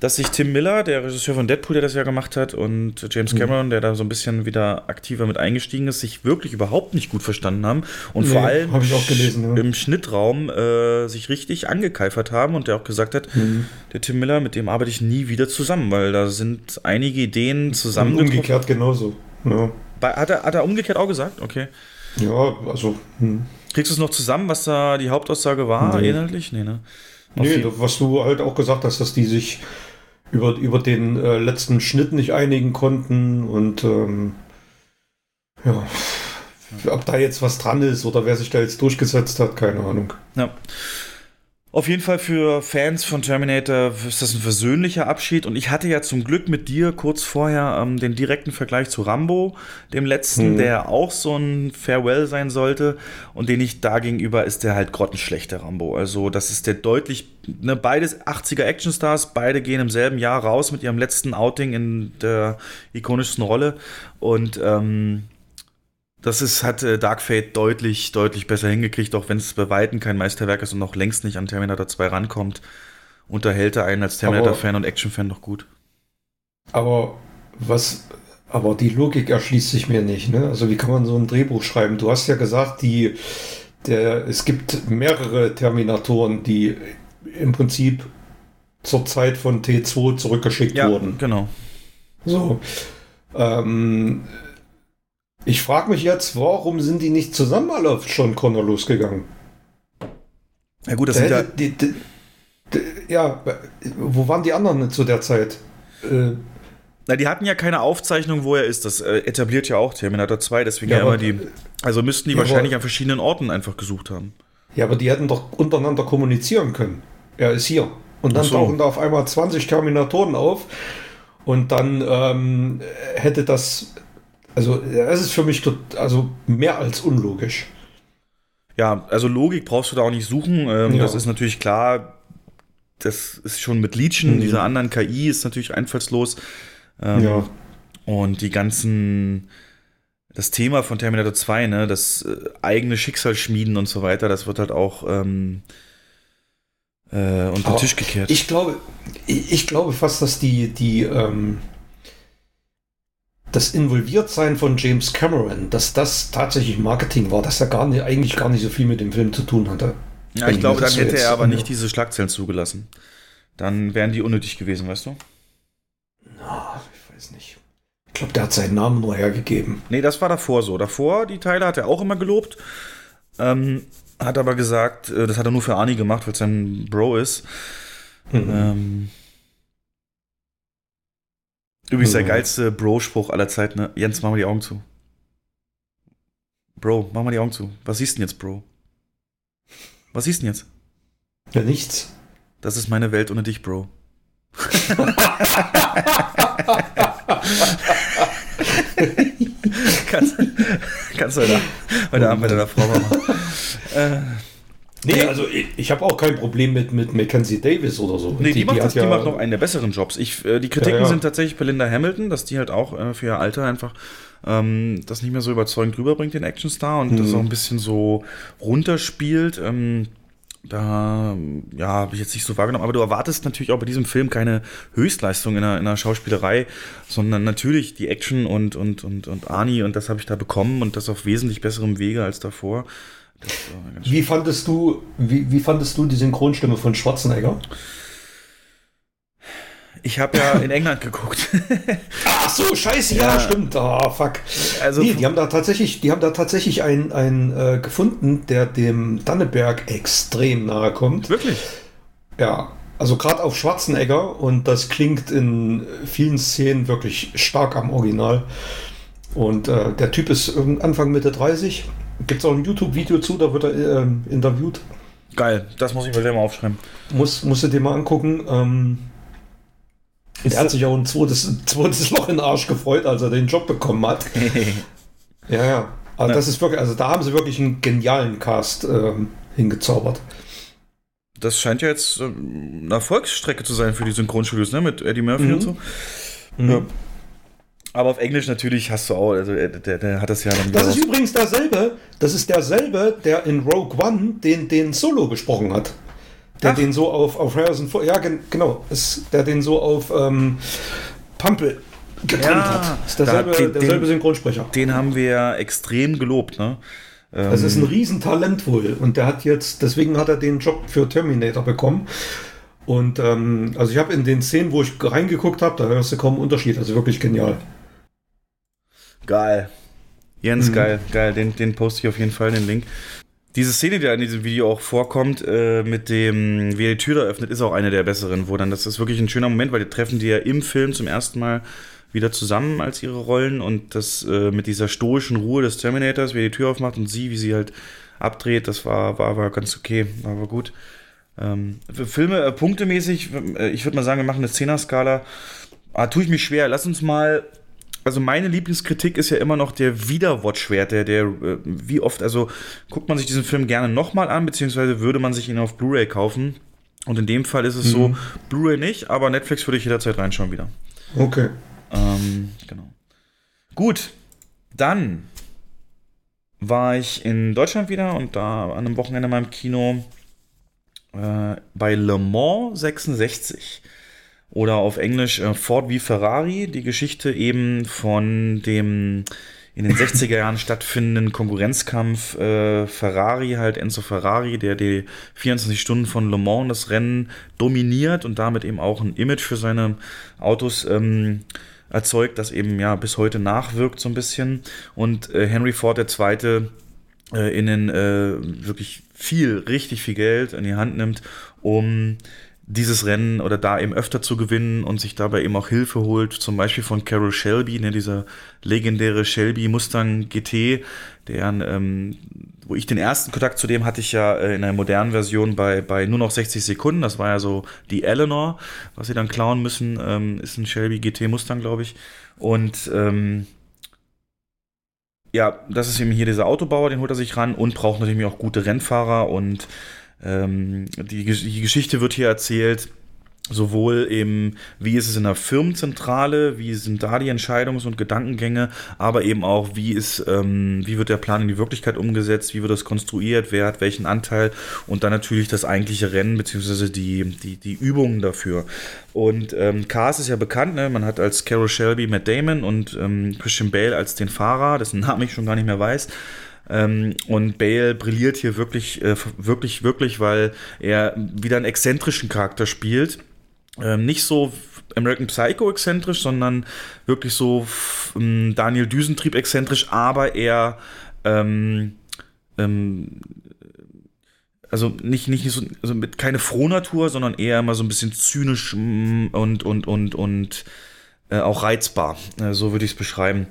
dass sich Tim Miller, der Regisseur von Deadpool, der das ja gemacht hat, und James Mhm. Cameron, der da so ein bisschen wieder aktiver mit eingestiegen ist, sich wirklich überhaupt nicht gut verstanden haben und Nee, vor allem hab ich auch gelesen, ja. im Schnittraum äh, sich richtig angekeifert haben und der auch gesagt hat, Mhm. der Tim Miller, mit dem arbeite ich nie wieder zusammen, weil da sind einige Ideen Und zusammengetroffen. umgekehrt genauso. Ja, Hat er, hat er umgekehrt auch gesagt? Okay. ja also. Hm. Kriegst du es noch zusammen, was da die Hauptaussage war, Nee. inhaltlich? Nee, ne? Nee, was du halt auch gesagt hast, dass die sich über, über den äh, letzten Schnitt nicht einigen konnten und ähm, ja, ob da jetzt was dran ist oder wer sich da jetzt durchgesetzt hat, keine Ahnung. Ja. Auf jeden Fall für Fans von Terminator ist das ein versöhnlicher Abschied. Und ich hatte ja zum Glück mit dir kurz vorher ähm, den direkten Vergleich zu Rambo, dem letzten, Mhm. der auch so ein Farewell sein sollte. Und den ich da gegenüber ist der halt grottenschlecht, der Rambo. Also, das ist der deutlich, ne, beides 80er Actionstars, beide gehen im selben Jahr raus mit ihrem letzten Outing in der ikonischsten Rolle. Und ähm, das ist, hat äh, Dark Fate deutlich, deutlich besser hingekriegt, auch wenn es bei Weitem kein Meisterwerk ist und noch längst nicht an Terminator 2 rankommt. Unterhält er einen als Terminator-Fan und Action-Fan noch gut. Aber was, aber die Logik erschließt sich mir nicht. Ne? Also wie kann man so ein Drehbuch schreiben? Du hast ja gesagt, die, der, es gibt mehrere Terminatoren, die im Prinzip zur Zeit von T2 zurückgeschickt Ja, wurden. genau. So. Ähm, ich frage mich jetzt, warum sind die nicht zusammen alle auf John Connor losgegangen? Ja gut, das Da sind ja, die, die, die, ja, wo waren die anderen zu der Zeit? Äh, na, die hatten ja keine Aufzeichnung, wo er ist. Das äh, etabliert ja auch Terminator 2, deswegen Ja, aber- die. Also müssten die Ja, wahrscheinlich aber- an verschiedenen Orten einfach gesucht haben. Ja, aber die hätten doch untereinander kommunizieren können. Er ist hier. Und dann so. tauchen da auf einmal 20 Terminatoren auf. Und dann ähm, hätte das. Also, das ist für mich also mehr als unlogisch. Ja, also Logik brauchst du da auch nicht suchen. Ähm, Ja. Das ist natürlich klar. Das ist schon mit Leechen, Mhm. dieser anderen KI ist natürlich einfallslos. Ähm, Ja. Und die ganzen, das Thema von Terminator 2, ne, das äh, eigene Schicksal schmieden und so weiter, das wird halt auch ähm, äh, unter den Tisch gekehrt. Ich glaube, ich, ich glaube fast, dass die, die, ähm, das Involviertsein von James Cameron, dass das tatsächlich Marketing war, dass er gar nicht, eigentlich gar nicht so viel mit dem Film zu tun hatte. ja, ich glaube, dann hätte er aber nicht diese Schlagzeilen zugelassen. Dann wären die unnötig gewesen, weißt du? Ah, ich weiß nicht. Ich glaube, der hat seinen Namen nur hergegeben. Nee, das war davor so. Davor, die Teile hat er auch immer gelobt. Ähm, hat aber gesagt, äh, das hat er nur für Arnie gemacht, weil es sein Bro ist. Mhm. Ähm, übrigens der Mhm. geilste Bro-Spruch aller Zeiten. Ne? Jens, mach mal die Augen zu. Bro, mach mal die Augen zu. Was siehst du denn jetzt, Bro? Was siehst du denn jetzt? Ja, nichts. Das ist meine Welt ohne dich, Bro. kannst, kannst du heute, heute Abend bei deiner Frau mal machen. Äh, Nee, also ich, ich habe auch kein Problem mit, mit Mackenzie Davis oder so. Nee, die, macht, hat das, die macht noch einen der besseren Jobs. Ich, äh, die Kritiken Ja, ja. sind tatsächlich bei Linda Hamilton, dass die halt auch äh, für ihr Alter einfach ähm, das nicht mehr so überzeugend rüberbringt, den Actionstar, und das Mhm. auch ein bisschen so runterspielt. Ähm, da, ja, habe ich jetzt nicht so wahrgenommen. Aber du erwartest natürlich auch bei diesem Film keine Höchstleistung in der, in der Schauspielerei, sondern natürlich die Action und, und, und, und Arnie, und das habe ich da bekommen und das auf wesentlich besserem Wege als davor. Wie fandest du, wie, wie fandest du die Synchronstimme von Schwarzenegger? Ich habe ja in England geguckt. Ach so, scheiße, ja, Ja. stimmt. Ah, fuck. Also- nee, die haben da tatsächlich, die haben da tatsächlich einen, einen äh, gefunden, der dem Danneberg extrem nahe kommt. Wirklich? Ja, also gerade auf Schwarzenegger und das klingt in vielen Szenen wirklich stark am Original. Und äh, der Typ ist Anfang Mitte 30. Gibt es auch ein YouTube-Video zu, da wird er ähm, interviewt. Geil, das muss ich mir selber mal aufschreiben. Muss, musst du dir mal angucken. Ähm, der hat sich auch ein zweites, ein zweites Loch in den Arsch gefreut, als er den Job bekommen hat. ja, ja. Aber Ja. das ist wirklich, also da haben sie wirklich einen genialen Cast ähm, hingezaubert. Das scheint ja jetzt ähm, eine Erfolgsstrecke zu sein für die Synchronstudios, ne? Mit Eddie Murphy Mhm. und so. Mhm. Ja. Aber auf Englisch natürlich hast du auch, also der, der, der hat das ja dann Das ist übrigens derselbe, das ist derselbe, der in Rogue One den, den Solo gesprochen hat. Der den so auf, auf Harrison Ford, ja gen, genau, ist, der den so auf ähm, Pampel getrennt hat. Ist derselbe, da den- derselbe Synchronsprecher. Den haben wir ja extrem gelobt, ne? Das ist ein Ähm, Riesentalent wohl. Und der hat jetzt, deswegen hat er den Job für Terminator bekommen. Und ähm, also ich habe in den Szenen, wo ich reingeguckt habe, da hörst du kaum einen Unterschied. Also wirklich genial. Geil. Jens, Mhm. geil, geil. Den, den poste ich auf jeden Fall, den Link. Diese Szene, die da in diesem Video auch vorkommt, äh, mit dem, wie er die Tür da öffnet, ist auch eine der besseren, wo dann, das ist wirklich ein schöner Moment, weil die treffen die ja im Film zum ersten Mal wieder zusammen als ihre Rollen und das äh, mit dieser stoischen Ruhe des Terminators, wie er die Tür aufmacht und sie, wie sie halt abdreht, das war, war, war ganz okay, war, war gut. Ähm, Filme, äh, punktemäßig, äh, ich würde mal sagen, wir machen eine Zehner-Skala. Ah, tue ich mich schwer. Lass uns mal. Also meine Lieblingskritik ist ja immer noch der Wiederwatch-Wert, der, der, äh, wie oft, also guckt man sich diesen Film gerne nochmal an, beziehungsweise würde man sich ihn auf Blu-ray kaufen. Und in dem Fall ist es so, Mhm. Blu-ray nicht, aber Netflix würde ich jederzeit reinschauen wieder. Okay. Ähm, genau. Gut, dann war ich in Deutschland wieder und da an einem Wochenende mal im Kino äh, bei Le Mans 66 oder auf Englisch äh, Ford wie Ferrari, die Geschichte eben von dem in den 60er Jahren stattfindenden Konkurrenzkampf äh, Ferrari, halt Enzo Ferrari, der die 24 Stunden von Le Mans das Rennen dominiert und damit eben auch ein Image für seine Autos ähm, erzeugt, das eben ja bis heute nachwirkt so ein bisschen. Und äh, Henry Ford II. Äh, in den äh, wirklich viel, richtig viel Geld in die Hand nimmt, um dieses Rennen oder da eben öfter zu gewinnen und sich dabei eben auch Hilfe holt, zum Beispiel von Carol Shelby, ne, dieser legendäre Shelby Mustang GT, deren, ähm, wo ich den ersten Kontakt zu dem hatte ich ja äh, in einer modernen Version bei, bei nur noch 60 Sekunden, das war ja so die Eleanor, was sie dann klauen müssen, ähm, ist ein Shelby GT Mustang, glaube ich. Und ähm, ja, das ist eben hier dieser Autobauer, den holt er sich ran und braucht natürlich auch gute Rennfahrer und ähm, die, die Geschichte wird hier erzählt, sowohl eben, wie ist es in der Firmenzentrale, wie sind da die Entscheidungs- und Gedankengänge, aber eben auch, wie ist, ähm, wie wird der Plan in die Wirklichkeit umgesetzt, wie wird das konstruiert, wer hat welchen Anteil und dann natürlich das eigentliche Rennen, beziehungsweise die, die, die Übungen dafür. Und ähm, Cars ist ja bekannt, ne? man hat als Carol Shelby Matt Damon und ähm, Christian Bale als den Fahrer, dessen Namen ich schon gar nicht mehr weiß. Ähm, und Bale brilliert hier wirklich, äh, wirklich, wirklich, weil er wieder einen exzentrischen Charakter spielt. Ähm, nicht so American Psycho exzentrisch, sondern wirklich so ähm, Daniel Düsentrieb exzentrisch, aber eher ähm, ähm, also nicht, nicht so, also mit keine Frohnatur, sondern eher immer so ein bisschen zynisch mm, und, und, und, und äh, auch reizbar. Äh, so würde ich es beschreiben.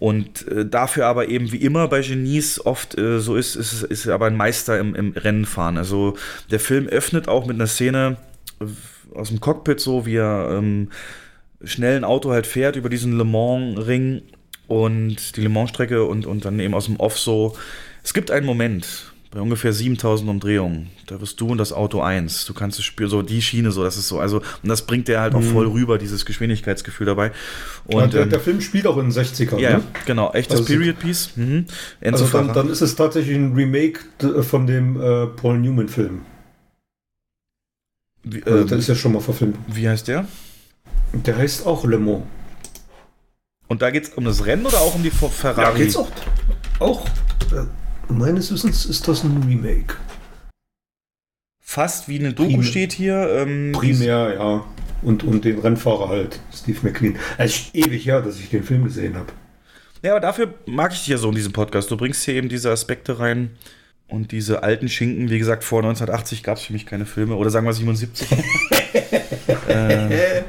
Und äh, dafür aber eben wie immer bei Genies oft äh, so ist, ist, ist er aber ein Meister im, im Rennenfahren. Also der Film öffnet auch mit einer Szene äh, aus dem Cockpit, so wie er ähm, schnell ein Auto halt fährt über diesen Le Mans-Ring und die Le Mans-Strecke und, und dann eben aus dem Off so. Es gibt einen Moment bei ungefähr 7000 Umdrehungen. Da wirst du und das Auto eins. Du kannst es spüren, so die Schiene, so, das ist so. Also, und das bringt der halt auch Mhm. voll rüber, dieses Geschwindigkeitsgefühl dabei. Und Und der, ähm, der Film spielt auch in den 60ern. ja, ne? genau, echtes Also- Period Piece. Mhm. Also dann, dann ist es tatsächlich ein Remake von dem äh, Paul Newman-Film. Wie, Also, ähm, das ist ja schon mal verfilmt. Wie heißt der? Der heißt auch Le Mans. Und da geht es um das Rennen oder auch um die Fer- Ferrari? Ja, geht's auch. Auch. Meines Wissens ist das ein Remake. Fast wie eine Doku Prim- steht hier. Ähm, Primär, ja. Und, und den Rennfahrer halt, Steve McQueen. Es ist ewig her, dass ich den Film gesehen habe. Ja, aber dafür mag ich dich ja so in diesem Podcast. Du bringst hier eben diese Aspekte rein und diese alten Schinken. Wie gesagt, vor 1980 gab es für mich keine Filme. Oder sagen wir 77. äh,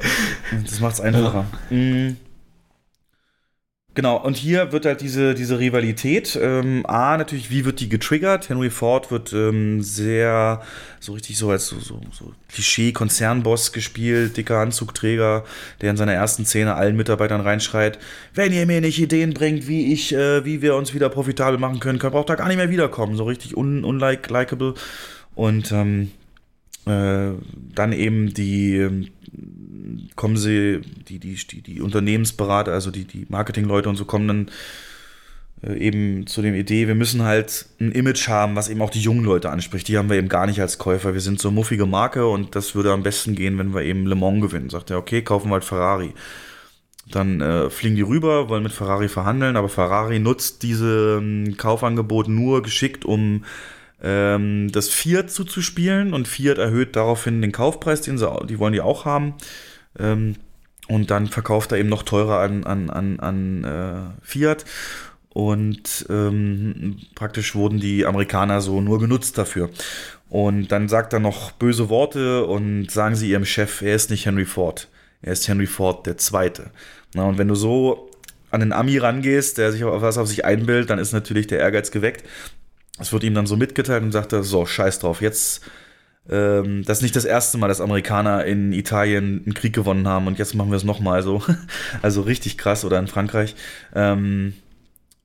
das macht es einfacher. Mm. Genau, und hier wird halt diese, diese Rivalität, ähm, A, natürlich, wie wird die getriggert? Henry Ford wird ähm, sehr, so richtig so als so, so, so Klischee-Konzernboss gespielt, dicker Anzugträger, der in seiner ersten Szene allen Mitarbeitern reinschreit, wenn ihr mir nicht Ideen bringt, wie ich, äh, wie wir uns wieder profitabel machen können, könnt ihr auch da gar nicht mehr wiederkommen. So richtig un unlike. Und ähm, äh, dann eben die, kommen sie, die, die, die, die Unternehmensberater, also die, die Marketingleute und so kommen dann äh, eben zu dem Idee, wir müssen halt ein Image haben, was eben auch die jungen Leute anspricht. Die haben wir eben gar nicht als Käufer. Wir sind so muffige Marke und das würde am besten gehen, wenn wir eben Le Mans gewinnen. Sagt er, okay, kaufen wir halt Ferrari. Dann äh, fliegen die rüber, wollen mit Ferrari verhandeln, aber Ferrari nutzt diese ähm, Kaufangebot nur geschickt, um ähm, das Fiat zuzuspielen und Fiat erhöht daraufhin den Kaufpreis, den sie, die wollen die auch haben. Ähm, und dann verkauft er eben noch teurer an, an, an, an äh, Fiat. Und ähm, praktisch wurden die Amerikaner so nur genutzt dafür. Und dann sagt er noch böse Worte und sagen sie ihrem Chef, er ist nicht Henry Ford. Er ist Henry Ford der Zweite. Na, und wenn du so an den Ami rangehst, der sich auf was auf sich einbildet, dann ist natürlich der Ehrgeiz geweckt. Es wird ihm dann so mitgeteilt und sagt er, so, scheiß drauf, jetzt, ähm, das ist nicht das erste Mal, dass Amerikaner in Italien einen Krieg gewonnen haben und jetzt machen wir es nochmal so. also richtig krass oder in Frankreich. Ähm,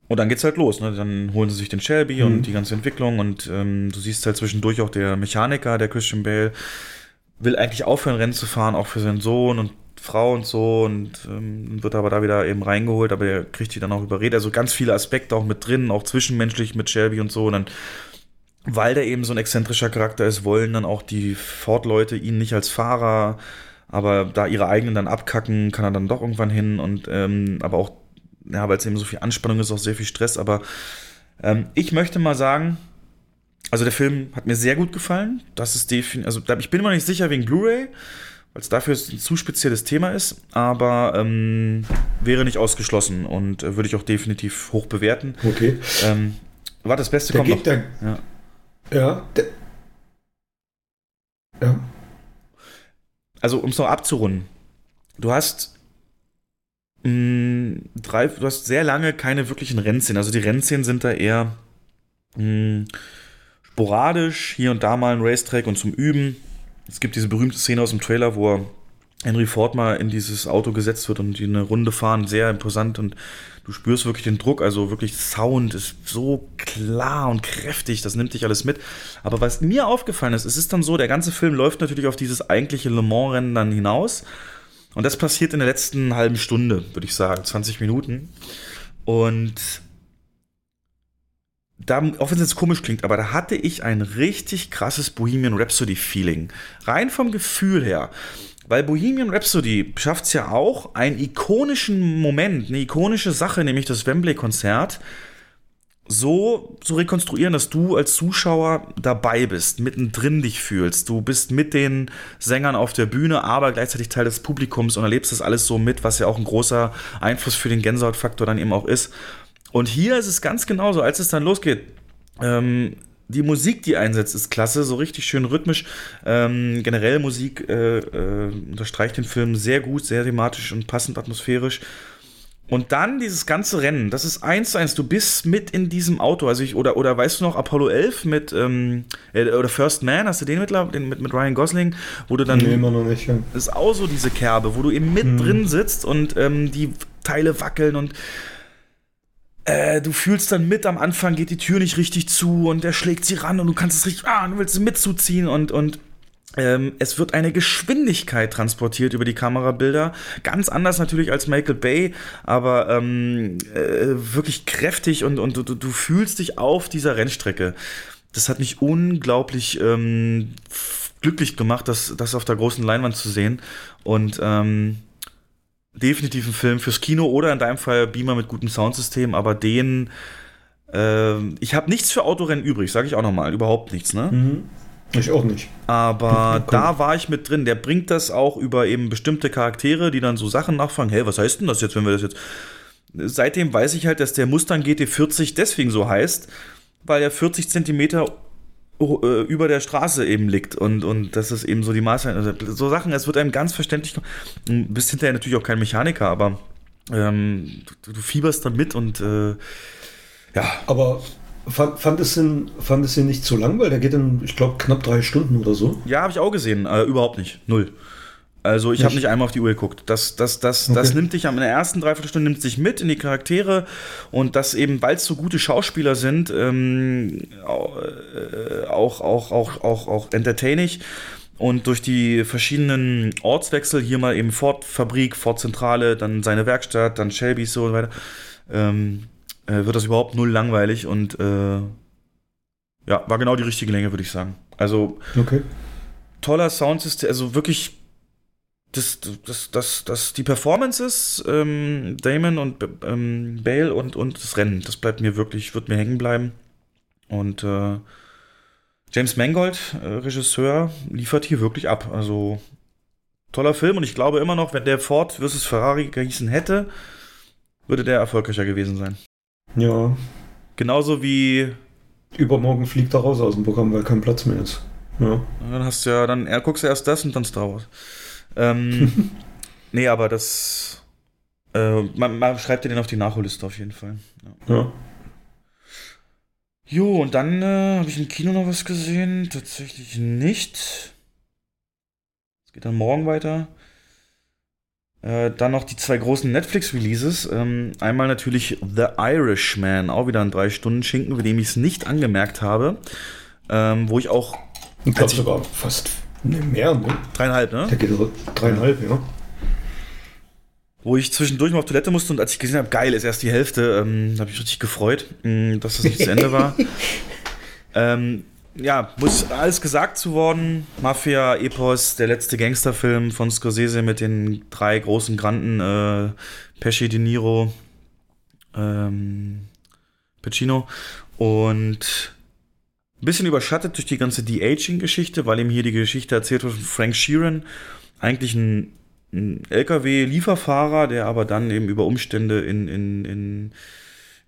und dann geht's halt los. Ne? Dann holen sie sich den Shelby mhm. und die ganze Entwicklung und ähm, du siehst halt zwischendurch auch der Mechaniker, der Christian Bale, will eigentlich aufhören, Rennen zu fahren, auch für seinen Sohn und Frau und so und ähm, wird aber da wieder eben reingeholt, aber er kriegt die dann auch überredet. Also ganz viele Aspekte auch mit drin, auch zwischenmenschlich mit Shelby und so. Und dann, weil der eben so ein exzentrischer Charakter ist, wollen dann auch die Ford-Leute ihn nicht als Fahrer, aber da ihre eigenen dann abkacken, kann er dann doch irgendwann hin und ähm, aber auch, ja, weil es eben so viel Anspannung ist, auch sehr viel Stress. Aber ähm, ich möchte mal sagen, also der Film hat mir sehr gut gefallen. Das ist definitiv, also ich bin immer nicht sicher wegen Blu-ray weil es dafür ein zu spezielles Thema ist, aber ähm, wäre nicht ausgeschlossen und äh, würde ich auch definitiv hoch bewerten. Okay. Ähm, war das Beste der kommt geht, noch. Der, ja. Ja. Ja. Also um es noch abzurunden, du hast mh, drei, du hast sehr lange keine wirklichen Rennszenen. Also die Rennszenen sind da eher mh, sporadisch, hier und da mal ein Racetrack und zum Üben es gibt diese berühmte Szene aus dem Trailer, wo Henry Ford mal in dieses Auto gesetzt wird und die eine Runde fahren, sehr imposant und du spürst wirklich den Druck, also wirklich Sound ist so klar und kräftig, das nimmt dich alles mit. Aber was mir aufgefallen ist, es ist dann so, der ganze Film läuft natürlich auf dieses eigentliche Le Mans-Rennen dann hinaus und das passiert in der letzten halben Stunde, würde ich sagen, 20 Minuten. Und da, auch wenn es jetzt komisch klingt, aber da hatte ich ein richtig krasses Bohemian Rhapsody-Feeling. Rein vom Gefühl her. Weil Bohemian Rhapsody schafft es ja auch, einen ikonischen Moment, eine ikonische Sache, nämlich das Wembley-Konzert, so zu rekonstruieren, dass du als Zuschauer dabei bist, mittendrin dich fühlst. Du bist mit den Sängern auf der Bühne, aber gleichzeitig Teil des Publikums und erlebst das alles so mit, was ja auch ein großer Einfluss für den Gänsehautfaktor dann eben auch ist. Und hier ist es ganz genauso, als es dann losgeht. Ähm, die Musik, die einsetzt, ist klasse, so richtig schön rhythmisch. Ähm, generell Musik äh, äh, unterstreicht den Film sehr gut, sehr thematisch und passend atmosphärisch. Und dann dieses ganze Rennen, das ist eins zu eins, du bist mit in diesem Auto. Also ich, oder, oder weißt du noch, Apollo 11 mit, ähm, äh, oder First Man, hast du den mit, den mit, mit Ryan Gosling, wo du dann. Nee, immer noch nicht. Ja. Das ist auch so diese Kerbe, wo du eben mit hm. drin sitzt und ähm, die Teile wackeln und äh, du fühlst dann mit, am Anfang geht die Tür nicht richtig zu und er schlägt sie ran und du kannst es richtig, ah, du willst sie mitzuziehen und, und ähm, es wird eine Geschwindigkeit transportiert über die Kamerabilder. Ganz anders natürlich als Michael Bay, aber ähm, äh, wirklich kräftig und, und du, du fühlst dich auf dieser Rennstrecke. Das hat mich unglaublich ähm, glücklich gemacht, das, das auf der großen Leinwand zu sehen. Und ähm, definitiv ein Film fürs Kino oder in deinem Fall Beamer mit gutem Soundsystem, aber den äh, ich habe nichts für Autorennen übrig, sage ich auch nochmal, überhaupt nichts, ne? Mhm. Ich auch nicht. Aber da war ich mit drin. Der bringt das auch über eben bestimmte Charaktere, die dann so Sachen nachfragen. Hey, was heißt denn das jetzt, wenn wir das jetzt. Seitdem weiß ich halt, dass der Mustang GT40 deswegen so heißt, weil er 40 Zentimeter über der Straße eben liegt und, und das ist eben so die Maße, also so Sachen, es wird einem ganz verständlich, du bist hinterher natürlich auch kein Mechaniker, aber ähm, du, du, fieberst dann mit und äh, ja. Aber fand, fand, es ihn, fand es ihn nicht zu lang, weil der geht dann, ich glaube, knapp drei Stunden oder so? Ja, habe ich auch gesehen, äh, überhaupt nicht, null. Also ich habe nicht einmal auf die Uhr geguckt. Das, das, das, okay. das nimmt dich in der ersten Dreiviertelstunde nimmt dich mit in die Charaktere und das eben, weil es so gute Schauspieler sind, ähm, auch, auch, auch, auch, auch entertaining. Und durch die verschiedenen Ortswechsel, hier mal eben Ford-Fabrik, Ford-Zentrale, dann seine Werkstatt, dann Shelby so und weiter, ähm, äh, wird das überhaupt null langweilig und äh, ja, war genau die richtige Länge, würde ich sagen. Also Okay. toller Soundsystem, also wirklich das, das, das, das, die Performances, ähm, Damon und ähm, Bale und, und das Rennen, das bleibt mir wirklich, wird mir hängen bleiben. Und äh, James Mangold, äh, Regisseur, liefert hier wirklich ab. Also toller Film und ich glaube immer noch, wenn der Ford versus Ferrari gehießen hätte, würde der erfolgreicher gewesen sein. Ja. Genauso wie. Übermorgen fliegt er raus aus dem Programm, weil kein Platz mehr ist. Ja. Dann hast du ja, dann guckst du erst das und dann Star Wars. Ähm, nee, aber das. Äh, man, man schreibt dir den auf die Nachholliste auf jeden Fall. Ja. ja. Jo, und dann äh, habe ich im Kino noch was gesehen. Tatsächlich nicht. Es geht dann morgen weiter. Äh, dann noch die zwei großen Netflix-Releases. Ähm, einmal natürlich The Irishman, auch wieder ein drei Stunden Schinken, bei dem ich es nicht angemerkt habe. Ähm, wo ich auch. Ich glaube sogar fast nee, mehr, ne? Dreieinhalb, ne? Der geht so dreieinhalb, ja. Wo ich zwischendurch mal auf Toilette musste und als ich gesehen habe, geil, ist erst die Hälfte, ähm, habe ich richtig gefreut, mh, dass das nicht zu Ende war. ähm, ja, muss alles gesagt zu worden. Mafia, Epos, der letzte Gangsterfilm von Scorsese mit den drei großen Granden, äh, Pesci, De Niro, ähm, Pacino und ein bisschen überschattet durch die ganze De-Aging-Geschichte, weil ihm hier die Geschichte erzählt wird von Frank Sheeran, eigentlich ein, ein LKW-Lieferfahrer, der aber dann eben über Umstände in, in, in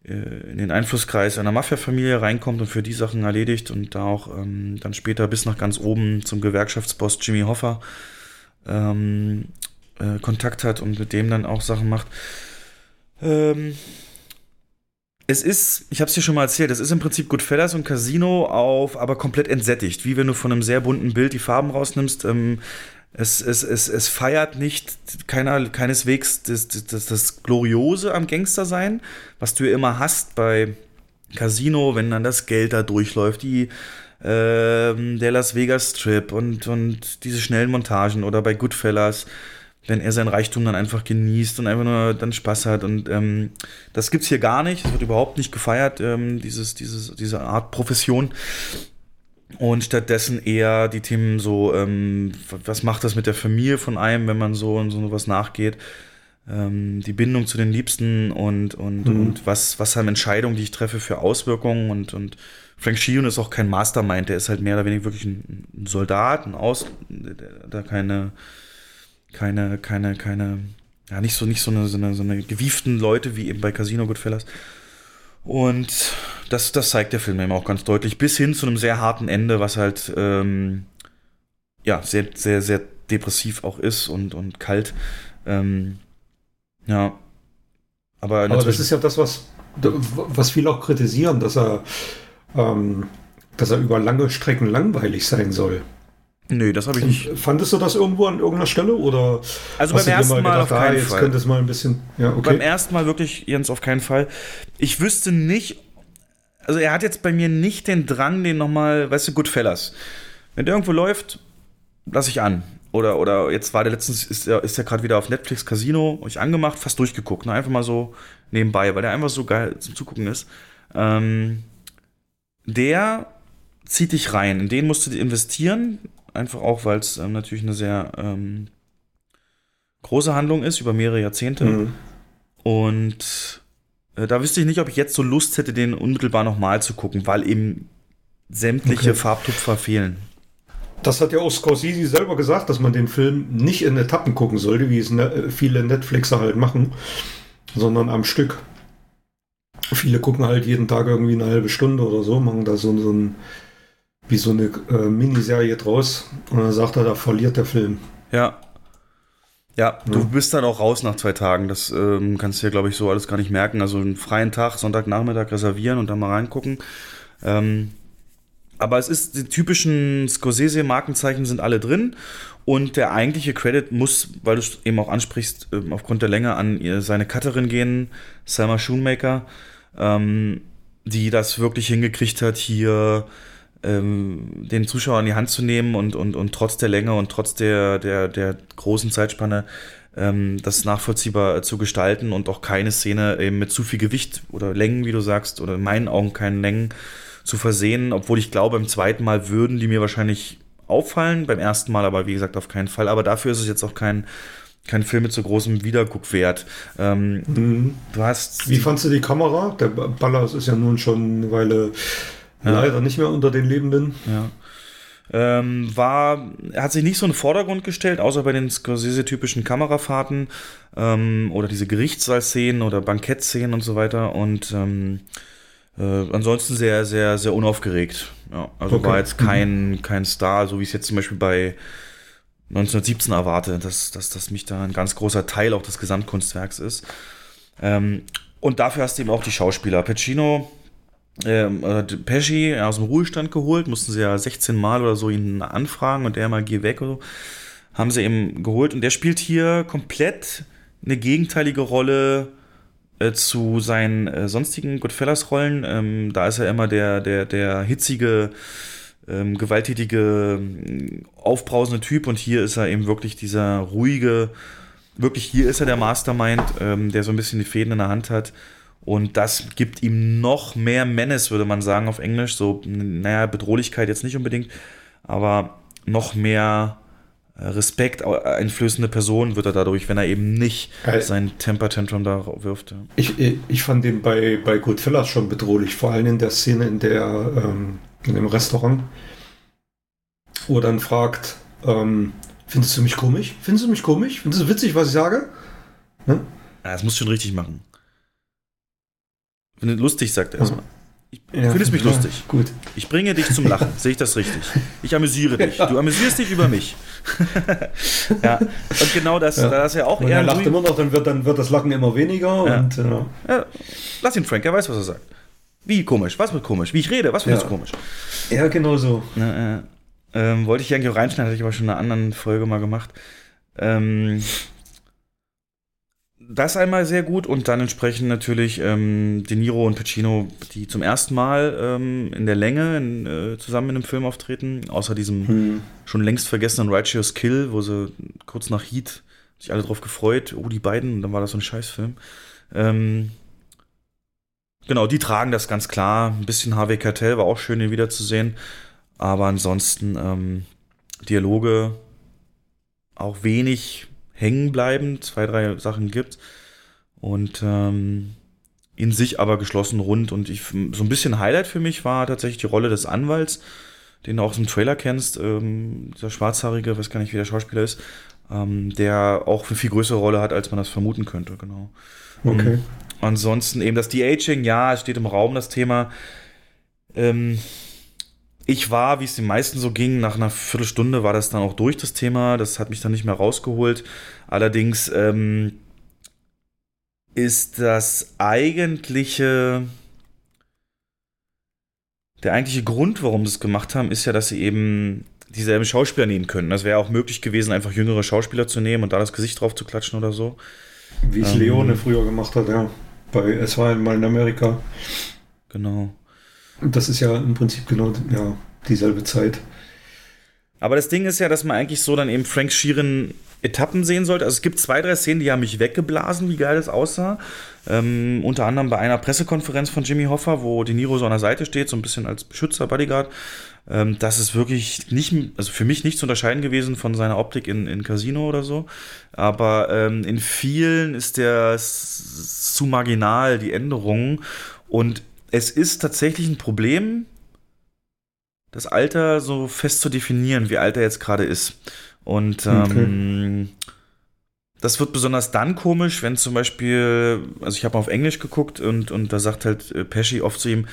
in den Einflusskreis einer Mafia-Familie reinkommt und für die Sachen erledigt und da auch ähm, dann später bis nach ganz oben zum Gewerkschaftsboss Jimmy Hoffa ähm, äh, Kontakt hat und mit dem dann auch Sachen macht. Ähm, es ist, ich habe es dir schon mal erzählt, es ist im Prinzip Goodfellas und Casino auf, aber komplett entsättigt, wie wenn du von einem sehr bunten Bild die Farben rausnimmst. Ähm, es, es, es, es feiert nicht keiner, keineswegs das, das, das Gloriose am Gangstersein, was du ja immer hast bei Casino, wenn dann das Geld da durchläuft, die, ähm, der Las Vegas Strip und, und diese schnellen Montagen oder bei Goodfellas, wenn er sein Reichtum dann einfach genießt und einfach nur dann Spaß hat. Und ähm, das gibt's hier gar nicht. Es wird überhaupt nicht gefeiert, ähm, dieses, dieses, diese Art Profession. Und stattdessen eher die Themen so, ähm, was macht das mit der Familie von einem, wenn man so und so was nachgeht. Ähm, die Bindung zu den Liebsten und, und, Mhm. und was, was haben Entscheidungen, die ich treffe, für Auswirkungen. Und, und Frank Sheeran ist auch kein Mastermind, der ist halt mehr oder weniger wirklich ein, Soldat, ein Aus, da keine, keine, keine, keine, ja, nicht so, nicht so eine, so eine, so eine gewieften Leute wie eben bei Casino Goodfellas. Und das, das zeigt der Film eben auch ganz deutlich, bis hin zu einem sehr harten Ende, was halt ähm, ja sehr, sehr, sehr depressiv auch ist und, und kalt. Ähm, ja. Aber, Aber das ist ja das, was, was viele auch kritisieren, dass er, ähm, dass er über lange Strecken langweilig sein soll. Nö, das habe ich nicht. Fandest du das irgendwo an irgendeiner Stelle oder? Also beim ersten Mal auf ah, keinen jetzt Fall. könnte es mal ein bisschen. Ja, okay. Beim ersten Mal wirklich, Jens, auf keinen Fall. Ich wüsste nicht, also er hat jetzt bei mir nicht den Drang, den nochmal, weißt du, Goodfellas. Wenn der irgendwo läuft, lass ich an. Oder, oder jetzt war der letztens, ist er ist der gerade wieder auf Netflix Casino, ich angemacht, fast durchgeguckt. Ne? Einfach mal so nebenbei, weil der einfach so geil zum Zugucken ist. Ähm, der zieht dich rein. In den musst du investieren. Einfach auch, weil es ähm, natürlich eine sehr ähm, große Handlung ist, über mehrere Jahrzehnte. Mhm. Und äh, da wüsste ich nicht, ob ich jetzt so Lust hätte, den unmittelbar nochmal zu gucken, weil eben sämtliche Okay. Farbtupfer fehlen. Das hat ja auch Scorsese selber gesagt, dass man den Film nicht in Etappen gucken sollte, wie es ne viele Netflixer halt machen, sondern am Stück. Viele gucken halt jeden Tag irgendwie eine halbe Stunde oder so, machen da so, so ein, wie so eine äh, Miniserie draus und dann sagt er, da verliert der Film. Ja. Ja, du bist dann auch raus nach zwei Tagen. Das ähm, kannst du ja, glaube ich, so alles gar nicht merken. Also einen freien Tag, Sonntagnachmittag reservieren und dann mal reingucken. Ähm, aber es ist, die typischen Scorsese-Markenzeichen sind alle drin. Und der eigentliche Credit muss, weil du es eben auch ansprichst, ähm, aufgrund der Länge an seine Cutterin gehen, Selma Schoonmaker, ähm, die das wirklich hingekriegt hat, hier ähm, den Zuschauer in die Hand zu nehmen und, und, und trotz der Länge und trotz der, der, der großen Zeitspanne ähm, das nachvollziehbar zu gestalten und auch keine Szene eben mit zu viel Gewicht oder Längen, wie du sagst, oder in meinen Augen keine Längen zu versehen, obwohl ich glaube, beim zweiten Mal würden die mir wahrscheinlich auffallen, beim ersten Mal aber wie gesagt auf keinen Fall. Aber dafür ist es jetzt auch kein, kein Film mit so großem Wiederguckwert. Ähm, Mhm. Du hast. Wie fandst du die Kamera? Der Ballas ist ja nun schon eine Weile leider nicht mehr unter den Lebenden. Ja. Ähm, war, er hat sich nicht so in den Vordergrund gestellt, außer bei den Scorsese-typischen Kamerafahrten ähm, oder diese Gerichtssaalszenen oder Bankettszenen und so weiter. Und ähm, äh, ansonsten sehr, sehr, sehr unaufgeregt. Ja, also Okay. war jetzt kein, kein Star, so wie ich es jetzt zum Beispiel bei 1917 erwarte, dass, dass, dass mich da ein ganz großer Teil auch des Gesamtkunstwerks ist. Ähm, und dafür hast du eben auch die Schauspieler. Pacino, ähm, äh, Pesci aus dem Ruhestand geholt, mussten sie ja 16 Mal oder so ihn anfragen und der mal geh weg oder so. Haben sie eben geholt und der spielt hier komplett eine gegenteilige Rolle äh, zu seinen äh, sonstigen Goodfellas-Rollen. Ähm, da ist er immer der, der, der hitzige, ähm, gewalttätige, ähm, aufbrausende Typ und hier ist er eben wirklich dieser ruhige, wirklich hier ist er der Mastermind, ähm, der so ein bisschen die Fäden in der Hand hat. Und das gibt ihm noch mehr Menace, würde man sagen auf Englisch. So, naja, Bedrohlichkeit jetzt nicht unbedingt, aber noch mehr äh, Respekt au- einflößende Person wird er dadurch, wenn er eben nicht Geil. sein Temper Tantrum da wirft. Ich, ich, fand den bei, bei Goodfellas schon bedrohlich, vor allem in der Szene in der ähm, in dem Restaurant, wo er dann fragt, ähm, findest du mich komisch? Findest du mich komisch? Findest du witzig, was ich sage? Ne? Ja, das musst du schon richtig machen. Finde lustig, sagt er erstmal. Ich Ja, findest mich ja, lustig. Gut. Ich bringe dich zum Lachen. Sehe ich das richtig? Ich amüsiere dich. Du amüsierst dich über mich. ja. Und genau das, da ist ja auch Und eher er lacht Louis- immer noch, dann wird, dann wird das Lachen immer weniger Ja. und äh, Ja, lass ihn, Frank, er weiß, was er sagt. Wie komisch? Was wird komisch? Wie ich rede? Was findest Ja. komisch? ja, genau so. Ja, äh, ähm, wollte ich eigentlich auch reinschneiden, hatte ich aber schon in einer anderen Folge mal gemacht. Ähm, das einmal sehr gut und dann entsprechend natürlich ähm, De Niro und Pacino, die zum ersten Mal ähm, in der Länge in, äh, zusammen in einem Film auftreten, außer diesem Hm. schon längst vergessenen Righteous Kill, wo sie kurz nach Heat sich alle drauf gefreut, oh, die beiden, und dann war das so ein Scheißfilm. Ähm, genau, die tragen das ganz klar. Ein bisschen Harvey Keitel war auch schön, ihn wiederzusehen. Aber ansonsten ähm, Dialoge auch wenig hängen bleiben. Zwei, drei Sachen gibt. Und ähm, in sich aber geschlossen rund. Und ich, so ein bisschen Highlight für mich war tatsächlich die Rolle des Anwalts, den du auch aus dem Trailer kennst. Ähm, dieser schwarzhaarige, weiß gar nicht, wie der Schauspieler ist. Ähm, der auch eine viel größere Rolle hat, als man das vermuten könnte, genau. Okay. Ähm, ansonsten eben das De-Aging, ja, es steht im Raum das Thema. Ähm, ich war, wie es den meisten so ging, nach einer Viertelstunde war das dann auch durch, das Thema. Das hat mich dann nicht mehr rausgeholt. Allerdings ähm, ist das eigentliche, der eigentliche Grund, warum sie es gemacht haben, ist ja, dass sie eben dieselben Schauspieler nehmen können. Das wäre auch möglich gewesen, einfach jüngere Schauspieler zu nehmen und da das Gesicht drauf zu klatschen oder so. Wie es Ähm, Leone früher gemacht hat, ja. Bei Es war einmal in Amerika. Genau. Das ist ja im Prinzip genau ja, dieselbe Zeit. Aber das Ding ist ja, dass man eigentlich so dann eben Frank Sheeran Etappen sehen sollte. Also es gibt zwei, drei Szenen, die haben mich weggeblasen, wie geil das aussah. Ähm, unter anderem bei einer Pressekonferenz von Jimmy Hoffa, wo De Niro so an der Seite steht, so ein bisschen als Beschützer, Bodyguard. Ähm, das ist wirklich nicht, also für mich nicht zu unterscheiden gewesen von seiner Optik in, in Casino oder so. Aber ähm, in vielen ist der zu marginal, die Änderungen. Und es ist tatsächlich ein Problem, das Alter so fest zu definieren, wie alt er jetzt gerade ist. Und ähm, das wird besonders dann komisch, wenn zum Beispiel, also ich habe mal auf Englisch geguckt und, und da sagt halt äh, Pesci oft zu ihm,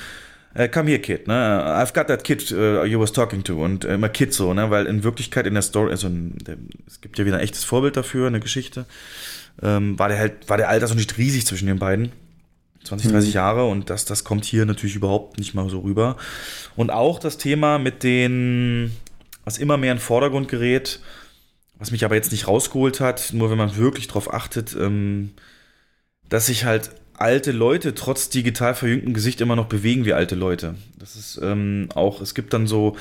äh, come here, kid, ne? I've got that kid uh, you was talking to. Und immer Kid so, ne? Weil in Wirklichkeit in der Story, also in der, es gibt ja wieder ein echtes Vorbild dafür, eine Geschichte, ähm, war der halt, war der Altersunterschied riesig zwischen den beiden. 20, 30 Mhm. Jahre und das, das kommt hier natürlich überhaupt nicht mal so rüber. Und auch das Thema mit den, was immer mehr in den Vordergrund gerät, was mich aber jetzt nicht rausgeholt hat, nur wenn man wirklich drauf achtet, ähm, dass sich halt alte Leute trotz digital verjüngtem Gesicht immer noch bewegen wie alte Leute. Das ist ähm, auch, es gibt dann so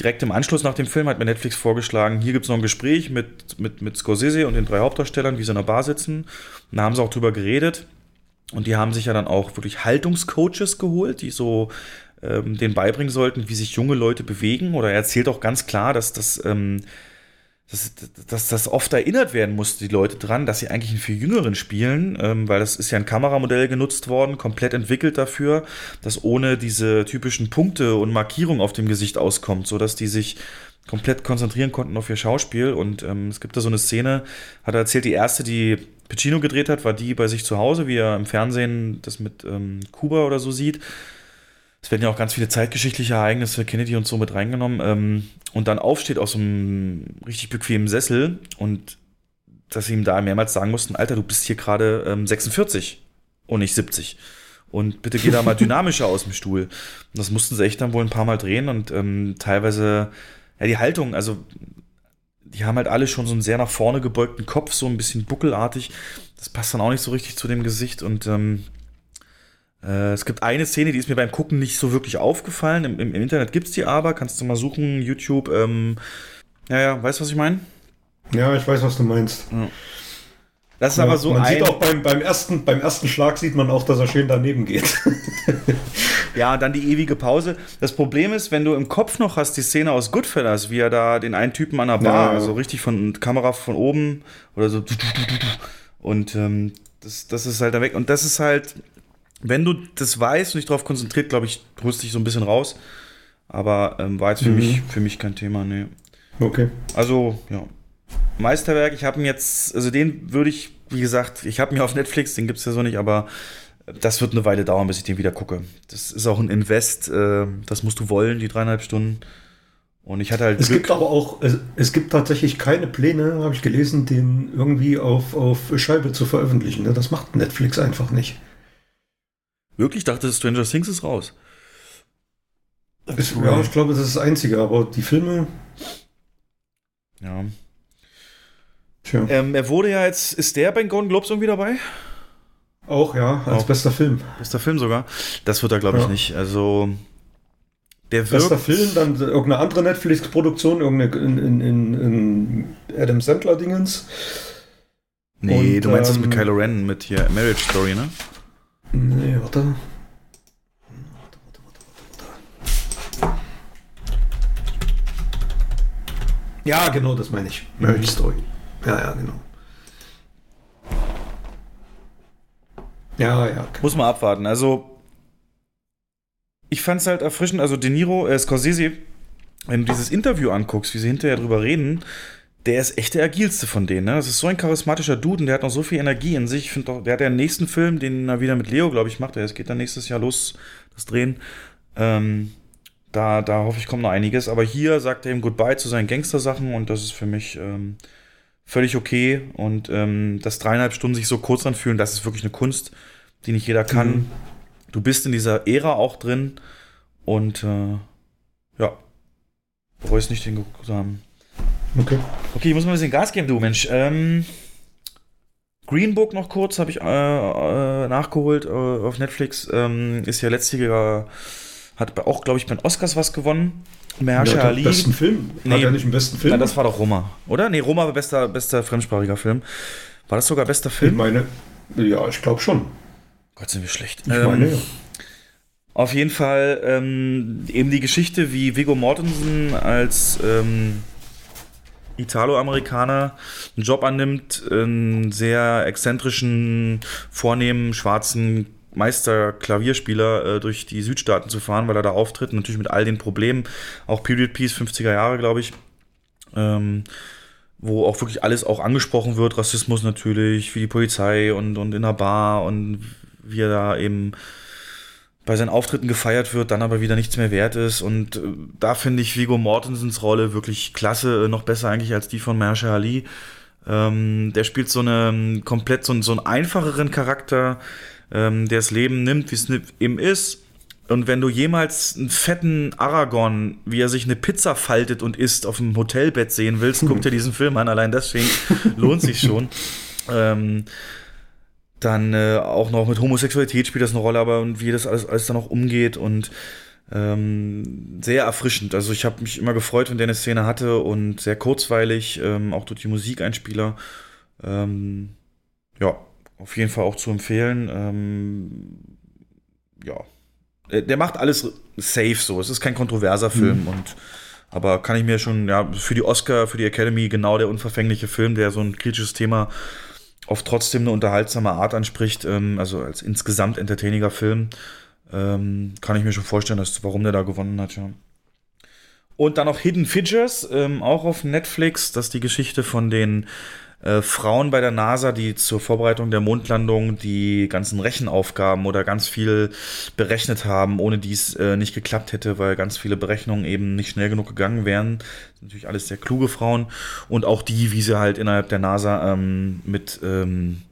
direkt im Anschluss nach dem Film hat mir Netflix vorgeschlagen, hier gibt es noch ein Gespräch mit, mit, mit Scorsese und den drei Hauptdarstellern, wie sie in der Bar sitzen. Und da haben sie auch drüber geredet. Und die haben sich ja dann auch wirklich Haltungscoaches geholt, die so ähm, denen beibringen sollten, wie sich junge Leute bewegen. Oder er erzählt auch ganz klar, dass das, ähm, dass, dass das oft erinnert werden muss, die Leute dran, dass sie eigentlich einen viel jüngeren spielen, ähm, weil das ist ja ein Kameramodell genutzt worden, komplett entwickelt dafür, das ohne diese typischen Punkte und Markierungen auf dem Gesicht auskommt, sodass die sich komplett konzentrieren konnten auf ihr Schauspiel. Und ähm, es gibt da so eine Szene, hat er erzählt, die erste, die Pacino gedreht hat, war die bei sich zu Hause, wie er im Fernsehen das mit ähm, Kuba oder so sieht. Es werden ja auch ganz viele zeitgeschichtliche Ereignisse, Kennedy und so mit reingenommen. Ähm, und dann aufsteht aus einem richtig bequemen Sessel und dass sie ihm da mehrmals sagen mussten, Alter, du bist hier gerade ähm, 46 und nicht 70. Und bitte geh da mal dynamischer aus dem Stuhl. Und das mussten sie echt dann wohl ein paar Mal drehen und ähm, teilweise, ja, die Haltung, also die haben halt alle schon so einen sehr nach vorne gebeugten Kopf, so ein bisschen buckelartig. Das passt dann auch nicht so richtig zu dem Gesicht. Und ähm, äh, es gibt eine Szene, die ist mir beim Gucken nicht so wirklich aufgefallen. Im, im, im Internet gibt es die aber, kannst du mal suchen, YouTube. Ähm, ja, ja, weißt du, was ich meine? Ja, ich weiß, was du meinst. Ja. Das ist Ja, aber so man ein. sieht auch beim, beim, ersten, beim ersten Schlag sieht man auch, dass er schön daneben geht. Ja, dann die ewige Pause. Das Problem ist, wenn du im Kopf noch hast die Szene aus Goodfellas, wie er da den einen Typen an der Bar, Ja, ja. also richtig von Kamera von oben oder so. Und ähm, das, das ist halt da weg. Und das ist halt, wenn du das weißt und dich darauf konzentriert, glaube ich, holst dich so ein bisschen raus. Aber ähm, war jetzt für, Mhm. mich, für mich kein Thema, nee. Okay. Also, ja. Meisterwerk, ich habe ihn jetzt, also den würde ich, wie gesagt, ich habe ihn auf Netflix, den gibt es ja so nicht, aber das wird eine Weile dauern, bis ich den wieder gucke. Das ist auch ein Invest, äh, das musst du wollen, die dreieinhalb Stunden. Und ich hatte halt Es gibt aber auch, es, es gibt tatsächlich keine Pläne, habe ich gelesen, den irgendwie auf, auf Scheibe zu veröffentlichen. ne? Das macht Netflix einfach nicht. Wirklich Ich dachte, Stranger Things ist raus. Ist, ja, ich glaube, das ist das Einzige, aber die Filme. Ja. Tja. Ähm, er wurde ja jetzt, ist der bei Golden Globes irgendwie dabei? Auch, ja, als Auch. bester Film. Bester Film sogar. Das wird er, glaube ich, Ja. nicht. Also, der wirkt. Bester Film, dann irgendeine andere Netflix-Produktion, irgendeine in, in, in, in Adam Sandler-Dingens. Nee, Und, du meinst das ähm, mit Kylo Ren, mit hier Marriage Story, ne? Nee, warte. Ja, genau, das meine ich. Marriage Story. Ja, ja, genau. Ja, ja. Muss man abwarten. Also, ich fand es halt erfrischend. Also, De Niro, äh, Scorsese, wenn du dieses Interview anguckst, wie sie hinterher drüber reden, der ist echt der agilste von denen. Ne? Das ist so ein charismatischer Dude und der hat noch so viel Energie in sich. Ich finde der hat ja den nächsten Film, den er wieder mit Leo, glaube ich, macht. Es geht dann nächstes Jahr los, das Drehen. Ähm, da, da hoffe ich, kommt noch einiges. Aber hier sagt er ihm Goodbye zu seinen Gangster-Sachen und das ist für mich ähm, völlig okay. Und ähm, dass dreieinhalb Stunden sich so kurz anfühlen, das ist wirklich eine Kunst, die nicht jeder kann. Mhm. Du bist in dieser Ära auch drin und äh, ja, bereue es nicht, den geguckt zu haben. Okay. Okay, ich muss mal ein bisschen Gas geben, du Mensch. Ähm, Green Book noch kurz, habe ich äh, äh, nachgeholt äh, auf Netflix. Ähm, ist ja Jahr, hat auch, glaube ich, bei den Oscars was gewonnen. Mahershala Ali. besten Film. Hat er nicht den besten Film? Na, das war doch Roma, oder? Nee, Roma war bester, bester fremdsprachiger Film. War das sogar bester Film? Ich meine, ja, ich glaube schon. Gott, sind wir schlecht. Ich meine, ja. Auf jeden Fall ähm, eben die Geschichte, wie Viggo Mortensen als ähm, Italo-Amerikaner einen Job annimmt, einen sehr exzentrischen, vornehmen, schwarzen Meister-Klavierspieler äh, durch die Südstaaten zu fahren, weil er da auftritt. Natürlich mit all den Problemen, auch Period Piece, 50er Jahre, glaube ich. Ähm, wo auch wirklich alles auch angesprochen wird, Rassismus natürlich, wie die Polizei und, und in der Bar und wie er da eben bei seinen Auftritten gefeiert wird, dann aber wieder nichts mehr wert ist. Und äh, da finde ich Vigo Mortensens Rolle wirklich klasse, äh, noch besser eigentlich als die von Mahershala Ali. Ähm, der spielt so eine ähm, komplett so, so einen einfacheren Charakter, ähm, der das Leben nimmt, wie es eben ist. Und wenn du jemals einen fetten Aragorn, wie er sich eine Pizza faltet und isst, auf dem Hotelbett sehen willst, guck dir diesen Film an. Allein deswegen lohnt sich schon. Ähm, Dann äh, auch noch mit Homosexualität spielt das eine Rolle, aber und wie das alles, alles dann auch umgeht und ähm, sehr erfrischend. Also ich habe mich immer gefreut, wenn der eine Szene hatte und sehr kurzweilig, ähm, auch durch die Musikeinspieler. Ähm, ja, auf jeden Fall auch zu empfehlen. Ähm, ja, der, der macht alles safe so. Es ist kein kontroverser Film Mhm. und aber kann ich mir schon, ja, für die Oscar, für die Academy genau der unverfängliche Film, der so ein kritisches Thema auf trotzdem eine unterhaltsame Art anspricht, ähm, also als insgesamt entertainiger Film, ähm, kann ich mir schon vorstellen, dass, warum der da gewonnen hat, ja. Und dann noch Hidden Figures, ähm, auch auf Netflix. Das ist die Geschichte von den äh, Frauen bei der NASA, die zur Vorbereitung der Mondlandung die ganzen Rechenaufgaben oder ganz viel berechnet haben, ohne die es äh, nicht geklappt hätte, weil ganz viele Berechnungen eben nicht schnell genug gegangen wären. Das sind natürlich alles sehr kluge Frauen. Und auch die, wie sie halt innerhalb der NASA ähm, mit ähm,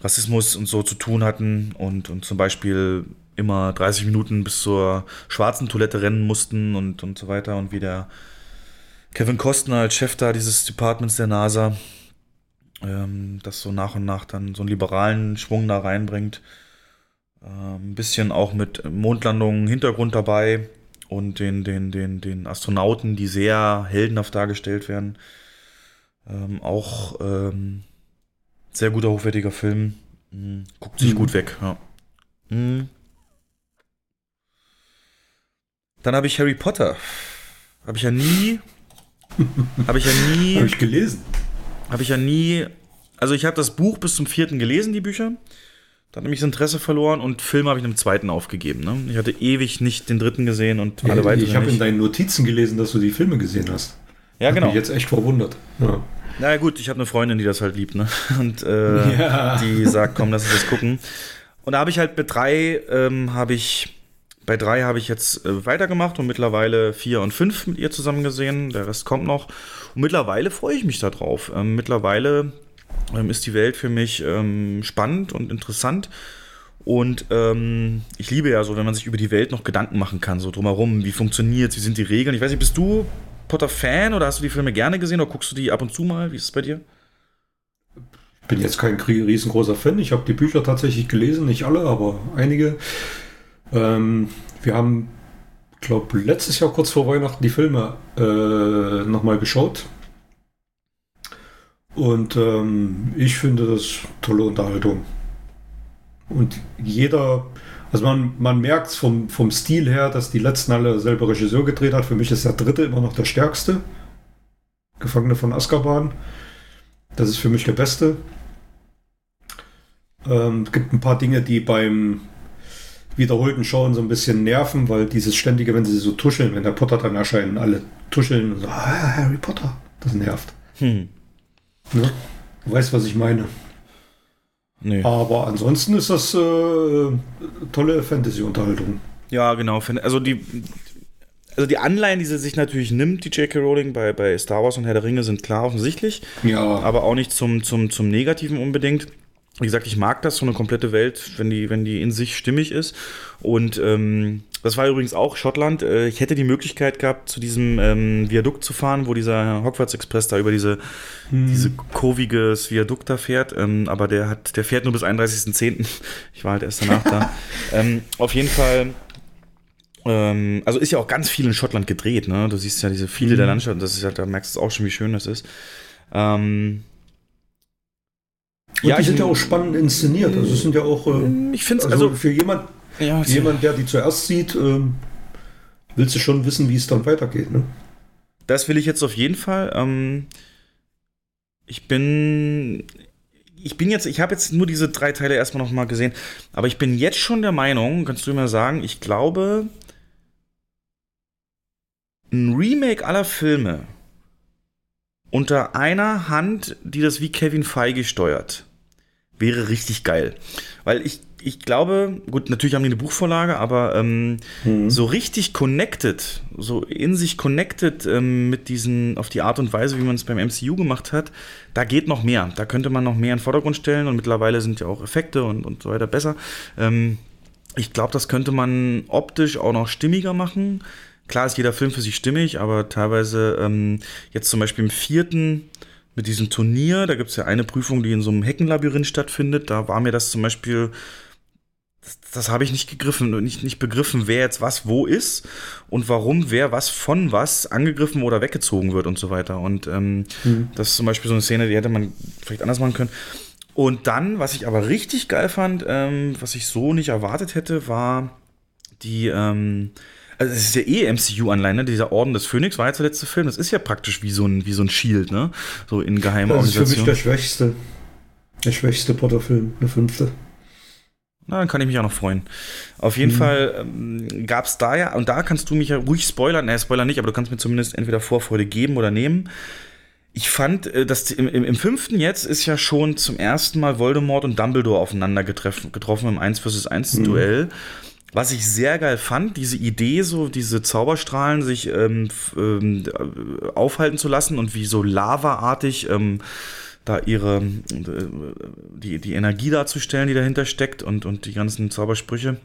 Rassismus und so zu tun hatten und, und zum Beispiel immer 30 Minuten bis zur schwarzen Toilette rennen mussten und, und so weiter und wie der Kevin Costner als Chef da dieses Departments der NASA ähm, das so nach und nach dann so einen liberalen Schwung da reinbringt. Ähm, ein bisschen auch mit Mondlandungen Hintergrund dabei und den, den, den, den Astronauten, die sehr heldenhaft dargestellt werden. Ähm, auch ähm, sehr guter, hochwertiger Film. Mhm. Guckt sich Mhm. gut weg, ja. Mhm. Dann habe ich Harry Potter. Habe ich ja nie. habe ich ja nie. Habe ich gelesen. Habe ich ja nie. Also ich habe das Buch bis zum vierten gelesen, die Bücher. Dann habe ich das Interesse verloren und Film habe ich im zweiten aufgegeben. Ne? Ich hatte ewig nicht den dritten gesehen und alle weiteren ich habe in deinen Notizen gelesen, dass du die Filme gesehen hast. Ja, Hat genau. Mich jetzt echt verwundert. Ja. Na ja, gut, ich habe eine Freundin, die das halt liebt, ne? Und äh, Ja. die sagt, komm, lass uns das gucken. Und da habe ich halt mit drei, ähm, habe ich, bei drei habe ich jetzt äh, weitergemacht und mittlerweile vier und fünf mit ihr zusammen gesehen. Der Rest kommt noch. Und mittlerweile freue ich mich da drauf. Ähm, mittlerweile ähm, ist die Welt für mich ähm, spannend und interessant. Und ähm, ich liebe ja so, wenn man sich über die Welt noch Gedanken machen kann, so drumherum, wie funktioniert wie sind die Regeln. Ich weiß nicht, bist du Potter-Fan oder hast du die Filme gerne gesehen oder guckst du die ab und zu mal? Wie ist es bei dir? bin jetzt kein riesengroßer Fan. Ich habe die Bücher tatsächlich gelesen, nicht alle, aber einige. Ähm, wir haben, glaube letztes Jahr kurz vor Weihnachten die Filme äh, nochmal geschaut. Und ähm, ich finde das tolle Unterhaltung. Und jeder, also man, man merkt es vom, vom Stil her, dass die letzten alle selber Regisseur gedreht hat. Für mich ist der dritte immer noch der stärkste. Gefangene von Azkaban. Das ist für mich der beste. Ähm, es gibt ein paar Dinge, die beim wiederholten Schauen so ein bisschen nerven, weil dieses ständige, wenn sie so tuscheln, wenn der Potter dann erscheint, alle tuscheln und so, ah, Harry Potter, das nervt. Hm. Ne? Du weißt, was ich meine. Nee. Aber ansonsten ist das äh, tolle Fantasy-Unterhaltung. Ja, genau. Also die, also die Anleihen, die sie sich natürlich nimmt, die J.K. Rowling bei, bei Star Wars und Herr der Ringe, sind klar offensichtlich. Ja. Aber auch nicht zum, zum, zum Negativen unbedingt. Wie gesagt, ich mag das, so eine komplette Welt, wenn die, wenn die in sich stimmig ist. Und ähm, das war übrigens auch Schottland. Äh, Ich hätte die Möglichkeit gehabt, zu diesem ähm, Viadukt zu fahren, wo dieser Hogwarts Express da über diese, Hm. diese kurviges Viadukt da fährt. Ähm, aber der hat, der fährt nur bis 31.10. Ich war halt erst danach da. Ähm, auf jeden Fall. Ähm, also ist ja auch ganz viel in Schottland gedreht, ne? Du siehst ja diese viele Mhm. der Landschaft, das ist halt, da merkst du auch schon, wie schön das ist. Ähm, Und Ja, die ich- sind ja auch spannend inszeniert. Also es sind ja auch. Äh, ich finde also, also- für jemand, Ja, für jemand, der die zuerst sieht, ähm, willst du schon wissen, wie es dann weitergeht. Ne? Das will ich jetzt auf jeden Fall. Ähm, ich bin. Ich bin jetzt, ich habe jetzt nur diese drei Teile erstmal noch mal gesehen, aber ich bin jetzt schon der Meinung, kannst du mir sagen, ich glaube, ein Remake aller Filme unter einer Hand, die das wie Kevin Feige steuert, wäre richtig geil. Weil ich, ich glaube, gut, natürlich haben die eine Buchvorlage, aber ähm, so richtig connected, so in sich connected ähm, mit diesen, auf die Art und Weise, wie man es beim MCU gemacht hat, da geht noch mehr. Da könnte man noch mehr in den Vordergrund stellen und mittlerweile sind ja auch Effekte und, und so weiter besser. Ähm, ich glaube, das könnte man optisch auch noch stimmiger machen. Klar ist jeder Film für sich stimmig, aber teilweise ähm, jetzt zum Beispiel im vierten mit diesem Turnier, da gibt es ja eine Prüfung, die in so einem Heckenlabyrinth stattfindet. Da war mir das zum Beispiel, das, das habe ich nicht gegriffen, nicht, nicht begriffen, wer jetzt was wo ist und warum wer was von was angegriffen oder weggezogen wird und so weiter. Und ähm, Mhm. das ist zum Beispiel so eine Szene, die hätte man vielleicht anders machen können. Und dann, was ich aber richtig geil fand, ähm, was ich so nicht erwartet hätte, war die, ähm, also es ist ja eh MCU-Anleihen, ne? Dieser Orden des Phönix war jetzt der letzte Film. Das ist ja praktisch wie so ein, wie so ein Shield, ne? So in geheimer Das ist für mich der schwächste, der schwächste Potter-Film, der fünfte. Na, dann kann ich mich auch noch freuen. Auf jeden Mhm. Fall ähm, gab es da ja, und da kannst du mich ja ruhig spoilern, ne, Spoiler nicht, aber du kannst mir zumindest entweder Vorfreude geben oder nehmen. Ich fand, äh, dass im, im, im fünften jetzt ist ja schon zum ersten Mal Voldemort und Dumbledore aufeinander getreffen, getroffen im 1 vs 1 Mhm. Was ich sehr geil fand, diese Idee, so diese Zauberstrahlen sich ähm, ähm, äh, aufhalten zu lassen und wie so lavaartig ähm, da ihre äh, die, die Energie darzustellen, die dahinter steckt und, und die ganzen Zaubersprüche.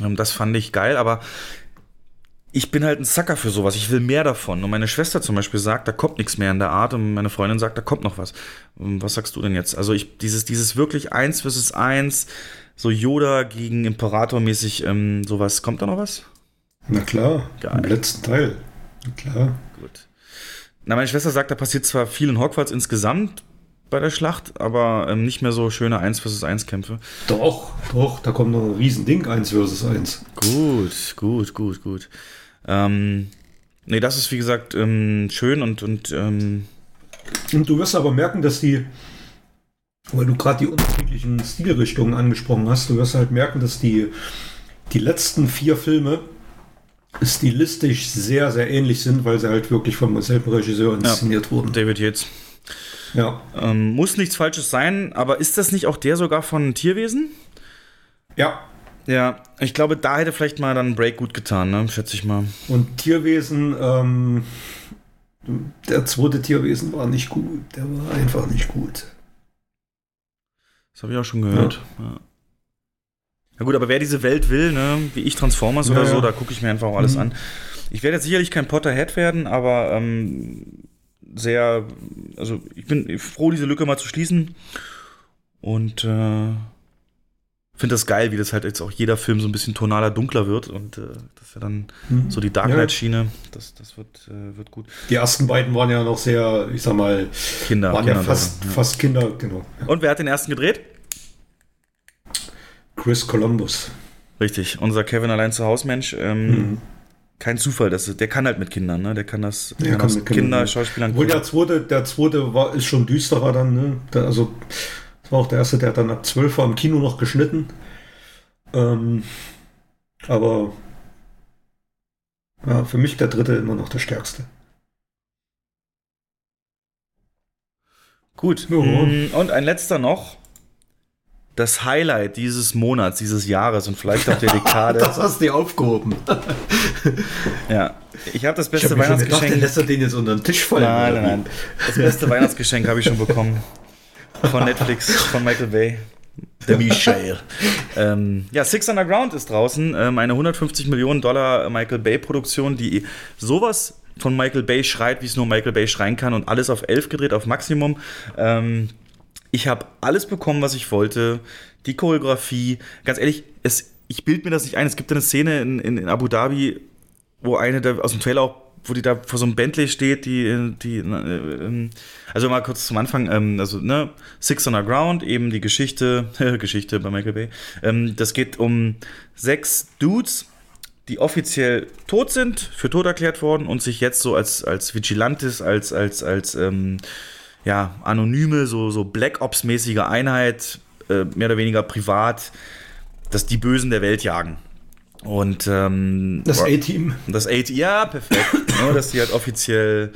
Ähm, das fand ich geil, aber ich bin halt ein Sucker für sowas. Ich will mehr davon. Und meine Schwester zum Beispiel sagt, da kommt nichts mehr in der Art. Und meine Freundin sagt, da kommt noch was. Ähm, Was sagst du denn jetzt? Also ich, dieses, dieses wirklich eins versus eins, so Yoda gegen Imperator mäßig, ähm, sowas. Kommt da noch was? Na klar, Geil. im letzten Teil. Na klar. Gut. Na, meine Schwester sagt, da passiert zwar viel in Hogwarts insgesamt bei der Schlacht, aber ähm, nicht mehr so schöne 1 vs 1 Kämpfe. Doch, doch, da kommt noch ein Riesending, 1 versus 1. Gut, gut, gut, gut. Ähm, nee, das ist wie gesagt ähm, schön und, und ähm, Und du wirst aber merken, dass die, weil du gerade die unterschiedlichen Stilrichtungen angesprochen hast, du wirst halt merken, dass die, die letzten vier Filme stilistisch sehr, sehr ähnlich sind, weil sie halt wirklich vom selben Regisseur inszeniert wurden. David Yates. Ja. Ähm, muss nichts Falsches sein, aber ist das nicht auch der sogar von Tierwesen? Ja. Ja, ich glaube, da hätte vielleicht mal dann ein Break gut getan, ne? schätze ich mal. Und Tierwesen, ähm, der zweite Tierwesen war nicht gut. Der war einfach nicht gut. Das habe ich auch schon gehört. Ja. ja. gut, aber wer diese Welt will, ne, wie ich Transformers Ja, oder so, ja. da gucke ich mir einfach auch alles Mhm. an. Ich werde jetzt sicherlich kein Potterhead werden, aber ähm, sehr, also ich bin froh, diese Lücke mal zu schließen. Und äh, finde das geil, wie das halt jetzt auch jeder Film so ein bisschen tonaler, dunkler wird. Und äh, das ist ja dann Mhm. so die Dark. Knight-Schiene. Das, das wird, äh, wird gut. Die ersten beiden waren ja noch sehr, ich sag mal, Kinder, waren Kinder ja fast, ja. fast Kinder, genau. Und wer hat den ersten gedreht? Chris Columbus. Richtig, unser Kevin allein zu Hausmensch. Ähm, Mhm. Kein Zufall, das, der kann halt mit Kindern, ne? Der kann das, Der kann kann mit Kindern, ja. Kinderschauspielern. Obwohl der zweite, der zweite war, ist schon düsterer dann, ne? Der, also, das war auch der erste, der dann ab 12 war im Kino noch geschnitten. Ähm, aber ja, für mich der dritte immer noch der stärkste. Gut. Ja. Mm, Und ein letzter noch. Das Highlight dieses Monats, dieses Jahres und vielleicht auch der Dekade. Das hast du dir aufgehoben. ja. Ich habe das Ich beste hab schon gedacht, Weihnachtsgeschenk. der lässt er den jetzt unter den Tisch fallen. nein, nein, nein. Das beste Weihnachtsgeschenk habe ich schon bekommen. Von Netflix, von Michael Bay. Der Michel. ähm, ja, Six Underground ist draußen. Ähm, eine 150 Millionen Dollar Michael Bay Produktion, die sowas von Michael Bay schreit, wie es nur Michael Bay schreien kann und alles auf 11 gedreht, auf Maximum. Ähm, ich habe alles bekommen, was ich wollte. Die Choreografie. Ganz ehrlich, es, ich bild mir das nicht ein. Es gibt eine Szene in, in, in Abu Dhabi, wo eine da aus dem Trailer auch, wo die da vor so einem Bentley steht, die, die, äh, ähm, also mal kurz zum Anfang, ähm, also, ne, Six on the Ground, eben die Geschichte, Geschichte bei Michael Bay. Ähm, das geht um sechs Dudes, die offiziell tot sind, für tot erklärt worden und sich jetzt so als, als Vigilantes, als, als, als, ähm, ja, anonyme, so, so Black Ops-mäßige Einheit, äh, mehr oder weniger privat, dass die Bösen der Welt jagen. Und ähm, Das A-Team. Das A-Team, ja, perfekt. Nur, dass die halt offiziell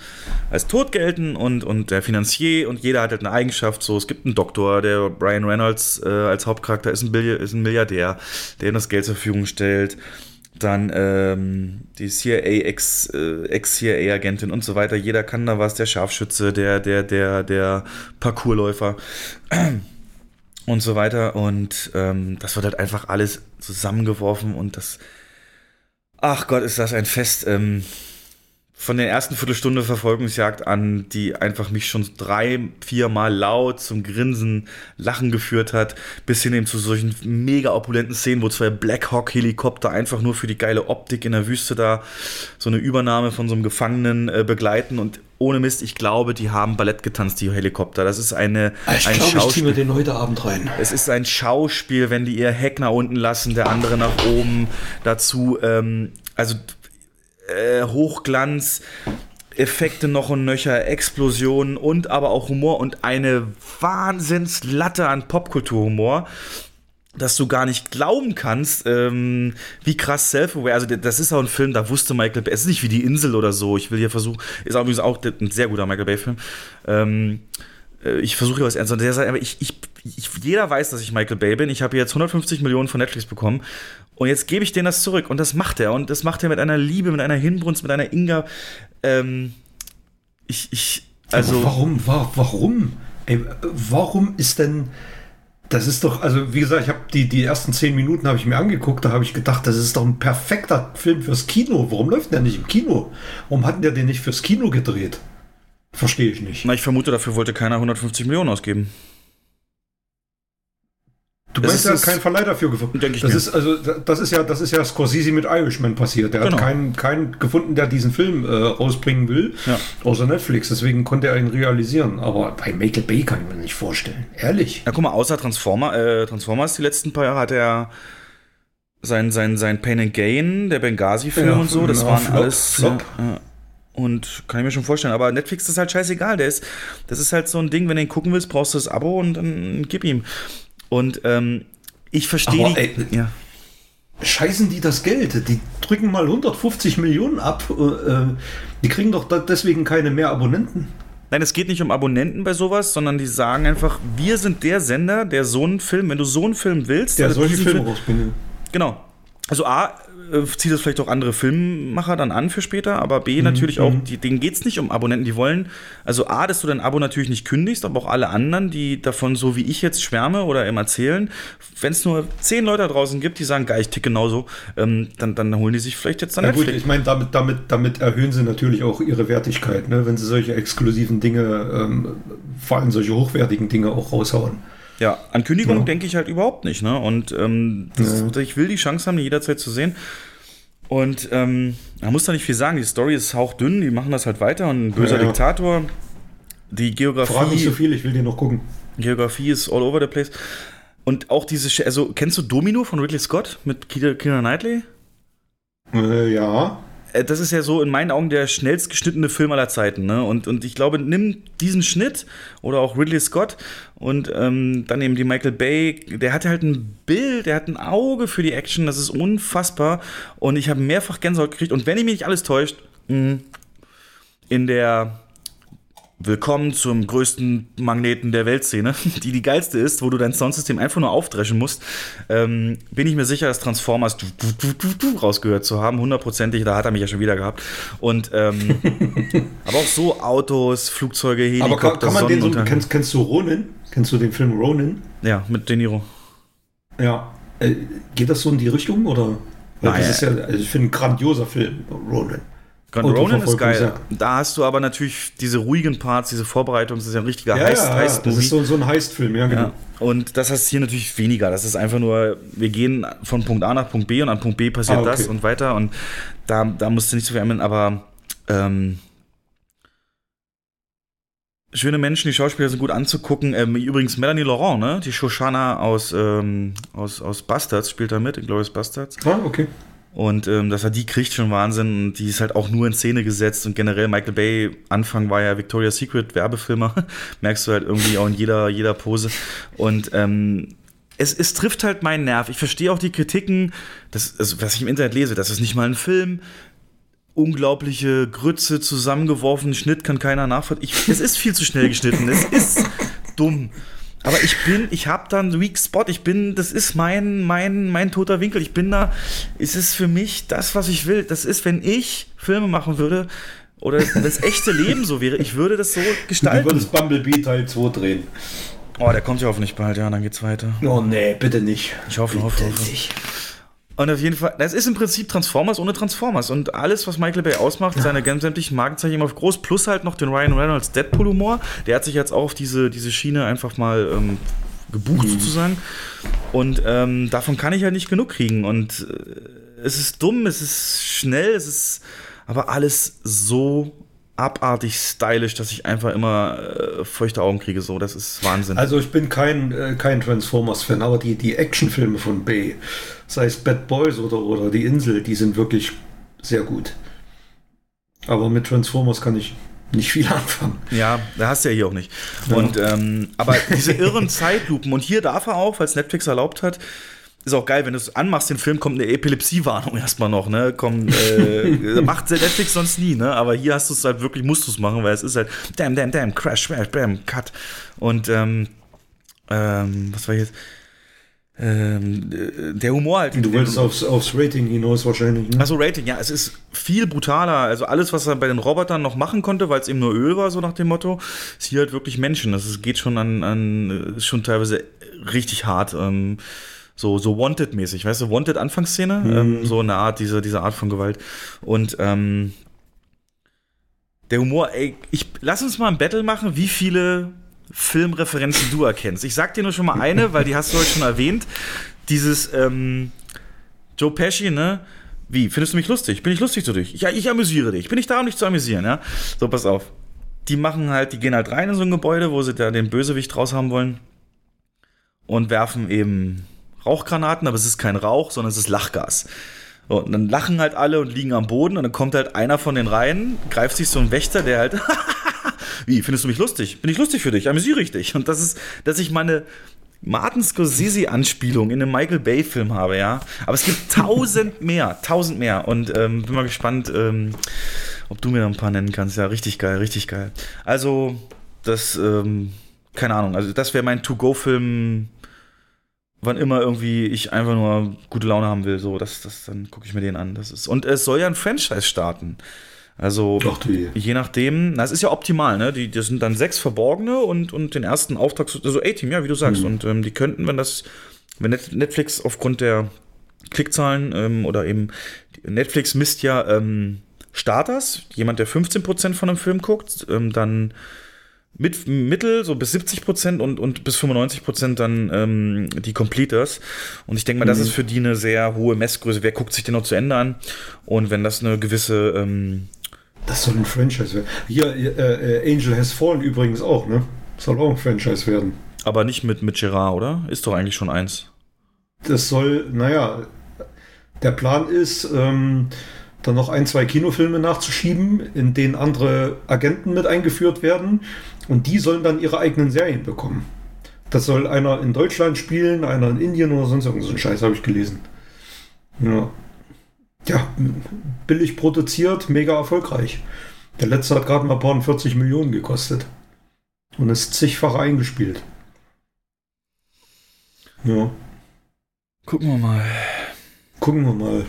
als tot gelten und, und der Finanzier und jeder hat halt eine Eigenschaft. So, es gibt einen Doktor, der Brian Reynolds äh, als Hauptcharakter ist ein, Billi- ist ein Milliardär, der ihm das Geld zur Verfügung stellt. Dann ähm, die CIA, Ex, äh, und so weiter. Jeder kann da was, der Scharfschütze, der, der, der, der Parkourläufer und so weiter. Und ähm, das wird halt einfach alles zusammengeworfen und das. Ach Gott, ist das ein Fest. Ähm, von der ersten Viertelstunde Verfolgungsjagd an, die einfach mich schon drei, vier Mal laut zum Grinsen, Lachen geführt hat, bis hin eben zu solchen mega opulenten Szenen, wo zwei Black Hawk Helikopter einfach nur für die geile Optik in der Wüste da so eine Übernahme von so einem Gefangenen äh, begleiten und ohne Mist, ich glaube, die haben Ballett getanzt, die Helikopter. Das ist eine, Ich ein glaube, ich ziehe Schauspiel. mir den heute Abend rein. Es ist ein Schauspiel, wenn die ihr Heck nach unten lassen, der andere nach oben. Dazu, ähm, also äh, Hochglanz, Effekte noch und nöcher, Explosionen und aber auch Humor und eine Wahnsinnslatte an Popkulturhumor dass du gar nicht glauben kannst, ähm, wie krass self-aware. Also, das ist auch ein Film, da wusste Michael Bay, es ist nicht wie die Insel oder so. Ich will hier versuchen, ist übrigens auch ein sehr guter Michael Bay-Film. Ähm, äh, ich versuche hier was ernst. Der sagt, aber ich, ich, ich, jeder weiß, dass ich Michael Bay bin. Ich habe jetzt 150 Millionen von Netflix bekommen. Und jetzt gebe ich denen das zurück. Und das macht er. Und das macht er mit einer Liebe, mit einer Hinbrunst, mit einer Inga. Ähm, ich, ich, also. Aber warum, wa- warum? Ey, warum ist denn. Das ist doch, also wie gesagt, ich habe die, die ersten zehn Minuten habe ich mir angeguckt, da habe ich gedacht, das ist doch ein perfekter Film fürs Kino. Warum läuft der nicht im Kino? Warum hat der den nicht fürs Kino gedreht? Verstehe ich nicht. Na, ich vermute, dafür wollte keiner 150 Millionen ausgeben. Du Das meinst, er hat keinen Verleih dafür gefunden. Denke ich das mir. ist also das ist ja das ist ja Scorsese mit Irishman passiert. Der Genau. hat keinen, keinen gefunden, der diesen Film äh, rausbringen will, außer Netflix. Deswegen konnte er ihn realisieren. Aber bei Michael Bay kann ich mir nicht vorstellen. Ehrlich. Na guck mal, außer Transformer, äh, Transformers die letzten paar Jahre hat er sein, sein, sein Pain and Gain, der Benghazi-Film Ja, und so, das ja, waren Flop, alles. Flop. Ja, ja. und kann ich mir schon vorstellen, aber Netflix ist halt scheißegal. Der ist, das ist halt so ein Ding, wenn du ihn gucken willst, brauchst du das Abo und dann gib ihm. Und ähm, ich verstehe die. ey, ja. Scheißen die das Geld? Die drücken mal 150 Millionen ab. Äh, die kriegen doch deswegen keine mehr Abonnenten. Nein, es geht nicht um Abonnenten bei sowas, sondern die sagen einfach, wir sind der Sender, der so einen Film, wenn du so einen Film willst, Der solche Filme Film- rausbringt. Genau. Also A, äh, zieht das vielleicht auch andere Filmmacher dann an für später, aber B, Mhm, natürlich auch, mhm. die, denen geht es nicht um Abonnenten, die wollen, also A, dass du dein Abo natürlich nicht kündigst, aber auch alle anderen, die davon so wie ich jetzt schwärme oder im Erzählen, wenn es nur zehn Leute da draußen gibt, die sagen, geil, ich tick genauso, ähm, dann, dann holen die sich vielleicht jetzt dann Na gut, ich meine, damit, damit, damit erhöhen sie natürlich auch ihre Wertigkeit, ne? wenn sie solche exklusiven Dinge, ähm, vor allem solche hochwertigen Dinge auch raushauen. Ja, an Kündigung Ja. denke ich halt überhaupt nicht, ne? Und ähm, das, ich will die Chance haben, die jederzeit zu sehen. Und ähm, man muss da nicht viel sagen. Die Story ist hauchdünn, die machen das halt weiter. Und ein böser Ja, ja. Diktator. Die Geografie. Frag nicht so viel, ich will dir noch gucken. Geografie ist all over the place. Und auch diese, also kennst du Domino von Ridley Scott mit Keira Knightley? Äh, ja. Äh, Das ist ja so in meinen Augen der schnellst geschnittene Film aller Zeiten. Ne? Und, und ich glaube, nimm diesen Schnitt oder auch Ridley Scott und ähm, dann eben die Michael Bay, der hat halt ein Bild, der hat ein Auge für die Action, das ist unfassbar. Und ich habe mehrfach Gänsehaut gekriegt. Und wenn ich mich nicht alles täuscht, mh, in der Willkommen zum größten Magneten der Weltszene, die die geilste ist, wo du dein Soundsystem einfach nur aufdreschen musst, ähm, bin ich mir sicher, dass Transformers du, du, du, du, rausgehört zu haben, hundertprozentig, da hat er mich ja schon wieder gehabt. Und ähm, aber auch so Autos, Flugzeuge, Aber Helikopter, kann, kann man den so, kennst, kennst du Ronin? Kennst du den Film Ronin? Ja, mit De Niro. Ja. Äh, geht das so in die Richtung oder? Weil Nein. das ist ja, also ich finde, ein grandioser Film, Ronin. Grand Und Ronin ist geil. Verfolgungsjagd. Da hast du aber natürlich diese ruhigen Parts, diese Vorbereitung, das ist ja ein richtiger Ja, Heist, ja, Heist das ist so, so ein Heist-Film, ja, genau. Ja. Und das hast du hier natürlich weniger. Das ist einfach nur, wir gehen von Punkt A nach Punkt B und an Punkt B passiert Ah, okay. das und weiter. Und da, da musst du nicht so viel ändern, aber ähm, schöne Menschen, die Schauspieler sind gut anzugucken. Ähm, übrigens Melanie Laurent, ne? Die Shoshana aus, ähm, aus, aus Bastards spielt da mit, in Glorious Bastards. Ah, okay. Und ähm, dass er die kriegt, schon Wahnsinn. Und die ist halt auch nur in Szene gesetzt. Und generell Michael Bay, Anfang war ja Victoria's Secret Werbefilmer. Merkst du halt irgendwie auch in jeder, jeder Pose. Und ähm, es, es trifft halt meinen Nerv. Ich verstehe auch die Kritiken, das, also, was ich im Internet lese, das ist nicht mal ein Film. Unglaubliche Grütze, zusammengeworfenen Schnitt kann keiner nachvollziehen. Es ist viel zu schnell geschnitten. Es ist dumm. Aber ich bin, ich habe da einen Weak Spot. Ich bin, das ist mein, mein, mein toter Winkel. Ich bin da, es ist für mich das, was ich will. Das ist, wenn ich Filme machen würde oder das echte Leben so wäre, ich würde das so Du gestalten. würdest Bumblebee Teil 2 drehen. Oh, der kommt ja hoffentlich bald, ja, dann geht's weiter. Oh nee, bitte nicht. Ich hoffe, hoffe, hoffe. Und auf jeden Fall, das ist im Prinzip Transformers ohne Transformers. Und alles, was Michael Bay ausmacht, seine ganz sämtlichen Markenzeichen immer auf groß, plus halt noch den Ryan Reynolds Deadpool-Humor. Der hat sich jetzt auch auf diese, diese Schiene einfach mal ähm, gebucht, sozusagen. Und ähm, davon kann ich halt nicht genug kriegen. Und äh, es ist dumm, es ist schnell, es ist aber alles so abartig stylisch, dass ich einfach immer äh, feuchte Augen kriege. So, das ist Wahnsinn. Also ich bin kein, äh, kein Transformers-Fan, aber die, die Actionfilme von Bay, sei es Bad Boys oder, oder Die Insel, die sind wirklich sehr gut. Aber mit Transformers kann ich nicht viel anfangen. Ja, da hast du ja hier auch nicht. Und ähm, aber diese irren Zeitlupen und hier darf er auch, weil es Netflix erlaubt hat. Ist auch geil, wenn du es anmachst, den Film kommt eine Epilepsiewarnung erstmal noch, ne? Komm, äh, macht Netflix sonst nie, ne? Aber hier hast du es halt wirklich, musst du es machen, weil es ist halt damn, damn, damn, crash, crash, bam, cut. Und ähm, ähm, was war jetzt? Ähm, äh, der Humor halt. Du wolltest aufs, aufs Rating hinaus wahrscheinlich. Ne? Also Rating, ja, es ist viel brutaler. Also alles, was er bei den Robotern noch machen konnte, weil es eben nur Öl war, so nach dem Motto, ist hier halt wirklich Menschen. Das ist, geht schon an, an ist schon teilweise richtig hart. Ähm, so, so Wanted-mäßig, weißt du, Wanted-Anfangsszene, Mhm. ähm, so eine Art, diese, diese Art von Gewalt. Und ähm, der Humor, ey, ich lass uns mal ein Battle machen, wie viele Filmreferenzen du erkennst. Ich sag dir nur schon mal eine, weil die hast du heute schon erwähnt. Dieses ähm, Joe Pesci, ne? Wie? Findest du mich lustig? Bin ich lustig zu dich? Ja, ich amüsiere dich. Bin ich da, um dich zu amüsieren, ja? So, pass auf. Die machen halt, die gehen halt rein in so ein Gebäude, wo sie da den Bösewicht raus haben wollen und werfen eben Rauchgranaten, aber es ist kein Rauch, sondern es ist Lachgas. So, und dann lachen halt alle und liegen am Boden und dann kommt halt einer von den Reihen, greift sich so ein Wächter, der halt, wie, findest du mich lustig? Bin ich lustig für dich? Amüsiere ich dich? Und das ist, dass ich meine Martin Scorsese-Anspielung in einem Michael Bay-Film habe, ja. Aber es gibt tausend mehr, tausend mehr. Und ähm, bin mal gespannt, ähm, ob du mir noch ein paar nennen kannst. Ja, richtig geil, richtig geil. Also, das, ähm, keine Ahnung, also das wäre mein To-Go-Film, wann immer irgendwie ich einfach nur gute Laune haben will, so, das, das, dann gucke ich mir den an. Das ist, und es soll ja ein Franchise starten. Also, du je. nachdem, na, es ist ja optimal, ne? Die, das sind dann sechs Verborgene und, und den ersten Auftrag, also A-Team, ja, wie du sagst. Mhm. Und ähm, die könnten, wenn das, wenn Net- Netflix aufgrund der Klickzahlen ähm, oder eben Netflix misst ja ähm, Starters, jemand, der 15% von einem Film guckt, ähm, dann mit Mittel, so bis 70% und, und bis 95% dann ähm, die Completers. Und ich denke mal, das Mhm. ist für die eine sehr hohe Messgröße. Wer guckt sich den noch zu Ende an? Und wenn das eine gewisse ähm, Das soll ein Franchise werden. Hier, äh, äh, Angel Has Fallen übrigens auch, ne? Soll auch ein Franchise werden. Aber nicht mit, mit Gerard, oder? Ist doch eigentlich schon eins. Das soll, naja, der Plan ist, ähm, dann noch ein, zwei Kinofilme nachzuschieben, in denen andere Agenten mit eingeführt werden. Und die sollen dann ihre eigenen Serien bekommen. Das soll einer in Deutschland spielen, einer in Indien oder sonst irgend so ein Scheiß, habe ich gelesen. Ja. Ja, billig produziert, mega erfolgreich. Der letzte hat gerade mal paar 40 Millionen gekostet. Und ist zigfach eingespielt. Ja. Gucken wir mal. Gucken wir mal.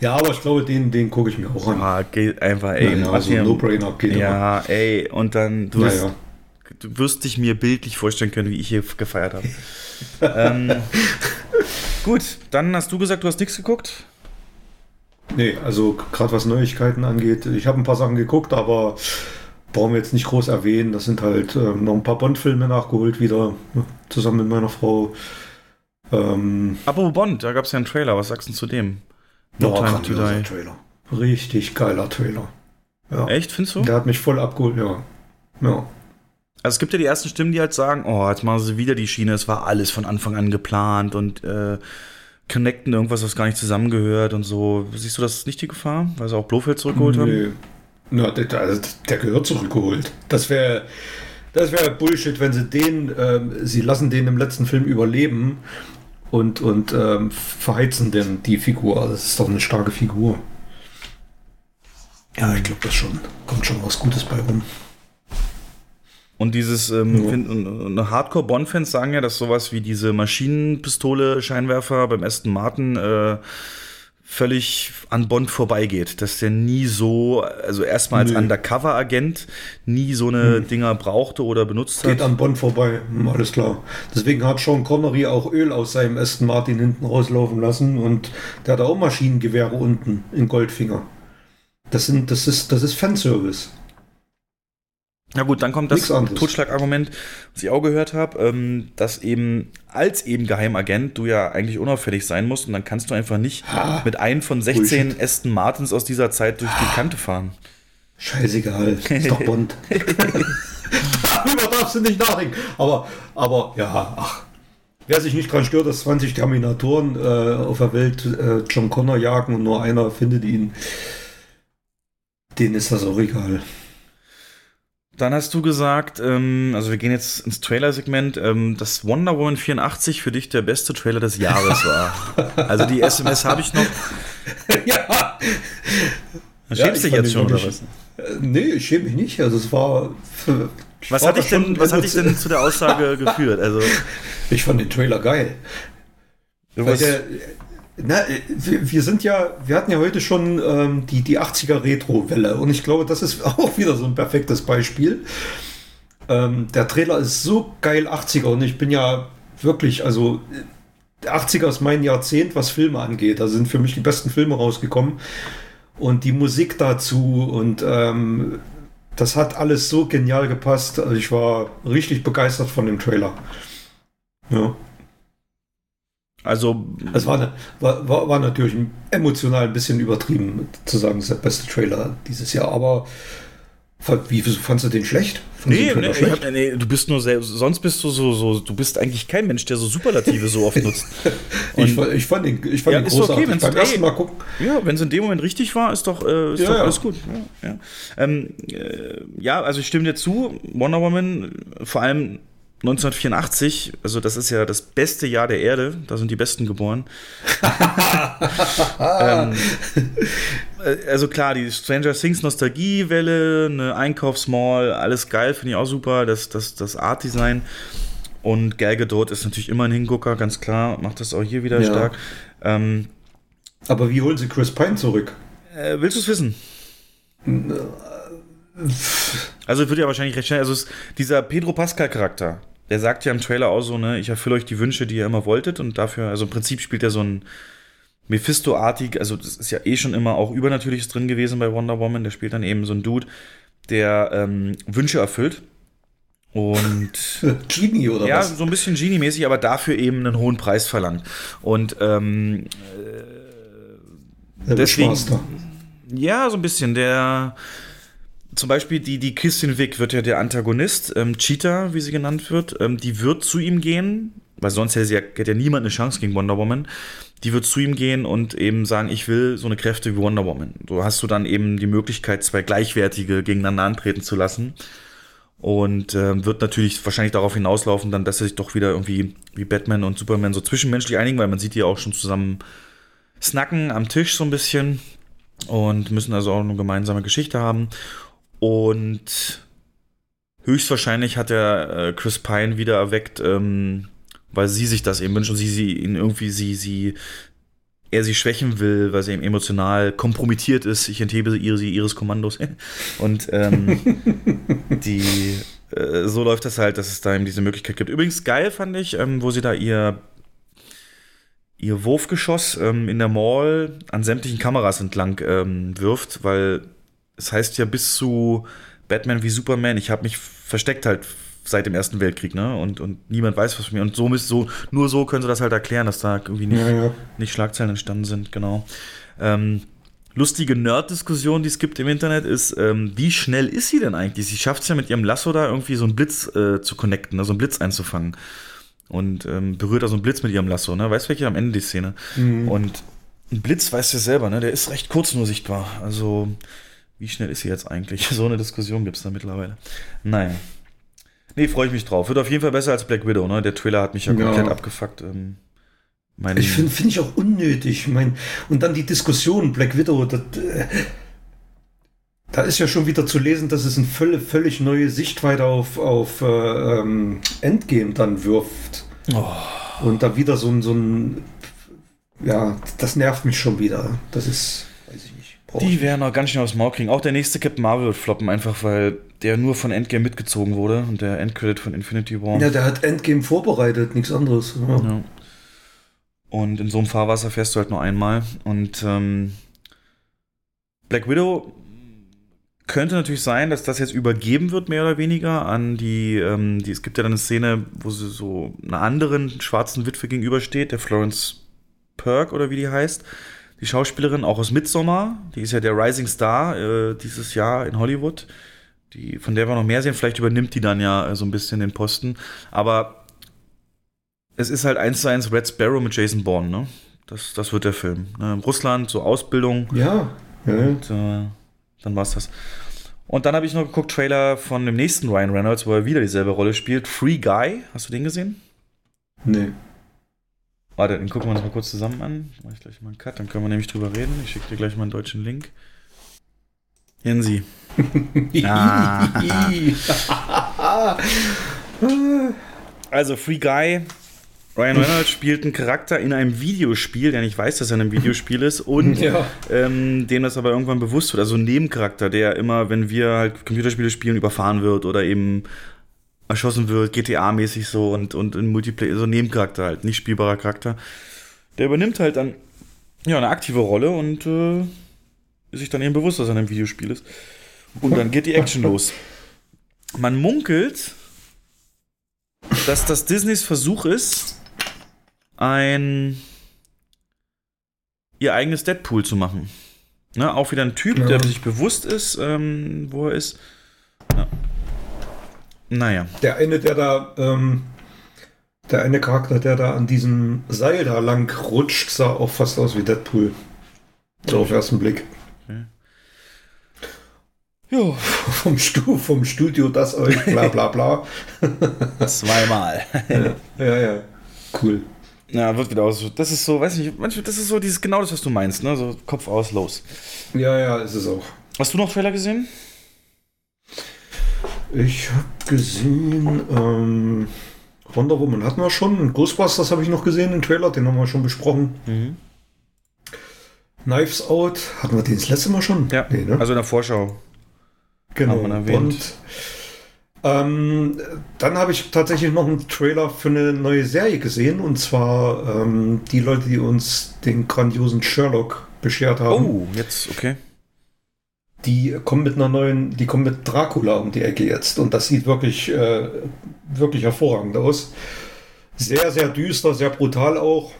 Ja, aber ich glaube, den, den gucke ich mir auch an. Ah, geht einfach, ey. Ja, ja, mach so dir- ein No-Brainer geht Ja, ey. Und dann, du Ja, wirst, ja. du wirst dich mir bildlich vorstellen können, wie ich hier gefeiert habe. ähm, gut, dann hast du gesagt, du hast nichts geguckt. Nee, also gerade was Neuigkeiten angeht, ich habe ein paar Sachen geguckt, aber brauchen wir jetzt nicht groß erwähnen. Das sind halt ähm, noch ein paar Bond-Filme nachgeholt wieder, ne, zusammen mit meiner Frau. Ähm, Apropos Bond, da gab es ja einen Trailer. Was sagst du zu dem? No Time to Die. Trailer. Richtig geiler Trailer. Ja. Echt, findest du? Der hat mich voll abgeholt, ja. Ja. Also es gibt ja die ersten Stimmen, die halt sagen, oh, jetzt machen sie wieder die Schiene, es war alles von Anfang an geplant und äh, connecten irgendwas, was gar nicht zusammengehört und so. Siehst du das nicht die Gefahr, weil sie auch Blofeld zurückgeholt haben? Nee. Na, der, der, der gehört zurückgeholt. Das wäre das wäre Bullshit, wenn sie den, ähm, sie lassen den im letzten Film überleben und, und ähm, verheizen denn die Figur. Das ist doch eine starke Figur. Ja, ich glaube das schon. Kommt schon was Gutes bei rum. Und dieses, ähm, und- und Hardcore-Bond-Fans sagen ja, dass sowas wie diese Maschinenpistole-Scheinwerfer beim Aston Martin äh, völlig an Bond vorbeigeht, dass der nie so, also erstmal als. Undercover-Agent nie so eine Hm. Dinger brauchte oder benutzt hat. Geht an Bond vorbei, hm, alles klar. Deswegen hat Sean Connery auch Öl aus seinem Aston Martin hinten rauslaufen lassen und der hat auch Maschinengewehre unten in Goldfinger. Das, sind, das, ist, das ist Fanservice. Na gut, dann kommt das. Totschlagargument, was ich auch gehört habe, ähm, dass eben als eben Geheimagent du ja eigentlich unauffällig sein musst und dann kannst du einfach nicht mit einem von 16 Bullshit. Aston Martins aus dieser Zeit durch die Kante fahren. Scheißegal, ist doch Bond. Darüber darfst du nicht nachdenken. Aber, aber ja, ach. Wer sich nicht dran stört, dass 20 Terminatoren äh, auf der Welt äh, John Connor jagen und nur einer findet ihn, denen ist das auch egal. Dann hast du gesagt, ähm, also wir gehen jetzt ins Trailer-Segment, ähm, dass Wonder Woman 84 für dich der beste Trailer des Jahres war. also die SMS habe ich noch. ja. Du schämst dich jetzt schon, oder was? Äh, nee, ich schäme mich nicht. Also es war. Was war hat dich denn, was hat dich denn zu der Aussage geführt? Also, Ich fand den Trailer geil. Weil der, na, äh, wir, wir sind ja, wir hatten ja heute schon ähm, die, die 80er Retro-Welle und ich glaube, das ist auch wieder so ein perfektes Beispiel. Ähm, der Trailer ist so geil 80er und ich bin ja wirklich, also äh, der 80er ist mein Jahrzehnt, was Filme angeht. Da sind für mich die besten Filme rausgekommen und die Musik dazu und ähm, das hat alles so genial gepasst. Also ich war richtig begeistert von dem Trailer. Ja. Also Es war, ne- war, war, war natürlich emotional ein bisschen übertrieben zu sagen, es ist der beste Trailer dieses Jahr, aber wie fandst du den schlecht? Fandst Nee, den nee, ich hab, nee, du bist nur sehr, sonst bist du so, so, du bist eigentlich kein Mensch, der so Superlative so oft nutzt. ich, ich fand den, ich fand ja, den okay, großartig. wenn's, Beim ey, ersten Mal gucken. Ja, wenn es in dem Moment richtig war, ist doch, äh, ist Ja, doch ja. alles gut. Ja, ja. Ähm, äh, ja, also ich stimme dir zu. Wonder Woman, vor allem 1984, also das ist ja das beste Jahr der Erde, da sind die Besten geboren. ähm, äh, also klar, die Stranger Things Nostalgiewelle, eine Einkaufsmall, alles geil, finde ich auch super, das, das, das Art-Design. Und Gal Gadot ist natürlich immer ein Hingucker, ganz klar, macht das auch hier wieder Ja. stark. Ähm, Aber wie holen sie Chris Pine zurück? äh, willst du es wissen? Also wird ja wahrscheinlich recht schnell. Also es, dieser Pedro Pascal Charakter, der sagt ja im Trailer auch so, ne, ich erfülle euch die Wünsche, die ihr immer wolltet und dafür, also im Prinzip spielt er so ein Mephisto-artig, also das ist ja eh schon immer auch Übernatürliches drin gewesen bei Wonder Woman, der spielt dann eben so ein Dude, der ähm, Wünsche erfüllt. Und Genie oder ja, was? so ein bisschen Genie-mäßig, aber dafür eben einen hohen Preis verlangt. Und ähm, Der deswegen, ja, so ein bisschen. Der zum Beispiel die, die Christian Wick wird ja der Antagonist, ähm, Cheetah, wie sie genannt wird, ähm, die wird zu ihm gehen, weil sonst hätte, ja, hätte ja niemand eine Chance gegen Wonder Woman. Die wird zu ihm gehen und eben sagen, ich will so eine Kräfte wie Wonder Woman. So hast du dann eben die Möglichkeit, zwei Gleichwertige gegeneinander antreten zu lassen. Und ähm, wird natürlich wahrscheinlich darauf hinauslaufen, dann, dass er sich doch wieder irgendwie wie Batman und Superman so zwischenmenschlich einigen, weil man sieht die ja auch schon zusammen snacken am Tisch so ein bisschen und müssen also auch eine gemeinsame Geschichte haben. Und höchstwahrscheinlich hat er äh, Chris Pine wieder erweckt, ähm, weil sie sich das eben wünscht und sie, sie ihn irgendwie, sie, sie, er sie schwächen will, weil sie eben emotional kompromittiert ist. Ich enthebe ihre, sie ihres Kommandos. Und ähm, die, äh, so läuft das halt, dass es da eben diese Möglichkeit gibt. Übrigens geil fand ich, ähm, wo sie da ihr ihr Wurfgeschoss ähm, in der Mall an sämtlichen Kameras entlang ähm, wirft, weil es heißt ja bis zu Batman wie Superman, ich habe mich versteckt halt seit dem Ersten Weltkrieg, ne? Und, und niemand weiß was von mir. Und so, müsst- so nur so können sie das halt erklären, dass da irgendwie nicht, Ja, ja. nicht Schlagzeilen entstanden sind, genau. Ähm, lustige Nerd-Diskussion, die es gibt im Internet, ist, ähm, wie schnell ist sie denn eigentlich? Sie schafft es ja mit ihrem Lasso da irgendwie so einen Blitz äh, zu connecten, ne? so einen Blitz einzufangen. Und ähm, berührt da so einen Blitz mit ihrem Lasso, ne? Weißt du, welche am Ende die Szene? Mhm. Und ein Blitz, weißt du ja selber, ne? Der ist recht kurz nur sichtbar. Also, wie schnell ist sie jetzt eigentlich? So eine Diskussion gibt es da mittlerweile. Naja. Nee, freue ich mich drauf. Wird auf jeden Fall besser als Black Widow, ne? Der Trailer hat mich ja Ja. komplett abgefuckt. Ähm, Ich finde find ich auch unnötig. Mein, und dann die Diskussion, Black Widow, das, äh, da ist ja schon wieder zu lesen, dass es eine völlig, völlig neue Sichtweite auf, auf äh, ähm, Endgame dann wirft. Oh. Und da wieder so ein, so ein ja, das nervt mich schon wieder. Das ist, ich Die werden noch ganz schnell aufs Maul kriegen. Auch der nächste Captain Marvel wird floppen, einfach weil der nur von Endgame mitgezogen wurde und der Endcredit von Infinity War. Ja, der hat Endgame vorbereitet, nichts anderes. Ja. Ja. Und in so einem Fahrwasser fährst du halt nur einmal. Und ähm, Black Widow könnte natürlich sein, dass das jetzt übergeben wird, mehr oder weniger, an die, ähm, die es gibt ja dann eine Szene, wo sie so einer anderen schwarzen Witwe gegenübersteht, der Florence Perk oder wie die heißt. Die Schauspielerin, auch aus Midsommar, die ist ja der Rising Star äh, dieses Jahr in Hollywood. Die, von der wir noch mehr sehen, vielleicht übernimmt die dann ja äh, so ein bisschen den Posten. Aber es ist halt eins zu eins Red Sparrow mit Jason Bourne, ne? Das, das wird der Film. Ne? Russland, so Ausbildung. Ja. ja. Und äh, dann war's das. Und dann habe ich noch geguckt, Trailer von dem nächsten Ryan Reynolds, wo er wieder dieselbe Rolle spielt. Free Guy. Hast du den gesehen? Nee. Warte, den gucken wir uns mal kurz zusammen an. Mach ich gleich mal einen Cut, dann können wir nämlich drüber reden. Ich schicke dir gleich mal einen deutschen Link. Jensi. ah. also, Free Guy. Ryan Reynolds spielt einen Charakter in einem Videospiel, der nicht weiß, dass er in einem Videospiel ist und Ja. ähm, dem das aber irgendwann bewusst wird. Also ein Nebencharakter, der immer, wenn wir halt Computerspiele spielen, überfahren wird oder eben erschossen wird, GTA-mäßig so und, und in Multiplayer, so ein Nebencharakter halt, nicht spielbarer Charakter. Der übernimmt halt dann ja, eine aktive Rolle und äh, ist sich dann eben bewusst, dass er in einem Videospiel ist. Und dann geht die Action los. Man munkelt, dass das Disneys Versuch ist, ein ihr eigenes Deadpool zu machen. Ne, auch wieder ein Typ, Ja. der sich bewusst ist, ähm, wo er ist. Ja. Naja. Der eine, der da, ähm, der eine Charakter, der da an diesem Seil da lang rutscht, sah auch fast aus wie Deadpool. So auf ersten Blick. Jo. Vom, Stu vom Studio das euch, bla bla bla. Zweimal. ja, ja, ja. Cool. Ja, wird wieder aus. Das ist so, weiß nicht, manchmal, das ist so dieses genau das, was du meinst, ne? So Kopf aus, los. Ja, ja, ist es auch. Hast du noch Trailer gesehen? Ich habe gesehen, ähm, Wonder Woman hatten wir schon. Ghostbusters habe ich noch gesehen, den Trailer, den haben wir schon besprochen. Mhm. Knives Out, hatten wir den das letzte Mal schon? Ja, Nee, ne? also in der Vorschau. Genau. Haben wir erwähnt. Und ähm, dann habe ich tatsächlich noch einen Trailer für eine neue Serie gesehen. Und zwar ähm, die Leute, die uns den grandiosen Sherlock beschert haben. Oh, jetzt, okay. Die kommen mit einer neuen, die kommen mit Dracula um die Ecke jetzt. Und das sieht wirklich, äh, wirklich hervorragend aus. Sehr, sehr düster, sehr brutal auch.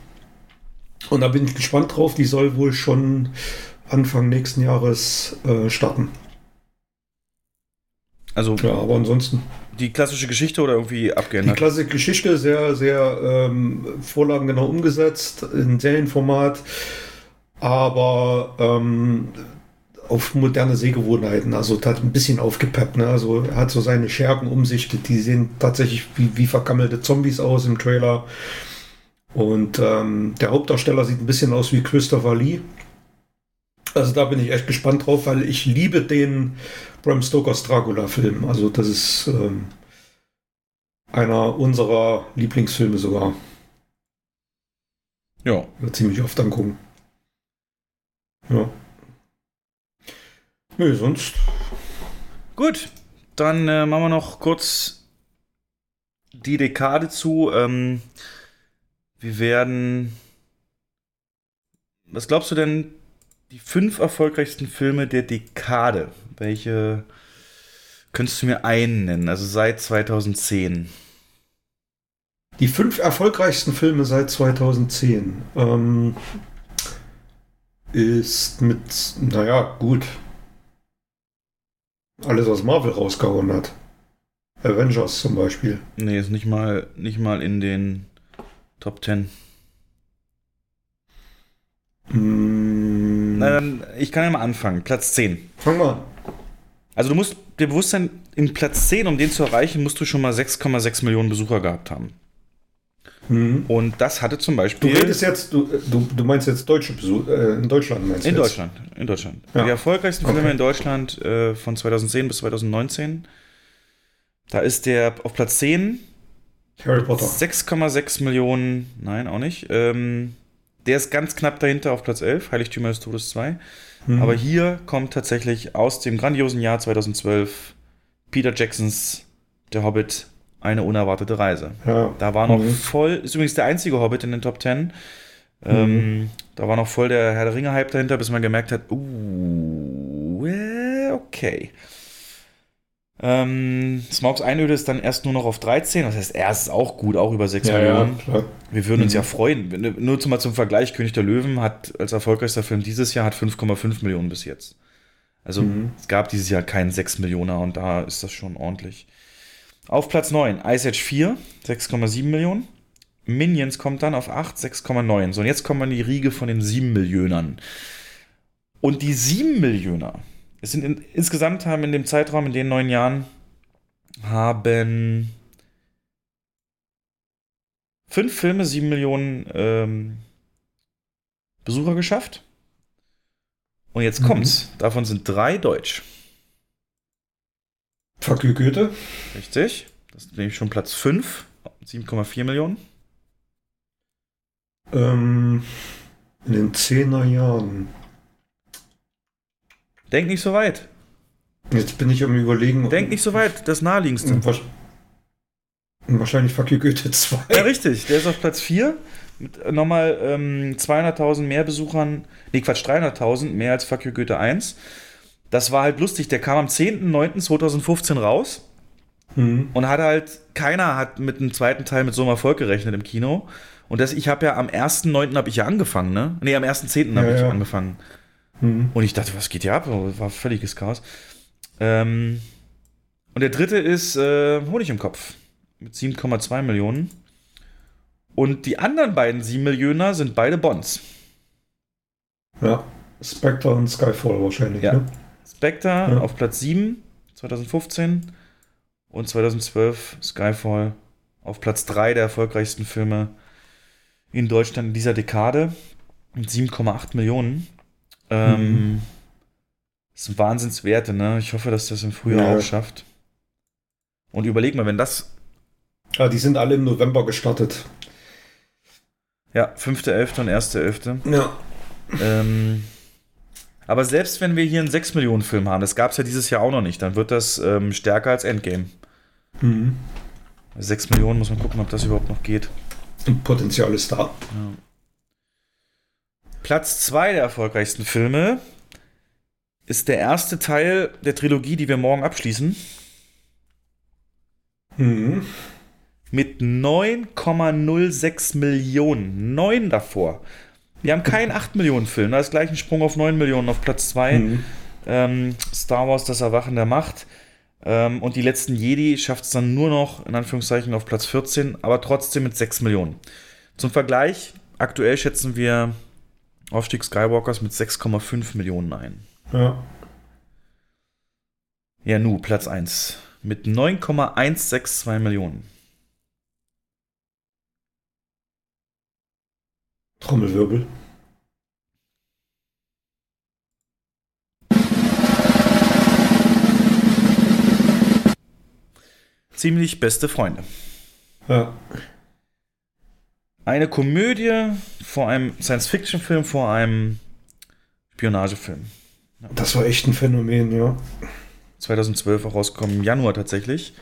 Und da bin ich gespannt drauf. Die soll wohl schon Anfang nächsten Jahres äh, starten. Also, ja, aber ansonsten. Die klassische Geschichte oder irgendwie Die abgeändert? klassische Geschichte, sehr, sehr ähm, vorlagengenau umgesetzt, in Serienformat, aber ähm, auf moderne Sehgewohnheiten. Also hat ein bisschen aufgepeppt. Ne? Also er hat so seine Schergen um sich, die- sehen tatsächlich wie, wie vergammelte Zombies aus im Trailer. Und ähm, der Hauptdarsteller sieht ein bisschen aus wie Christopher Lee. Also da bin ich echt gespannt drauf, weil ich liebe den Bram Stokers Dracula-Film. Also das ist ähm, einer unserer Lieblingsfilme sogar. Ja. Ziemlich oft angucken. Ja. Nö, sonst. Gut, dann äh, machen wir noch kurz die Dekade zu. Ähm, wir werden. Was glaubst du denn, die fünf erfolgreichsten Filme der Dekade? Welche könntest du mir einen nennen? Also seit 2010. Die fünf erfolgreichsten Filme seit 2010 ähm, ist mit, naja, gut. Alles, was Marvel rausgehauen hat. Avengers zum Beispiel. Nee, ist nicht mal, nicht mal in den Top 10. Mm, Na, dann, ich kann ja mal anfangen. Platz 10. Fang mal. Also du musst dir bewusst sein, in Platz 10, um den zu erreichen, musst du schon mal 6,6 Millionen Besucher gehabt haben. Und das hatte zum Du Beispiel. redest jetzt, du, du, du meinst jetzt deutsche Besuch, äh, in Deutschland meinst du in jetzt? Deutschland. In Deutschland. Ja. Die erfolgreichsten Filme Okay. in Deutschland äh, von 2010 bis 2019. Da ist der auf Platz 10. Harry Potter. 6,6 Millionen, nein, auch nicht. Ähm, der ist ganz knapp dahinter auf Platz 11, Heiligtümer des Todes 2. Mhm. Aber hier kommt tatsächlich aus dem grandiosen Jahr 2012 Peter Jacksons Der Hobbit, eine unerwartete Reise. Ja. Da war noch Mhm. voll, ist übrigens der einzige Hobbit in den Top 10. Ähm, da war noch voll der Herr der Ringe-Hype dahinter, bis man gemerkt hat, uh, äh, okay. Ähm, Smaugs Einöde ist dann erst nur noch auf 13, das heißt, er ist auch gut, auch über 6 Ja, ja, Millionen. klar. Wir würden uns Mhm. ja freuen. Nur zum, mal zum Vergleich, König der Löwen hat als erfolgreichster Film dieses Jahr hat 5,5 Millionen bis jetzt. Also Mhm. es gab dieses Jahr keinen 6 Millioner und da ist das schon ordentlich. Auf Platz 9, Ice Age 4, 6,7 Millionen. Minions kommt dann auf 8, 6,9. So, und jetzt kommen wir in die Riege von den 7 Millionern. Und die 7 Millioner, es sind in, insgesamt haben in dem Zeitraum, in den neun Jahren, haben fünf Filme 7 Millionen ähm, Besucher geschafft. Und jetzt Mhm. kommt's. Davon sind drei deutsch. Fuck you, Goethe. Richtig. Das ist nämlich schon Platz 5. 7,4 Millionen. Ähm, in den 10er Jahren. Denk nicht so weit. Jetzt bin ich am überlegen. Denk nicht so weit. Das naheliegendste. Wahrsch- Wahrscheinlich Fuck you, Goethe 2. Ja, richtig. Der ist auf Platz 4. Mit nochmal ähm, 200.000 mehr Besuchern. Nee, Quatsch, 300.000 mehr als Fuck You Goethe 1. Das war halt lustig. Der kam am 10.09.2015 raus. Mhm. Und hat halt, keiner hat mit dem zweiten Teil mit so einem Erfolg gerechnet im Kino. Und das, ich habe ja am 1.9. habe ich ja angefangen, ne? Nee, am 1.10. habe Ja, ich ja. angefangen. Mhm. Und ich dachte, was geht hier ab? War völliges Chaos. Ähm, und der dritte ist äh, Honig im Kopf mit 7,2 Millionen. Und die anderen beiden 7 Millioner sind beide Bonds. Ja, Spectre und Skyfall wahrscheinlich. Ja. Ne? Spectre Ja. auf Platz 7 2015 und 2012 Skyfall auf Platz 3 der erfolgreichsten Filme in Deutschland in dieser Dekade mit 7,8 Millionen. Ähm, Mhm. Das sind Wahnsinnswerte, ne? Ich hoffe, dass das im Frühjahr Ja. auch schafft. Und überleg mal, wenn das, Ja, die sind alle im November gestartet. ja, 5.11. und 1.11. Ja. Ähm, aber selbst wenn wir hier einen 6 Millionen Film haben, das gab es ja dieses Jahr auch noch nicht, dann wird das ähm, stärker als Endgame. Mhm. 6 Millionen muss man gucken, ob das überhaupt noch geht. Und Potenzial ist da. Platz 2 der erfolgreichsten Filme ist der erste Teil der Trilogie, die wir morgen abschließen. Mhm. Mit 9,06 Millionen. 9 davor. Wir haben keinen 8 Millionen Film. Da ist gleich ein Sprung auf 9 Millionen auf Platz 2. Mhm. Ähm, Star Wars, das Erwachen der Macht. Ähm, und die letzten Jedi schafft es dann nur noch, in Anführungszeichen, auf Platz 14, aber trotzdem mit 6 Millionen. Zum Vergleich, aktuell schätzen wir Aufstieg Skywalkers mit 6,5 Millionen ein. Ja. Ja, nu, Platz 1. Mit 9,162 Millionen. Trommelwirbel. Ziemlich beste Freunde. Ja. Eine Komödie vor einem Science-Fiction-Film, vor einem Spionagefilm. Das war echt ein Phänomen, ja. 2012 auch rausgekommen, im Januar tatsächlich.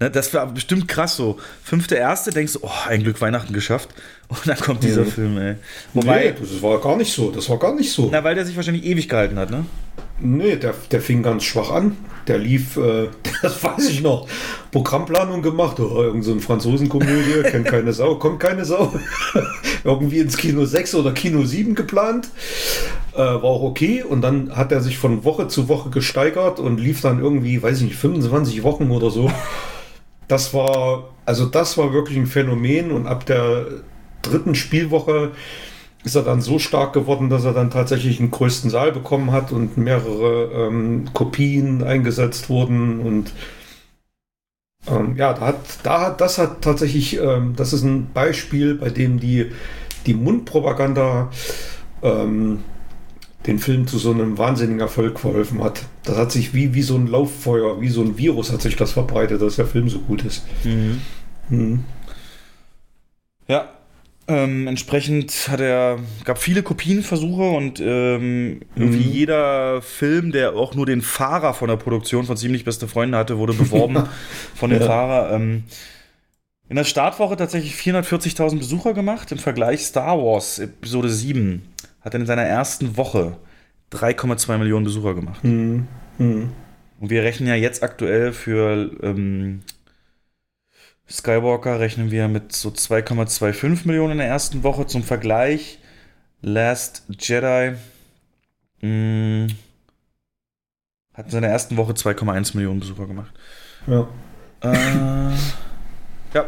Ne, das war bestimmt krass so. Fünfte erste denkst du, oh, ein Glück Weihnachten geschafft. Und dann kommt dieser Mhm. Film, ey. Wobei, nee, das war gar nicht so. Das war gar nicht so. Na, weil der sich wahrscheinlich ewig gehalten hat, ne? Nee, der, der fing ganz schwach an. Der lief, äh, das weiß ich noch, Programmplanung gemacht. Oh, irgend so eine Franzosenkomödie, kennt keine Sau, kommt keine Sau. Irgendwie ins Kino 6 oder Kino 7 geplant. Äh, war auch okay. Und dann hat er sich von Woche zu Woche gesteigert und lief dann irgendwie, weiß ich nicht, 25 Wochen oder so. Das war, also das war wirklich ein Phänomen. Und ab der dritten Spielwoche ist er dann so stark geworden, dass er dann tatsächlich einen größten Saal bekommen hat und mehrere ähm, Kopien eingesetzt wurden und ähm, ja, da hat, da hat, das hat tatsächlich, ähm, das ist ein Beispiel, bei dem die, die Mundpropaganda ähm, den Film zu so einem wahnsinnigen Erfolg verholfen hat. Das hat sich wie, wie so ein Lauffeuer, wie so ein Virus hat sich das verbreitet, dass der Film so gut ist. Mhm. Mhm. Ja. Ähm, entsprechend hat er, gab viele Kopienversuche und ähm, irgendwie Mhm. jeder Film, der auch nur den Fahrer von der Produktion von Ziemlich Beste Freunde hatte, wurde beworben von dem Ja. Fahrer. Ähm, in der Startwoche tatsächlich 440.000 Besucher gemacht. Im Vergleich Star Wars Episode 7 hat er in seiner ersten Woche 3,2 Millionen Besucher gemacht. Mhm. Mhm. Und wir rechnen ja jetzt aktuell für ähm, Skywalker rechnen wir mit so 2,25 Millionen in der ersten Woche. Zum Vergleich, Last Jedi mh, hat in seiner ersten Woche 2,1 Millionen Besucher gemacht. Ja. Äh, ja.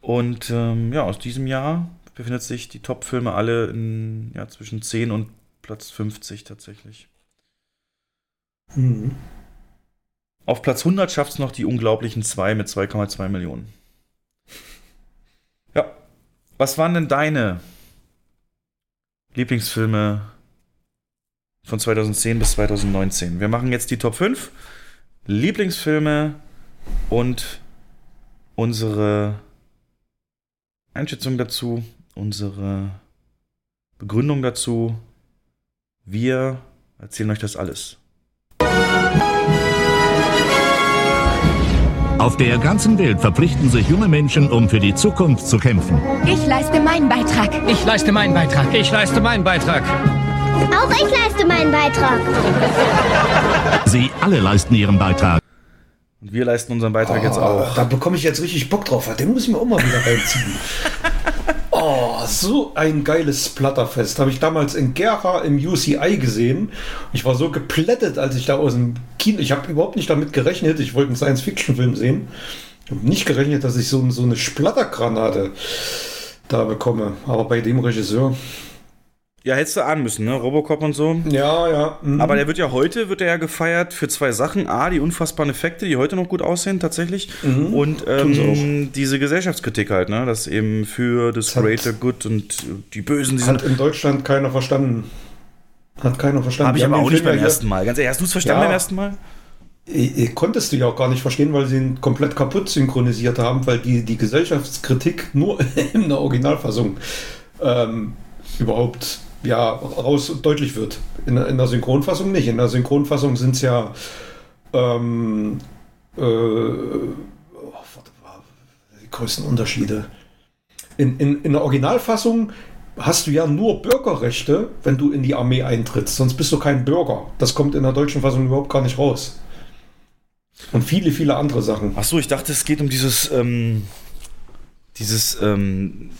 Und ähm, ja, aus diesem Jahr befindet sich die Top-Filme alle in, ja, zwischen 10 und Platz 50 tatsächlich. Mhm. Auf Platz 100 schafft es noch die unglaublichen 2 mit 2,2 Millionen. Ja. Was waren denn deine Lieblingsfilme von 2010 bis 2019? Wir machen jetzt die Top 5 Lieblingsfilme und unsere Einschätzung dazu, unsere Begründung dazu. Wir erzählen euch das alles. Auf der ganzen Welt verpflichten sich junge Menschen, um für die Zukunft zu kämpfen. Ich leiste meinen Beitrag. Ich leiste meinen Beitrag. Ich leiste meinen Beitrag. Auch ich leiste meinen Beitrag. Sie alle leisten ihren Beitrag. Und wir leisten unseren Beitrag jetzt Oh, auch. Da bekomme ich jetzt richtig Bock drauf. Den muss ich mir auch mal wieder reinziehen. Oh, so ein geiles Splatterfest. Habe ich damals in Gera im UCI gesehen. Ich war so geplättet, als ich da aus dem Kino. Ich habe überhaupt nicht damit gerechnet. Ich wollte einen Science-Fiction-Film sehen. Ich habe nicht gerechnet, dass ich so, so eine Splattergranate da bekomme. Aber bei dem Regisseur. Ja, hättest du ahnen müssen, ne? Robocop und so. Ja, ja. mhm. Aber der wird ja heute, wird er ja gefeiert für zwei Sachen. A, die unfassbaren Effekte, die heute noch gut aussehen, tatsächlich. Mhm. Und ähm, diese Gesellschaftskritik halt, ne? Dass eben für das hat- Greater Good und die Bösen, die Hat sind. in Deutschland keiner verstanden. Hat keiner verstanden. Habe ich aber auch nicht beim ersten Mal. Ganz ehrlich, hast du es verstanden Ja. beim ersten Mal? Eh, eh, Konntest du ja auch gar nicht verstehen, weil sie ihn komplett kaputt synchronisiert haben, weil die, die Gesellschaftskritik nur in der Originalfassung ähm, überhaupt ja, raus deutlich wird. In, der- in der Synchronfassung nicht. In der Synchronfassung sind es ja ähm, äh, oh, die größten Unterschiede. In, in, in der Originalfassung hast du ja nur Bürgerrechte, wenn du in die Armee eintrittst. Sonst bist du kein Bürger. Das kommt in der deutschen Fassung überhaupt gar nicht raus. Und viele, viele andere Sachen. Ach so, ich dachte, es geht um dieses, ähm, dieses, ähm,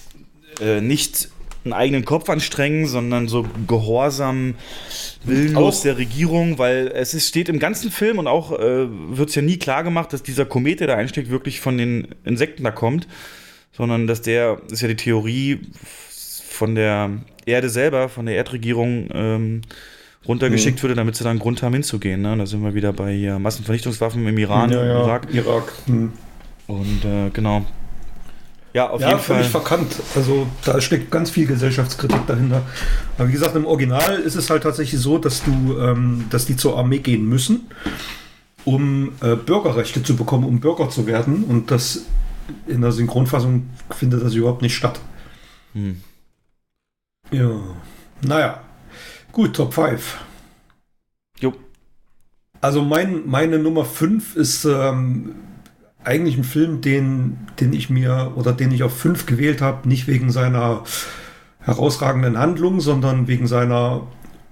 äh, nicht einen eigenen Kopf anstrengen, sondern so gehorsam, willenlos Auch. der Regierung, weil es ist, steht im ganzen Film und auch äh, wird es ja nie klar gemacht, dass dieser Komet, der da einschlägt, wirklich von den Insekten da kommt, sondern dass der, das ist ja die Theorie von der Erde selber, von der Erdregierung ähm, runtergeschickt Mhm. würde, damit sie dann einen Grund haben hinzugehen. Ne? Da sind wir wieder bei hier Massenvernichtungswaffen im Iran, Ja, ja, Irak. Irak. Hm. Und äh, genau. Ja, auf ja, jeden völlig Fall. verkannt. Also da steckt ganz viel Gesellschaftskritik dahinter. Aber wie gesagt, im Original ist es halt tatsächlich so, dass du, ähm, dass die zur Armee gehen müssen, um äh, Bürgerrechte zu bekommen, um Bürger zu werden. Und das in der Synchronfassung findet das überhaupt nicht statt. Hm. Ja. Naja. Gut, Top 5. Jo. Also mein, meine Nummer 5 ist ähm, eigentlich ein Film, den, den ich mir oder den ich auf 5 gewählt habe, nicht wegen seiner herausragenden Handlung, sondern wegen seiner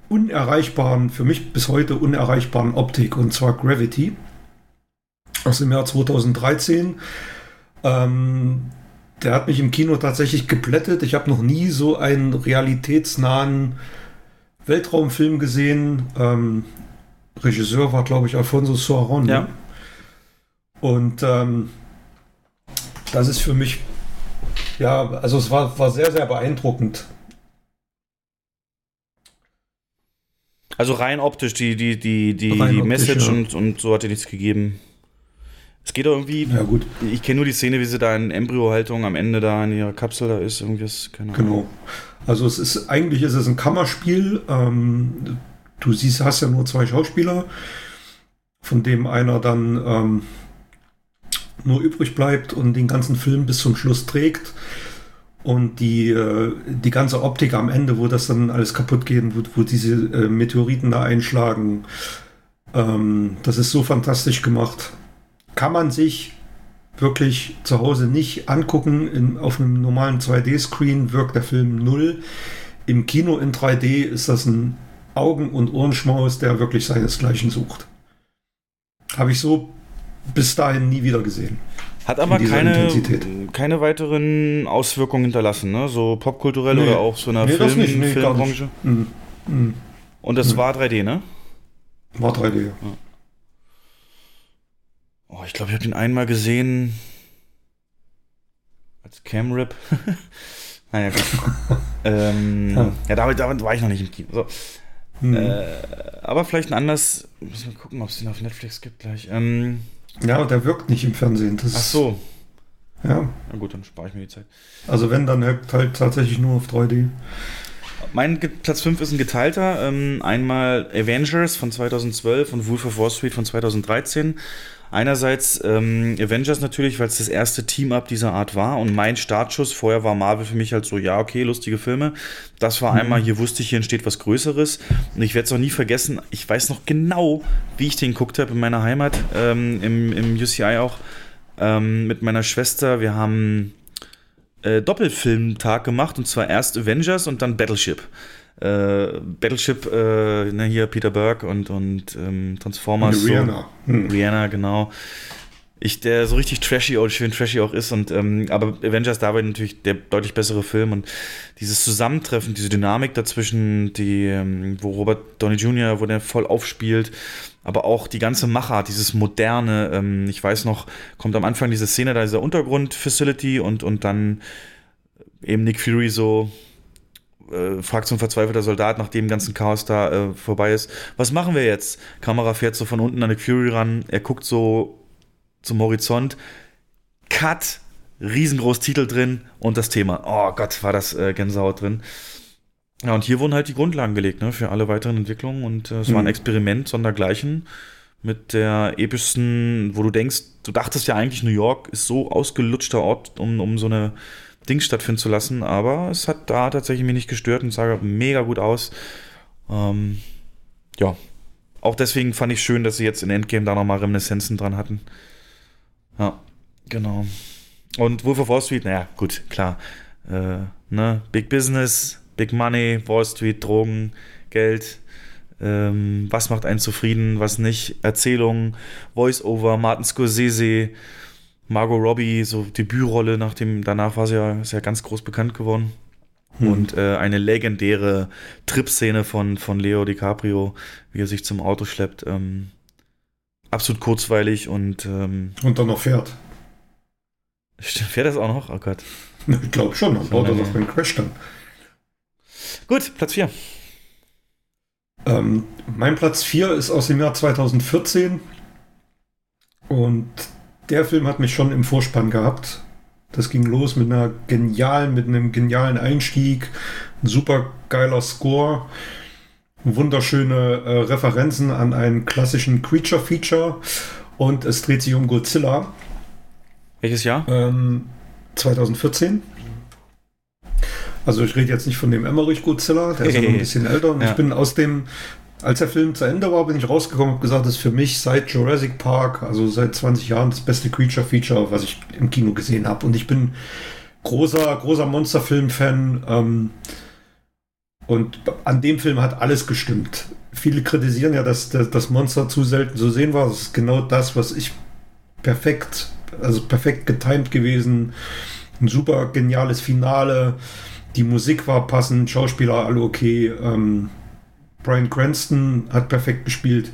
unerreichbaren, für mich bis heute unerreichbaren Optik, und zwar Gravity aus dem Jahr 2013. Ähm, der hat mich im Kino tatsächlich geplättet. Ich habe noch nie so einen realitätsnahen Weltraumfilm gesehen. Ähm, Regisseur war, glaube ich, Alfonso Cuarón. ne? Und ähm, das ist für mich, ja, also es war, war sehr, sehr beeindruckend. Also rein optisch, die, die, die, die, die optisch, Message ja. und, und so hat er nichts gegeben. Es geht doch irgendwie. Ja, gut. Ich kenne nur die Szene, wie sie da in Embryohaltung am Ende da in ihrer Kapsel da ist. Irgendwie ist, keine Ahnung. Genau. Also es ist eigentlich ist es ein Kammerspiel. Ähm, du siehst, hast ja nur zwei Schauspieler, von dem einer dann ähm, nur übrig bleibt und den ganzen Film bis zum Schluss trägt. Und die, äh, die ganze Optik am Ende, wo das dann alles kaputt geht, wo, wo diese äh, Meteoriten da einschlagen, ähm, das ist so fantastisch gemacht. Kann man sich wirklich zu Hause nicht angucken. In, auf einem normalen 2D-Screen wirkt der Film null. Im Kino in 3D ist das ein Augen- und Ohrenschmaus, der wirklich seinesgleichen sucht. Habe ich so bis dahin nie wieder gesehen. Hat aber keine, Intensität. keine weiteren Auswirkungen hinterlassen, ne? So popkulturell Nee. oder auch so einer Nee, Film, nicht, nee, Filmbranche. Mhm. Mhm. Und das Mhm. war 3D, ne? War 3D, ja. Oh, ich glaube, ich habe den einmal gesehen als Cam-Rip. naja, gut. ähm, Ja. ja, damit, damit war ich noch nicht im Kino. So. Mhm. Äh, aber vielleicht ein Anlass. Müssen wir gucken, ob es den auf Netflix gibt gleich. Ähm, Ja, der wirkt nicht im Fernsehen. Das ach so. Ja. Na gut, dann spare ich mir die Zeit. Also wenn, dann halt, halt tatsächlich nur auf 3D. Mein Platz 5 ist ein geteilter. Ähm, einmal Avengers von 2012 und Wolf of Wall Street von 2013. Einerseits ähm, Avengers natürlich, weil es das erste Team-Up dieser Art war und mein Startschuss. Vorher war Marvel für mich halt so, ja, okay, lustige Filme. Das war Mhm. einmal, hier wusste ich, hier entsteht was Größeres. Und ich werde es auch nie vergessen. Ich weiß noch genau, wie ich den geguckt habe in meiner Heimat, ähm, im, im UCI auch, ähm, mit meiner Schwester. Wir haben äh, Doppelfilmtag gemacht und zwar erst Avengers und dann Battleship. Äh, Battleship, äh, ne, hier Peter Burke und, und ähm, Transformers. Und Rihanna. So. Hm. Rihanna, genau. Ich, der so richtig trashy auch schön trashy auch ist und ähm, aber Avengers dabei natürlich der deutlich bessere Film und dieses Zusammentreffen, diese Dynamik dazwischen, die, ähm, wo Robert Downey Jr., wo der voll aufspielt, aber auch die ganze Machart, dieses moderne, ähm, ich weiß noch, kommt am Anfang diese Szene, da dieser Untergrund-Facility und, und dann eben Nick Fury so äh, fragt so ein verzweifelter Soldat, nachdem ganzen Chaos da äh, vorbei ist, was machen wir jetzt? Kamera fährt so von unten an Nick Fury ran, er guckt so zum Horizont, Cut, riesengroß Titel drin und das Thema. Oh Gott, war das äh, Gänsehaut drin. Ja, und hier wurden halt die Grundlagen gelegt ne, für alle weiteren Entwicklungen und äh, es war ein Mhm. Experiment sondergleichen mit der epischsten, wo du denkst, du dachtest ja eigentlich, New York ist so ausgelutschter Ort, um, um so eine Dings stattfinden zu lassen, aber es hat da tatsächlich mich nicht gestört und sah mega gut aus. Ähm, ja, auch deswegen fand ich schön, dass sie jetzt in Endgame da nochmal Reminiszenzen dran hatten. Ja, genau. Und Wolf of Wall Street, naja, gut, klar. Äh, ne? Big Business, Big Money, Wall Street, Drogen, Geld. Ähm, was macht einen zufrieden, was nicht? Erzählungen, Voice-Over, Martin Scorsese, Margot Robbie, so Debütrolle, nach dem, danach war sie ja, ist ja ganz groß bekannt geworden. Hm. Und äh, eine legendäre Trip-Szene von, von Leo DiCaprio, wie er sich zum Auto schleppt. Ähm, absolut kurzweilig und ähm, Und dann noch fährt. Stimmt, fährt das auch noch? Oh Gott. Ich glaube schon, dann baut er doch einen Crash dann. Gut, Platz 4. Ähm, mein Platz 4 ist aus dem Jahr 2014 und der Film hat mich schon im Vorspann gehabt. Das ging los mit einer genialen, mit einem genialen Einstieg, ein super geiler Score, wunderschöne äh, Referenzen an einen klassischen Creature-Feature und es dreht sich um Godzilla. Welches Jahr? Ähm, 2014. Also ich rede jetzt nicht von dem Emmerich Godzilla, der ist ja noch ein bisschen älter. Und Ja. ich bin aus dem, als der Film zu Ende war, bin ich rausgekommen und habe gesagt, das ist für mich seit Jurassic Park, also seit 20 Jahren, das beste Creature-Feature, was ich im Kino gesehen habe. Und ich bin großer, großer Monsterfilm-Fan. Ähm, und an dem Film hat alles gestimmt. Viele kritisieren ja, dass das Monster zu selten zu sehen war. Das ist genau das, was ich perfekt, also perfekt getimed gewesen. Ein super geniales Finale. Die Musik war passend, Schauspieler alle okay. Ähm, Brian Cranston hat perfekt gespielt.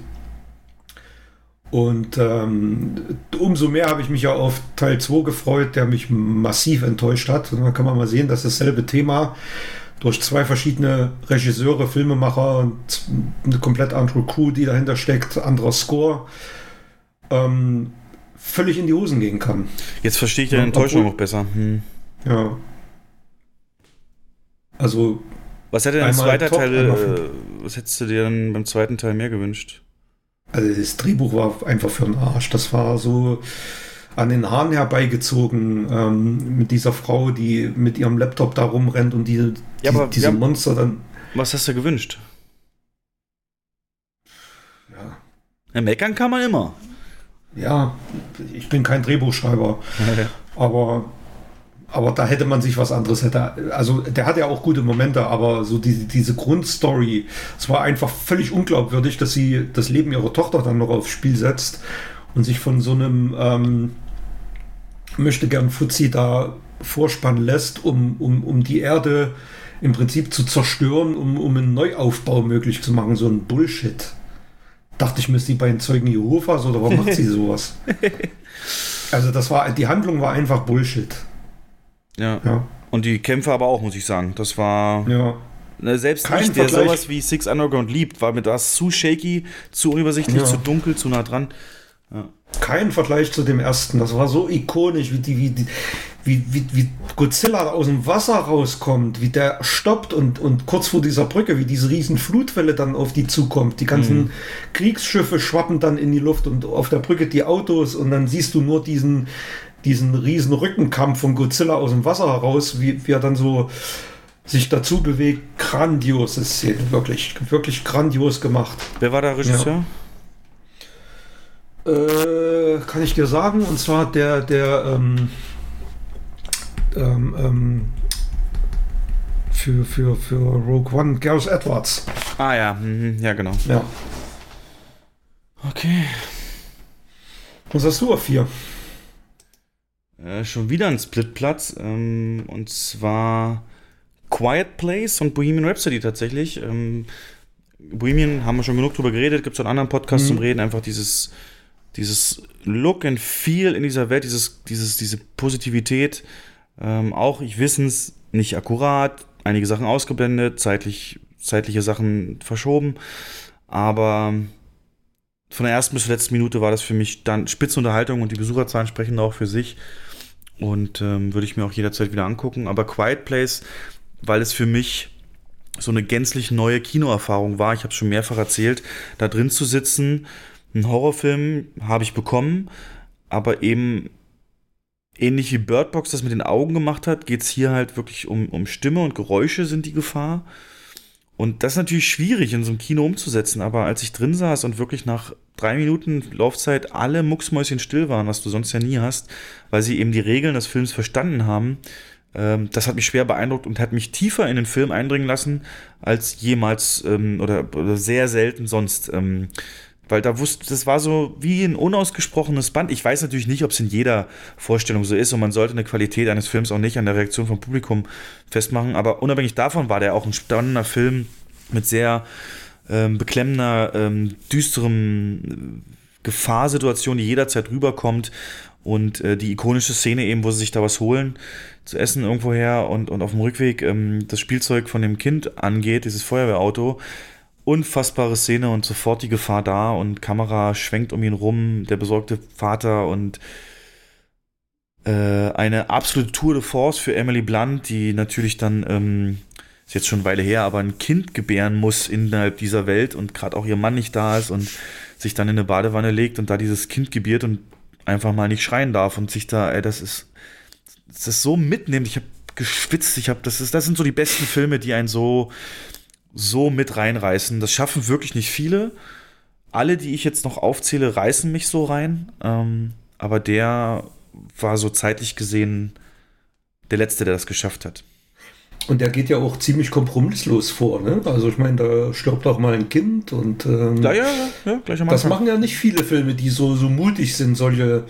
Und ähm, umso mehr habe ich mich ja auf Teil 2 gefreut, der mich massiv enttäuscht hat. Und dann kann man mal sehen, dass dasselbe Thema durch zwei verschiedene Regisseure, Filmemacher und eine komplett andere Crew, die dahinter steckt, anderer Score, ähm, völlig in die Hosen gehen kann. Jetzt verstehe ich deine Enttäuschung auch besser. Hm. Ja. Also. Was hätte denn ein zweiter Teil, was hättest du dir denn beim zweiten Teil mehr gewünscht? Also das Drehbuch war einfach für den Arsch. Das war so an den Haaren herbeigezogen ähm, mit dieser Frau, die mit ihrem Laptop da rumrennt und die, Ja, die, aber diese haben- Monster dann. Was hast du gewünscht? Ja. ja meckern kann man immer. Ja, ich bin kein Drehbuchschreiber, aber, aber da hätte man sich was anderes hätte. Also der hat ja auch gute Momente, aber so diese, diese Grundstory, es war einfach völlig unglaubwürdig, dass sie das Leben ihrer Tochter dann noch aufs Spiel setzt und sich von so einem ähm, möchte gern Fuzzi da vorspannen lässt, um, um, um die Erde im Prinzip zu zerstören, um, um einen Neuaufbau möglich zu machen. So ein Bullshit. Dachte ich ist die bei den Zeugen Jehovas oder warum macht sie sowas? Also das war, die Handlung war einfach Bullshit. Ja. Ja. Und die Kämpfe aber auch, muss ich sagen. Das war. Ja. Ne, selbst Kein ich, der Vergleich. sowas wie Six Underground liebt, war mir das zu shaky, zu unübersichtlich, Ja. zu dunkel, zu nah dran. Ja. Kein Vergleich zu dem ersten. Das war so ikonisch, wie, die, wie, die, wie, wie, wie Godzilla aus dem Wasser rauskommt, wie der stoppt und, und kurz vor dieser Brücke, wie diese riesen Flutwelle dann auf die zukommt. Die ganzen Mhm. Kriegsschiffe schwappen dann in die Luft und auf der Brücke die Autos und dann siehst du nur diesen, diesen riesen Rückenkampf von Godzilla aus dem Wasser heraus, wie, wie er dann so sich dazu bewegt. Grandiose Szene, wirklich, wirklich grandios gemacht. Wer war der Regisseur? Äh, kann ich dir sagen, und zwar der, der ähm, ähm, ähm, für, für, für Rogue One, Gareth Edwards. Ah ja, mhm, ja genau. Ja. Okay. Was hast du auf vier? Äh, schon wieder ein Splitplatz. Ähm, und zwar Quiet Place und Bohemian Rhapsody tatsächlich. Ähm, Bohemian haben wir schon genug drüber geredet, gibt es einen anderen Podcast Mhm. zum Reden, einfach dieses, dieses Look and Feel in dieser Welt, dieses, dieses, diese Positivität. Ähm, auch, ich wissens, nicht akkurat, einige Sachen ausgeblendet, zeitlich, zeitliche Sachen verschoben. Aber von der ersten bis zur letzten Minute war das für mich dann Spitzenunterhaltung und die Besucherzahlen sprechen auch für sich. Und ähm, würde ich mir auch jederzeit wieder angucken. Aber Quiet Place, weil es für mich so eine gänzlich neue Kinoerfahrung war, ich habe es schon mehrfach erzählt, da drin zu sitzen, einen Horrorfilm habe ich bekommen, aber eben ähnlich wie Bird Box das mit den Augen gemacht hat, geht es hier halt wirklich um, um Stimme und Geräusche sind die Gefahr. Und das ist natürlich schwierig in so einem Kino umzusetzen, aber als ich drin saß und wirklich nach drei Minuten Laufzeit alle Mucksmäuschen still waren, was du sonst ja nie hast, weil sie eben die Regeln des Films verstanden haben, ähm, das hat mich schwer beeindruckt und hat mich tiefer in den Film eindringen lassen, als jemals ähm, oder, oder sehr selten sonst. Ähm, weil da wusste, das war so wie ein unausgesprochenes Band. Ich weiß natürlich nicht, ob es in jeder Vorstellung so ist und man sollte eine Qualität eines Films auch nicht an der Reaktion vom Publikum festmachen. Aber unabhängig davon war der auch ein spannender Film mit sehr ähm, beklemmender, ähm, düsterem äh, Gefahrsituation, die jederzeit rüberkommt. Und äh, die ikonische Szene eben, wo sie sich da was holen, zu essen irgendwoher und, und auf dem Rückweg ähm, das Spielzeug von dem Kind angeht, dieses Feuerwehrauto. Unfassbare Szene und sofort die Gefahr da und Kamera schwenkt um ihn rum, der besorgte Vater und äh, eine absolute Tour de Force für Emily Blunt, die natürlich dann, ähm, ist jetzt schon eine Weile her, aber ein Kind gebären muss innerhalb dieser Welt und gerade auch ihr Mann nicht da ist und sich dann in eine Badewanne legt und da dieses Kind gebiert und einfach mal nicht schreien darf und sich da, ey, das ist, das ist so mitnehmend. Ich habe geschwitzt, ich habe, das ist, das sind so die besten Filme, die einen so, so mit reinreißen. Das schaffen wirklich nicht viele. Alle, die ich jetzt noch aufzähle, reißen mich so rein. Ähm, aber der war so zeitlich gesehen der Letzte, der das geschafft hat. Und der geht ja auch ziemlich kompromisslos vor, ne? Also ich meine, da stirbt auch mal ein Kind und ähm, Ja, ja, ja, ja, das machen ja nicht viele Filme, die so, so mutig sind, solche,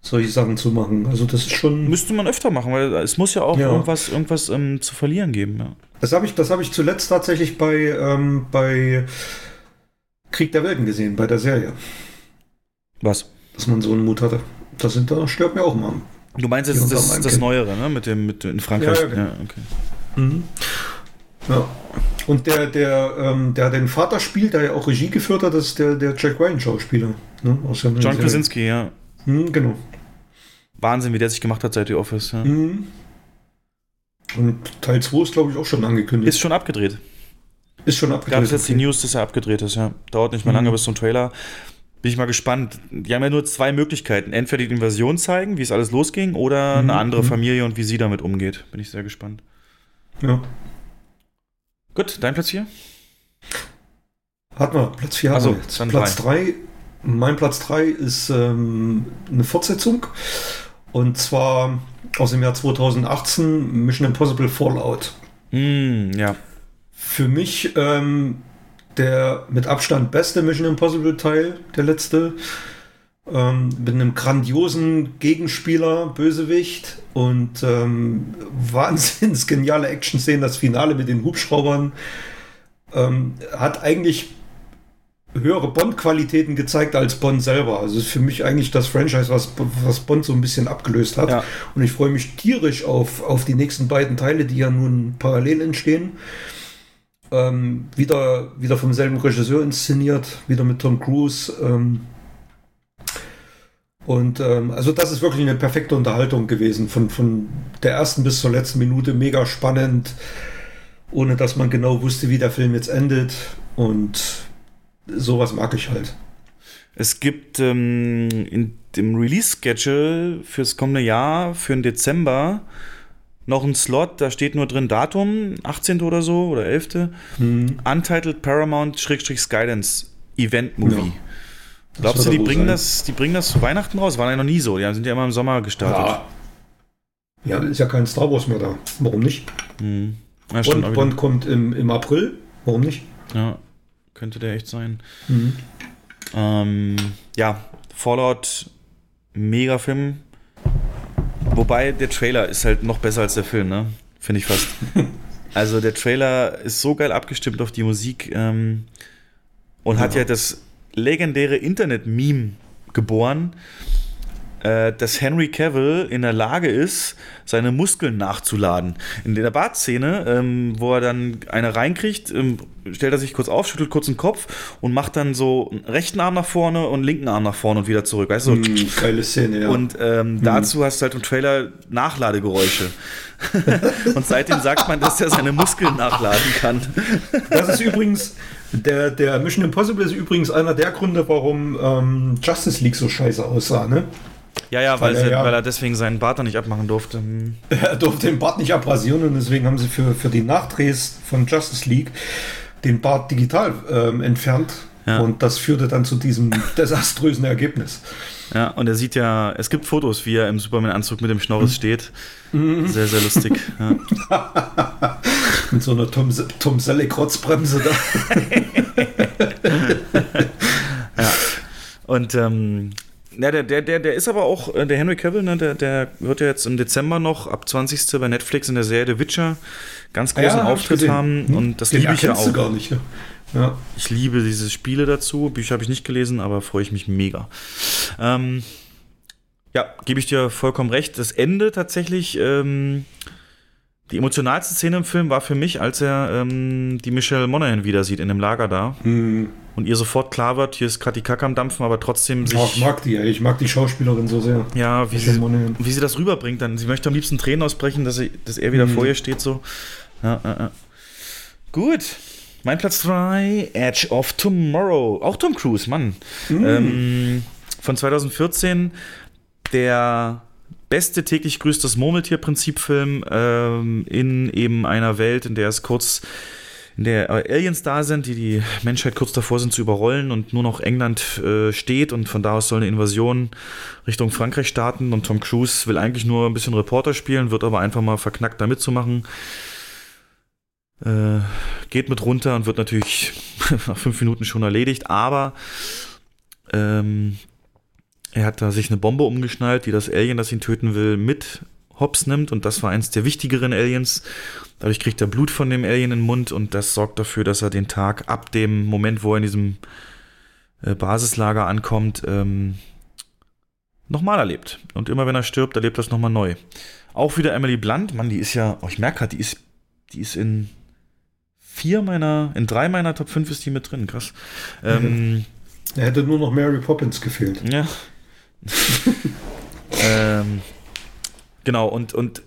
solche Sachen zu machen. Also das ist schon. Müsste man öfter machen, weil es muss ja auch Ja. irgendwas, irgendwas ähm, zu verlieren geben. Ja. Das habe ich, das habe ich zuletzt tatsächlich bei, ähm, bei Krieg der Welten gesehen, bei der Serie. Was? Dass man so einen Mut hatte. Das sind, da stirbt mir auch mal. Du meinst jetzt das, das Kind. Neuere, ne? Mit dem, mit in Frankreich. Ja, ja, genau. okay. Mhm. Ja. Und der, der, ähm, der den Vater spielt, der ja auch Regie geführt hat, das ist der, der Jack Ryan-Schauspieler. Ne? Aus John Serie. Krasinski, ja. Mhm, genau. Wahnsinn, wie der sich gemacht hat seit The Office. Ja. Mhm. Und Teil 2 ist, glaube ich, auch schon angekündigt. Ist schon abgedreht. Ist schon abgedreht. Gab es jetzt die okay. News, dass er abgedreht ist, ja. Dauert nicht mehr Mhm. lange bis zum Trailer. Bin ich mal gespannt. Die haben ja nur zwei Möglichkeiten. Entweder die Invasion zeigen, wie es alles losging, oder Mhm, eine andere mhm. Familie und wie sie damit umgeht. Bin ich sehr gespannt. Ja. Gut, dein Platz hier? Hat man, Platz 4 Also, Platz 3. Mein Platz 3 ist ähm, eine Fortsetzung. Und zwar aus dem Jahr 2018 Mission Impossible Fallout. Mm, ja. Für mich ähm, der mit Abstand beste Mission Impossible Teil, der letzte. Ähm, mit einem grandiosen Gegenspieler, Bösewicht und ähm, wahnsinns geniale Action-Szenen. Das Finale mit den Hubschraubern ähm, hat eigentlich höhere Bond-Qualitäten gezeigt als Bond selber. Also ist für mich eigentlich das Franchise, was, was Bond so ein bisschen abgelöst hat. Ja. Und ich freue mich tierisch auf, auf die nächsten beiden Teile, die ja nun parallel entstehen. Ähm, wieder, wieder vom selben Regisseur inszeniert, wieder mit Tom Cruise. Ähm, und ähm, also das ist wirklich eine perfekte Unterhaltung gewesen. Von, von der ersten bis zur letzten Minute mega spannend, ohne dass man genau wusste, wie der Film jetzt endet. Und sowas mag ich halt. Es gibt ähm, in dem Release-Schedule fürs kommende Jahr, für den Dezember, noch einen Slot, da steht nur drin Datum, 18. oder so, oder 11. Mhm. Untitled Paramount-Skydance Event Movie. Ja. Glaubst du, die bringen sein. das, die bringen das zu Weihnachten raus? War ja noch nie so. Die sind ja immer im Sommer gestartet. Ja. ja, ist ja kein Star Wars mehr da. Warum nicht? Hm. Ja, stimmt, Bond, Bond kommt im, im April. Warum nicht? Ja, könnte der echt sein. Mhm. Ähm, ja, Fallout, mega Film. Wobei der Trailer ist halt noch besser als der Film, ne? Finde ich fast. also der Trailer ist so geil abgestimmt auf die Musik ähm, und hat ja das legendäre Internet-Meme geboren, dass Henry Cavill in der Lage ist, seine Muskeln nachzuladen. In der Bartszene, ähm, wo er dann eine reinkriegt, ähm, stellt er sich kurz auf, schüttelt kurz den Kopf und macht dann so einen rechten Arm nach vorne und einen linken Arm nach vorne und wieder zurück. Weißt du? Mm, geile Szene, ja. Und ähm, Mhm. dazu hast du halt im Trailer Nachladegeräusche. und seitdem sagt man, dass er seine Muskeln nachladen kann. Das ist übrigens, der, der Mission Impossible ist übrigens einer der Gründe, warum ähm, Justice League so scheiße aussah, ne? Ja, ja, weil, er ja- weil er deswegen seinen Bart dann nicht abmachen durfte. Hm. Er durfte den Bart nicht abrasieren und deswegen haben sie für, für die Nachdrehs von Justice League den Bart digital ähm, entfernt. Und das führte dann zu diesem desaströsen Ergebnis. Ja, und er sieht ja, es gibt Fotos, wie er im Superman-Anzug mit dem Schnorres steht. Mhm. Sehr, sehr lustig. Ja. Mit so einer Tom, Tom Selleck-Rotzbremse da. ja. Und ähm, ja, der, der, der, der ist aber auch, äh, der Henry Cavill, ne, der, der wird ja jetzt im Dezember noch ab 20. bei Netflix in der Serie The Witcher ganz Ah großen ja, Auftritt haben. Hm. Und das Den liebe ich ja auch. gar nicht, ja. Ja. Ich liebe diese Spiele dazu. Bücher habe ich nicht gelesen, aber freue ich mich mega. Ähm, ja, gebe ich dir vollkommen recht. Das Ende tatsächlich, ähm, die emotionalste Szene im Film war für mich, als er ähm, die Michelle Monaghan wieder sieht in dem Lager da. Mhm. Und ihr sofort klar wird, hier ist gerade die Kacke am Dampfen, aber trotzdem sich. Ich mag die, ey. ich mag die Schauspielerin so sehr. Ja, wie Michelle sie, Monaghan. wie sie das rüberbringt dann. Sie möchte am liebsten Tränen ausbrechen, dass, sie, dass er wieder Mhm. vor ihr steht so. Ja, ja, ja. Gut. Mein Platz 3, Edge of Tomorrow. Auch Tom Cruise, Mann. Mhm. Ähm, von 2014. Der beste täglich grüßt das Murmeltier-Prinzip-Film ähm, in eben einer Welt, in der es kurz in der Aliens da sind, die die Menschheit kurz davor sind zu überrollen und nur noch England äh, steht und von da aus soll eine Invasion Richtung Frankreich starten und Tom Cruise will eigentlich nur ein bisschen Reporter spielen, wird aber einfach mal verknackt da mitzumachen. Äh, geht mit runter und wird natürlich nach fünf Minuten schon erledigt, aber ähm, er hat da sich eine Bombe umgeschnallt, die das Alien, das ihn töten will, mit hops nimmt und das war eins der wichtigeren Aliens. Dadurch kriegt er Blut von dem Alien in den Mund und das sorgt dafür, dass er den Tag ab dem Moment, wo er in diesem äh, Basislager ankommt, ähm, nochmal erlebt. Und immer wenn er stirbt, erlebt er es nochmal neu. Auch wieder Emily Blunt, Mann, die ist ja, oh, ich merke gerade, die ist, die ist in vier meiner, in drei meiner Top 5 ist die mit drin, krass. Ähm, Er hätte nur noch Mary Poppins gefehlt. ja. ähm, genau, und, und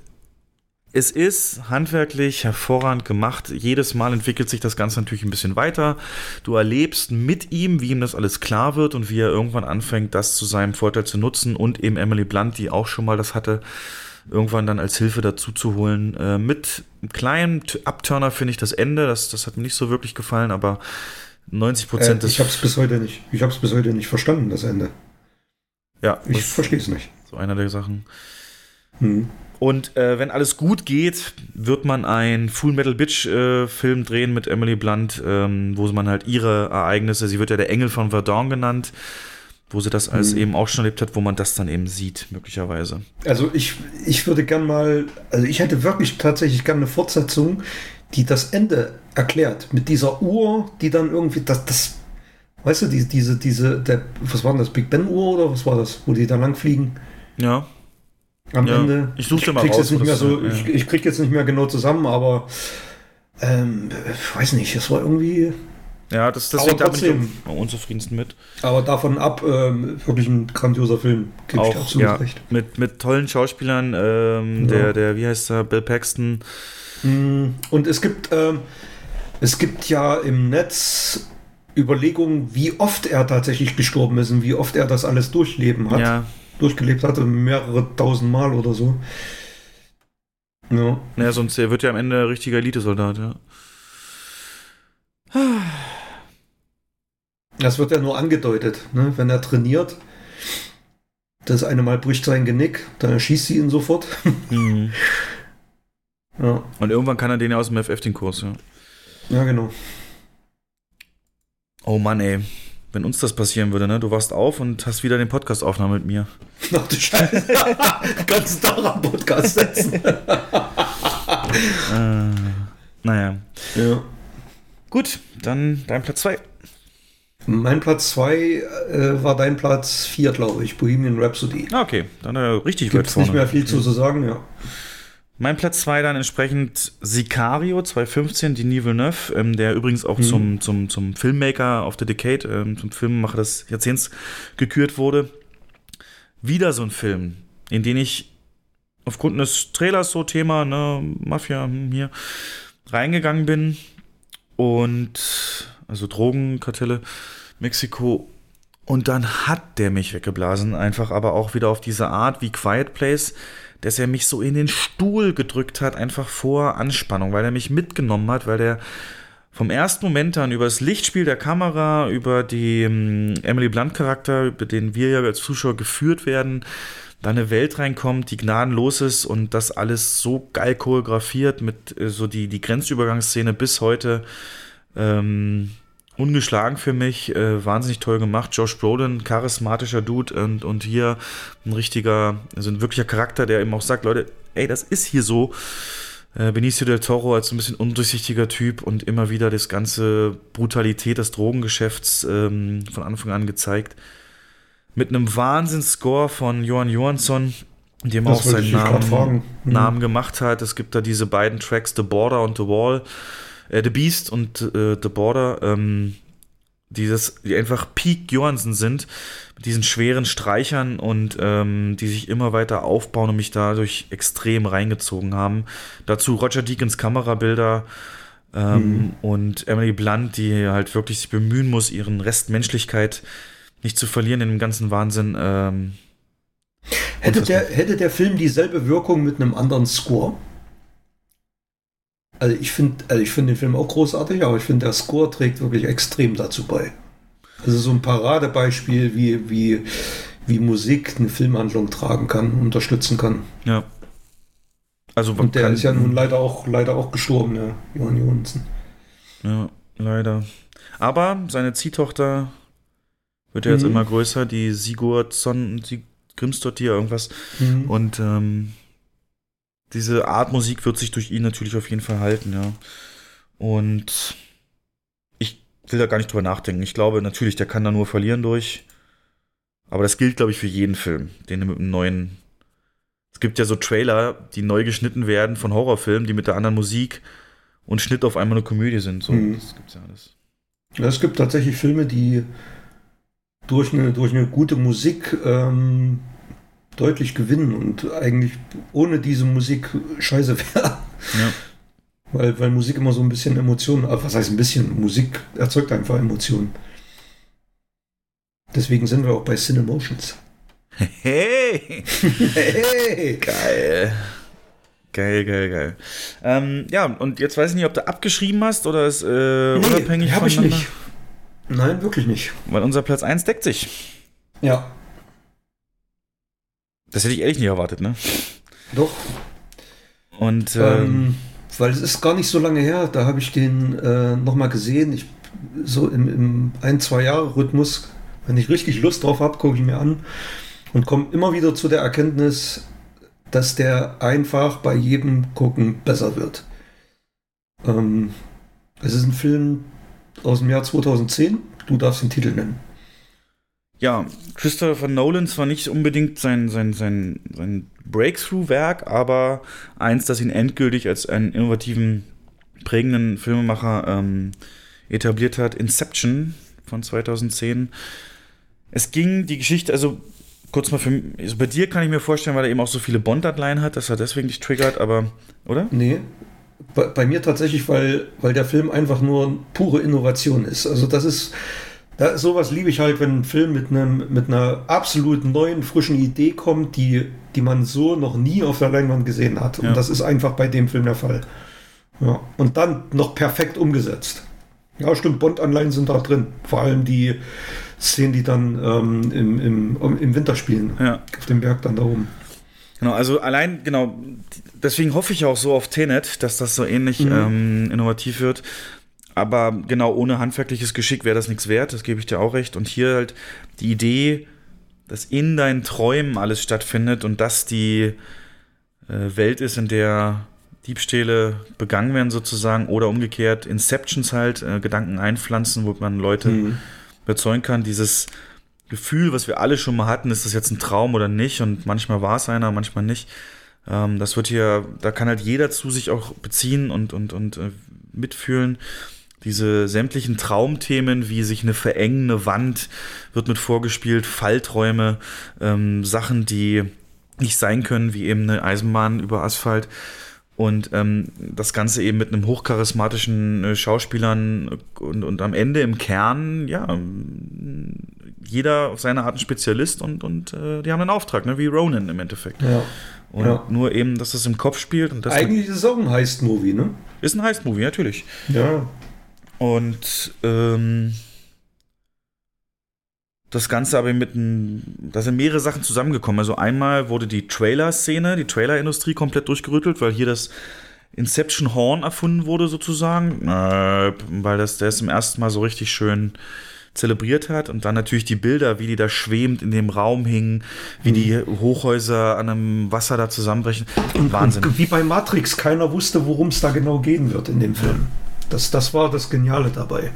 es ist handwerklich hervorragend gemacht. Jedes Mal entwickelt sich das Ganze natürlich ein bisschen weiter. Du erlebst mit ihm, wie ihm das alles klar wird und wie er irgendwann anfängt, das zu seinem Vorteil zu nutzen und eben Emily Blunt, die auch schon mal das hatte, irgendwann dann als Hilfe dazu zu holen. Äh, mit einem kleinen Abturner finde ich das Ende. Das, das hat mir nicht so wirklich gefallen, aber 90 Prozent äh, Ich habe es bis heute nicht. Ich habe es bis heute nicht verstanden, das Ende. Ja, ich verstehe es nicht. So einer der Sachen. Hm. Und äh, wenn alles gut geht, wird man ein Full Metal Bitch äh, Film drehen mit Emily Blunt, ähm, wo man halt ihre Ereignisse, sie wird ja der Engel von Verdun genannt, wo sie das alles mhm. eben auch schon erlebt hat, wo man das dann eben sieht, möglicherweise. Also ich, ich würde gern mal, also ich hätte wirklich tatsächlich gern eine Fortsetzung, die das Ende erklärt, mit dieser Uhr, die dann irgendwie, das, das weißt du, diese, diese, diese, der, was war denn das, Big Ben Uhr oder was war das, wo die da lang fliegen? Ja am ja, Ende. Ich suche mal raus. Jetzt nicht mehr so, ja. ich, ich krieg jetzt nicht mehr genau zusammen, aber ähm, weiß nicht, es war irgendwie. Ja, das, deswegen da bin ich am unzufriedensten mit. Aber davon ab, ähm, wirklich ein grandioser Film. Gebe ich absolut ja, recht. Mit, mit tollen Schauspielern, ähm, ja. der, der, wie heißt er, Bill Paxton. Mm, und es gibt, ähm, es gibt ja im Netz Überlegungen, wie oft er tatsächlich gestorben ist und wie oft er das alles durchleben hat. Ja durchgelebt hatte, mehrere tausend Mal oder so. Ja. Naja, sonst er wird ja am Ende richtiger Elitesoldat, ja. Das wird ja nur angedeutet, ne? wenn er trainiert. Das eine Mal bricht sein Genick, dann erschießt sie ihn sofort. Mhm. ja. Und irgendwann kann er den ja aus dem FF den Kurs, ja. Ja, genau. Oh Mann, ey wenn uns das passieren würde, ne? Du wachst auf und hast wieder den Podcast aufgenommen mit mir. Ach du Scheiße. Kannst du doch am Podcast setzen. äh, naja. Ja. Gut, dann dein Platz 2. Mein Platz 2 äh, war dein Platz 4, glaube ich. Bohemian Rhapsody. Ah, okay, dann äh, richtig Gibt's weit vorne. nicht mehr viel zu, zu sagen, ja. Mein Platz 2 dann entsprechend Sicario 2015, Denis Villeneuve, ähm, der übrigens auch mhm. zum, zum, zum Filmmaker of the Decade, ähm, zum Filmemacher des Jahrzehnts gekürt wurde. Wieder so ein Film, in den ich aufgrund des Trailers so Thema, ne, Mafia hm, hier, reingegangen bin. Und also Drogenkartelle, Mexiko. Und dann hat der mich weggeblasen, einfach aber auch wieder auf diese Art wie Quiet Place dass er mich so in den Stuhl gedrückt hat, einfach vor Anspannung, weil er mich mitgenommen hat, weil der vom ersten Moment an über das Lichtspiel der Kamera, über die ähm, Emily Blunt Charakter, über den wir ja als Zuschauer geführt werden, da eine Welt reinkommt, die gnadenlos ist und das alles so geil choreografiert mit äh, so die, die Grenzübergangsszene bis heute. Ähm, ungeschlagen für mich, äh, wahnsinnig toll gemacht. Josh Brolin, charismatischer Dude und, und hier ein richtiger, also ein wirklicher Charakter, der eben auch sagt, Leute, ey, das ist hier so. Äh, Benicio del Toro als ein bisschen undurchsichtiger Typ und immer wieder das ganze Brutalität des Drogengeschäfts ähm, von Anfang an gezeigt. Mit einem Wahnsinnsscore von Johan Johansson, dem das auch seinen Namen, mhm. Namen gemacht hat. Es gibt da diese beiden Tracks, The Border und The Wall äh, The Beast und äh, The Border, ähm, dieses, die einfach Peak Johansen sind, mit diesen schweren Streichern und ähm, die sich immer weiter aufbauen und mich dadurch extrem reingezogen haben. Dazu Roger Deakins Kamerabilder ähm, mhm. und Emily Blunt, die halt wirklich sich bemühen muss, ihren Rest Menschlichkeit nicht zu verlieren in dem ganzen Wahnsinn. Ähm, hätte, der, hätte der Film dieselbe Wirkung mit einem anderen Score? Also ich finde also find den Film auch großartig, aber ich finde, der Score trägt wirklich extrem dazu bei. Also so ein Paradebeispiel, wie, wie, wie Musik eine Filmhandlung tragen kann, unterstützen kann. Ja. Also Und der ist ja nun leider auch, leider auch gestorben, ja, Johann Johansen. Ja, leider. Aber seine Ziehtochter wird ja jetzt mhm. immer größer, die Sigurd Son, Sie Grimsdottir, irgendwas. Mhm. Und ähm, diese Art Musik wird sich durch ihn natürlich auf jeden Fall halten, ja. Und ich will da gar nicht drüber nachdenken. Ich glaube natürlich, der kann da nur verlieren durch. Aber das gilt, glaube ich, für jeden Film, den er mit einem neuen. Es gibt ja so Trailer, die neu geschnitten werden von Horrorfilmen, die mit der anderen Musik und Schnitt auf einmal eine Komödie sind. So, mhm. Das gibt's ja alles. Ja, es gibt tatsächlich Filme, die durch eine, durch eine gute Musik ähm, deutlich gewinnen und eigentlich ohne diese Musik scheiße wäre. Ja. Weil, weil Musik immer so ein bisschen Emotionen, äh, was heißt ein bisschen? Musik erzeugt einfach Emotionen. Deswegen sind wir auch bei Cinemotions. Hey! hey! Geil. Geil, geil, geil. Ähm, ja, und jetzt weiß ich nicht, ob du abgeschrieben hast oder ist äh, Nee, unabhängig hab ich voneinander? nicht. Nein, wirklich nicht. Weil unser Platz 1 deckt sich. Ja. Das hätte ich ehrlich nicht erwartet, ne? Doch. Und ähm, Ähm, weil es ist gar nicht so lange her, da habe ich den äh, nochmal gesehen. Ich, so im, im ein, zwei Jahre Rhythmus, wenn ich richtig Lust drauf habe, gucke ich mir an und komme immer wieder zu der Erkenntnis, dass der einfach bei jedem Gucken besser wird. Ähm, es ist ein Film aus dem Jahr 2010. Du darfst den Titel nennen. Ja, Christopher Nolan zwar nicht unbedingt sein, sein, sein, sein Breakthrough-Werk, aber eins, das ihn endgültig als einen innovativen, prägenden Filmemacher ähm, etabliert hat, Inception von 2010. Es ging die Geschichte, also kurz mal für also bei dir kann ich mir vorstellen, weil er eben auch so viele Bond-Dateien hat, dass er deswegen dich triggert, aber, oder? Nee. Bei, bei mir tatsächlich, weil, weil der Film einfach nur pure Innovation ist. Also das ist, da, sowas liebe ich halt, wenn ein Film mit, einem, mit einer absolut neuen, frischen Idee kommt, die, die man so noch nie auf der Leinwand gesehen hat. Und Ja. das ist einfach bei dem Film der Fall. Ja. Und dann noch perfekt umgesetzt. Ja, stimmt, Bond-Anleihen sind da drin. Vor allem die Szenen, die dann ähm, im, im, im Winter spielen. Ja. Auf dem Berg dann da oben. Genau, also allein, genau, deswegen hoffe ich auch so auf Tenet, dass das so ähnlich Mhm. ähm, innovativ wird. Aber genau, ohne handwerkliches Geschick wäre das nichts wert, das gebe ich dir auch recht. Und hier halt die Idee, dass in deinen Träumen alles stattfindet und dass die äh, Welt ist, in der Diebstähle begangen werden sozusagen oder umgekehrt Inceptions halt, äh, Gedanken einpflanzen, wo man Leute Mhm. überzeugen kann, dieses Gefühl, was wir alle schon mal hatten, ist das jetzt ein Traum oder nicht und manchmal war es einer, manchmal nicht. Ähm, das wird hier, da kann halt jeder zu sich auch beziehen und, und, und äh, mitfühlen. Diese sämtlichen Traumthemen, wie sich eine verengende Wand wird mit vorgespielt, Fallträume, ähm, Sachen, die nicht sein können, wie eben eine Eisenbahn über Asphalt. Und ähm, das Ganze eben mit einem hochcharismatischen äh, Schauspielern und, und am Ende im Kern, ja, jeder auf seine Art ein Spezialist und, und äh, die haben einen Auftrag, ne, wie Ronan im Endeffekt. Ja. Und Ja. nur eben, dass das im Kopf spielt und das Eigentlich ist es auch ein Heist-Movie, ne? ist ein Heist-Movie, natürlich. Ja. Und ähm, das Ganze aber mit einem, da sind mehrere Sachen zusammengekommen. Also einmal wurde die Trailer-Szene, die Trailer-Industrie komplett durchgerüttelt, weil hier das Inception Horn erfunden wurde sozusagen, äh, weil das der es zum ersten Mal so richtig schön zelebriert hat und dann natürlich die Bilder, wie die da schwebend in dem Raum hingen, wie die Hochhäuser an einem Wasser da zusammenbrechen. Wahnsinn. Und wie bei Matrix, keiner wusste, worum es da genau gehen wird in dem Film. Das, das war das Geniale dabei.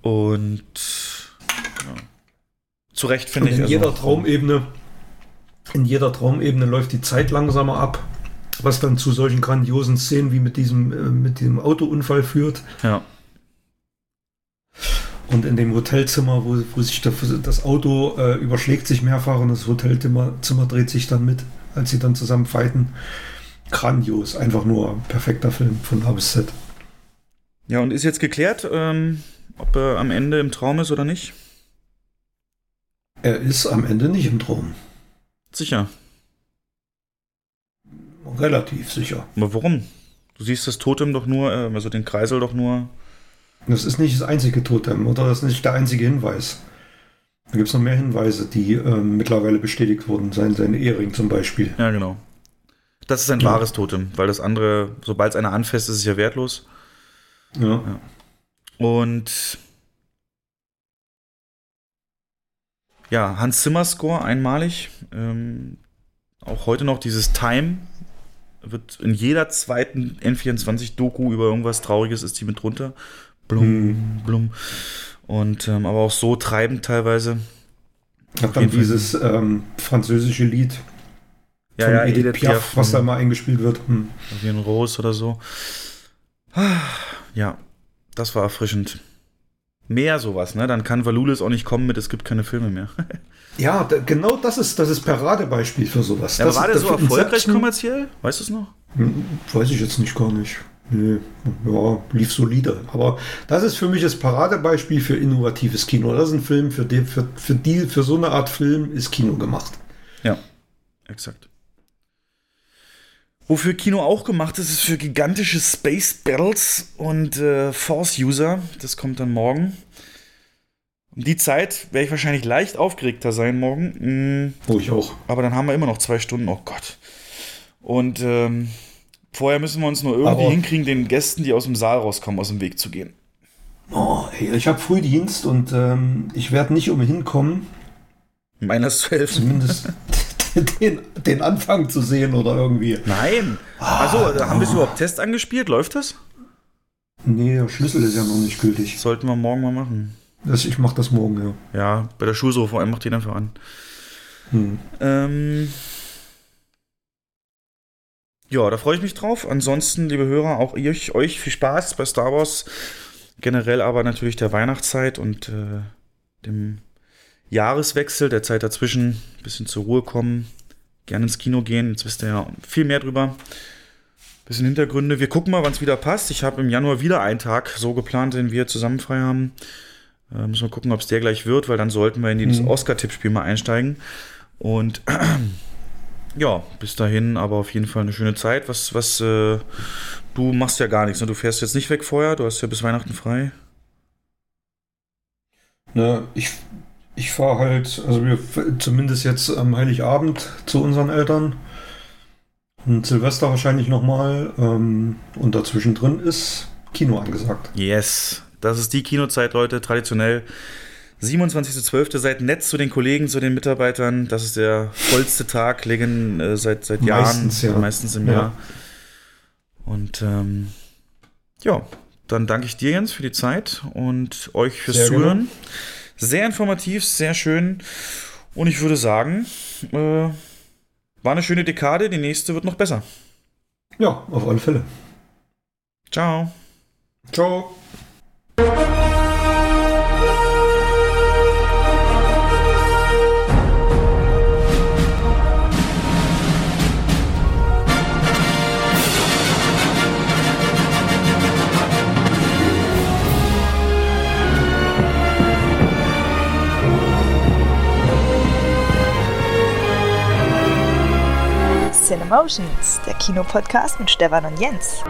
Und ja. zu Recht finde ich. in also- jeder Traumebene, in jeder Traumebene läuft die Zeit langsamer ab, was dann zu solchen grandiosen Szenen wie mit diesem, äh, mit diesem Autounfall führt. Ja. Und in dem Hotelzimmer, wo, wo sich das, das Auto äh, überschlägt sich mehrfach und das Hotelzimmer Zimmer dreht sich dann mit, als sie dann zusammen fighten. Grandios, einfach nur perfekter Film von A bis Z. Ja, und ist jetzt geklärt, ähm, ob er am Ende im Traum ist oder nicht? Er ist am Ende nicht im Traum. Sicher. Relativ sicher. Aber warum? Du siehst das Totem doch nur, äh, also den Kreisel doch nur. Das ist nicht das einzige Totem oder das ist nicht der einzige Hinweis. Da gibt es noch mehr Hinweise, die ähm, mittlerweile bestätigt wurden. Sein, sein Ehering zum Beispiel. Ja, genau. Das ist ein Ja. wahres Totem, weil das andere, sobald es einer anfasst, ist es ja wertlos. Ja. Und ja, Hans Zimmer Score einmalig. Ähm, auch heute noch dieses Time wird in jeder zweiten N24-Doku über irgendwas Trauriges ist die mit drunter. Blum, Hm. blum. Und ähm, aber auch so treibend teilweise. Hat dann dieses ähm, französische Lied Ja, von ja, Edith, Piaf, was da hm. mal eingespielt wird. Hm. Wie ein Rose oder so. Ja, das war erfrischend. mehr sowas, ne? Dann kann Valulis auch nicht kommen mit, es gibt keine Filme mehr. Ja, da, genau das ist das ist Paradebeispiel für sowas. Ja, das war der so erfolgreich kommerziell? Weißt du es noch? Hm, Weiß ich jetzt nicht gar nicht. Nee, ja, lief solide. Aber das ist für mich das Paradebeispiel für innovatives Kino. Das ist ein Film, für, den, für, für, die, für so eine Art Film ist Kino gemacht. Ja, exakt. Wofür Kino auch gemacht ist, ist für gigantische Space Battles und äh, Force-User. Das kommt dann morgen. Um die Zeit werde ich wahrscheinlich leicht aufgeregter sein morgen. Mm, Oh, ich auch. Aber dann haben wir immer noch zwei Stunden. Oh Gott. Und ähm, vorher müssen wir uns nur irgendwie Aber- hinkriegen, den Gästen, die aus dem Saal rauskommen, aus dem Weg zu gehen. Oh, ey, ich habe Frühdienst und ähm, ich werde nicht umhin kommen, Meiner zu helfen. zumindest den, den Anfang zu sehen oder irgendwie. Nein. Also, haben wir es überhaupt Test angespielt? Läuft das? Nee, der Schlüssel ist ja noch nicht gültig. Sollten wir morgen mal machen. Das, ich mache das morgen, ja. Ja, bei der Schulsuche vor allem macht den einfach an. Hm. Ähm, ja, da freue ich mich drauf. Ansonsten, liebe Hörer, auch ihr, euch viel Spaß bei Star Wars. Generell aber natürlich der Weihnachtszeit und äh, dem Jahreswechsel, der Zeit dazwischen, ein bisschen zur Ruhe kommen, gerne ins Kino gehen. Jetzt wisst ihr ja viel mehr drüber. Bisschen Hintergründe. Wir gucken mal, wann es wieder passt. Ich habe im Januar wieder einen Tag so geplant, den wir zusammen frei haben. Äh, müssen wir gucken, ob es der gleich wird, weil dann sollten wir in dieses Mhm. Oscar-Tippspiel mal einsteigen. Und ja, bis dahin aber auf jeden Fall eine schöne Zeit. Was, was, äh, du machst ja gar nichts, ne? Du fährst jetzt nicht weg vorher, du hast ja bis Weihnachten frei. Ne, ich ich fahre halt, also wir zumindest jetzt am Heiligabend zu unseren Eltern. Und Silvester wahrscheinlich nochmal. Ähm, und dazwischen drin ist Kino angesagt. Yes, das ist die Kinozeit, Leute, traditionell. 27.12. Seid nett zu den Kollegen, zu den Mitarbeitern. Das ist der vollste Tag, legen äh, seit, seit Jahren, Meistens, ja. meistens im Ja. Jahr. Und ähm, ja, dann danke ich dir, Jens, für die Zeit und euch fürs Sehr. Zuhören. Sehr informativ, sehr schön. Und ich würde sagen, äh, war eine schöne Dekade, die nächste wird noch besser. Ja, auf alle Fälle. Ciao. Ciao. Cinemotions, der Kinopodcast mit Stefan und Jens.